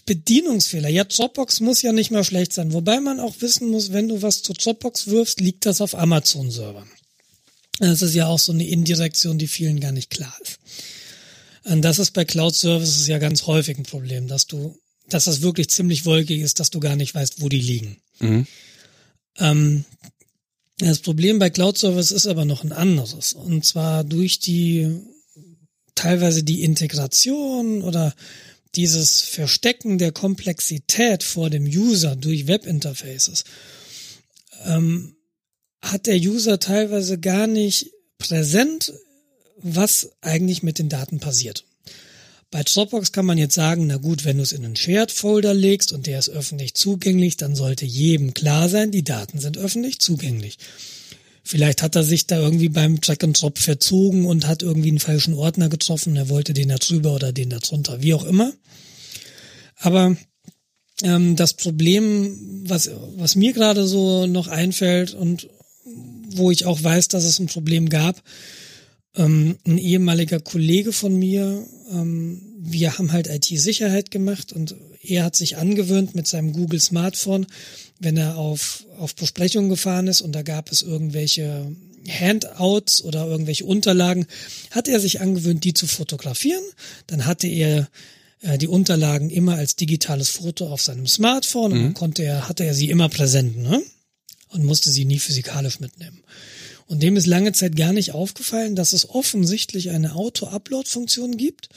Bedienungsfehler. Ja, Dropbox muss ja nicht mal schlecht sein. Wobei man auch wissen muss, wenn du was zur Dropbox wirfst, liegt das auf Amazon-Servern. Das ist ja auch so eine Indirektion, die vielen gar nicht klar ist. Und das ist bei Cloud Services ja ganz häufig ein Problem, dass du, dass das wirklich ziemlich wolkig ist, dass du gar nicht weißt, wo die liegen. Mhm. Ähm, das Problem bei Cloud Services ist aber noch ein anderes. Und zwar durch die, teilweise die Integration oder dieses Verstecken der Komplexität vor dem User durch Webinterfaces ähm, hat der User teilweise gar nicht präsent, was eigentlich mit den Daten passiert. Bei Dropbox kann man jetzt sagen, na gut, wenn du es in einen Shared-Folder legst und der ist öffentlich zugänglich, dann sollte jedem klar sein, die Daten sind öffentlich zugänglich. Vielleicht hat er sich da irgendwie beim Track and Drop verzogen und hat irgendwie einen falschen Ordner getroffen. Er wollte den da drüber oder den da drunter, wie auch immer. Aber ähm, das Problem, was, was mir gerade so noch einfällt und wo ich auch weiß, dass es ein Problem gab, ähm, ein ehemaliger Kollege von mir, ähm, wir haben halt IT-Sicherheit gemacht und er hat sich angewöhnt mit seinem Google Smartphone, wenn er auf, auf Besprechungen gefahren ist und da gab es irgendwelche Handouts oder irgendwelche Unterlagen, hat er sich angewöhnt, die zu fotografieren. Dann hatte er äh, die Unterlagen immer als digitales Foto auf seinem Smartphone und dann konnte er, hatte er sie immer präsent, ne? Und musste sie nie physikalisch mitnehmen. Und dem ist lange Zeit gar nicht aufgefallen, dass es offensichtlich eine Auto-Upload-Funktion gibt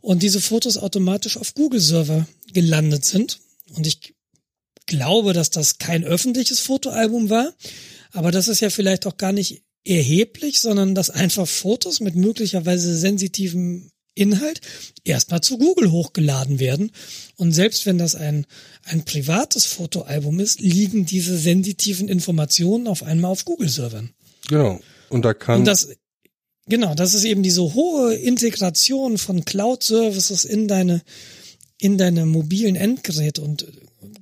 und diese Fotos automatisch auf Google-Server gelandet sind. Und ich glaube, dass das kein öffentliches Fotoalbum war, aber das ist ja vielleicht auch gar nicht erheblich, sondern dass einfach Fotos mit möglicherweise sensitivem Inhalt erstmal zu Google hochgeladen werden. Und selbst wenn das ein, ein privates Fotoalbum ist, liegen diese sensitiven Informationen auf einmal auf Google-Servern. Genau. Und da kann. Und das, genau, das ist eben diese hohe Integration von Cloud-Services in deine, in deine mobilen Endgeräte. Und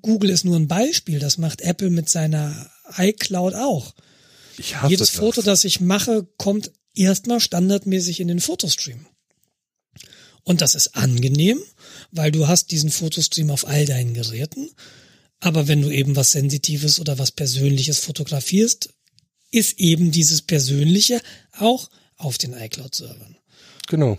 Google ist nur ein Beispiel. Das macht Apple mit seiner iCloud auch. ich hasse Jedes das. Foto, das ich mache, kommt erstmal standardmäßig in den Fotostream. Und das ist angenehm, weil du hast diesen Fotostream auf all deinen Geräten. Aber wenn du eben was Sensitives oder was Persönliches fotografierst, ist eben dieses Persönliche auch auf den iCloud-Servern. Genau.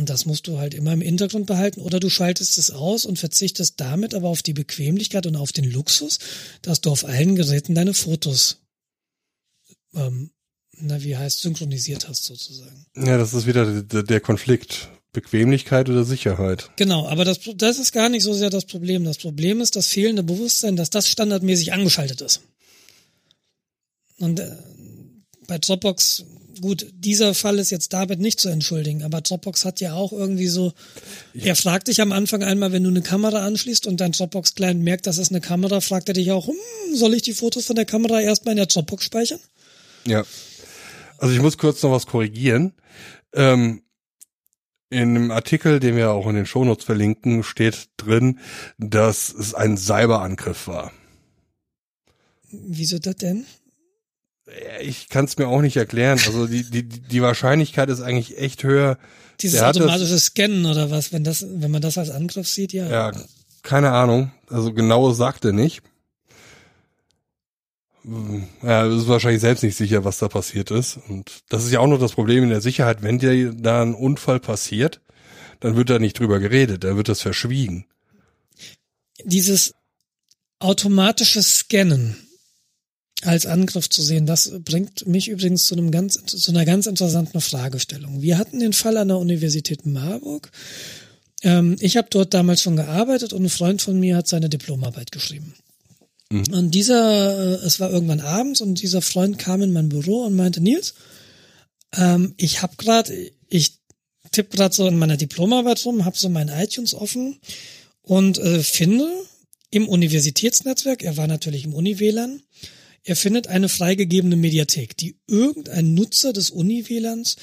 Und das musst du halt immer im Hintergrund behalten oder du schaltest es aus und verzichtest damit aber auf die Bequemlichkeit und auf den Luxus, dass du auf allen Geräten deine Fotos, ähm, na wie heißt, synchronisiert hast sozusagen. Ja, das ist wieder der, Konflikt. Bequemlichkeit oder Sicherheit. Genau, aber das, das ist gar nicht so sehr das Problem. Das Problem ist das fehlende Bewusstsein, dass das standardmäßig angeschaltet ist. Und äh, bei Dropbox, gut, dieser Fall ist jetzt damit nicht zu entschuldigen, aber Dropbox hat ja auch irgendwie so, er fragt dich am Anfang einmal, wenn du eine Kamera anschließt und dein Dropbox-Client merkt, das ist eine Kamera, fragt er dich auch, hm, soll ich die Fotos von der Kamera erstmal in der Dropbox speichern? Ja. Also ich muss kurz noch was korrigieren. Ähm, in einem Artikel, den wir auch in den Shownotes verlinken, steht drin, dass es ein Cyberangriff war. Wieso das denn? Ich kann es mir auch nicht erklären. Also die, die, die Wahrscheinlichkeit ist eigentlich echt höher. Dieses hat das- automatische Scannen oder was, wenn das, wenn man das als Angriff sieht, ja. Ja, keine Ahnung. Also genau sagt er nicht. Ja, ist wahrscheinlich selbst nicht sicher, was da passiert ist. Und das ist ja auch noch das Problem in der Sicherheit. Wenn dir da ein Unfall passiert, dann wird da nicht drüber geredet, dann wird das verschwiegen. dieses automatische Scannen als Angriff zu sehen, das bringt mich übrigens zu einem ganz, zu einer ganz interessanten Fragestellung. Wir hatten den Fall an der Universität Marburg. Ähm, ich habe dort damals schon gearbeitet und ein Freund von mir hat seine Diplomarbeit geschrieben. Und dieser, äh, es war irgendwann abends und dieser Freund kam in mein Büro und meinte, Nils, ähm, ich habe gerade, ich tippe gerade so in meiner Diplomarbeit rum, habe so mein iTunes offen und äh, finde im Universitätsnetzwerk, er war natürlich im Uni-WLAN, er findet eine freigegebene Mediathek, die irgendein Nutzer des Uni-WLANs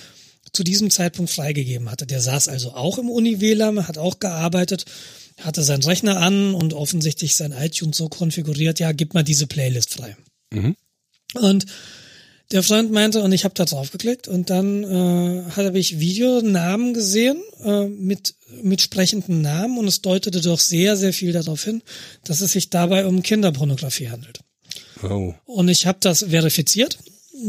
zu diesem Zeitpunkt freigegeben hatte. Der saß also auch im Uni-WLAN, hat auch gearbeitet, hatte seinen Rechner an und offensichtlich sein iTunes so konfiguriert, ja, gib mal diese Playlist frei. Und der Freund meinte, und ich habe da drauf geklickt und dann äh, habe ich Videonamen gesehen äh, mit, mit sprechenden Namen und es deutete doch sehr, sehr viel darauf hin, dass es sich dabei um Kinderpornografie handelt. Oh. Und ich habe das verifiziert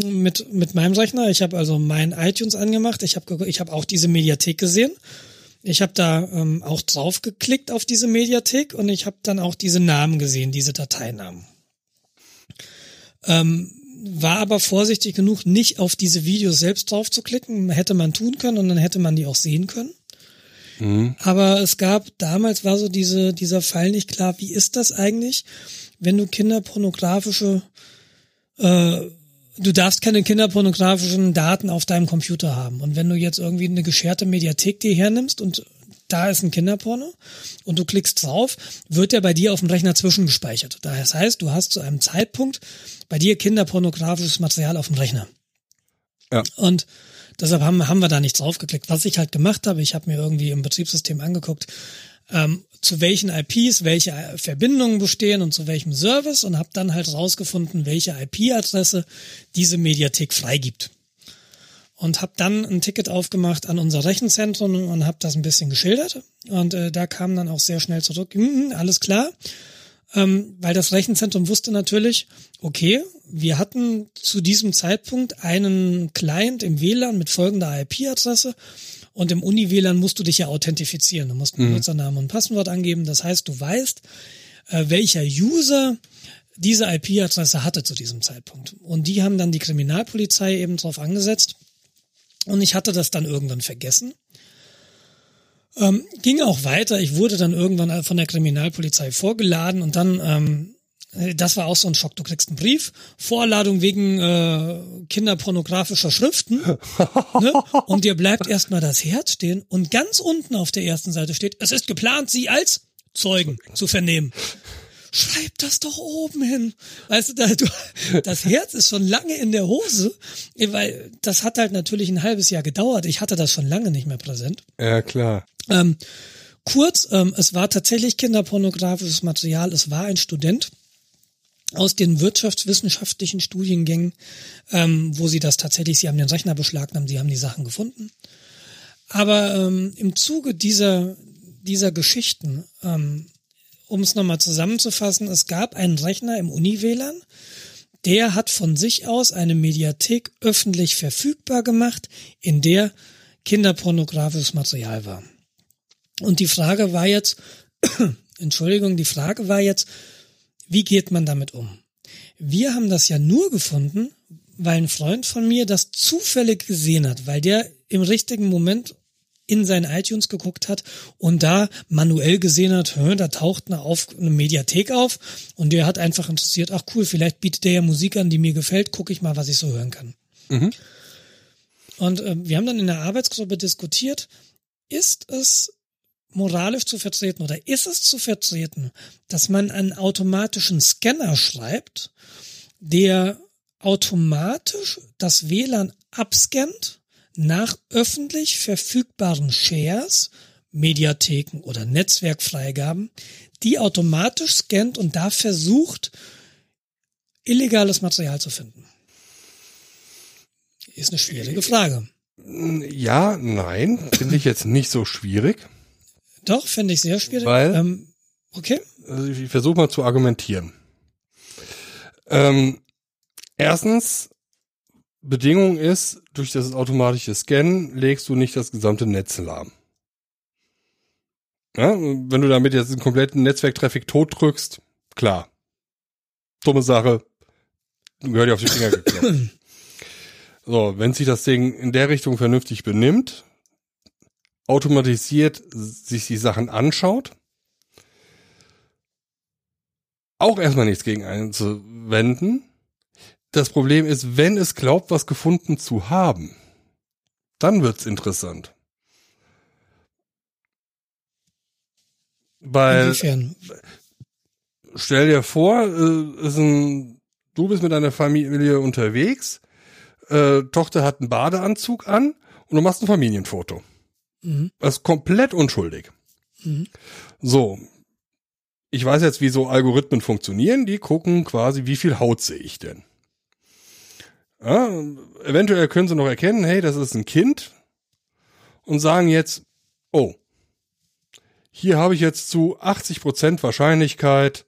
mit, mit meinem Rechner. Ich habe also mein iTunes angemacht. Ich habe ich hab auch diese Mediathek gesehen. Ich habe da ähm, auch drauf geklickt auf diese Mediathek und ich habe dann auch diese Namen gesehen, diese Dateinamen. Ähm, war aber vorsichtig genug, nicht auf diese Videos selbst drauf zu klicken. Hätte man tun können und dann hätte man die auch sehen können. Aber es gab, damals war so diese, dieser Fall nicht klar, wie ist das eigentlich, wenn du kinderpornografische, äh, du darfst keine kinderpornografischen Daten auf deinem Computer haben. Und wenn du jetzt irgendwie eine gescherte Mediathek dir hernimmst und da ist ein Kinderporno und du klickst drauf, wird der bei dir auf dem Rechner zwischengespeichert. Das heißt, du hast zu einem Zeitpunkt bei dir kinderpornografisches Material auf dem Rechner. Ja. Und deshalb haben, haben wir da nicht draufgeklickt. Was ich halt gemacht habe, ich habe mir irgendwie im Betriebssystem angeguckt, ähm, zu welchen IPs welche äh, Verbindungen bestehen und zu welchem Service und habe dann halt rausgefunden, welche IP-Adresse diese Mediathek freigibt. und habe dann ein Ticket aufgemacht an unser Rechenzentrum und habe das ein bisschen geschildert. Und äh, da kam dann auch sehr schnell zurück, hm, alles klar. Ähm, weil das Rechenzentrum wusste natürlich, okay, wir hatten zu diesem Zeitpunkt einen Client im WLAN mit folgender IP-Adresse und im Uni-WLAN musst du dich ja authentifizieren. Du musst einen mhm. Benutzernamen und Passwort angeben. Das heißt, du weißt, äh, welcher User diese IP-Adresse hatte zu diesem Zeitpunkt. Und die haben dann die Kriminalpolizei eben drauf angesetzt und ich hatte das dann irgendwann vergessen. Ähm, ging auch weiter. Ich wurde dann irgendwann von der Kriminalpolizei vorgeladen und dann, ähm, das war auch so ein Schock. Du kriegst einen Brief, Vorladung wegen äh, kinderpornografischer Schriften. ne? Und dir bleibt erstmal das Herz stehen und ganz unten auf der ersten Seite steht, es ist geplant, sie als Zeugen zu vernehmen schreib das doch oben hin. Weißt du, da, du, das Herz ist schon lange in der Hose, weil das hat halt natürlich ein halbes Jahr gedauert. Ich hatte das schon lange nicht mehr präsent. Ja, klar. Ähm, kurz, ähm, es war tatsächlich kinderpornografisches Material. Es war ein Student aus den wirtschaftswissenschaftlichen Studiengängen, ähm, wo sie das tatsächlich, sie haben den Rechner beschlagnahmt, sie haben die Sachen gefunden. Aber ähm, im Zuge dieser, dieser Geschichten ähm, um es nochmal zusammenzufassen, es gab einen Rechner im Uni-WLAN, der hat von sich aus eine Mediathek öffentlich verfügbar gemacht, in der kinderpornografisches Material war. Und die Frage war jetzt, Entschuldigung, die Frage war jetzt, wie geht man damit um? Wir haben das ja nur gefunden, weil ein Freund von mir das zufällig gesehen hat, weil der im richtigen Moment in sein iTunes geguckt hat und da manuell gesehen hat, da taucht eine, auf, eine Mediathek auf und der hat einfach interessiert, ach cool, vielleicht bietet der ja Musik an, die mir gefällt, gucke ich mal, was ich so hören kann. Mhm. Und äh, wir haben dann in der Arbeitsgruppe diskutiert, ist es moralisch zu vertreten oder ist es zu vertreten, dass man einen automatischen Scanner schreibt, der automatisch das WLAN abscannt nach öffentlich verfügbaren Shares, Mediatheken oder Netzwerkfreigaben, die automatisch scannt und da versucht, illegales Material zu finden? Ist eine schwierige Frage. Ja, nein, finde ich jetzt nicht so schwierig. Doch, finde ich sehr schwierig. Weil, ähm, okay. Also ich versuche mal zu argumentieren. Ähm, erstens Bedingung ist, durch das automatische Scannen legst du nicht das gesamte Netz lahm. Ja, wenn du damit jetzt den kompletten Netzwerktraffic tot drückst, klar. Dumme Sache. Gehört dir auf die Finger geklopft. so, wenn sich das Ding in der Richtung vernünftig benimmt, automatisiert sich die Sachen anschaut, auch erstmal nichts gegen einzuwenden, das Problem ist, wenn es glaubt, was gefunden zu haben, dann wird's interessant. Weil, Inwiefern? stell dir vor, äh, ein, du bist mit deiner Familie unterwegs, äh, Tochter hat einen Badeanzug an und du machst ein Familienfoto. Mhm. Das ist komplett unschuldig. Mhm. So. Ich weiß jetzt, wie so Algorithmen funktionieren. Die gucken quasi, wie viel Haut sehe ich denn? Ja, eventuell können sie noch erkennen, hey, das ist ein Kind und sagen jetzt, oh, hier habe ich jetzt zu 80 Prozent Wahrscheinlichkeit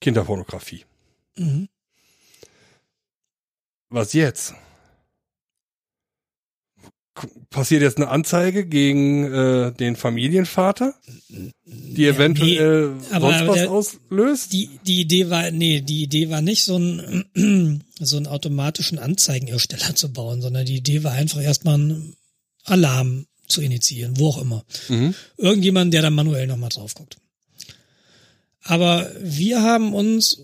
Kinderpornografie. Mhm. Was jetzt? Passiert jetzt eine Anzeige gegen äh, den Familienvater, die eventuell ja, nee, sonst was der, auslöst? Die, die Idee war, nee, die Idee war nicht so ein so einen automatischen Anzeigenersteller zu bauen, sondern die Idee war einfach erstmal einen Alarm zu initiieren, wo auch immer. Mhm. Irgendjemand, der da manuell nochmal drauf guckt. Aber wir haben uns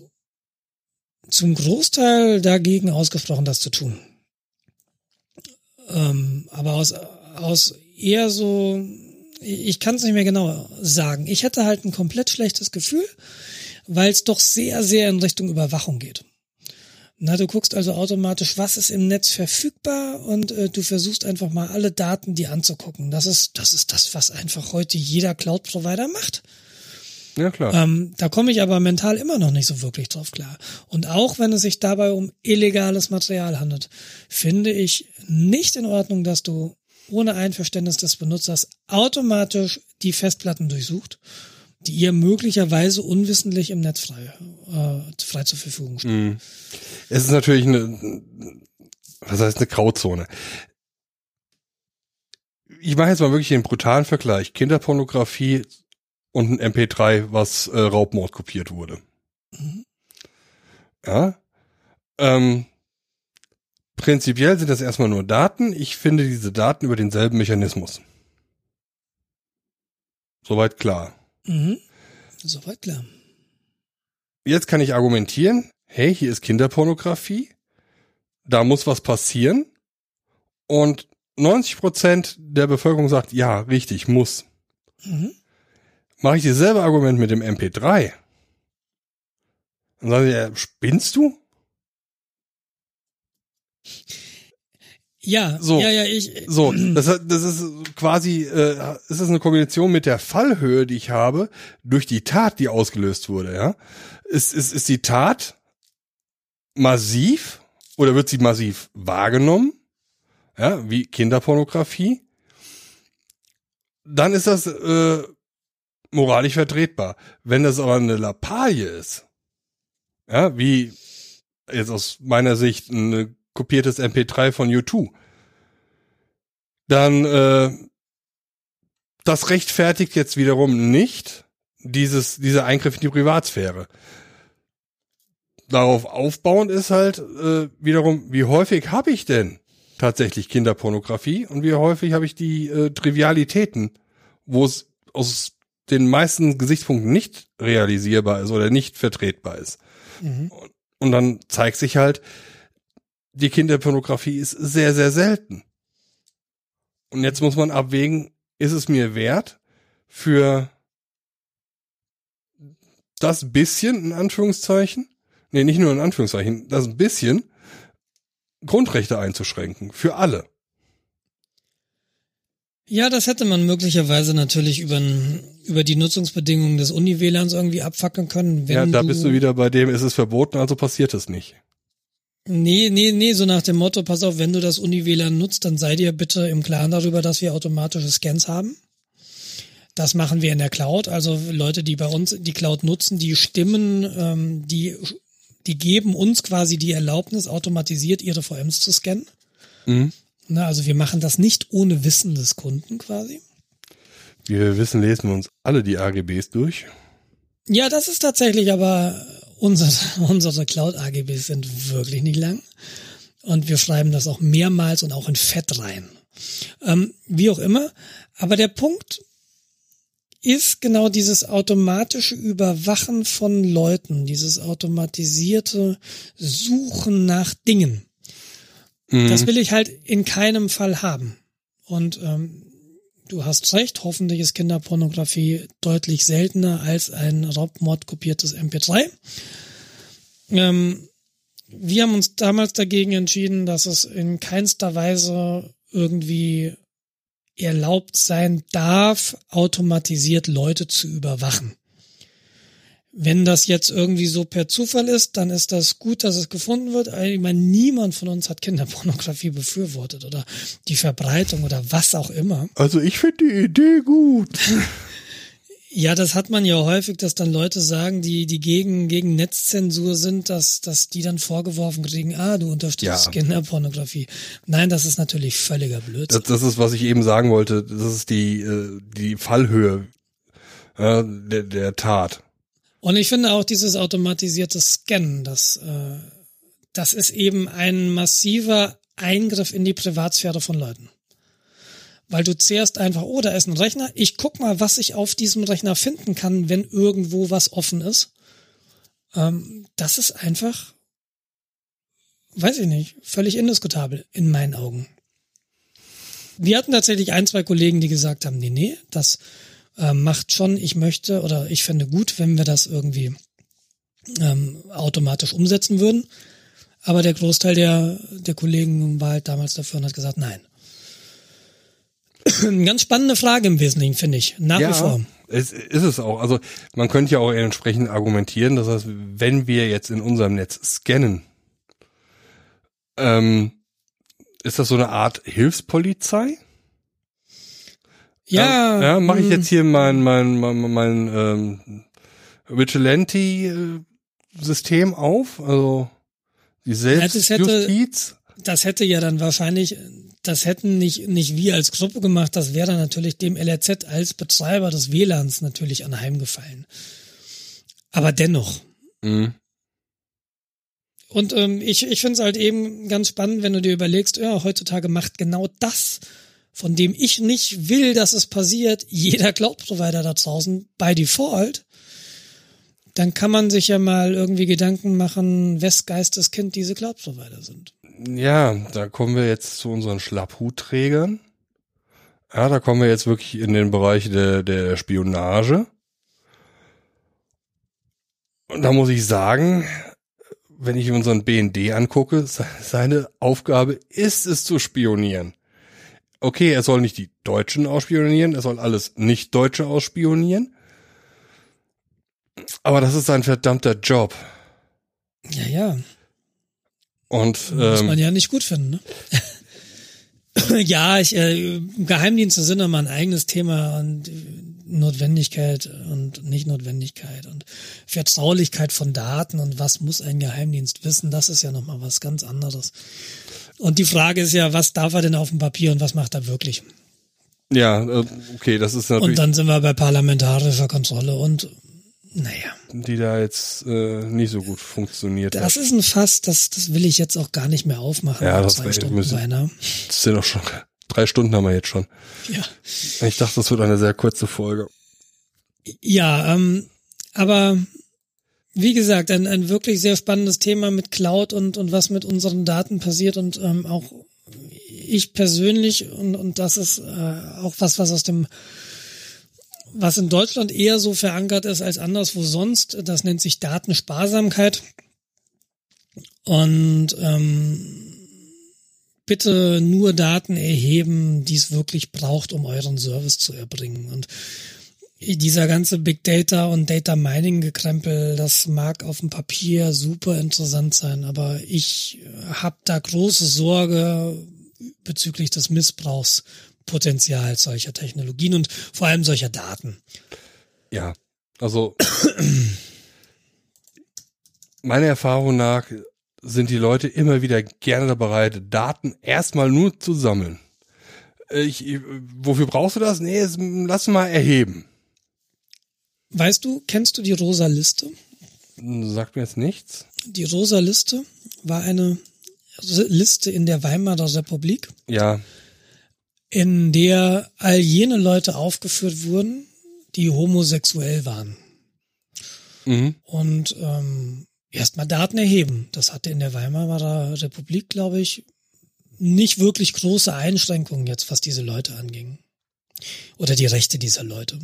zum Großteil dagegen ausgesprochen, das zu tun. Ähm, aber aus, aus eher so, ich kann es nicht mehr genau sagen. Ich hätte halt ein komplett schlechtes Gefühl, weil es doch sehr, sehr in Richtung Überwachung geht. Na, du guckst also automatisch, was ist im Netz verfügbar und äh, du versuchst einfach mal alle Daten die anzugucken. Das ist, das ist das, was einfach heute jeder Cloud-Provider macht. Ja, klar. Ähm, da komme ich aber mental immer noch nicht so wirklich drauf klar. Und auch wenn es sich dabei um illegales Material handelt, finde ich nicht in Ordnung, dass du ohne Einverständnis des Benutzers automatisch die Festplatten durchsucht, die ihr möglicherweise unwissentlich im Netz frei, äh, frei zur Verfügung stehen. Mhm. Es ist natürlich eine, was heißt eine Grauzone. Ich mache jetzt mal wirklich den brutalen Vergleich. Kinderpornografie und ein MP3, was äh, Raubmord kopiert wurde. Mhm. Ja. Ähm, prinzipiell sind das erstmal nur Daten. Ich finde diese Daten über denselben Mechanismus. Soweit klar. Mhm. Soweit klar. Jetzt kann ich argumentieren, hey, hier ist Kinderpornografie, da muss was passieren und 90 Prozent der Bevölkerung sagt, ja, richtig, muss. Mhm. Mache ich dieselbe Argument mit dem MP3? Dann sagen sie, ja, spinnst du? Ja, So. ja, ja, ich. So, das, das ist quasi, äh, ist das eine Kombination mit der Fallhöhe, die ich habe, durch die Tat, die ausgelöst wurde, ja? Ist, ist, ist die Tat massiv oder wird sie massiv wahrgenommen? Ja, wie Kinderpornografie? Dann ist das äh, moralisch vertretbar. Wenn das aber eine Lappalie ist, ja, wie jetzt aus meiner Sicht ein kopiertes MP3 von U2, dann äh, das rechtfertigt jetzt wiederum nicht dieses dieser Eingriff in die Privatsphäre. Darauf aufbauend ist halt äh, wiederum, wie häufig habe ich denn tatsächlich Kinderpornografie und wie häufig habe ich die äh, Trivialitäten, wo es aus den meisten Gesichtspunkten nicht realisierbar ist oder nicht vertretbar ist. Mhm. Und dann zeigt sich halt, die Kinderpornografie ist sehr, sehr selten. Und jetzt muss man abwägen, ist es mir wert, für das bisschen, in Anführungszeichen, nee, nicht nur in Anführungszeichen, das bisschen Grundrechte einzuschränken. Für alle. Ja, das hätte man möglicherweise natürlich über, über die Nutzungsbedingungen des Uni-WLANs irgendwie abfackeln können. Ja, da du, bist du wieder bei dem, ist es verboten, also passiert es nicht. Nee, nee, nee, so nach dem Motto, pass auf, wenn du das Uni-WLAN nutzt, dann sei dir bitte im Klaren darüber, dass wir automatische Scans haben. Das machen wir in der Cloud. Also Leute, die bei uns die Cloud nutzen, die stimmen, ähm, die, die geben uns quasi die Erlaubnis, automatisiert ihre VMs zu scannen. Mhm. Na, also wir machen das nicht ohne Wissen des Kunden quasi. Wir wissen, lesen wir uns alle die AGBs durch. Ja, das ist tatsächlich aber unsere, unsere Cloud-AGBs sind wirklich nicht lang. Und wir schreiben das auch mehrmals und auch in Fett rein. Ähm, wie auch immer. Aber der Punkt ist genau dieses automatische Überwachen von Leuten, dieses automatisierte Suchen nach Dingen. Das will ich halt in keinem Fall haben. Und ähm, du hast recht, hoffentlich ist Kinderpornografie deutlich seltener als ein Raubmord kopiertes MP3. Ähm, wir haben uns damals dagegen entschieden, dass es in keinster Weise irgendwie erlaubt sein darf, automatisiert Leute zu überwachen. Wenn das jetzt irgendwie so per Zufall ist, dann ist das gut, dass es gefunden wird. Ich meine, niemand von uns hat Kinderpornografie befürwortet oder die Verbreitung oder was auch immer. Also ich finde die Idee gut. Ja, das hat man ja häufig, dass dann Leute sagen, die, die gegen, gegen Netzzensur sind, dass, dass die dann vorgeworfen kriegen, ah, du unterstützt Ja. Kinderpornografie. Nein, das ist natürlich völliger Blödsinn. Das, das ist, was ich eben sagen wollte. Das ist die, äh, die Fallhöhe äh, der, der Tat. Und ich finde auch dieses automatisierte Scannen, das, äh, das ist eben ein massiver Eingriff in die Privatsphäre von Leuten. Weil du zehrst einfach, oh, da ist ein Rechner, ich guck mal, was ich auf diesem Rechner finden kann, wenn irgendwo was offen ist. Ähm, das ist einfach, weiß ich nicht, völlig indiskutabel in meinen Augen. Wir hatten tatsächlich ein, zwei Kollegen, die gesagt haben, nee, nee, das äh, macht schon, ich möchte oder ich fände gut, wenn wir das irgendwie ähm, automatisch umsetzen würden. Aber der Großteil der, der Kollegen war halt damals dafür und hat gesagt, nein. Eine ganz spannende Frage im Wesentlichen, finde ich, nach wie vor. es ist es auch. Also man könnte ja auch entsprechend argumentieren, das heißt, wenn wir jetzt in unserem Netz scannen, ähm, ist das so eine Art Hilfspolizei? Ja. Ja, mache ich jetzt hier mein mein mein, mein ähm, Vigilante-System auf, also die das Selbstjustiz. Das hätte ja dann wahrscheinlich, das hätten nicht, nicht wir als Gruppe gemacht, das wäre dann natürlich dem LRZ als Betreiber des WLANs natürlich anheimgefallen. Aber dennoch. Mhm. Und ähm, ich, ich finde es halt eben ganz spannend, wenn du dir überlegst, ja, heutzutage macht genau das, von dem ich nicht will, dass es passiert, jeder Cloud-Provider da draußen by Default. Dann kann man sich ja mal irgendwie Gedanken machen, wes Geisteskind diese Cloud-Provider sind. Ja, da kommen wir jetzt zu unseren Schlapphutträgern. Ja, da kommen wir jetzt wirklich in den Bereich der, der Spionage. Und da muss ich sagen, wenn ich unseren BND angucke, se- seine Aufgabe ist es zu spionieren. Okay, er soll nicht die Deutschen ausspionieren, er soll alles Nicht-Deutsche ausspionieren. Aber das ist sein verdammter Job. Ja, ja. Und Muss ähm, man ja nicht gut finden, ne? ja, ich, äh, Geheimdienste sind immer ein eigenes Thema und Notwendigkeit und Nicht-Notwendigkeit und Vertraulichkeit von Daten und was muss ein Geheimdienst wissen, das ist ja nochmal was ganz anderes. Und die Frage ist ja, was darf er denn auf dem Papier und was macht er wirklich? ja, äh, okay, das ist Und natürlich, dann sind wir bei parlamentarischer Kontrolle und naja, die da jetzt äh, nicht so gut funktioniert das hat. ist ein Fass, das, das will ich jetzt auch gar nicht mehr aufmachen. Ja, das zwei Stunden müssen- beinahe. Das sind doch schon drei Stunden haben wir jetzt schon. Ja. Ich dachte, das wird eine sehr kurze Folge. Ja, ähm, aber wie gesagt, ein, ein wirklich sehr spannendes Thema mit Cloud und, und was mit unseren Daten passiert und ähm, auch ich persönlich und, und das ist äh, auch was, was aus dem was in Deutschland eher so verankert ist als anderswo sonst, das nennt sich Datensparsamkeit. Und ähm, bitte nur Daten erheben, die es wirklich braucht, um euren Service zu erbringen. Und dieser ganze Big Data und Data Mining Gekrempel, das mag auf dem Papier super interessant sein, aber ich habe da große Sorge bezüglich des Missbrauchspotenzials solcher Technologien und vor allem solcher Daten. Ja, also meiner Erfahrung nach sind die Leute immer wieder gerne bereit, Daten erstmal nur zu sammeln. Ich, ich- wofür brauchst du das? Nee, lass mal erheben. Weißt du, kennst du die Rosa Liste? Sagt mir jetzt nichts. Die Rosa Liste war eine Liste in der Weimarer Republik, Ja, in der all jene Leute aufgeführt wurden, die homosexuell waren. mhm. und ähm, erstmal Daten erheben. Das hatte in der Weimarer Republik, glaube ich, nicht wirklich große Einschränkungen jetzt, was diese Leute anging. Oder die Rechte dieser Leute.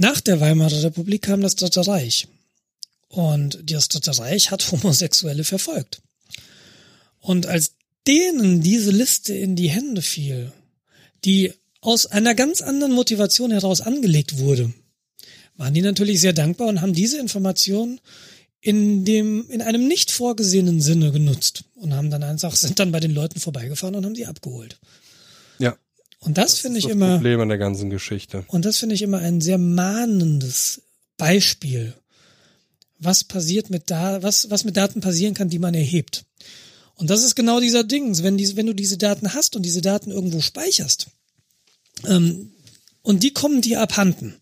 Nach der Weimarer Republik kam das Dritte Reich. Und das Dritte Reich hat Homosexuelle verfolgt. Und als denen diese Liste in die Hände fiel, die aus einer ganz anderen Motivation heraus angelegt wurde, waren die natürlich sehr dankbar und haben diese Information in dem, in einem nicht vorgesehenen Sinne genutzt und haben dann einfach, sind dann bei den Leuten vorbeigefahren und haben die abgeholt. Und das, Das finde ich das immer, Problem an der ganzen Geschichte. und das finde ich immer ein sehr mahnendes Beispiel. Was passiert mit da, was, was mit Daten passieren kann, die man erhebt. Und das ist genau dieser Dings, wenn diese, wenn du diese Daten hast und diese Daten irgendwo speicherst, ähm, und die kommen dir abhanden,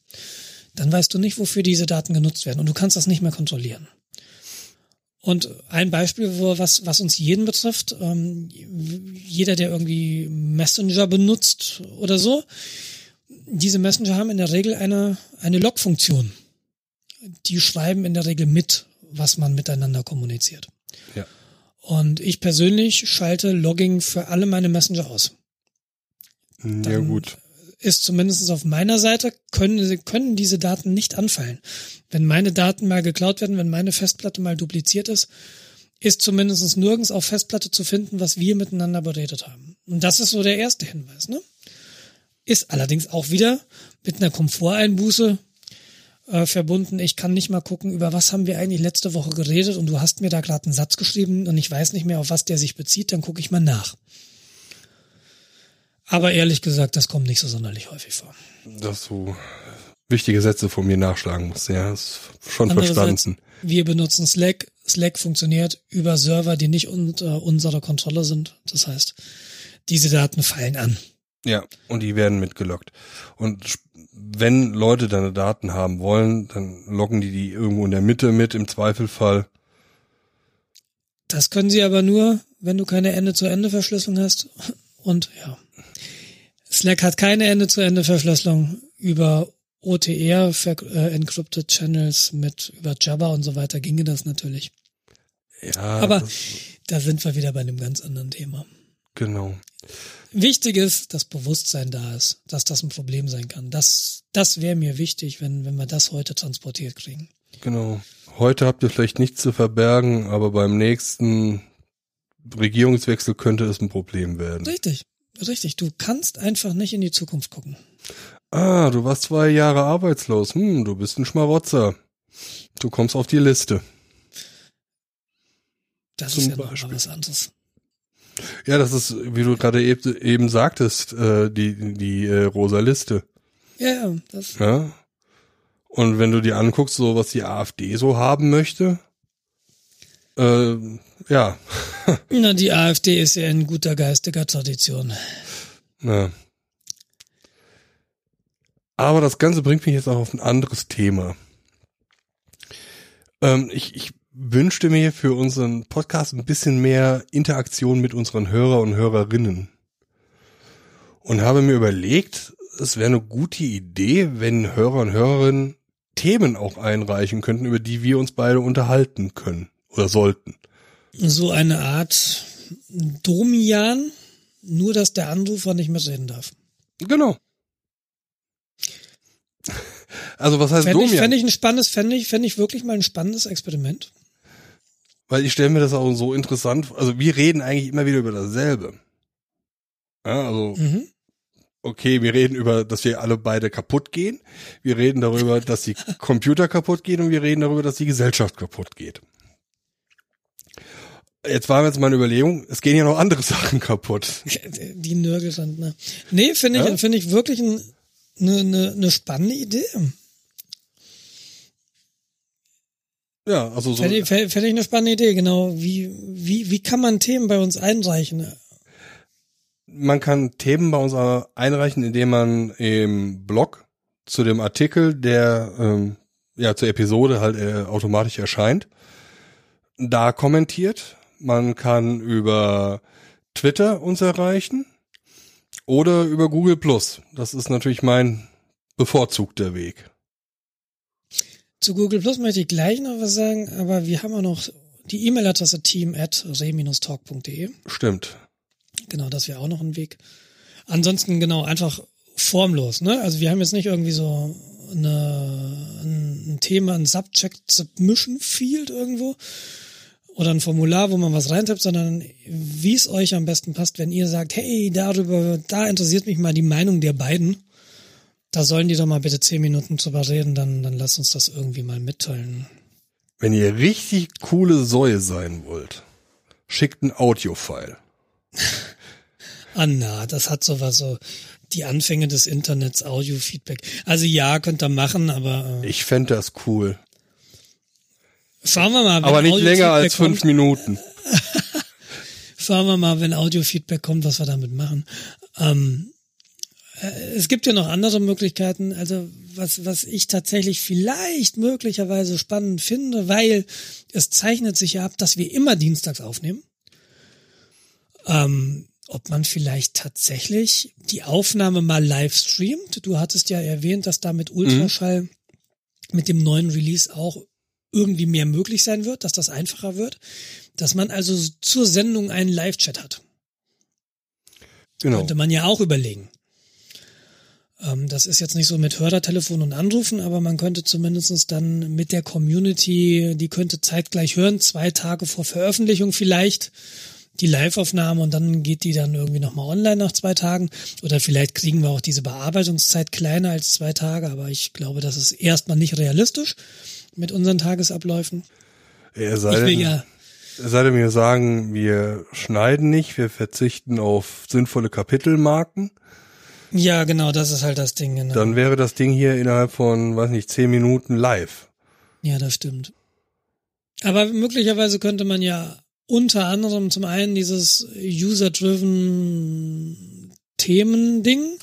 dann weißt du nicht, wofür diese Daten genutzt werden und du kannst das nicht mehr kontrollieren. Und ein Beispiel, wo, was, was uns jeden betrifft, ähm, jeder, der irgendwie Messenger benutzt oder so, diese Messenger haben in der Regel eine, eine Log-Funktion. Die schreiben in der Regel mit, was man miteinander kommuniziert. Ja. Und ich persönlich schalte Logging für alle meine Messenger aus. Ja Dann- gut. Ist zumindest auf meiner Seite, können, können diese Daten nicht anfallen. Wenn meine Daten mal geklaut werden, wenn meine Festplatte mal dupliziert ist, ist zumindest nirgends auf Festplatte zu finden, was wir miteinander beredet haben. Und das ist so der erste Hinweis, ne? Ist allerdings auch wieder mit einer Komforteinbuße äh, verbunden. Ich kann nicht mal gucken, über was haben wir eigentlich letzte Woche geredet und du hast mir da gerade einen Satz geschrieben und ich weiß nicht mehr, auf was der sich bezieht, dann gucke ich mal nach. Aber ehrlich gesagt, das kommt nicht so sonderlich häufig vor. Dass du wichtige Sätze von mir nachschlagen musst, ja, ist schon verstanden. Wir benutzen Slack. Slack funktioniert über Server, die nicht unter unserer Kontrolle sind. Das heißt, diese Daten fallen an. Ja, und die werden mitgelockt. Und wenn Leute deine Daten haben wollen, dann loggen die die irgendwo in der Mitte mit, im Zweifelfall. Das können sie aber nur, wenn du keine Ende-zu-Ende-Verschlüsselung hast. Und ja, Slack hat keine Ende-zu-Ende-Verschlüsselung über OTR, äh, Encrypted Channels mit über Java und so weiter ginge das natürlich. Ja. Aber da sind wir wieder bei einem ganz anderen Thema. Genau. Wichtig ist, dass Bewusstsein da ist, dass das ein Problem sein kann. Das, das wäre mir wichtig, wenn, wenn wir das heute transportiert kriegen. Genau. Heute habt ihr vielleicht nichts zu verbergen, aber beim nächsten Regierungswechsel könnte es ein Problem werden. Richtig, richtig. Du kannst einfach nicht in die Zukunft gucken. Ah, du warst zwei Jahre arbeitslos. Hm, du bist ein Schmarotzer. Du kommst auf die Liste. Das Zum ist ja Beispiel. noch was anderes. Ja, das ist, wie du gerade eben, eben sagtest, äh, die, die äh, rosa Liste. Ja, das. Ja. Und wenn du dir anguckst, so was die AfD so haben möchte, äh, ja. Na, die AfD ist ja in guter geistiger Tradition. Na. Aber das Ganze bringt mich jetzt auch auf ein anderes Thema. Ähm, ich, ich wünschte mir für unseren Podcast ein bisschen mehr Interaktion mit unseren Hörer und Hörerinnen. Und habe mir überlegt, es wäre eine gute Idee, wenn Hörer und Hörerinnen Themen auch einreichen könnten, über die wir uns beide unterhalten können oder sollten. So eine Art Domian, nur dass der Anrufer nicht mehr reden darf. Genau. Also was heißt fände Domian? Ich, fände ich ein spannendes, fände ich, fände ich wirklich mal ein spannendes Experiment. Weil ich stelle mir das auch so interessant, also wir reden eigentlich immer wieder über dasselbe. Ja, also, mhm. okay, wir reden über, dass wir alle beide kaputt gehen. Wir reden darüber, dass die Computer kaputt gehen und wir reden darüber, dass die Gesellschaft kaputt geht. Jetzt war jetzt meine Überlegung, es gehen ja noch andere Sachen kaputt. Die Nörgel sind, ne? Nee, finde ich, ja? finde ich wirklich ein, eine, eine, eine spannende Idee. Ja, also so. Fände ich, fänd ich eine spannende Idee, genau. Wie, wie, wie kann man Themen bei uns einreichen? Man kann Themen bei uns einreichen, indem man im Blog zu dem Artikel, der ähm, ja zur Episode halt äh, automatisch erscheint, da kommentiert. Man kann über Twitter uns erreichen oder über Google Plus. Das ist natürlich mein bevorzugter Weg. Zu Google Plus möchte ich gleich noch was sagen, aber wir haben auch noch die E-Mail-Adresse team at re-talk.de. Stimmt. Genau, das wäre auch noch ein Weg. Ansonsten genau, einfach formlos, ne? Also wir haben jetzt nicht irgendwie so eine, ein Thema, ein Subject Submission Field irgendwo oder ein Formular, wo man was reintippt, sondern wie es euch am besten passt, wenn ihr sagt, hey, darüber, da interessiert mich mal die Meinung der beiden da sollen die doch mal bitte zehn Minuten drüber reden, dann, dann lasst uns das irgendwie mal mitteilen. Wenn ihr richtig coole Säue sein wollt, schickt ein Audiofile. Anna, das hat sowas so die Anfänge des Internets, Audio-Feedback. Also ja, könnt ihr machen, aber. Äh, ich fände das cool. Fahren wir mal. aber nicht länger als fünf kommt, Minuten. fahren wir mal, wenn Audio-Feedback kommt, was wir damit machen. Ähm, äh, es gibt ja noch andere Möglichkeiten. Also was, was ich tatsächlich vielleicht möglicherweise spannend finde, weil es zeichnet sich ja ab, dass wir immer dienstags aufnehmen. Ähm, ob man vielleicht tatsächlich die Aufnahme mal live streamt. Du hattest ja erwähnt, dass da mit Ultraschall mhm. mit dem neuen Release auch irgendwie mehr möglich sein wird, dass das einfacher wird, dass man also zur Sendung einen Live-Chat hat. Genau. Könnte man ja auch überlegen. Ähm, das ist jetzt nicht so mit Hörertelefon und Anrufen, aber man könnte zumindestens dann mit der Community, die könnte zeitgleich hören, zwei Tage vor Veröffentlichung vielleicht, die Live-Aufnahme und dann geht die dann irgendwie nochmal online nach zwei Tagen. Oder vielleicht kriegen wir auch diese Bearbeitungszeit kleiner als zwei Tage, aber ich glaube, das ist erstmal nicht realistisch mit unseren Tagesabläufen. Er sei, denn, ja, er sei denn, wir sagen, wir schneiden nicht, wir verzichten auf sinnvolle Kapitelmarken. Ja, genau, das ist halt das Ding. Genau. Dann wäre das Ding hier innerhalb von, weiß nicht, zehn Minuten live. Ja, das stimmt. Aber möglicherweise könnte man ja unter anderem zum einen dieses User-Driven Themen-Ding,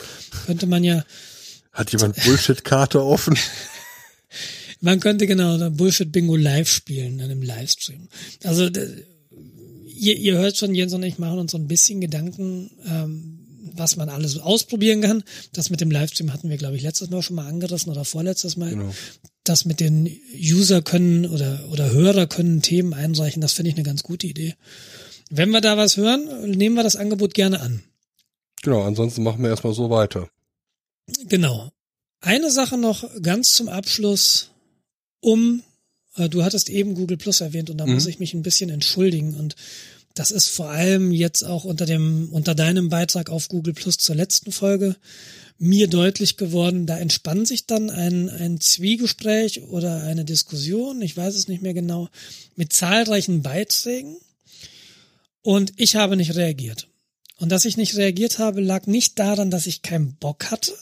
könnte man ja. Hat jemand Bullshit-Karte offen? man könnte genau Bullshit-Bingo live spielen, in einem Livestream. Also, ihr, ihr hört schon, Jens und ich machen uns so ein bisschen Gedanken, ähm, was man alles ausprobieren kann. Das mit dem Livestream hatten wir, glaube ich, letztes Mal schon mal angerissen oder vorletztes Mal. Genau. Das mit den User können oder, oder Hörer können Themen einreichen, das finde ich eine ganz gute Idee. Wenn wir da was hören, nehmen wir das Angebot gerne an. Genau, ansonsten machen wir erstmal so weiter. Genau. Eine Sache noch ganz zum Abschluss, um, äh, du hattest eben Google Plus erwähnt und da mhm. muss ich mich ein bisschen entschuldigen und das ist vor allem jetzt auch unter dem, unter deinem Beitrag auf Google Plus zur letzten Folge mir deutlich geworden. Da entspann sich dann ein, ein Zwiegespräch oder eine Diskussion, ich weiß es nicht mehr genau, mit zahlreichen Beiträgen. Und ich habe nicht reagiert. Und dass ich nicht reagiert habe, lag nicht daran, dass ich keinen Bock hatte.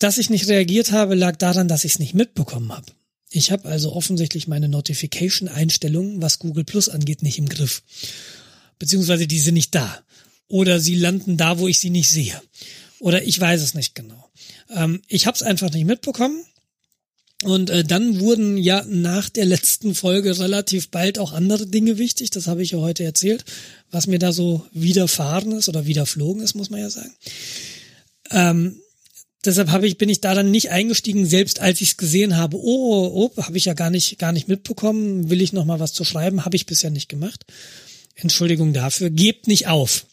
Dass ich nicht reagiert habe, lag daran, dass ich es nicht mitbekommen habe. Ich habe also offensichtlich meine Notification-Einstellungen, was Google Plus angeht, nicht im Griff. Beziehungsweise die sind nicht da. Oder sie landen da, wo ich sie nicht sehe. Oder ich weiß es nicht genau. Ähm, ich habe es einfach nicht mitbekommen. Und äh, dann wurden ja nach der letzten Folge relativ bald auch andere Dinge wichtig. Das habe ich ja heute erzählt, was mir da so widerfahren ist oder widerflogen ist, muss man ja sagen. Ähm, deshalb habe ich, bin ich da dann nicht eingestiegen, selbst als ich es gesehen habe. Oh, oh, habe ich ja gar nicht, gar nicht mitbekommen. Will ich noch mal was zu schreiben? Habe ich bisher nicht gemacht. Entschuldigung dafür. Gebt nicht auf.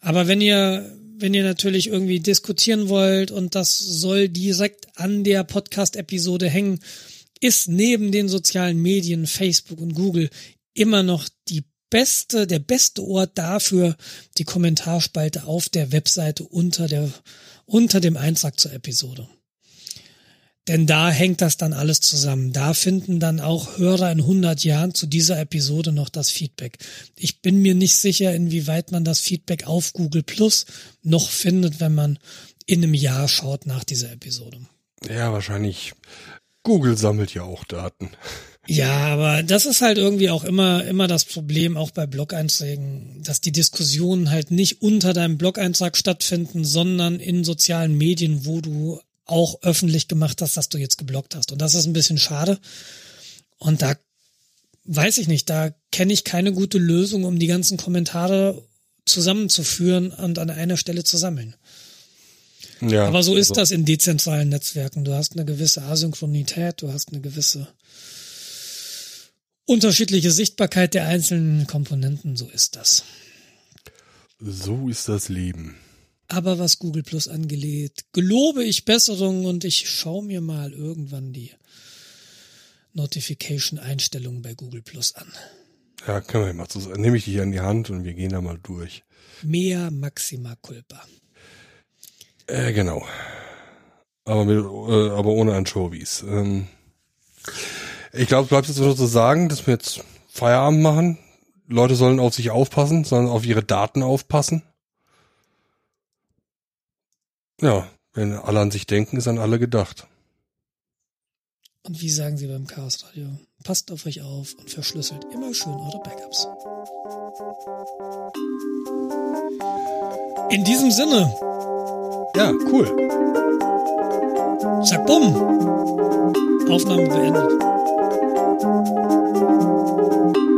Aber wenn ihr, wenn ihr natürlich irgendwie diskutieren wollt und das soll direkt an der Podcast-Episode hängen, ist neben den sozialen Medien, Facebook und Google immer noch die beste, der beste Ort dafür, die Kommentarspalte auf der Webseite unter der unter dem Eintrag zur Episode. Denn da hängt das dann alles zusammen. Da finden dann auch Hörer in 100 Jahren zu dieser Episode noch das Feedback. Ich bin mir nicht sicher, inwieweit man das Feedback auf Google Plus noch findet, wenn man in einem Jahr schaut nach dieser Episode. Ja, wahrscheinlich. Google sammelt ja auch Daten. Ja, aber das ist halt irgendwie auch immer, immer das Problem, auch bei Blog-Einträgen, dass die Diskussionen halt nicht unter deinem Blog-Eintrag stattfinden, sondern in sozialen Medien, wo du auch öffentlich gemacht hast, dass du jetzt geblockt hast. Und das ist ein bisschen schade. Und da weiß ich nicht, da kenne ich keine gute Lösung, um die ganzen Kommentare zusammenzuführen und an einer Stelle zu sammeln. Ja, Aber so ist also. das in dezentralen Netzwerken. Du hast eine gewisse Asynchronität, du hast eine gewisse unterschiedliche Sichtbarkeit der einzelnen Komponenten, so ist das. So ist das Leben. Aber was Google Plus angeht, gelobe ich Besserung und ich schaue mir mal irgendwann die Notification-Einstellungen bei Google Plus an. Ja, können wir mal zusammen. Nehme ich dich an die Hand und wir gehen da mal durch. Mehr Maxima Culpa. Äh, genau. Aber, mit, äh, aber ohne Anchovies. Ähm, ich glaube, bleibt jetzt nur zu sagen, dass wir jetzt Feierabend machen. Leute sollen auf sich aufpassen, sollen auf ihre Daten aufpassen. Ja, wenn alle an sich denken, ist an alle gedacht. Und wie sagen Sie beim Chaos Radio? Passt auf euch auf und verschlüsselt immer schön eure Backups. In diesem Sinne. Ja, cool. Zack, bumm. Aufnahme beendet. Thank you.